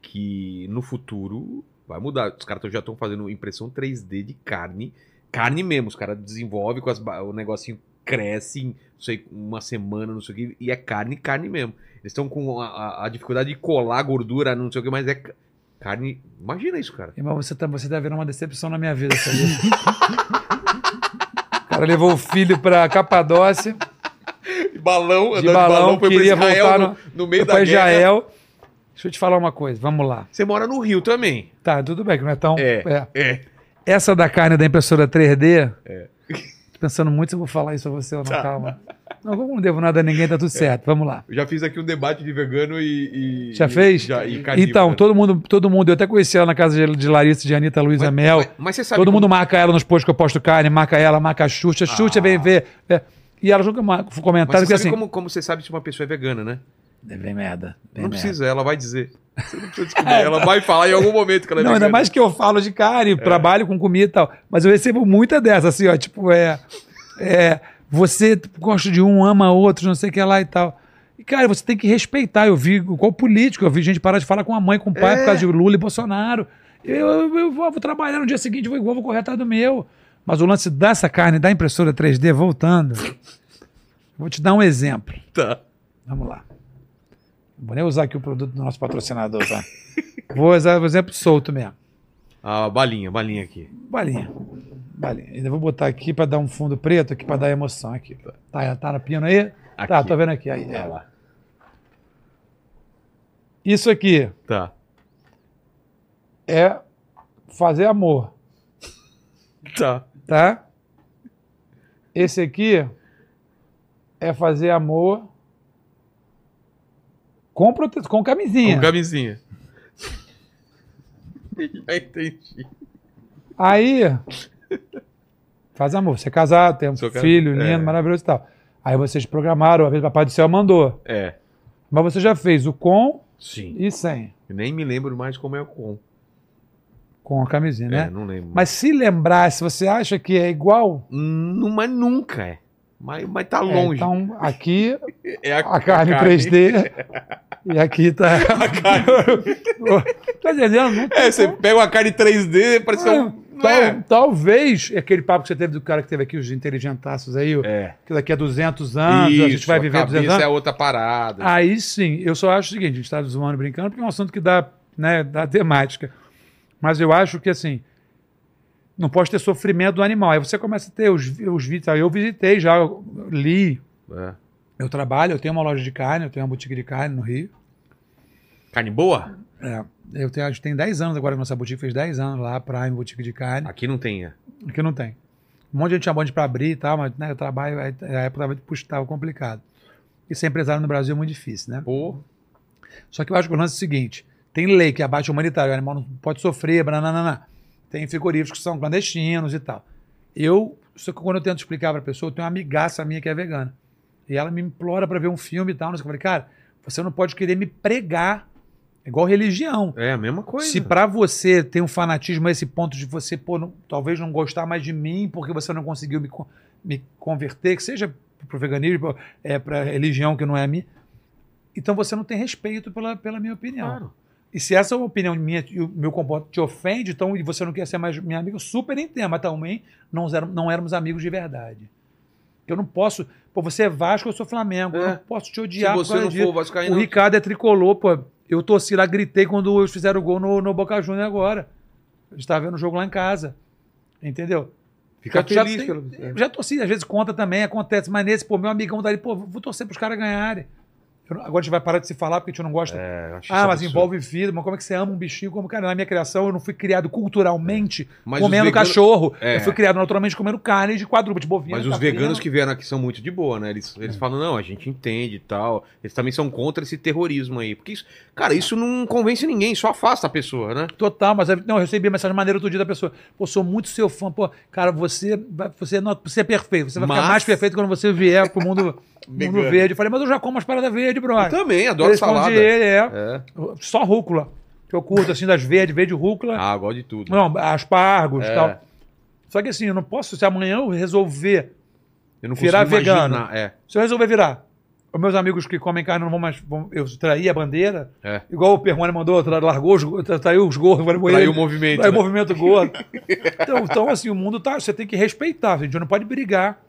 que no futuro vai mudar. Os caras já estão fazendo impressão 3D de carne. Carne mesmo. Os caras desenvolvem com as o negocinho cresce em, não sei, uma semana, não sei o que, e é carne, carne mesmo. Eles estão com a, a- dificuldade de colar gordura, não sei o que, mas é ca- carne. Imagina isso, cara. Irmão, você tá, você tá vendo uma decepção na minha vida, sabia? o cara levou o filho pra Capadócia, Balão, de balão, queria voltar no, no meio da guerra. Israel. Deixa eu te falar uma coisa, vamos lá. Você mora no Rio também. Tá, tudo bem, que não é tão... É. é. É. Essa da carne da impressora 3D, tô pensando muito se eu vou falar isso a você ou não, Tá. calma. Não, como não devo nada a ninguém, tá tudo certo, vamos lá. Eu já fiz aqui um debate de vegano e. e- Já fez? Já, e carnívoro, então, né? todo mundo, todo mundo, eu até conheci ela na casa de, de Larissa, de Anitta Luiza Mas- Mel. Mas, mas você sabe. Todo como- mundo marca ela nos posts que eu posto carne, marca ela, marca a Xuxa. Xuxa Ah. vem ver. é. E ela joga Mas comentário você que sabe assim. como, como você sabe se uma pessoa é vegana, né? Vem merda. Vem não merda. precisa, ela vai dizer. Você não precisa [laughs] descobrir. ela vai falar em algum momento que ela é Não, ainda mais que eu falo de carne, trabalho com comida e tal. Mas eu recebo muita dessa, assim, ó, tipo, é. é você gosta de um, ama outro, não sei o que lá e tal. E, cara, você tem que respeitar. Eu vi, qual político, eu vi gente parar de falar com a mãe, com o pai, É. por causa de Lula e Bolsonaro. Eu, eu, eu vou, vou trabalhar no dia seguinte, vou igual, vou correr atrás do meu. Mas o lance dessa carne, da impressora 3D, voltando, vou te dar um exemplo. Tá. Vamos lá. Vou nem usar aqui o produto do nosso patrocinador, tá? Vou usar o exemplo solto mesmo. A balinha, balinha aqui. Balinha. Balinha. Ainda vou botar aqui para dar um fundo preto aqui para dar emoção aqui. Tá, tá no pino aí? Tá, Aqui. tô vendo aqui. Aí, é. lá. Isso aqui Tá. é fazer amor, Tá. tá? Esse aqui é fazer amor com, prote... com camisinha. Com camisinha. [laughs] Já entendi. Aí, faz amor. Você é casado, tem um Sou filho lindo, é. maravilhoso e tal. Aí vocês programaram, a vez o Papai do Céu mandou. É. Mas você já fez o com Sim. e sem. Eu nem me lembro mais como é o com. Com a camisinha, É, né? não lembro. Mas se lembrar, se você acha que é igual, Não, mas nunca é. Mas, mas tá é, longe. então aqui [laughs] É a carne 3D e aqui tá. [laughs] [laughs] tá entendendo? É, você pega uma carne 3D, parece É, um. Tal- é? Talvez aquele papo que você teve do cara que teve aqui, os inteligentaços aí, É. que daqui a 200 anos a gente vai viver a 200 cabeça anos. é outra parada. Aí sim, eu só acho o seguinte, a gente está zoando, brincando, porque é um assunto que dá, né, dá temática. Mas eu acho que, assim, não pode ter sofrimento do animal. Aí você começa a ter os, os vídeos. Eu visitei já, eu li. É. Eu trabalho, eu tenho uma loja de carne, eu tenho uma boutique de carne no Rio. Carne boa? É, eu tenho, a gente tem 10 anos agora, nossa boutique fez 10 anos lá, Prime Boutique de Carne. Aqui não tem. é. Aqui não tem. Um monte de gente chamou de para abrir e tal, mas né, eu trabalho, a época estava complicado. E ser empresário no Brasil é muito difícil, né? Pô. Só que eu acho que o lance é o seguinte: tem lei que abate o humanitário, o animal não pode sofrer, bananana. Tem frigoríficos que são clandestinos e tal. Eu, só que quando eu tento explicar pra pessoa, eu tenho uma amigaça minha que é vegana. E ela me implora pra ver um filme e tal. Eu falei, cara, você não pode querer me pregar. É igual religião. É a mesma coisa. Se pra você tem um fanatismo a esse ponto de você, pô, não- talvez não gostar mais de mim porque você não conseguiu me, me converter, que seja pro veganismo, é, pra religião que não é a minha, então você não tem respeito pela, pela minha opinião. Claro. E se essa opinião minha e o meu comportamento te ofende, então e você não quer ser mais minha amiga, eu super entendo, mas também não, não éramos amigos de verdade. Eu não posso. Pô, você é Vasco, eu sou Flamengo. Eu É. não posso te Se odiar. por você não for vascaíno... O Ricardo é tricolor, pô. Eu torci lá, gritei quando eles fizeram o gol no, no Boca Juniors agora. A gente tava vendo o jogo lá em casa. Entendeu? Fica já, feliz. tem- pelo- já torci, às vezes conta também, acontece, mas nesse, pô, meu amigão dali, pô, vou torcer pros caras ganharem. Agora a gente vai parar de se falar porque a gente não gosta. É, ah, mas absurdo. envolve vida, mas como é que você ama um bichinho? Como, cara, na minha criação eu não fui criado culturalmente Mas comendo os veganos- cachorro. É. Eu fui criado naturalmente comendo carne de quadrúpede, bovina. Mas os caprina. veganos que vieram aqui são muito de boa, né? Eles, eles falam, não, a gente entende e tal. Eles também são contra esse terrorismo aí. Porque isso, cara, isso não convence ninguém, só afasta a pessoa, né? Total, mas não, eu recebi a mensagem maneira outro dia da pessoa. Pô, sou muito seu fã. Pô, cara, você, você, não, você é perfeito. Você vai Mas- ficar mais perfeito quando você vier pro mundo, [laughs] mundo verde. Eu falei, mas eu já como as paradas verdes, brother. Eu também, Eu adoro respondi salada. ele, é. É. Só rúcula. Que eu curto, assim, das verdes, verde rúcula. Ah, gosto de tudo. Não, aspargos e É. tal. Só que assim, eu não posso, se amanhã eu resolver, Eu não Virar vegano. imaginar, É. se eu resolver virar, os meus amigos que comem carne não vão mais, vão, eu trair a bandeira, É. igual o Perrone mandou, tra- largou os, tra- traiu os falei, Traiu ele- o movimento. O né? movimento gordo. [laughs] Então, então, assim, o mundo tá. Você tem que respeitar, a gente não pode brigar.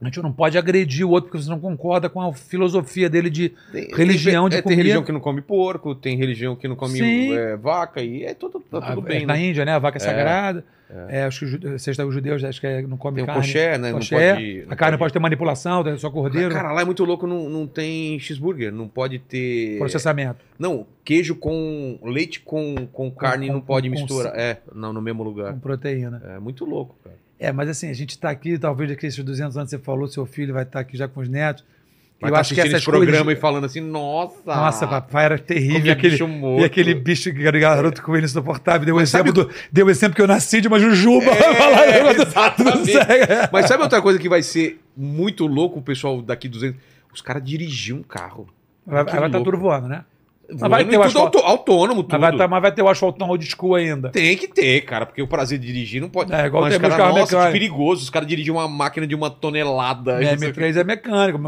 A gente não pode agredir o outro porque você não concorda com a filosofia dele de Tem, religião tem, de é, tem religião que não come porco, tem religião que não come é, vaca, e é tudo, tá tudo Ah, bem, na né? Índia, né? A vaca é sagrada. É, acho que vocês os judeus acho que é- não comem Tem carne. coxé, né? Não Coxé. pode- não a carne não pode- pode ter manipulação, tem só cordeiro. Cara, lá é muito louco, não, não tem cheeseburger, não pode ter... processamento. Não, queijo com leite com, com carne com- não pode com- misturar. É, não, no mesmo lugar. Com proteína. É muito louco, cara. É, mas assim, a gente está aqui, talvez daqui a esses 200 anos você falou, seu filho vai estar aqui já com os netos. Vai eu tá acho que esse programa coisas... e falando assim, nossa... Nossa, papai era terrível. E aquele, bicho morto. e aquele bicho garoto com ele insuportável. Deu o exemplo, do, deu exemplo que eu nasci de uma jujuba. É, [laughs] Do- exatamente. [laughs] Mas sabe outra coisa que vai ser muito louco, o pessoal daqui 200... Os caras dirigiam um carro. Vai estar louco. tudo voando, né? Voando vai ter o tudo asfalto. autônomo, tudo. Mas vai, tá- mas vai ter o asfaltão old school ainda. Tem que ter, cara, porque o prazer de dirigir não pode. É, igual Mas tem cara, meus carros nossa, que mecânicos. perigoso. Os caras dirigem uma máquina de uma tonelada. Minha aqui. M3 é mecânico,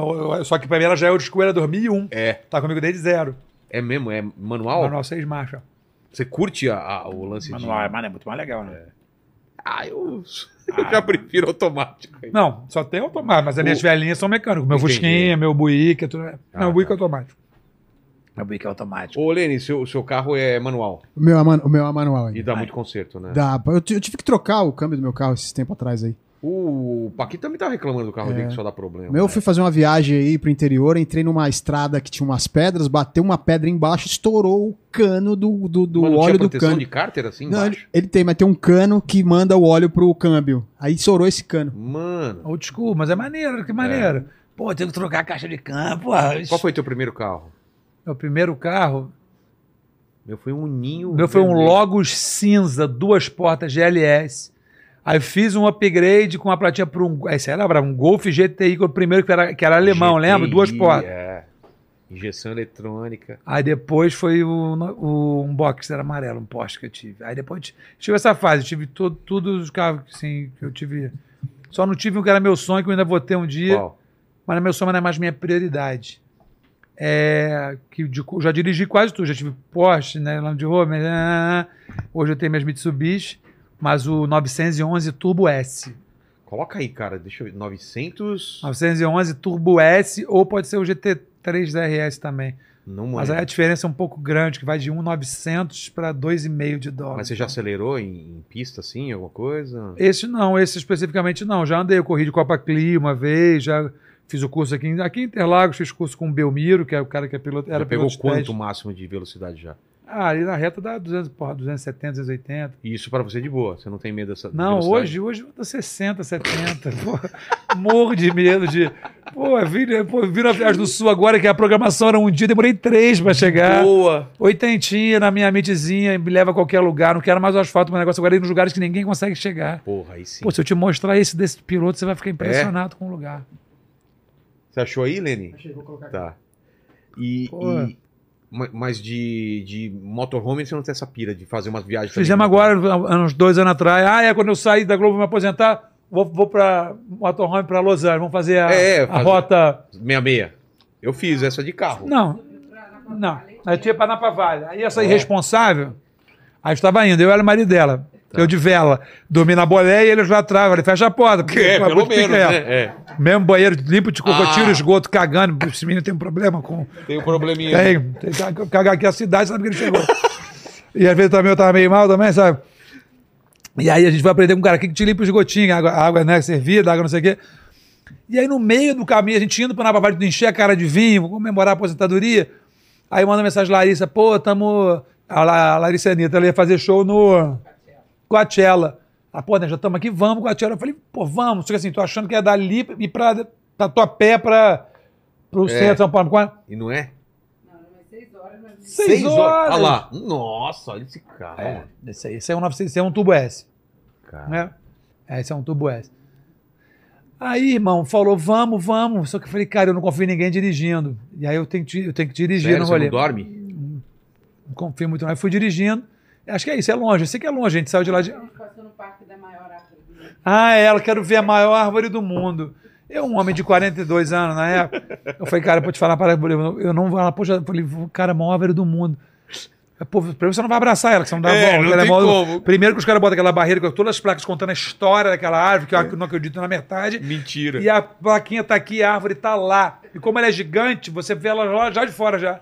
só que pra mim ela já é old school, era 2001. É, Tá comigo desde zero. é mesmo, é manual. Manual 6 marcha. Você curte a- a- o lance Manual, de. mas é muito mais legal, né? Ah, eu, eu [laughs] já prefiro automático. Não, só tem automático, mas as minhas O- velhinhas são mecânicos. Meu Entendi. Fusquinha, meu Buick, é tudo... Ah, não, o Buick é automático. Bico é automático. Ô, Lene, seu, seu carro é manual. O meu, é man- o meu é manual aí. E dá muito conserto, né? Dá, eu, t- eu tive que trocar o câmbio do meu carro esses tempos atrás aí. O Paquito também tá reclamando do carro É. dele que só dá problema. O meu, eu fui fazer uma viagem aí pro interior, entrei numa estrada que tinha umas pedras, bateu uma pedra embaixo, estourou o cano do, do, do Mas não óleo tinha do proteção cano. de cárter assim Não, ele, embaixo? ele tem, mas tem um cano que manda o óleo pro câmbio. Aí estourou esse cano. Mano, Old school, mas é maneiro, que maneiro. Pô, tem que trocar a caixa de campo. qual foi teu primeiro carro? Meu primeiro carro, Meu foi um ninho. meu foi um vermelho. Logos cinza, duas portas GLS. Aí fiz um upgrade com uma platina para um. Esse era um Golf GTI, que era o primeiro que era, que era alemão, GTI, lembra? Duas portas. É. Injeção eletrônica. Aí depois foi o, o um Boxer amarelo, um Porsche que eu tive. Aí depois tive essa fase, tive todo, todos os carros assim, que eu tive. Só não tive um que era meu sonho, que eu ainda vou ter um dia, Qual? mas meu sonho não é mais minha prioridade. É, que de- já dirigi quase tudo, já tive Porsche, né, Land Rover, né, hoje eu tenho minhas Mitsubishi, mas o 911 Turbo S. Coloca aí, cara. Deixa eu ver. 900. 911 Turbo S, ou pode ser o GT3 RS também. Não Mas aí a diferença é um pouco grande, que vai de 1,900 para 2,5 de dólar. Mas você já acelerou em, em pista assim, alguma coisa? Esse não, esse especificamente não. Já andei, eu corri de Copa Cli uma vez, já fiz o curso aqui, em- aqui em Interlagos, fiz curso com o Belmiro, que é o cara que é piloto, era já pegou piloto quanto o máximo de velocidade já? Ah, ali na reta dá 200, porra, 270, 280. E isso pra você é de boa, você não tem medo dessa Não, velocidade? hoje, hoje eu tô 60, 70. Porra, morro de medo de. Pô, vim, pô, na Viagem do Sul agora, que a programação era um dia, demorei três pra chegar. Boa! Oitentinha na minha mitezinha, me leva a qualquer lugar. Não quero mais o asfalto, meu negócio agora é ir nos lugares que ninguém consegue chegar. Porra, aí sim. Pô, se eu te mostrar esse desse piloto, você vai ficar impressionado com o lugar. Você achou aí, Leni? Achei, vou colocar Tá. E, Pô. e- ma- mas de, de motorhome você não tem essa pira de fazer umas viagens. Fizemos agora, há uns dois anos atrás. Ah, é quando eu sair da Globo me aposentar, vou, vou pra motorhome pra Los Angeles. Vamos fazer a, É, a fazer- rota. 66. Eu fiz essa de carro. Não, não. Aí tinha pra Napa Valley. Aí essa irresponsável, aí estava indo, eu era o marido dela. Tá. Eu de vela, dormi na boleia e eles lá atrás. Falei, fecha a porta. porque É, eu pelo menos, né? É. Mesmo banheiro limpo de cocô, Ah. tira o esgoto cagando. Esse menino tem um problema com. Tem um probleminha. Tem, tem que cagar aqui a cidade, sabe que ele chegou. e às vezes também eu tava meio mal também, sabe? E aí a gente vai aprender com um cara aqui que te limpa os gotinhos, água, água né, servida, água não sei o quê. E aí no meio do caminho, a gente indo pra Napa Valley, encher a cara de vinho, vou comemorar a aposentadoria. Aí manda mensagem Larissa, pô, tamo... A, La- a Larissa Anitta, ela ia fazer show no Coachella. Ah, pô, né, já estamos aqui, vamos Coachella. Eu falei, pô, vamos. Só que assim, tô achando que é dali e pra, pra tua pé pra, pro É. centro de São Paulo. Qual- E não é? Não, não é seis horas, mas. Seis horas. Olha lá. Nossa, olha esse carro. É, esse aí, esse é um 900, esse é um tubo S. Cara. Né? É, esse é um tubo S. Aí, irmão, falou, vamos, vamos. Só que eu falei, cara, eu não confio em ninguém dirigindo. E aí eu tenho que, eu tenho que dirigir Sério, no você rolê. não dorme? Não confio muito, não. Aí fui dirigindo. Acho que é isso, é longe. Eu sei que é longe, a gente saiu de lá de. Ah, é, ela quero ver a maior árvore do mundo. Eu, um homem de 42 anos na época, eu falei, cara, vou te falar para eu não vou lá, poxa, eu falei, cara, a maior árvore do mundo. Pô, primeiro você não vai abraçar ela, que você não dá É, volta. não ela tem mó- como. Primeiro que os caras botam aquela barreira com todas as placas contando a história daquela árvore, que eu não acredito na metade. Mentira. E a plaquinha tá aqui, a árvore tá lá. E como ela é gigante, você vê ela já de fora já.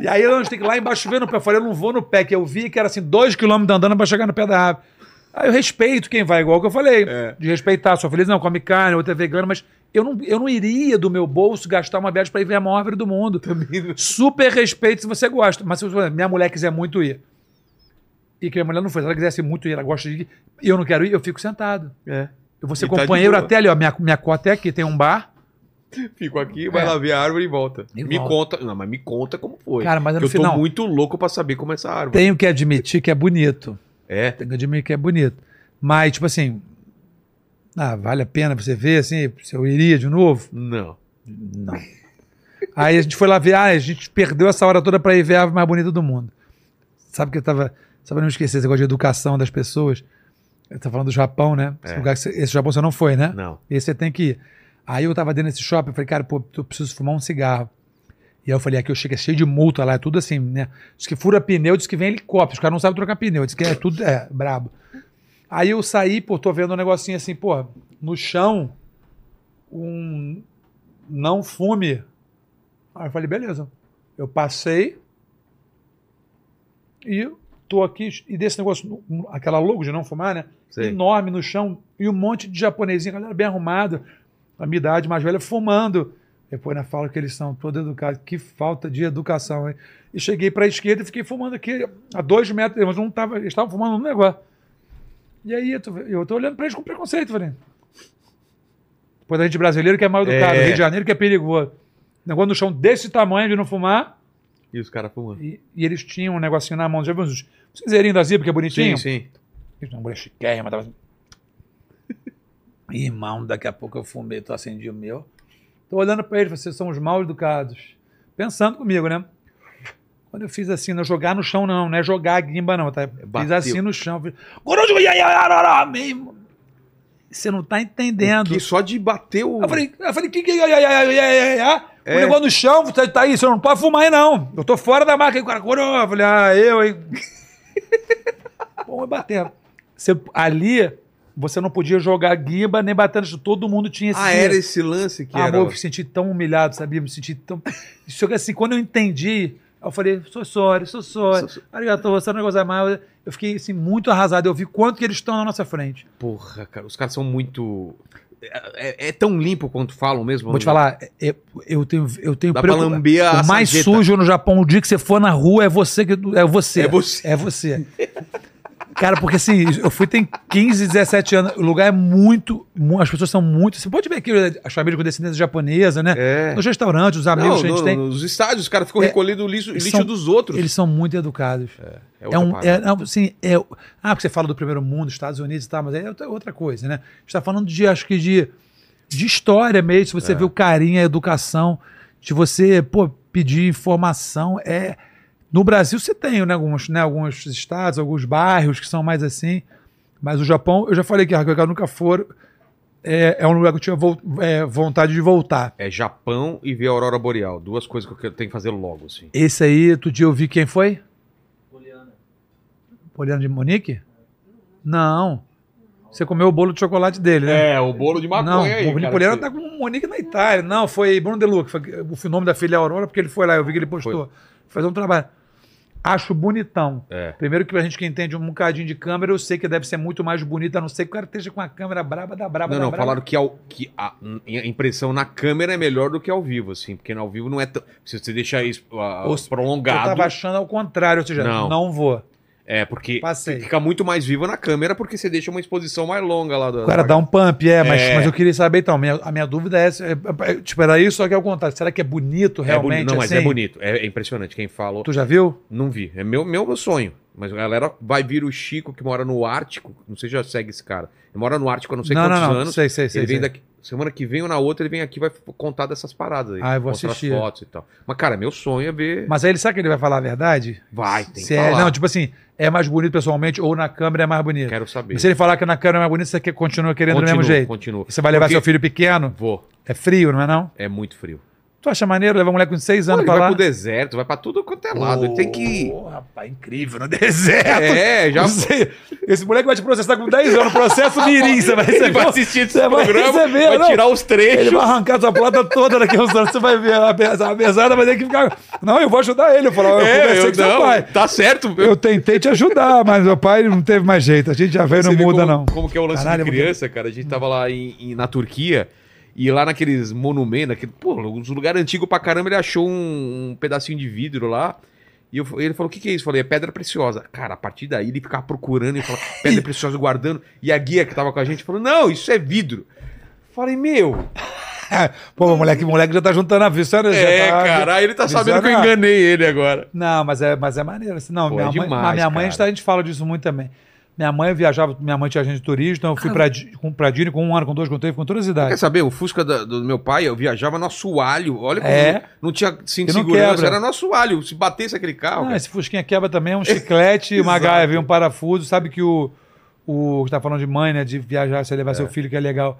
E aí a gente tem que ir lá embaixo ver no pé. Eu falei, eu não vou no pé, que eu vi que era assim, dois quilômetros andando pra chegar no pé da árvore. Aí eu respeito quem vai, igual que eu falei. É. De respeitar, sou feliz, não, come carne, outra é vegano, mas eu não, eu não iria do meu bolso gastar uma viagem pra ir ver a maior árvore do mundo. Super respeito se você gosta. Mas se você- minha mulher quiser muito ir. E que minha mulher não foi. Se ela quisesse muito ir, ela gosta de ir. E eu não quero ir, eu fico sentado. É. Eu vou ser E tá companheiro boa. até ali, ó. Minha, minha cota é aqui, tem um bar. Fico aqui, vai É. lá ver a árvore e volta. E me volta. conta. Não, mas me conta como foi. Cara, mas no eu tô final- muito louco pra saber como é essa árvore. Tenho que admitir que é bonito. É. Tenho que admitir que é bonito. Mas, tipo assim. Ah, vale a pena você ver, assim, se eu iria de novo? Não. Não. Aí a gente foi lá ver, ah, a gente perdeu essa hora toda pra ir ver a árvore mais bonita do mundo. Sabe que eu tava. Só pra não esquecer esse negócio de educação das pessoas. Eu tava falando do Japão, né? Esse, É. lugar que você- esse Japão você não foi, né? Não. Esse você tem que ir. Aí eu tava dentro desse shopping, eu falei, cara, pô, eu preciso fumar um cigarro. E aí eu falei, aqui eu chego, é cheio de multa lá, é tudo assim, né? Diz que fura pneu, diz que vem helicóptero, os caras não sabem trocar pneu, diz que é tudo, é, brabo. Aí eu saí, pô, tô vendo um negocinho assim, pô, no chão, um não fume. Aí eu falei, beleza. Eu passei e tô aqui, e desse negócio, aquela logo de não fumar, né? Sei. enorme no chão e um monte de japonesinho, galera bem arrumada, a minha idade mais velha, fumando. Depois na fala que eles são todos educados. Que falta de educação, hein? E cheguei para a esquerda e fiquei fumando aqui a dois metros, mas não tava, eles estavam fumando um negócio. E aí eu tô, eu tô olhando para eles com preconceito, falei. Depois da gente brasileiro que é mal educado, É. Rio de Janeiro que é perigoso. Negócio no chão desse tamanho de não fumar. E os caras fumando. E, e eles tinham um negocinho na mão. Já viu os cinzeirinhos da Zipa, que é bonitinho? Sim, sim. Eles não mulher chiquérrima, tava assim. [laughs] Irmão, daqui a pouco eu fumei, tô acendi o meu. Tô olhando pra eles, vocês são os mal educados. Pensando comigo, né? Quando eu fiz assim, não jogar no chão, não, não é jogar a guimba, não, tá? Fiz bateu. assim no chão. Fiz... Você não tá entendendo. Que só de bater o. Eu falei, eu falei, que? É. O negócio no chão, você tá aí, você não pode fumar aí, não. Eu tô fora da marca aí, o cara, eu falei, ah, eu, hein? Bom, batendo. Você, ali, você não podia jogar guimba nem batendo, todo mundo tinha esse. Ah, era esse lance que Ah, era. amor, eu me senti tão humilhado, sabia? Me senti tão. Isso que assim, quando eu entendi, eu falei, sou sorry, sou sorry. Sou- Arigato, você não gosta mais. Eu fiquei assim, muito arrasado. Eu vi quanto que eles estão na nossa frente. Porra, cara, os caras são muito. É, é tão limpo quanto falam mesmo. Vou te falar, eu, eu tenho, eu tenho Dá pra preocupa- lamber a O mais sarjeta. sujo no Japão, o dia que você for na rua, é você que. É você. É você. É você. Cara, porque assim, eu fui tem 15, 17 anos. O lugar é muito. mu- As pessoas são muito. Você pode ver aqui as famílias com descendência japonesa, né? É. Nos restaurantes, os amigos Não, que a gente no- tem. nos estádios, os caras ficam É, recolhendo o lixo, eles lixo são- dos outros. Eles são muito educados. É É outra um, parada. é, não, assim, é, ah, porque você fala do primeiro mundo, Estados Unidos e tal, mas é outra, outra coisa, né? A gente está falando de, acho que de, de história mesmo, se É. você vê o carinho, a educação, de você, pô, pedir informação, é... No Brasil você tem, né, alguns, né, alguns estados, alguns bairros que são mais assim, mas o Japão, eu já falei que eu nunca for, é, é um lugar que eu tinha vol- é, vontade de voltar. É Japão e ver a Aurora Boreal. Duas coisas que eu quero- tenho que fazer logo, assim. Esse aí, outro dia eu vi quem foi? Poliana de Monique? Não. Você comeu o bolo de chocolate dele, né? É, o bolo de maconha não, aí. o cara, Poliana que- tá com o Monique na Itália. Não, foi Bruno De Luca. Foi o nome da filha é Aurora, porque ele foi lá, eu vi que ele postou. Fazer um trabalho. Acho bonitão. É. Primeiro que a gente que entende um bocadinho de câmera, eu sei que deve ser muito mais bonita, a não ser que o cara esteja com a câmera braba da braba Não, não, braba. falaram que, ao, que a, a impressão na câmera é melhor do que ao vivo, assim, porque no ao vivo não é tão. Se você deixar isso ah, Ou- Eu prolongado. tava achando ao contrário, ou seja, Não. não, vou. É, porque Passei. fica muito mais vivo na câmera porque você deixa uma exposição mais longa lá do. Cara dá um pump, é, mas, É. mas eu queria saber então. minha- a minha dúvida é, essa, é, é, tipo, era isso, só que é o contrário. Será que é bonito É realmente? bonito. Não, mas assim? é bonito. É, é impressionante. Quem falou. Tu já viu? Não vi. É meu, meu sonho. Mas a galera vai vir o Chico, que mora no Ártico. Não sei se já segue esse cara. Ele mora no Ártico há não sei não, quantos não, não. anos. Sei, sei, sei. ele vem sei. daqui. Semana que vem ou na outra, ele vem aqui e vai contar dessas paradas aí. Ah, eu vou assistir. as fotos e tal. Mas, cara, meu sonho é ver. Mas aí ele sabe que ele vai falar a verdade? Vai, tem que Se é, falar. não, tipo assim, é mais bonito pessoalmente ou na câmera é mais bonito. Quero saber. E se ele falar que na câmera é mais bonito, você continua querendo do mesmo jeito. Continua. Você vai levar Porque- seu filho pequeno? Vou. É frio, não é não? É muito frio. Tu acha maneiro levar um moleque com seis Pô, anos ele pra vai lá? pro deserto, vai pra tudo quanto é lado. Ele tem que. Pô, rapaz, incrível, no [laughs] deserto. É, já. Sei. Esse moleque vai te processar com 10 anos, processo mirim, você vai [laughs] Ele receber. vai assistir esse Você vai programa, receber, vai não. tirar os trechos. Ele vai arrancar essa plata toda daqui a uns anos, você vai ver a pesada, a pesada vai ter que ficar... Não, eu vou ajudar ele, eu falo, eu É, conversei eu com seu não, pai. tá certo. Eu tentei te ajudar, mas meu pai não teve mais jeito, a gente já veio, Você não muda como, não. Como que é o lance Caralho, de eu criança, cara? A gente tava lá em, em- na Turquia e lá naqueles monumentos, aquele, pô, os lugares antigos pra caramba, ele achou um, um pedacinho de vidro lá. E eu- ele falou: o que, que é isso? Eu falei: é pedra preciosa. Cara, a partir daí ele ficava procurando e falava: pedra [laughs] preciosa guardando. E a guia que tava com a gente falou: não, isso é vidro. Falei, meu, [laughs] Pô, moleque, moleque já tá juntando a vista, né? É, tá- cara, ele tá sabendo que eu enganei ele agora. Não, mas é, mas é maneiro. assim, Não, Pô, minha é mãe, demais, mas minha mãe, gente, a gente fala disso muito também. Minha mãe viajava, minha mãe tinha agente de turismo, então eu fui pra, Di- com, pra Disney com um ano, com dois, com três, com todas as Quer idades. saber? O Fusca da- do, meu pai, eu viajava no assoalho. Olha como É. não tinha cinto de não segurança, quebra. era no assoalho. Se batesse aquele carro. Não, cara. esse Fusquinha quebra também, é um [laughs] chiclete, uma gaiva um parafuso. Sabe que o, o que tá falando de mãe, né? De viajar, você levar seu filho, que é legal.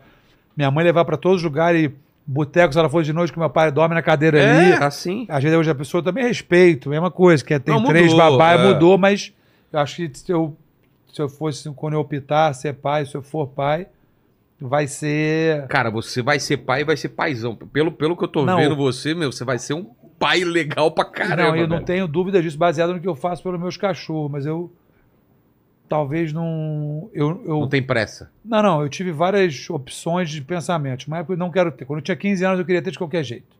Minha mãe levar pra todos os lugares, boteco, se ela for de noite, que meu pai dorme na cadeira É, ali. assim. Às vezes hoje a pessoa também respeito, mesma coisa, que é, tem Não, três mudou, babá, é. mudou, mas eu acho que se eu, se eu fosse, quando eu optar ser pai, se eu for pai, vai ser. Cara, você vai ser pai e vai ser paizão. Pelo, pelo que eu tô Não. vendo você, meu, você vai ser um pai legal pra caramba. não, eu não velho. tenho dúvida disso, baseado no que eu faço pelos meus cachorros, mas eu talvez não. Eu, eu, Não tem pressa. Não, não, eu tive várias opções de pensamento. Uma época eu não quero ter. Quando eu tinha 15 anos, eu queria ter de qualquer jeito.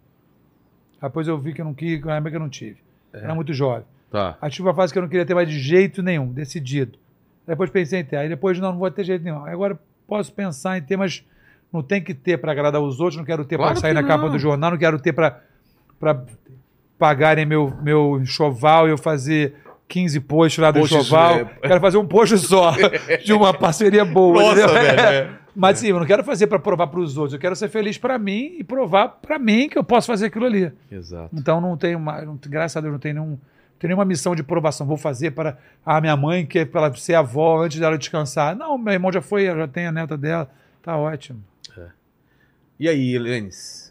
Depois eu vi que eu não quis, na época eu não tive. Era muito jovem. Tá. Aí tive uma fase que eu não queria ter mais de jeito nenhum, decidido. Depois pensei em ter. Aí depois, não, não vou ter jeito nenhum. Agora posso pensar em ter, mas não tem que ter para agradar os outros, não quero ter Claro para sair na capa não. do jornal, não quero ter para pagarem meu, meu enxoval e eu fazer 15 posts lá do enxoval. é. Quero fazer um post só, [laughs] de uma parceria boa. Nossa, velho, é. Mas sim, eu não quero fazer para provar para os outros, eu quero ser feliz para mim e provar para mim que eu posso fazer aquilo ali. Exato. Então não tenho mais, graças a Deus, não tenho nenhum, não tenho nenhuma missão de provação. Vou fazer para a minha mãe, que é para ela ser avó antes dela descansar. Não, meu irmão já foi, já tem a neta dela. Tá ótimo. E aí, Helenes?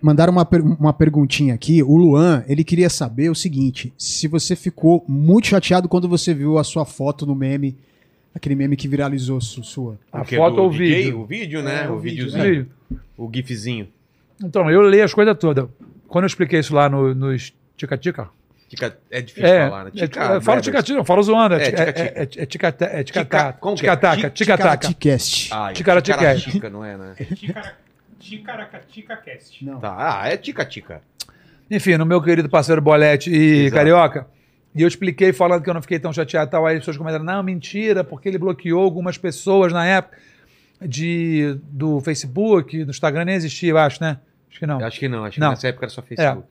Mandaram uma, per- uma perguntinha aqui. O Luan, ele queria saber o seguinte: se você ficou muito chateado quando você viu a sua foto no meme, aquele meme que viralizou su- sua. A O quê? foto ou o DJ? vídeo? O vídeo, né? É, o o vídeo, videozinho. Vídeo. O gifzinho. Então, eu leio as coisas todas. Quando eu expliquei isso lá no, nos Tica-Tica. Tica- É difícil É, falar, né? é, eu falo Brothers. tica-tica, não falo zoando. É É, tica- tica-tica. é- é- é tica- é Tica- tica-taca. como que é? Tica-taca, tica-taca. Ticast. Ah, é Ticaratica. não é, né? Ticaracatica Cast. Não. Tá. Ah, é tica-tica. Enfim, no meu querido parceiro Bolete e Exato. Carioca. E eu expliquei falando que eu não fiquei tão chateado e tal. Aí as pessoas comentaram, não, mentira, porque ele bloqueou algumas pessoas na época de, do Facebook, do Instagram nem existia, eu acho, né? Acho que não. Eu Acho que não, acho que Não. nessa época era só Facebook.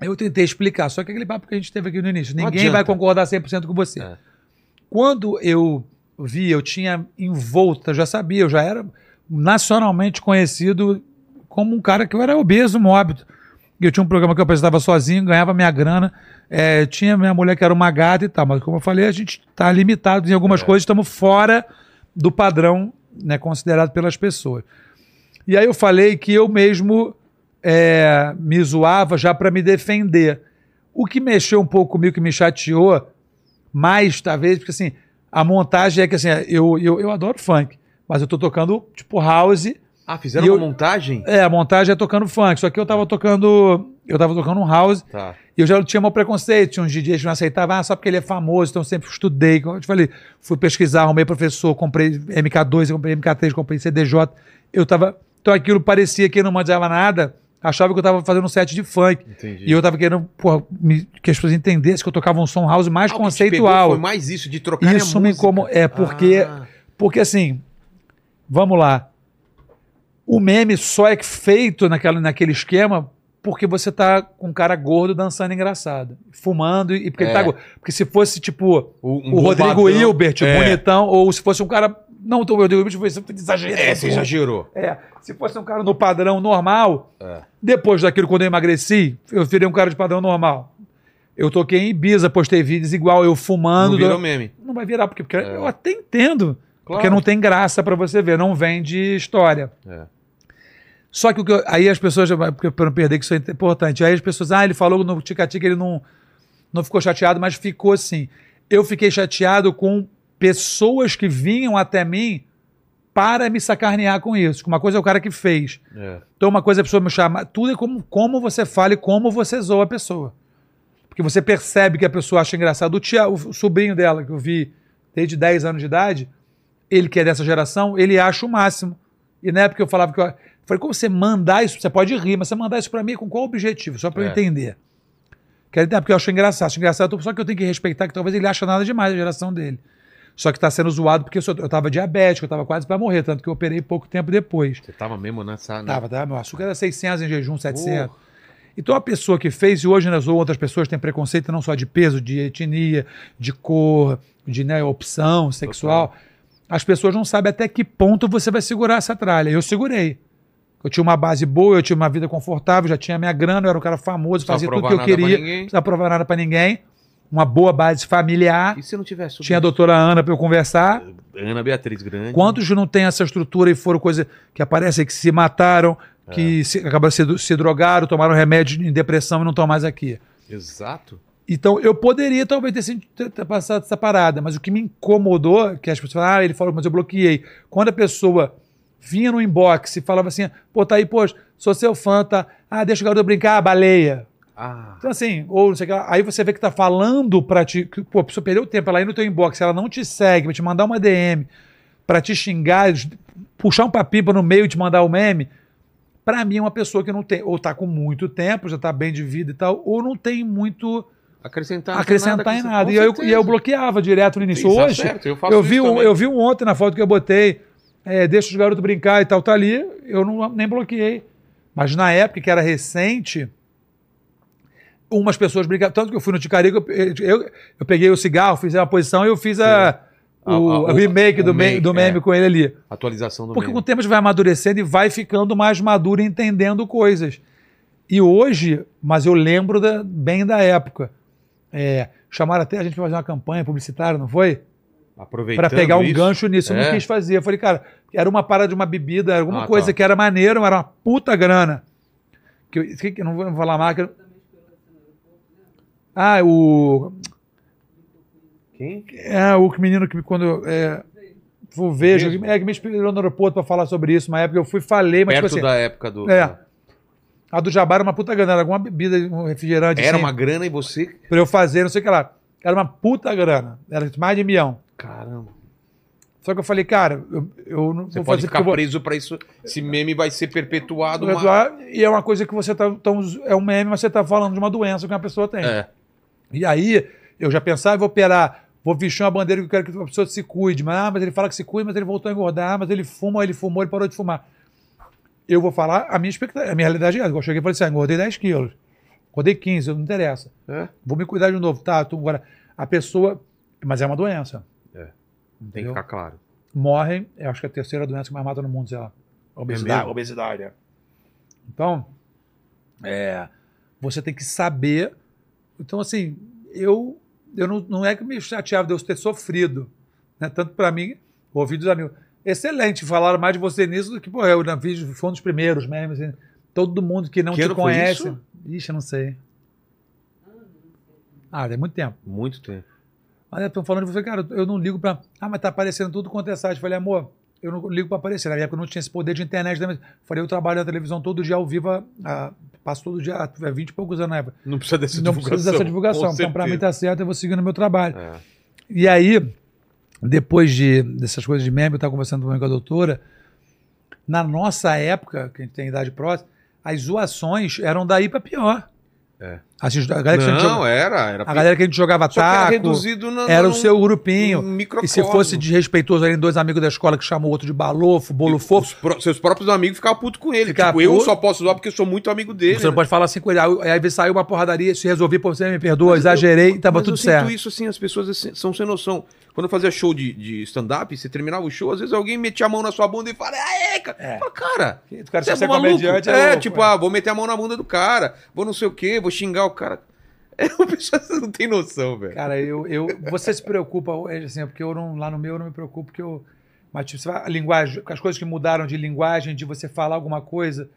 Eu tentei explicar, só que aquele papo que a gente teve aqui no início, ninguém adianta. vai concordar 100% com você. É. Quando eu vi, eu tinha em volta, eu já sabia, eu já era nacionalmente conhecido como um cara que eu era obeso, mórbido. Eu tinha um programa que eu apresentava sozinho, ganhava minha grana, é, tinha minha mulher que era uma gata e tal, mas como eu falei, a gente está limitado em algumas É. coisas, estamos fora do padrão né, considerado pelas pessoas. E aí eu falei que eu mesmo é, me zoava já para me defender. O que mexeu um pouco comigo, que me chateou mais, talvez, porque assim, a montagem é que assim, eu, eu, eu adoro funk, mas eu tô tocando tipo house. Ah, fizeram E uma eu- montagem? É, a montagem é tocando funk, só que eu tava tocando. Eu tava tocando um house Tá. e eu já tinha meu preconceito. Tinha uns DJs que não aceitavam, ah, só porque ele é famoso, então eu sempre estudei. Como eu te falei, fui pesquisar, arrumei professor, comprei MK2, comprei MK3, comprei CDJ. Eu tava. Então aquilo parecia que eu não manjava nada, achava que eu tava fazendo um set de funk. Entendi. E eu tava querendo porra, me- que as pessoas entendessem que eu tocava um som house mais Ah, conceitual. Foi mais isso, de trocar Isso me incomoda. É porque, Ah. porque assim, vamos lá. O meme só é feito naquela, naquele esquema porque você tá com um cara gordo dançando engraçado, fumando e porque ele É. tá gordo. Porque se fosse tipo O, o Rodrigo Hilbert, é. bonitão, ou se fosse um cara. Não, o Rodrigo Hilbert foi exagerado. É, você exagerou. É, se fosse um cara no padrão normal, É. depois daquilo, quando eu emagreci, eu virei um cara de padrão normal. Eu toquei em Ibiza, postei vídeos igual eu fumando. Não virou do- meme. não vai virar, porque, porque É. eu até entendo. Claro. Porque não tem graça pra você ver, não vende história. É. Só que o que eu- aí as pessoas, para não perder que isso é importante, aí as pessoas, ah, ele falou no Tica-Tica, ele não, não ficou chateado, mas ficou assim. Eu fiquei chateado com pessoas que vinham até mim para me sacanear com isso. Uma coisa é o cara que fez. É. Então, uma coisa é a pessoa me chama. Tudo é como, como você fala e como você zoa a pessoa. Porque você percebe que a pessoa acha engraçado. O, tia, o sobrinho dela, que eu vi desde 10 anos de idade, ele que é dessa geração, ele acha o máximo. E na época eu falava que. Eu, eu falei, como você mandar isso? Você pode rir, mas você mandar isso pra mim com qual objetivo? Só pra eu É. entender. Quero entender, porque eu acho engraçado. Acho engraçado, só que eu tenho que respeitar que talvez ele acha nada demais a geração dele. Só que tá sendo zoado porque eu, sou, eu tava diabético, eu tava quase pra morrer, tanto que eu operei pouco tempo depois. Você tava mesmo nessa. né? Tava, tava. Meu açúcar era 600 em jejum, 700. Então a pessoa que fez, e hoje nas outras pessoas têm preconceito não só de peso, de etnia, de cor, de né, opção sexual, as pessoas não sabem até que ponto você vai segurar essa tralha. Eu segurei. Eu tinha uma base boa, eu tinha uma vida confortável, já tinha minha grana, eu era um cara famoso, fazia tudo que eu queria, não precisava provar nada pra ninguém. Uma boa base familiar. E se não tivesse. Tinha a doutora Ana para eu conversar. Ana Beatriz Grande. Quantos não têm essa estrutura e foram coisas que aparecem que se mataram, que se, acabaram se, se drogaram, tomaram remédio em depressão e não estão mais aqui? Exato. Então, eu poderia talvez ter- ter passado essa parada, mas o que me incomodou, que as pessoas falaram, ah, ele falou, mas eu bloqueei. Quando a pessoa vinha no inbox e falava assim, pô, tá aí, pô, sou seu fã, tá? Ah, deixa o garoto brincar, baleia. Ah. Então, assim, ou não sei o que lá. Aí você vê que tá falando pra ti. Que, pô, a pessoa perdeu tempo, ela ir no teu inbox, ela não te segue, vai te mandar uma DM pra te xingar, puxar um papipa no meio e te mandar o meme. Pra mim, é uma pessoa que não tem, ou tá com muito tempo, já tá bem de vida e tal, ou não tem muito Acrescentar. acrescentar em com nada. E eu, e eu bloqueava direto no início. Isso, tá Hoje, certo, eu eu, vi isso um, eu vi um ontem na foto que eu botei, é, deixa os garotos brincar e tal, tá ali, eu não, nem bloqueei. Mas na época que era recente, umas pessoas brincavam. Tanto que eu fui no Ticarico, eu, eu, eu peguei o cigarro, fiz a posição e eu fiz a, o, A- a- o o- remake o do, meme, do meme é. com ele ali. Atualização do Porque meme. com o tempo a gente vai amadurecendo e vai ficando mais maduro entendendo coisas. E hoje, mas eu lembro da- bem da época. É, chamaram até a gente para fazer uma campanha publicitária, não foi? Aproveitando Para pegar um isso, gancho nisso. Eu É. não quis fazer. Eu falei, cara, era uma parada de uma bebida, alguma Ah, coisa tá. que era maneiro, era uma puta grana. Que eu, que, que eu não vou falar a marca. Ah, o. Quem? É, o menino que quando. É, vou Mesmo? é, que me esperou no aeroporto para falar sobre isso. Uma época eu fui, falei, mas Perto tipo assim. da época do. É. A do Jabá era uma puta grana, era alguma bebida, um refrigerante. Era assim, uma grana e você. Pra eu fazer, não sei o que lá. Era uma puta grana. Era mais de milhão. Caramba. Só que eu falei, cara, eu, eu não Você vou pode fazer ficar vou- preso pra isso. Esse meme vai ser perpetuado. vou Uma... E é uma coisa que você tá. Tão, é um meme, mas você tá falando de uma doença que uma pessoa tem. É. E aí, eu já pensava, vou operar, vou vestir uma bandeira que eu quero que a pessoa se cuide. Mas, ah, mas ele fala que se cuide, mas ele voltou a engordar, ah, mas ele fuma, ele fumou, ele parou de fumar. Eu vou falar a minha expectativa, a minha realidade é essa. Eu cheguei e falei assim, ah, engordei 10 quilos. Engordei 15, não interessa. É. Vou me cuidar de novo. Tá, tu agora. A pessoa. Mas é uma doença. Tem que Entendeu? ficar claro. Morrem, eu acho que é a terceira doença que mais mata no mundo, sei lá. Obesidade. mesmo? obesidade, é. Então, é, você tem que saber. Então, assim, eu, eu não, não é que me chateava de eu ter sofrido. Né? Tanto para mim, ouvi dos amigos. Excelente, falaram mais de você nisso do que, pô, eu na vídeo foi um dos primeiros memes. assim. Todo mundo que não Que te conhece. isso? Ixi, eu não sei. Ah, tem muito tempo. Muito tempo. Aí estão falando, eu falei, cara, eu não ligo pra. Ah, mas tá aparecendo tudo quanto é site. Eu falei, amor, eu não ligo pra aparecer. Na época eu não tinha esse poder de internet. Né? Falei, eu trabalho na televisão todo dia ao vivo, passo todo dia, há 20 e poucos anos na época. Não precisa dessa não divulgação. precisa dessa divulgação. Então, pra mim tá certo, eu vou seguir no meu trabalho. É. E aí, depois de, dessas coisas de meme, eu estava conversando com a doutora. Na nossa época, que a gente tem idade próxima, as zoações eram daí pra pior. É. Assim, a galera que a gente Não, jogava- era. era a galera que a gente jogava Só que era taco. reduzido na, Era o seu grupinho. E se fosse desrespeitoso ali, dois amigos da escola que chamam o outro de balofo, bolo fofo, Os pró- seus próprios amigos ficavam putos com ele. Ficava tipo, eu puto. só posso zoar porque eu sou muito amigo dele. você não né? pode falar assim com ele. Aí aí, saiu uma porradaria, se resolvi, pô, você me perdoa, exagerei e tava Mas tudo eu sinto certo. isso assim, as pessoas assim, são sem noção. Quando eu fazia show de, de stand-up, você terminava o show, às vezes alguém metia a mão na sua bunda e fala, aê, cara. É. Fala, cara, O cara você é comediante É, louco, tipo, ah, vou meter a mão na bunda do cara, vou não sei o quê, vou xingar o cara. [laughs] É, o pessoal não tem noção, velho. Cara, eu, eu, você se preocupa, é assim, porque eu não, lá no meu eu não me preocupo, porque eu. Mas tipo, vai, a linguagem, as coisas que mudaram de linguagem, de você falar alguma coisa,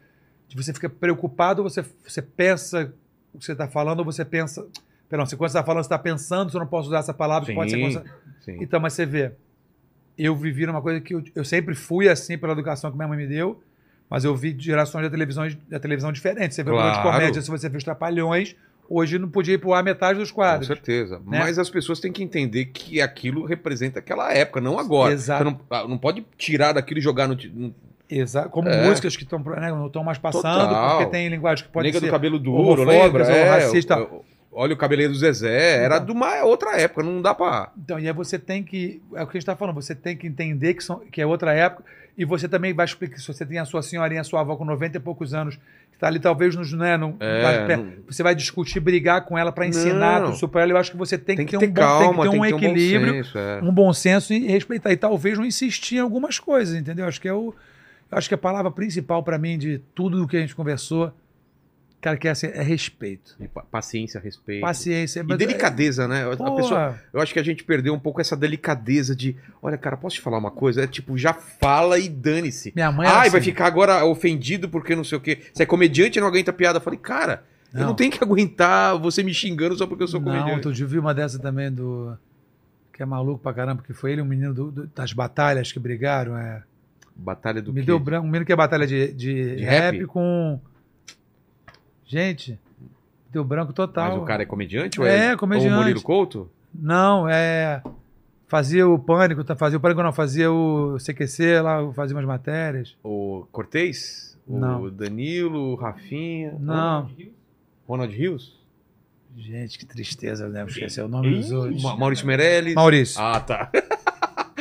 de você fica preocupado, você, você pensa o que você está falando, ou você pensa. Perdão, se quando você está falando, você está pensando, eu não posso usar essa palavra, Sim, pode ser. consa- sim. Então, mas você vê, eu vivi numa coisa que eu, eu sempre fui assim pela educação que minha mãe me deu, mas eu vi gerações da televisão, da televisão diferentes. Você vê o programa de Claro. comédia, se você viu os Trapalhões, hoje não podia ir pro ar metade dos Com quadros. certeza. né? Mas as pessoas têm que entender que aquilo representa aquela época, não agora. Exato. Você não, ah, não pode tirar daquilo e jogar no. no Exato. Como É. músicas que estão né, não estão mais passando, Total. porque tem linguagem que pode Nega ser. do cabelo duro, lembra? É, racista. o- o- Olha o cabeleiro do Zezé. Era Então. de uma outra época, não dá pra. Então, e aí você tem que. É o que a gente está falando, você tem que entender que, são, que é outra época, e você também vai explicar. Se você tem a sua senhorinha, a sua avó com 90 e poucos anos, que está ali talvez nos. Né, não, É, pé, não- Você vai discutir, brigar com ela para ensinar Não. tudo para ela. Eu acho que você tem, Tem que ter, ter um, bom, calma, tem que ter um bom equilíbrio, senso, é. um bom senso e respeitar. E talvez não insistir em algumas coisas, entendeu? Acho que é o. eu Acho que a palavra principal para mim de tudo o que a gente conversou, cara, que é, assim, é respeito. E pa- Paciência, respeito. Paciência. E mas- delicadeza, né? A pessoa, eu acho que a gente perdeu um pouco essa delicadeza de, olha, cara, posso te falar uma coisa? É tipo, já fala e dane-se. Minha mãe Ai, vai assim. ficar agora ofendido porque não sei o quê. Você é comediante e não aguenta piada. Eu falei, cara, eu Não. não tenho que aguentar você me xingando só porque eu sou Não, comediante. outro dia eu vi uma dessa também do. Que é maluco pra caramba, que foi ele, um menino do- do- das batalhas que brigaram. É. Batalha do Me quê? deu branco, um menino que é batalha de, de, De rap, rap? com. Gente, deu branco total. Mas o cara é comediante? ou É, comediante. Ou o Murilo Couto? Não, é. Fazia o pânico, tá- fazia o pânico, não, fazia o CQC lá, fazia umas matérias. O Cortez? O Não. Danilo, o Rafinha? Não. Ronald Rios? Gente, que tristeza, eu lembro, esqueci o nome dos outros. Ma- Maurício Meirelles? Maurício. Ah, tá. [laughs]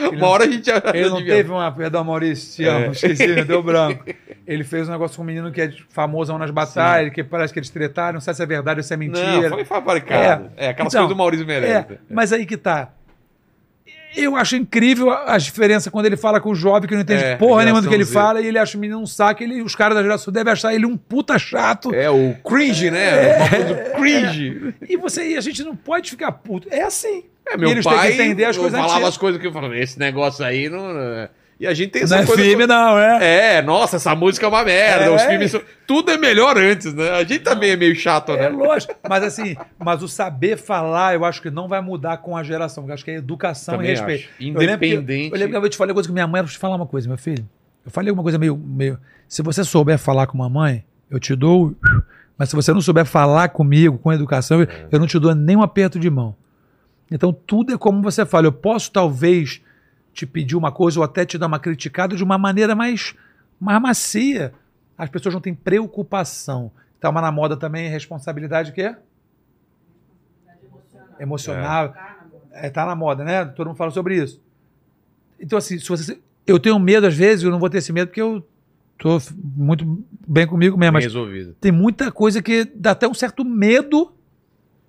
Uma hora a gente. Ele não teve uma. Perdão, Maurício, te amo, É. esqueci, me deu branco. [laughs] Ele fez um negócio com um menino que é famoso nas batalhas, que parece que eles tretaram, não sei se é verdade ou se é mentira. Não, foi fabricado. É, aquelas Então, coisas do Maurício Meirelles. É, mas aí que tá. Eu acho incrível a diferença quando ele fala com o jovem que não entende É, porra nenhuma do que ele Z. fala e ele acha o menino um saco. Ele, os caras da geração devem achar ele um puta chato. É, o cringe, né? Coisa do cringe. E você e a gente não pode ficar puto. É assim. É, meu E eles pai têm que entender as coisas falava antigas. as coisas que eu falava, esse negócio aí não... é." E a gente tem Não essa é coisa... filme, não, é. É, nossa, essa música é uma merda, É. os filmes são... Tudo é melhor antes, né? A gente também é meio chato, É né? lógico. Mas assim, mas o saber falar, eu acho que não vai mudar com a geração. Eu acho que é educação Também e respeito. acho. Eu lembro que- Independente. Eu lembro que eu te falei uma coisa com minha mãe, eu vou te falar uma coisa, meu filho. Eu falei uma coisa meio, meio. Se você souber falar com mamãe, eu te dou. Mas se você não souber falar comigo, com educação, É. eu não te dou nem um aperto de mão. Então tudo é como você fala. Eu posso talvez te pedir uma coisa ou até te dar uma criticada de uma maneira mais, mais macia. As pessoas não têm preocupação. Tá uma na moda também responsabilidade que é? Emocional. É, tá na moda, né? Todo mundo fala sobre isso. Então, assim, se você. Eu tenho medo, às vezes, eu não vou ter esse medo porque eu tô muito bem comigo mesmo. Bem Mas resolvido. tem muita coisa que dá até um certo medo.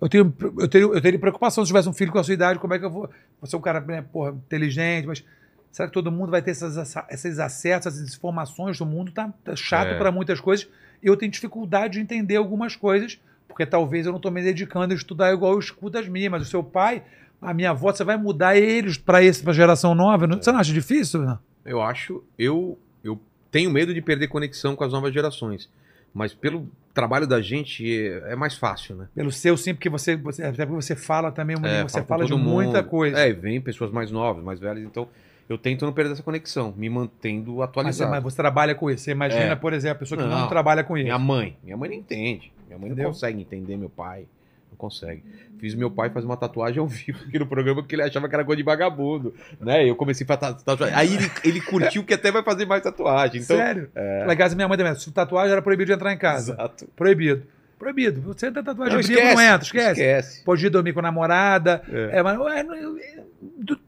Eu tenho, eu teria, eu teria preocupação se tivesse um filho com a sua idade, como é que eu vou. Você é um cara, né, porra, inteligente, mas será que todo mundo vai ter essas, esses acessos, essas informações? O mundo tá, tá chato É. para muitas coisas. Eu tenho dificuldade de entender algumas coisas, porque talvez eu não estou me dedicando a estudar igual eu escuto as minhas, mas o seu pai, a minha avó, você vai mudar eles para essa geração nova? Não- Você não acha difícil? Não? Eu acho... Eu, eu tenho medo de perder conexão com as novas gerações. Mas pelo trabalho da gente, é, é mais fácil, né? Pelo seu sim, porque você, você, até porque você fala também, É, você fala de todo muita mundo. coisa. É, e vem pessoas mais novas, mais velhas, então eu tento não perder essa conexão, me mantendo Mas você, atualizado. mas você trabalha com isso. Você imagina, É. por exemplo, a pessoa que não, Não. trabalha com isso. Minha mãe, minha mãe não entende. Minha mãe Entendeu? não consegue entender meu pai. Não consegue. Fiz meu pai fazer uma tatuagem ao vivo aqui no programa porque ele achava que era coisa de vagabundo, né? Eu comecei a fazer tatuagem. Aí ele, ele curtiu que até vai fazer mais tatuagem. Então, Sério? Lá em casa, minha mãe também. Se tatuagem era proibido de entrar em casa. Exato. Proibido. Proibido. Você tem tatuagem Não, brinco, não entra, esquece. Esquece. Pode ir dormir com a namorada. É. É, mas, ué, não-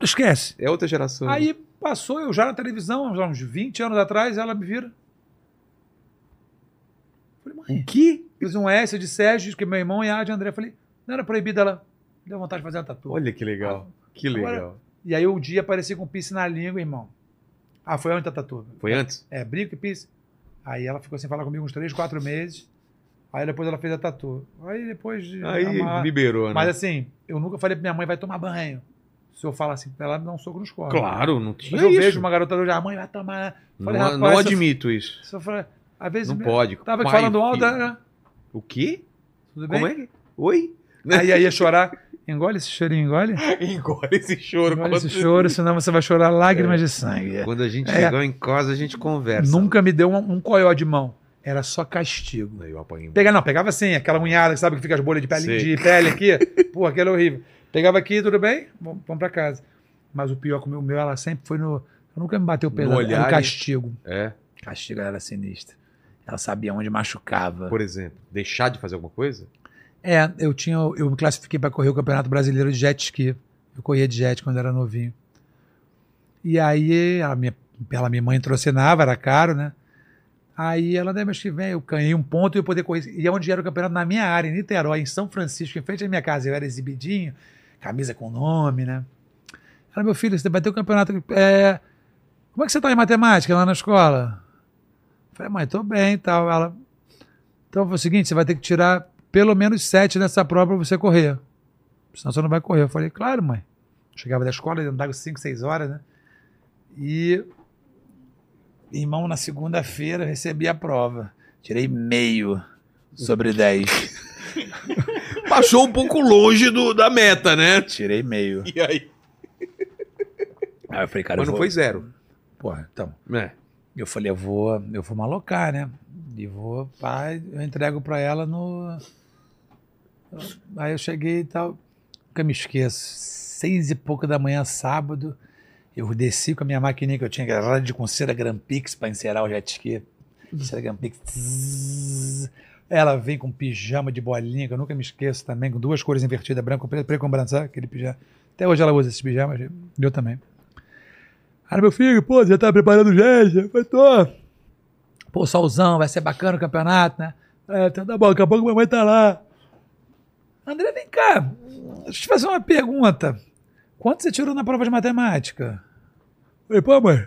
esquece. É outra geração. Aí passou, eu já na televisão, já uns 20 anos atrás, ela me vira. Falei, mãe. que? Fiz um S de Sérgio, que meu irmão, e a de André. Falei, não era proibido ela. Deu vontade de fazer uma tatu. Olha que legal. Que Agora- legal. E aí o dia apareci com piercing na língua, irmão. Ah, foi onde a tatu? Foi antes? É, brinco e piercing. Aí ela ficou sem falar comigo uns 3, 4 meses. Aí depois ela fez a tatu. Aí depois de. Aí amar- liberou, né? Mas assim, eu nunca falei pra minha mãe, vai tomar banho. Se eu falar assim pra ela, me dá um soco nos cornos. Claro, não tinha Mas eu isso. vejo uma garota hoje, a mãe vai tomar. Não, Falei, não eu- admito isso. Às vezes Não pode. Tava Pai, falando alto, né? O quê? tudo bem? Como é que... Oi? Aí aí ia chorar. [laughs] Engole esse chorinho, engole. [laughs] Engole esse choro. Engole esse choro, senão você vai chorar lágrimas de sangue. Quando a gente É. chegar em casa, a gente conversa. Nunca me deu um, um coió de mão. Era só castigo. Eu apanhei. Pega, não, pegava assim, aquela unhada, sabe que fica as bolhas de pele, Sei. de pele aqui. Pô, aquele é horrível. Pegava aqui, tudo bem? Vamos, vamos pra casa. Mas o pior o meu, o meu, ela sempre foi no. Nunca me bateu pesado. Era olhar o e- castigo. É, Castigo ela era sinistra. Ela sabia onde machucava. por exemplo, deixar de fazer alguma coisa? É, eu tinha. Eu me classifiquei para correr o Campeonato Brasileiro de Jet Ski. Eu corria de jet quando era novinho. E aí, ela, minha, ela, minha mãe trocinava, era caro, né? Aí ela, né, mês que vem, eu ganhei um ponto e eu poder correr. E onde era o campeonato? Na minha área, em Niterói, em São Francisco, em frente à minha casa. Eu era exibidinho, camisa com nome, né? Ela, meu filho, você vai ter o campeonato. É, como é que você tá em matemática lá na escola? Falei, mãe, tô bem e tal. Ela, então foi o seguinte, você vai ter que tirar pelo menos sete nessa prova pra você correr. Senão você não vai correr. Eu falei, claro, mãe. Chegava da escola, andava 5, 6 horas, né? E, irmão, na segunda-feira recebi a prova. Tirei meio sobre 10. [laughs] Passou um pouco longe do, da meta, né? Tirei meio. E aí? Aí eu falei, cara, Mas eu não vou... foi zero. Porra, então. É. Eu falei, eu vou, eu vou malocar, né? E vou, pai, eu entrego pra ela no. Aí eu cheguei e tal. Nunca me esqueço. Seis e pouco da manhã, sábado. Eu desci com a minha maquininha que eu tinha, que era de com cera Grampix pra encerar o jet ski. Cera Grampix. zzz. Ela vem com pijama de bolinha, que eu nunca me esqueço também, com duas cores invertidas, branco, preto, preto com branco, sabe? Aquele pijama. Até hoje ela usa esse pijama, eu também. Aí meu filho, pô, já tá preparando jet? Eu falei, tô. Pô, solzão, vai ser bacana o campeonato, né? É, então tá bom, daqui a pouco minha mãe tá lá. André, vem cá, deixa eu te fazer uma pergunta. Quanto você tirou na prova de matemática? Falei, pô, mãe.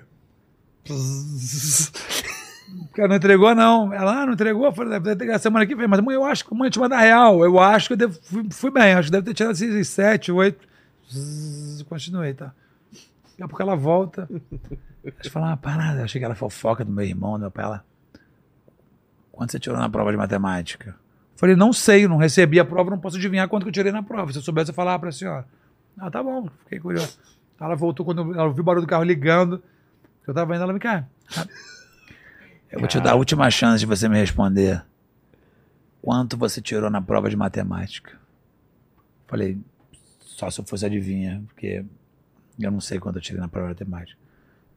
[laughs] Cara não entregou, não. Ela, ah, não entregou? Falei, deve a semana que vem. Mas, mãe, eu acho que mãe te manda real. Eu acho que eu devo, fui, fui bem. Acho que deve ter tirado esses sete, oito. Zzz, Continuei, tá? Daqui a pouco ela volta. Deixa eu falar uma parada. Eu achei que ela fofoca do meu irmão, do meu pai. Ela, quanto você tirou na prova de matemática? Eu falei, não sei, não recebi a prova, não posso adivinhar quanto que eu tirei na prova. Se eu soubesse, eu falava pra senhora. Ah, tá bom, fiquei curioso. Ela voltou quando ela viu o barulho do carro ligando. Eu tava indo, ela me cá. Eu vou te dar a última chance de você me responder. Quanto você tirou na prova de matemática? Falei, só se eu fosse adivinha, porque eu não sei quanto eu tirei na prova de matemática.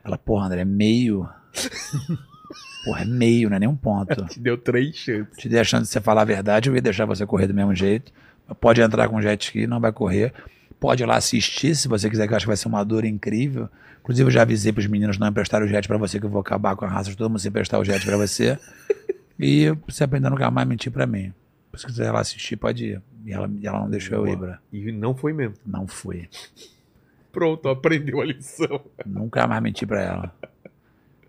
Ela, porra, André, é meio. [laughs] porra, é meio, não é nem um ponto. Te deu três chances. Te dei a chance de você falar a verdade, eu ia deixar você correr do mesmo jeito. Pode entrar com jet ski, não vai correr. Pode ir lá assistir, se você quiser, que eu acho que vai ser uma dor incrível. Inclusive, eu já avisei pros meninos não emprestar o jet pra você, que eu vou acabar com a raça de todo mundo se emprestar o jet pra você. [laughs] E você aprender nunca mais mentir pra mim. Se quiser ir lá assistir, pode ir. E ela, e ela não deixou eu ir, bra. E não foi mesmo. Não fui. Pronto, aprendeu a lição. Nunca mais menti pra ela.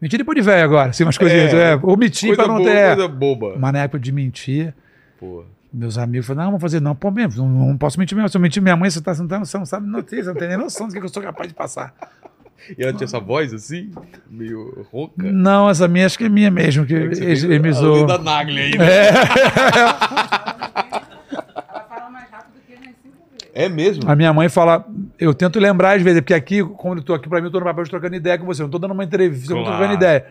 Menti depois de velho agora, assim, umas coisinhas. É, É, Coisa pra não boa, ter. coisa boba. Mas na época de mentir, Porra. meus amigos falaram, não, vamos fazer não. Pô, mesmo, não, não posso mentir mesmo. Se eu mentir minha mãe, você tá sentando, você não sabe notícia, não tem nem noção do que eu sou capaz de passar. E ela tinha essa voz assim, meio rouca. Não, essa minha acho que é minha mesmo, que eles me a zoam. lenda Nagli aí, né? Ela [laughs] fala mais rápido que nas cinco vezes. É mesmo? A minha mãe fala, eu tento lembrar às vezes, porque aqui, quando eu tô aqui pra mim, eu tô no papel de trocando ideia com você, eu não tô dando uma entrevista, eu tô Claro. trocando ideia.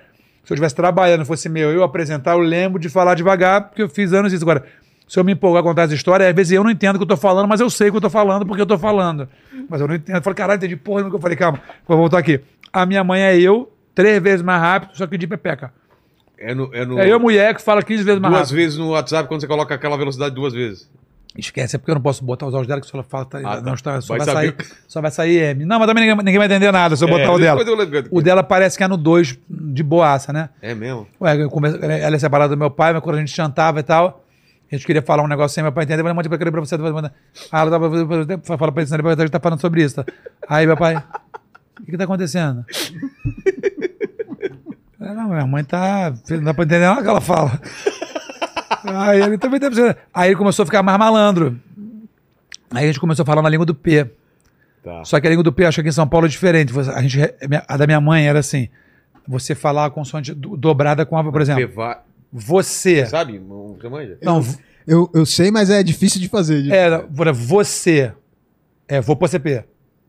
Se eu estivesse trabalhando, fosse meu, eu apresentar, eu lembro de falar devagar, porque eu fiz anos isso. Agora, se eu me empolgar a contar as histórias, às vezes eu não entendo o que eu tô falando, mas eu sei o que eu tô falando porque eu tô falando. Mas eu não entendo. Eu falo, caralho, entendi porra nunca. Eu falei, calma, vou voltar aqui. A minha mãe é eu, três vezes mais rápido, só que de pepeca. É no, é no, É eu, mulher, que fala 15 vezes mais duas rápido. vezes no WhatsApp quando você coloca aquela velocidade duas vezes. Esquece, é porque eu não posso botar os áudios dela, que só ela fala, tá, Ah, tá. não está, só Vai vai, sair, só vai sair M. Não, mas também ninguém, ninguém vai entender nada se eu botar É, o dela. eu. O dela parece que é no 2 de boaça, né? É mesmo? Ué, eu ela é separada do meu pai, mas quando a gente jantava e tal, a gente queria falar um negócio sem meu pai entender, eu falei, mande pra querer pra você. Ah, ela tava fala pra ele, senão gente tá falando sobre isso. Tá? Aí meu pai, o que, que tá acontecendo? Eu, [laughs] Não, minha mãe tá. Não dá pra entender nada que ela fala. Aí ele também tá precisando. Aí ele começou a ficar mais malandro. Aí a gente começou a falar na língua do P. Tá. Só que a língua do P, acho que aqui em São Paulo é diferente. Você- A, gente, a da minha mãe era assim: você falar a consoante do- dobrada com a, por exemplo. Peva- Você. Sabe? Não- Você manja? Não, Eu, eu sei, mas é difícil de fazer. de- é, você. É, vou pro CP.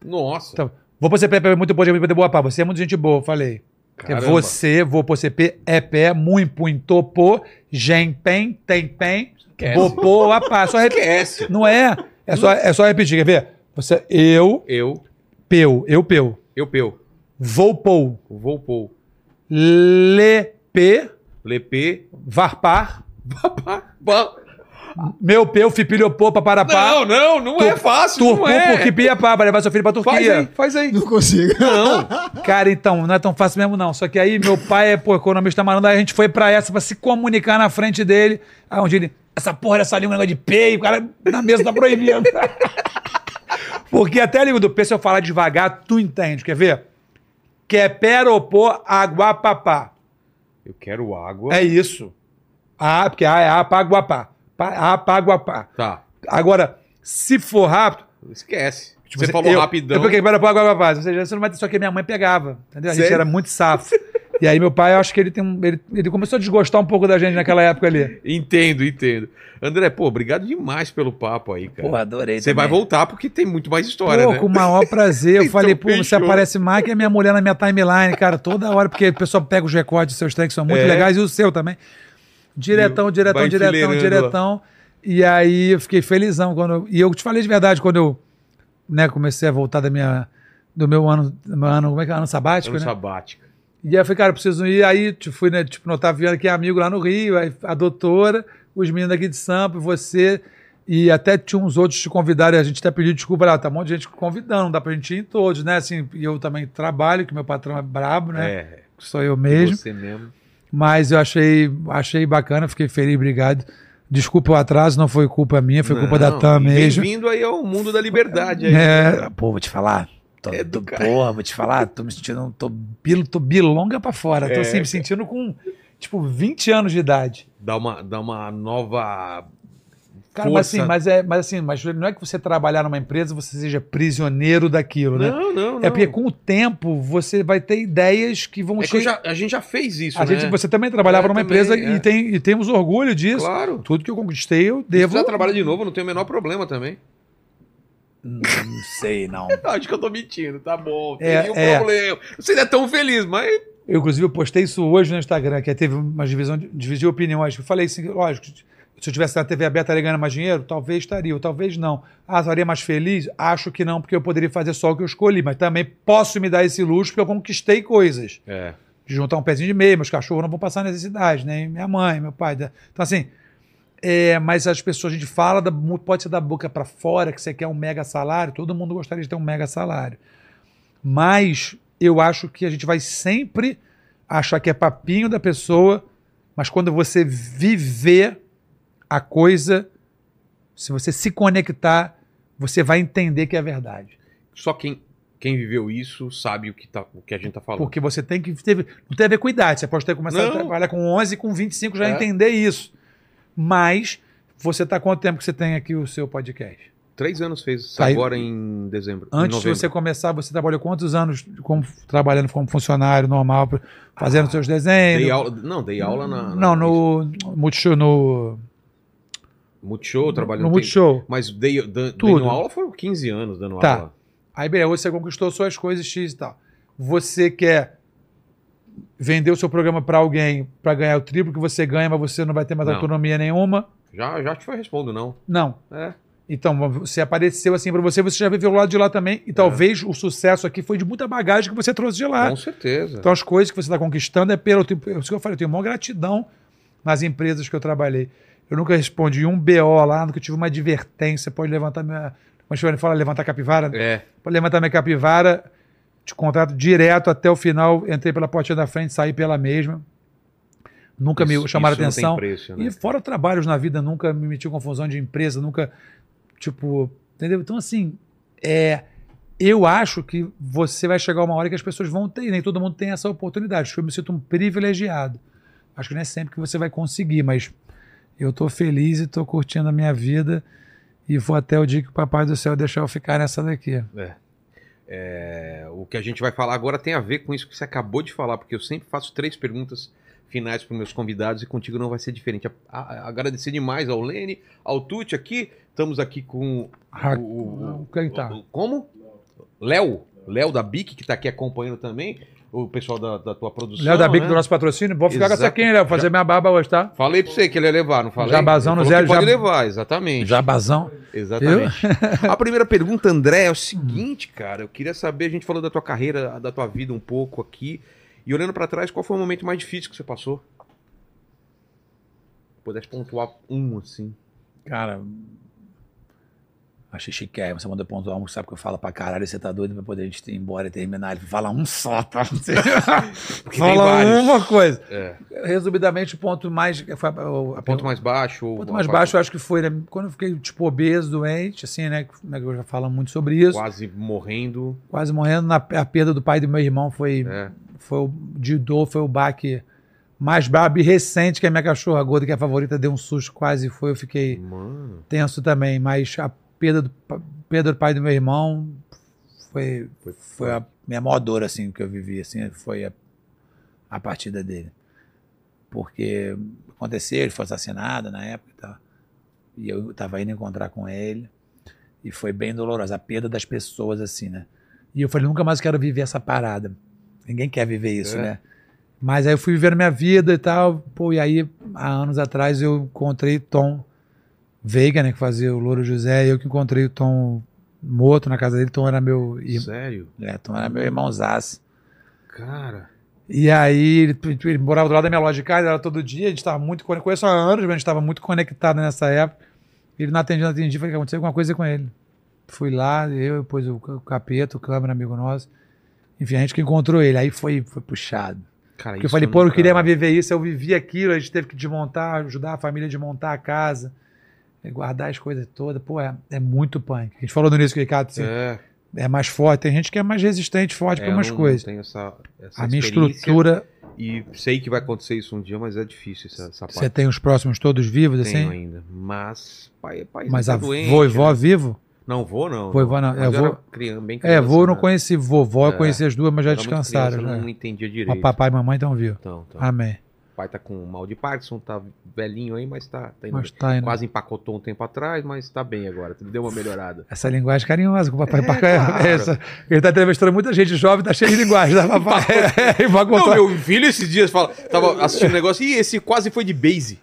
Nossa. Então, vou pro CP, é muito bom, muito boa, pá. Você é muito gente boa, eu falei. É Caramba. você, vou pro CP, é pé, muito, topô, gen, pen, tem, pen, Esquece. bopô, apá. Só repetir. Esquece. Não é? É só, é só repetir, quer ver? Você, eu, Eu, peu, eu, peu. eu, peu. Vou, pou. Vou, pou. Lepê, Lepê. varpar. Papá. Ba- Meu peu, fipilhopô, paparapá. Não, não, não é fácil. Turcu, não é. porque piapá, vai levar seu filho pra Faz Turquia. aí, faz aí. Não consigo. Não. [laughs] Cara, então, não é tão fácil mesmo, não. Só que aí meu pai é, pô, economista malandro, aí a gente foi pra essa pra se comunicar na frente dele. Aí onde ele. Essa porra dessa língua, negócio de P, o cara na mesa tá proibido. [laughs] Porque até a língua do P, se eu falar devagar, tu entende. Quer ver? Queperopô, aguapapá. Eu quero água. É isso. A, porque A é apaguapá. Pa- Apaguapá. Tá. Agora, se for rápido. Esquece. Tipo, você falou eu, rapidão. Eu peguei para pagar Ou seja, você não vai ter só que minha mãe pegava. Entendeu? A gente Sério? era muito safo. e aí meu pai, eu acho que ele tem um. Ele, ele começou a desgostar um pouco da gente naquela época ali. Entendo, entendo. André, pô, obrigado demais pelo papo aí, cara. adorei. Você vai voltar porque tem muito mais história, Pô, né? com o maior prazer. Eu [laughs] Então, falei, pô, você fechou. aparece mais que a minha mulher na minha timeline, cara, toda hora, porque o pessoal pega os recordes dos seus tracks, são muito É. legais, e o seu também. Diretão, diretão, Vai diretão, diretão. E aí eu fiquei felizão. Quando, eu- e eu te falei de verdade, quando eu né, comecei a voltar da minha, do meu ano, meu ano, como é que é? Ano sabático, Ano né? sabático. E aí eu falei, cara, eu preciso ir. Aí tipo, fui, né, tipo, no Otaviano, que é amigo lá no Rio, aí a doutora, os meninos aqui de Sampa, você. E até tinha uns outros te convidaram, e a gente até pediu desculpa, lá, tá um monte de gente convidando, não dá pra gente ir em todos, né? Assim, e eu também trabalho, que meu patrão é brabo, né? É, Sou eu mesmo. você mesmo. Mas eu achei, achei bacana, fiquei feliz, obrigado. Desculpa o atraso, não foi culpa minha, foi culpa da Não, TAM mesmo. Bem-vindo aí ao mundo da liberdade. Aí, É, pô, vou te falar. Tô, É do tô- porra, vou te falar, tô me sentindo, tô, bil, tô bilonga pra fora. Tô É, assim, me sentindo com, tipo, 20 anos de idade. Dá, uma, dá uma nova. Cara, mas assim, mas é, mas assim, mas não é que você trabalhar numa empresa você seja prisioneiro daquilo, né? Não, não, não. É porque com o tempo você vai ter ideias que vão É que já- a gente já fez isso, A né? gente, você também trabalhava É, numa também, empresa é. e, tem, e temos orgulho disso. Claro. Tudo que eu conquistei, eu Se devo. quiser trabalhar de novo, não tem o menor problema também. Não sei, não. [laughs] Acho que eu tô mentindo, tá bom. Tem É, um é. problema. Você não é tão feliz, mas. Eu, inclusive, eu postei isso hoje no Instagram, que teve uma divisão, de- dividiu opiniões. Eu falei assim, lógico, se eu tivesse na TV aberta estaria ganhando mais dinheiro, talvez estaria, ou talvez não. Ah, estaria mais feliz? Acho que não, porque eu poderia fazer só o que eu escolhi, mas também posso me dar esse luxo porque eu conquistei coisas. É. De juntar um pezinho de meio, meus cachorros não vão passar necessidade, nem minha mãe, meu pai. né? Então, assim, é, mas as pessoas, a gente fala, da- pode ser da boca para fora, que você quer um mega salário, todo mundo gostaria de ter um mega salário. Mas eu acho que a gente vai sempre achar que é papinho da pessoa, mas quando você viver a coisa, se você se conectar, você vai entender que é verdade. Só quem, quem viveu isso sabe o que, tá, o que a gente tá falando. Porque você tem que. Ter, não tem a ver com idade. Você pode ter começado Não. a trabalhar com 11, com 25 já É. entender isso. Mas você está quanto tempo que você tem aqui o seu podcast? Três anos fez Tá aí. agora em dezembro. em Antes de novembro. você começar, você trabalhou quantos anos como, trabalhando como funcionário normal, fazendo seus desenhos? Dei aula, não, dei aula na. na Não, no Multishow, no, Multishow, trabalhei no. Multishow. Mas dei, dan- Tudo. dando aula foram 15 anos dando Tá. aula. Aí, beleza, você conquistou suas coisas X e tal. Você quer vender o seu programa para alguém para ganhar o triplo que você ganha, mas você não vai ter mais Não. autonomia nenhuma? Já, já te foi respondo, não. Não. É. Então, você apareceu assim para você, você já viveu o lado de lá também, e talvez o sucesso aqui foi de muita bagagem que você trouxe de lá. Com certeza. Então, as coisas que você está conquistando é pelo. Tipo, é isso que eu falei, eu tenho maior gratidão nas empresas que eu trabalhei. Eu nunca respondi um BO lá, nunca tive uma advertência. Pode levantar minha. A gente fala, levantar capivara? É. Pode levantar minha capivara, te contrato direto até o final. Entrei pela portinha da frente, saí pela mesma. Nunca Isso- me chamaram atenção. preço, né? E fora trabalhos na vida, nunca me meti em confusão de empresa, nunca, tipo, entendeu? Então, assim, é, eu acho que você vai chegar uma hora que as pessoas vão ter, e nem todo mundo tem essa oportunidade. Acho que eu me sinto um privilegiado. Acho que não é sempre que você vai conseguir, mas eu tô feliz e tô curtindo a minha vida e vou até o dia que o Papai do Céu deixar eu ficar nessa daqui. É, o que a gente vai falar agora tem a ver com isso que você acabou de falar, porque eu sempre faço três perguntas finais para meus convidados e contigo não vai ser diferente. A- a- agradecer demais ao Lene, ao Tuti aqui. Estamos aqui com Ah, o, o- Quem tá? o- como? Léo. Léo da BIC, que está aqui acompanhando também. O pessoal da, da tua produção. Léo da Bic né? do nosso patrocínio. Vou ficar com essa Exato. aqui, hein, Léo? Fazer minha barba hoje, tá? Falei pra você que ele ia levar, não falei? Jabazão no zero, Pode jab- levar, exatamente. Jabazão. Exatamente. A primeira pergunta, André, é o seguinte, cara. Eu queria saber, a gente falou da tua carreira, da tua vida um pouco aqui. E olhando pra trás, qual foi o momento mais difícil que você passou? Pudesse pontuar um, assim. Cara, achei chiquérrimo. Você mandou pontuar um, sabe que eu falo pra caralho, você tá doido pra poder a gente ir embora e terminar. Ele fala um só, tá? [laughs] Fala uma coisa. É. Resumidamente, o ponto mais. Foi a, o- a Ponto mais baixo. O ponto mais baixo, eu acho que foi né, quando eu fiquei, tipo, obeso, doente, assim, né? que- né, que Eu já falo muito sobre isso. Quase morrendo. Quase morrendo. Na, a perda do pai do meu irmão foi, É. foi o de dor, foi o baque mais brabo e recente que a minha cachorra gorda, que é a favorita, deu um susto, quase foi. Eu fiquei Mano. tenso também, mas a perda do, pa- perda do pai do meu irmão foi, Foi, Foi a minha maior dor, assim, que eu vivi, assim, foi a, a partida dele. Porque aconteceu, ele foi assassinado na época e tal. E eu tava indo encontrar com ele. E foi bem doloroso, a perda das pessoas, assim, né? E eu falei, nunca mais quero viver essa parada. Ninguém quer viver isso, É. né? Mas aí eu fui vivendo minha vida e tal. Pô, e aí, há anos atrás, eu encontrei Tom Veiga, né? Que fazia o Louro José. E eu que encontrei o Tom morto na casa dele. Tom era meu irmão. Sério? É, então era meu irmãozaço. Cara. E aí, ele, ele morava do lado da minha loja de casa, era todo dia. A gente estava muito conectado. Conheço há anos, mas a gente estava muito conectado nessa época. Ele não atendia, não atendia. Falei que aconteceu alguma coisa com ele. Fui lá, eu, depois o, o Capeta, o câmera, amigo nosso. Enfim, a gente que encontrou ele. Aí foi, foi puxado. Cara, Porque eu falei, pô, eu não queria mais viver isso, eu vivi aquilo, a gente teve que desmontar, ajudar a família a desmontar a casa, guardar as coisas todas. Pô, é, é muito punk. A gente falou no início que o Ricardo assim, é. É, mais forte, tem gente que é mais resistente, forte é, para umas não- coisas. Não tenho essa, essa A minha estrutura, E sei que vai acontecer isso um dia, mas é difícil essa, essa você parte. tem os próximos todos vivos, Tenho assim? ainda. Mas, pai, pai Mas tá a doente, vô e vó né? vivo? Não, vou não. Vovó não, Mas é, eu vô- criança, bem É, criança, vô eu não né? conheci, vovó eu É. conheci as duas, mas já descansaram. criança, já. não entendia O direito. papai e mamãe estão vivos. Então, então. Amém. O pai tá com mal de Parkinson, tá velhinho aí, mas tá, tá indo Mas tá indo. Quase empacotou um tempo atrás, mas tá bem agora. Deu uma melhorada. Essa linguagem carinhosa com o papai. papai claro. essa- ele tá entrevistando muita gente jovem, tá cheio de linguagem, [laughs] tá, [laughs] papai? É, Não, meu filho esses dias fala, tava assistindo um negócio, e esse quase foi de base.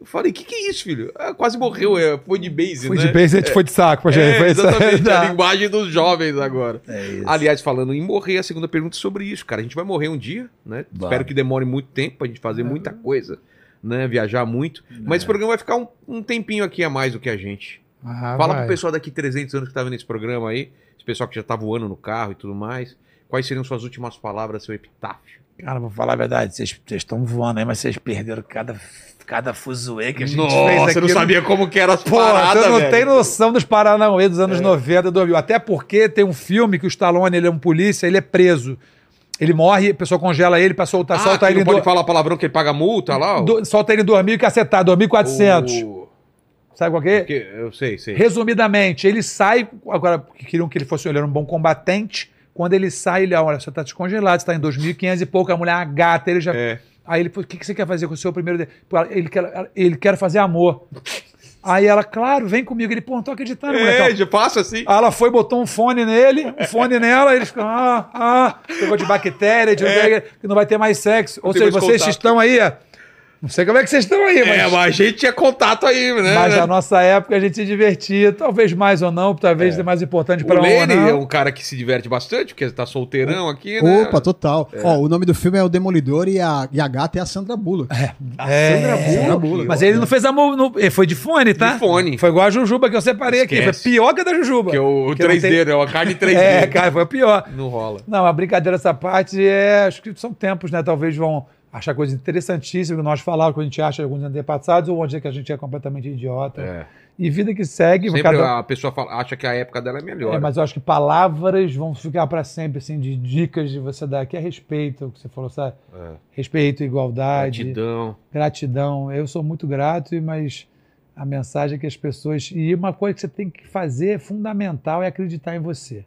Eu falei, que que é isso, filho? Ah, quase morreu, é, foi de base, Foi né? de base, a gente foi de saco pra gente. É, foi isso. exatamente, Tá. a linguagem dos jovens agora. É isso. Aliás, falando em morrer, a segunda pergunta é sobre isso, cara. A gente vai morrer um dia, né? Vai. Espero que demore muito tempo pra gente fazer muita coisa, né? Viajar muito. Mas esse programa vai ficar um, um tempinho aqui a mais do que a gente. Ah, Fala vai. pro pessoal daqui 300 anos que tá vendo esse programa aí, esse pessoal que já tá voando no carro e tudo mais. Quais seriam suas últimas palavras, seu epitáfio? Cara, vou falar a verdade, vocês vocês estão voando aí, mas vocês perderam cada, cada fuzuê que a gente Nossa, fez aqui. eu não sabia como que era as Pô, paradas, você não velho. tem noção dos Paranauê dos anos 90 do Até porque tem um filme que o Stallone, ele é um polícia, ele é preso. Ele morre, a pessoa congela ele pra soltar, Ah, solta ele não pode do- falar palavrão que ele paga multa lá? do- solta ele em 2.000 e cacetar, 2.400. O- Sabe qual que é? Eu sei, sei. Resumidamente, ele sai. Agora, queriam que ele fosse ele era um bom combatente. Quando ele sai, ele, olha, você tá descongelado, você tá em 2.500 e pouco, a mulher é gata, ele já. É. Aí ele, o que, que você quer fazer com o seu primeiro. de-" Pô, Ele quer, ele quer fazer amor. Aí ela, claro, vem comigo. Ele, pô, não tô acreditando, É, molecão. já passa assim. Aí ela foi, botou um fone nele, um fone [laughs] nela, eles ficam, ah, ah, pegou de bactéria, de que não vai ter mais sexo. Ou seja, vocês contato. estão aí, ó, não sei como é que vocês estão aí, mas, É, mas a gente tinha contato aí, né? mas na nossa época a gente se divertia, talvez mais ou não, talvez é mais importante O para um ou Lene é um cara que se diverte bastante, porque tá solteirão aqui, né? Opa, total. Ó, o nome do filme é O Demolidor e a, e a gata é a Sandra Bullock. É, Sandra Bullock. mas ele não fez amor, no, ele foi de fone, tá? De fone. Foi igual a Jujuba que eu separei aqui, Esquece. foi pior que a da Jujuba. Que é o não 3D, tem- né? Uma carne 3D. É, cara, foi o pior. Não rola. Não, a brincadeira dessa parte é. Acho que são tempos, né? Talvez vão achar coisas interessantíssimas que nós falávamos, que a gente acha de alguns antepassados, ou vão dizer que a gente é completamente idiota. É. E vida que segue, Sempre cada- a pessoa fala- acha que a época dela é melhor. É, mas eu acho que palavras vão ficar para sempre, assim, de dicas de você dar, que é respeito, o que você falou, sabe? É. Respeito, igualdade, Gratidão. gratidão. Eu sou muito grato, mas a mensagem é que as pessoas. E uma coisa que você tem que fazer fundamental é acreditar em você.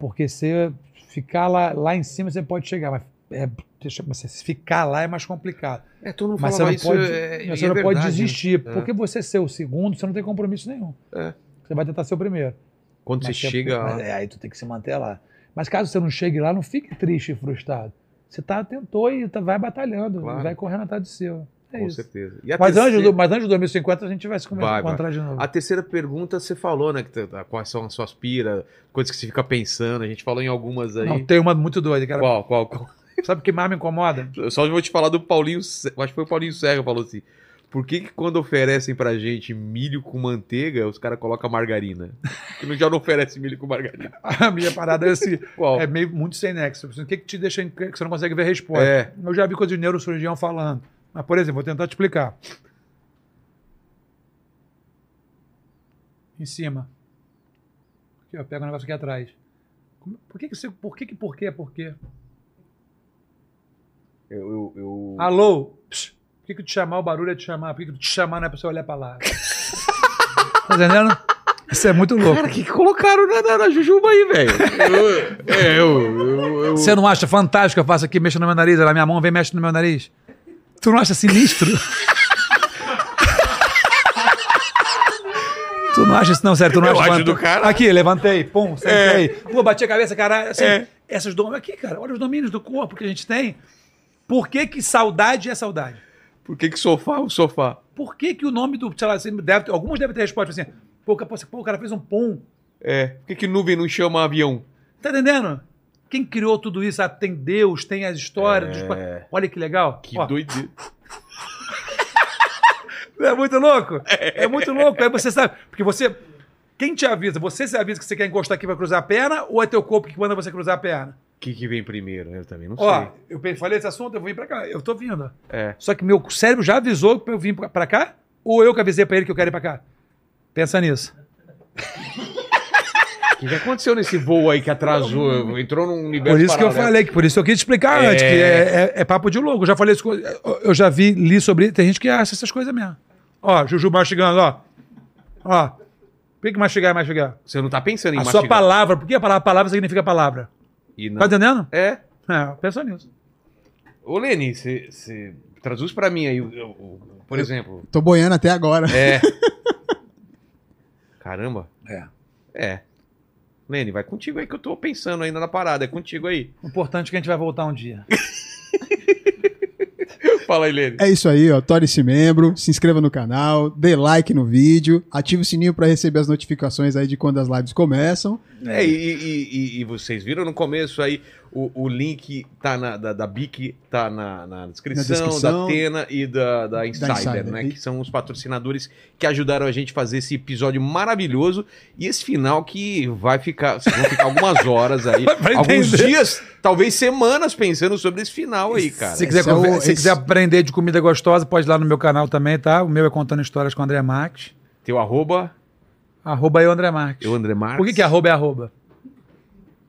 Porque se ficar lá, lá em cima, você pode chegar, mas é deixa- você ficar lá é mais complicado. É, todo mundo Mas você não isso. pode, é, você e não é pode verdade, desistir. né? É. Porque você ser o segundo, você não tem compromisso nenhum. É. Você vai tentar ser o primeiro. Quando você Mas você- chega. mas é, aí tu tem que se manter lá. Mas caso você não chegue lá, não fique triste e frustrado. Você tá, tentou e tá- vai batalhando, Claro. vai correndo atrás do seu. É com isso. certeza. Mas, terceira- antes do, mas antes de 2050 a gente vai se Vai, vai. encontrar de novo. A terceira pergunta você falou, né? Que tá- tá- quais são as suas piras, coisas que você fica pensando. A gente falou em algumas aí. Não, tem uma muito doida. Cara. Qual, qual, qual? Sabe o que mais me incomoda? Eu só vou te falar do Paulinho. Acho que foi o Paulinho Serra que falou assim. Por que, que quando oferecem pra gente milho com manteiga, os caras colocam margarina? Que não já não oferece milho com margarina. [laughs] A minha parada é assim, Qual? é meio muito sem nexo. O que, que te deixa que você não consegue ver a resposta? É. Eu já vi coisa de neurocirurgião falando. Mas, por exemplo, vou tentar te explicar. Em cima. Aqui, ó, pega o negócio aqui atrás. Por que que você. Por que que por quê? Por quê? Eu, eu, eu- Alô? Psh, por que que te chamar o barulho é te chamar? Por que que te chamar não é pra você olhar pra lá? [laughs] tá entendendo? Isso é muito louco. Cara, o que, que colocaram na, na, na Jujuba aí, velho? Eu- É, eu, eu, eu- Você não acha fantástico que eu faço aqui, mexo no meu nariz, a minha mão vem e mexe no meu nariz? Tu não acha sinistro? [laughs] tu não acha isso não, sério? Tu não Eu acha acho do cara. Aqui, levantei, pum, sentei. Pô, bati a cabeça, caralho. Assim, É. Essas domínios aqui, cara, olha os domínios do corpo que a gente tem. Por que que saudade é saudade? Por que, que sofá é o sofá? Por que que o nome do, sei lá, deve ter- alguns devem ter resposta assim, pô, o cara fez um pum. É. Por que, que nuvem não chama avião? Tá entendendo? Quem criou tudo isso? Ah, tem Deus, tem as histórias. É. dos- Olha que legal. Que Ó, doideira. [laughs] É muito louco. É. muito louco. Aí você sabe. Porque você. Quem te avisa? Você se avisa que você quer encostar aqui pra cruzar a perna ou é teu corpo que manda você cruzar a perna? O que, que vem primeiro? Eu também não Ó, sei. eu falei esse assunto, eu vim pra cá. Eu tô vindo. É. Só que meu cérebro já avisou pra eu vir pra- cá? Ou eu que avisei pra ele que eu quero ir pra cá? Pensa nisso. [laughs] O que, que aconteceu nesse voo aí que atrasou? Entrou num universo Por isso que eu paralelo. falei, que por isso que eu quis explicar É. antes, que é, é- é papo de louco. Eu já falei isso. Eu já vi, li sobre. Tem gente que acha essas coisas mesmo. Ó, Juju mastigando, ó. Ó. Por que, que mastigar é mastigar? Você não tá pensando em A sua mastigar. palavra, por que a palavra, palavra significa palavra? E não- Tá entendendo? É. É, pensa nisso. Ô, Leni, você traduz pra mim aí, o- o- o- por exemplo. Tô boiando até agora. É. [laughs] Caramba. É. É. Lene, vai contigo aí que eu tô pensando ainda na parada. É contigo aí. O importante é que a gente vai voltar um dia. [laughs] Fala aí, Lene. É isso aí, ó. Torne-se membro, se inscreva no canal, dê like no vídeo, ative o sininho pra receber as notificações aí de quando as lives começam. É, e, e- e- e vocês viram no começo aí, o, o link tá na, da, da BIC tá na, na descrição, Na descrição. da Tena e da, da Insider, Insider. né? E- Que são os patrocinadores que ajudaram a gente a fazer esse episódio maravilhoso e esse final que vai ficar, vocês vão ficar algumas horas aí, [laughs] alguns dias, talvez semanas pensando sobre esse final aí, cara. Se quiser, é o- se esse- quiser aprender de comida gostosa, pode ir lá no meu canal também, tá? O meu é Contando Histórias com o André Marques. Teu arroba, Arroba eu, André Marques. eu André Marques. Por que, que arroba é arroba?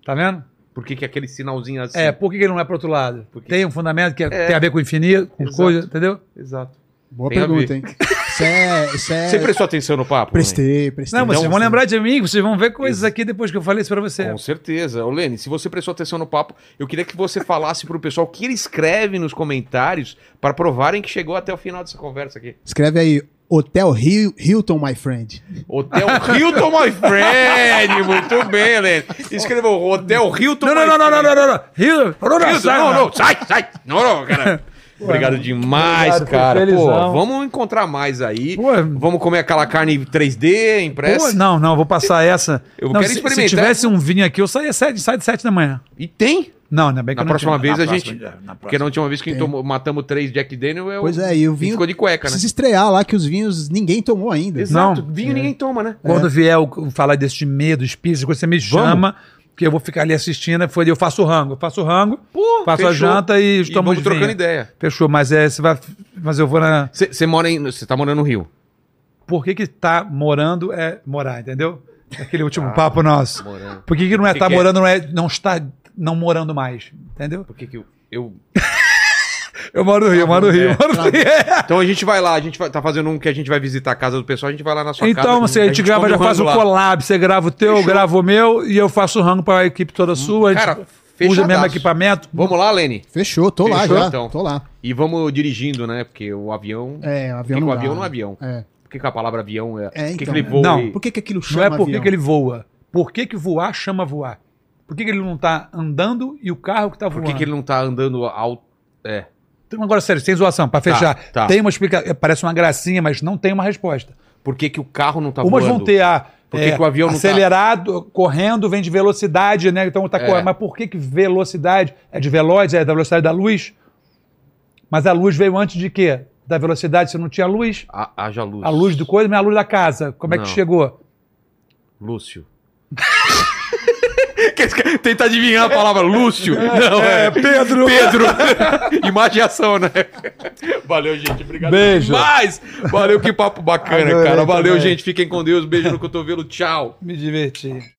Tá vendo? Por que, que aquele sinalzinho assim? É, por que, que ele não é pro outro lado? Por quê? Tem um fundamento que é- É. tem a ver com infinito, com Exato. coisa, entendeu? Exato. Boa Tem pergunta, hein? Isso é. Isso é... Você prestou atenção no papo? Prestei, prestei. Não, mas vocês vão você- lembrar de mim, vocês vão ver coisas aqui depois que eu falei isso pra você. Com certeza. Ô, Lene, se você prestou atenção no papo, eu queria que você falasse pro pessoal o que ele escreve nos comentários para provarem que chegou até o final dessa conversa aqui. Escreve aí, Hotel Hil- Hilton, my friend. Hotel Hilton, my friend! Muito bem, Lene. Escreveu Hotel Hilton, Não, não, my não, não, não, friend. não, não, não. Rio, não, não, Hilton, sai, não, não, sai, sai. Não, não, cara. Obrigado demais, Obrigado, cara. Pô, vamos encontrar mais aí. Pô, Vamos comer aquela carne 3D impressa. Pô, não, não, vou passar essa. Eu não, quero se, experimentar. Se tivesse um vinho aqui, eu saía sete, sai de sete da manhã. E tem. Não, não é bem que Na eu não próxima tinha. vez Na a próxima, gente. na Porque na última vez que tomou- matamos três Jack Daniel, eu, Pois é, e o vinho. ficou de cueca, né? Precisa estrear lá que os vinhos ninguém tomou ainda. Exato. Não. Vinho ninguém toma, né? Quando vier o, falar desse de medo, espírito, você me chama, que eu vou ficar ali assistindo. Foi, eu faço o rango. Eu faço o rango, Pô, faço a fechou. janta e, E tomamos vamos trocando ideia. Fechou, mas é, você vai. Mas eu vou na. Você mora em. Você tá morando no Rio. Por que que tá morando é morar, entendeu? Aquele último Ah, papo nosso. Morando. Por que, que não é Que tá que é? morando, não é não está não morando mais, entendeu? Por que que eu. eu- [laughs] Eu moro no Rio, eu moro no Rio, eu moro no Rio. [laughs] Então a gente vai lá, a gente vai, tá fazendo um que a gente vai visitar a casa do pessoal, a gente vai lá na sua casa. Então, você, a gente grava, já faz o lá. collab, você grava o teu, eu Fechou. gravo o meu e eu faço o rango pra equipe toda sua. a gente- Cara, usa o mesmo Fechadaço. equipamento. Vamos lá, Lene? Fechou, tô lá Fechou, já. então. Tô lá. E vamos dirigindo, né? Porque o avião. É, Por avião que, que não o avião né? não é avião? É. Por que, que a palavra avião é. É, Por que, então, ele né? voa? Não, e- Por que, que aquilo Não chama é por que avião? que ele voa. Por que, que voar chama voar? Por que, que ele não tá andando e o carro que tá Por voando? que, que ele não tá andando alto. É. Então, agora, sério, sem zoação, pra fechar. tá. Tem uma explicação, parece uma gracinha, mas não tem uma resposta. Por que, que o carro não tá Umas voando? vão ter a Por que é, que o avião não tá- acelerado, correndo, vem de velocidade, né? Então tá É. correndo. Mas por que, que velocidade? É de veloz, é da velocidade da luz? Mas a luz veio antes de quê? Da velocidade, você não tinha luz? Ha- Haja luz. A luz do coisa, mas a luz da casa. Como é Não. que chegou? Lúcio. [laughs] Tenta adivinhar a palavra Lúcio. Não, é, Pedro. Pedro. [laughs] Imaginação, né? Valeu, gente. Obrigado Beijo. demais. Valeu, que papo bacana, Adorei cara. Valeu, também. gente. Fiquem com Deus. Beijo no cotovelo. Tchau. Me diverti.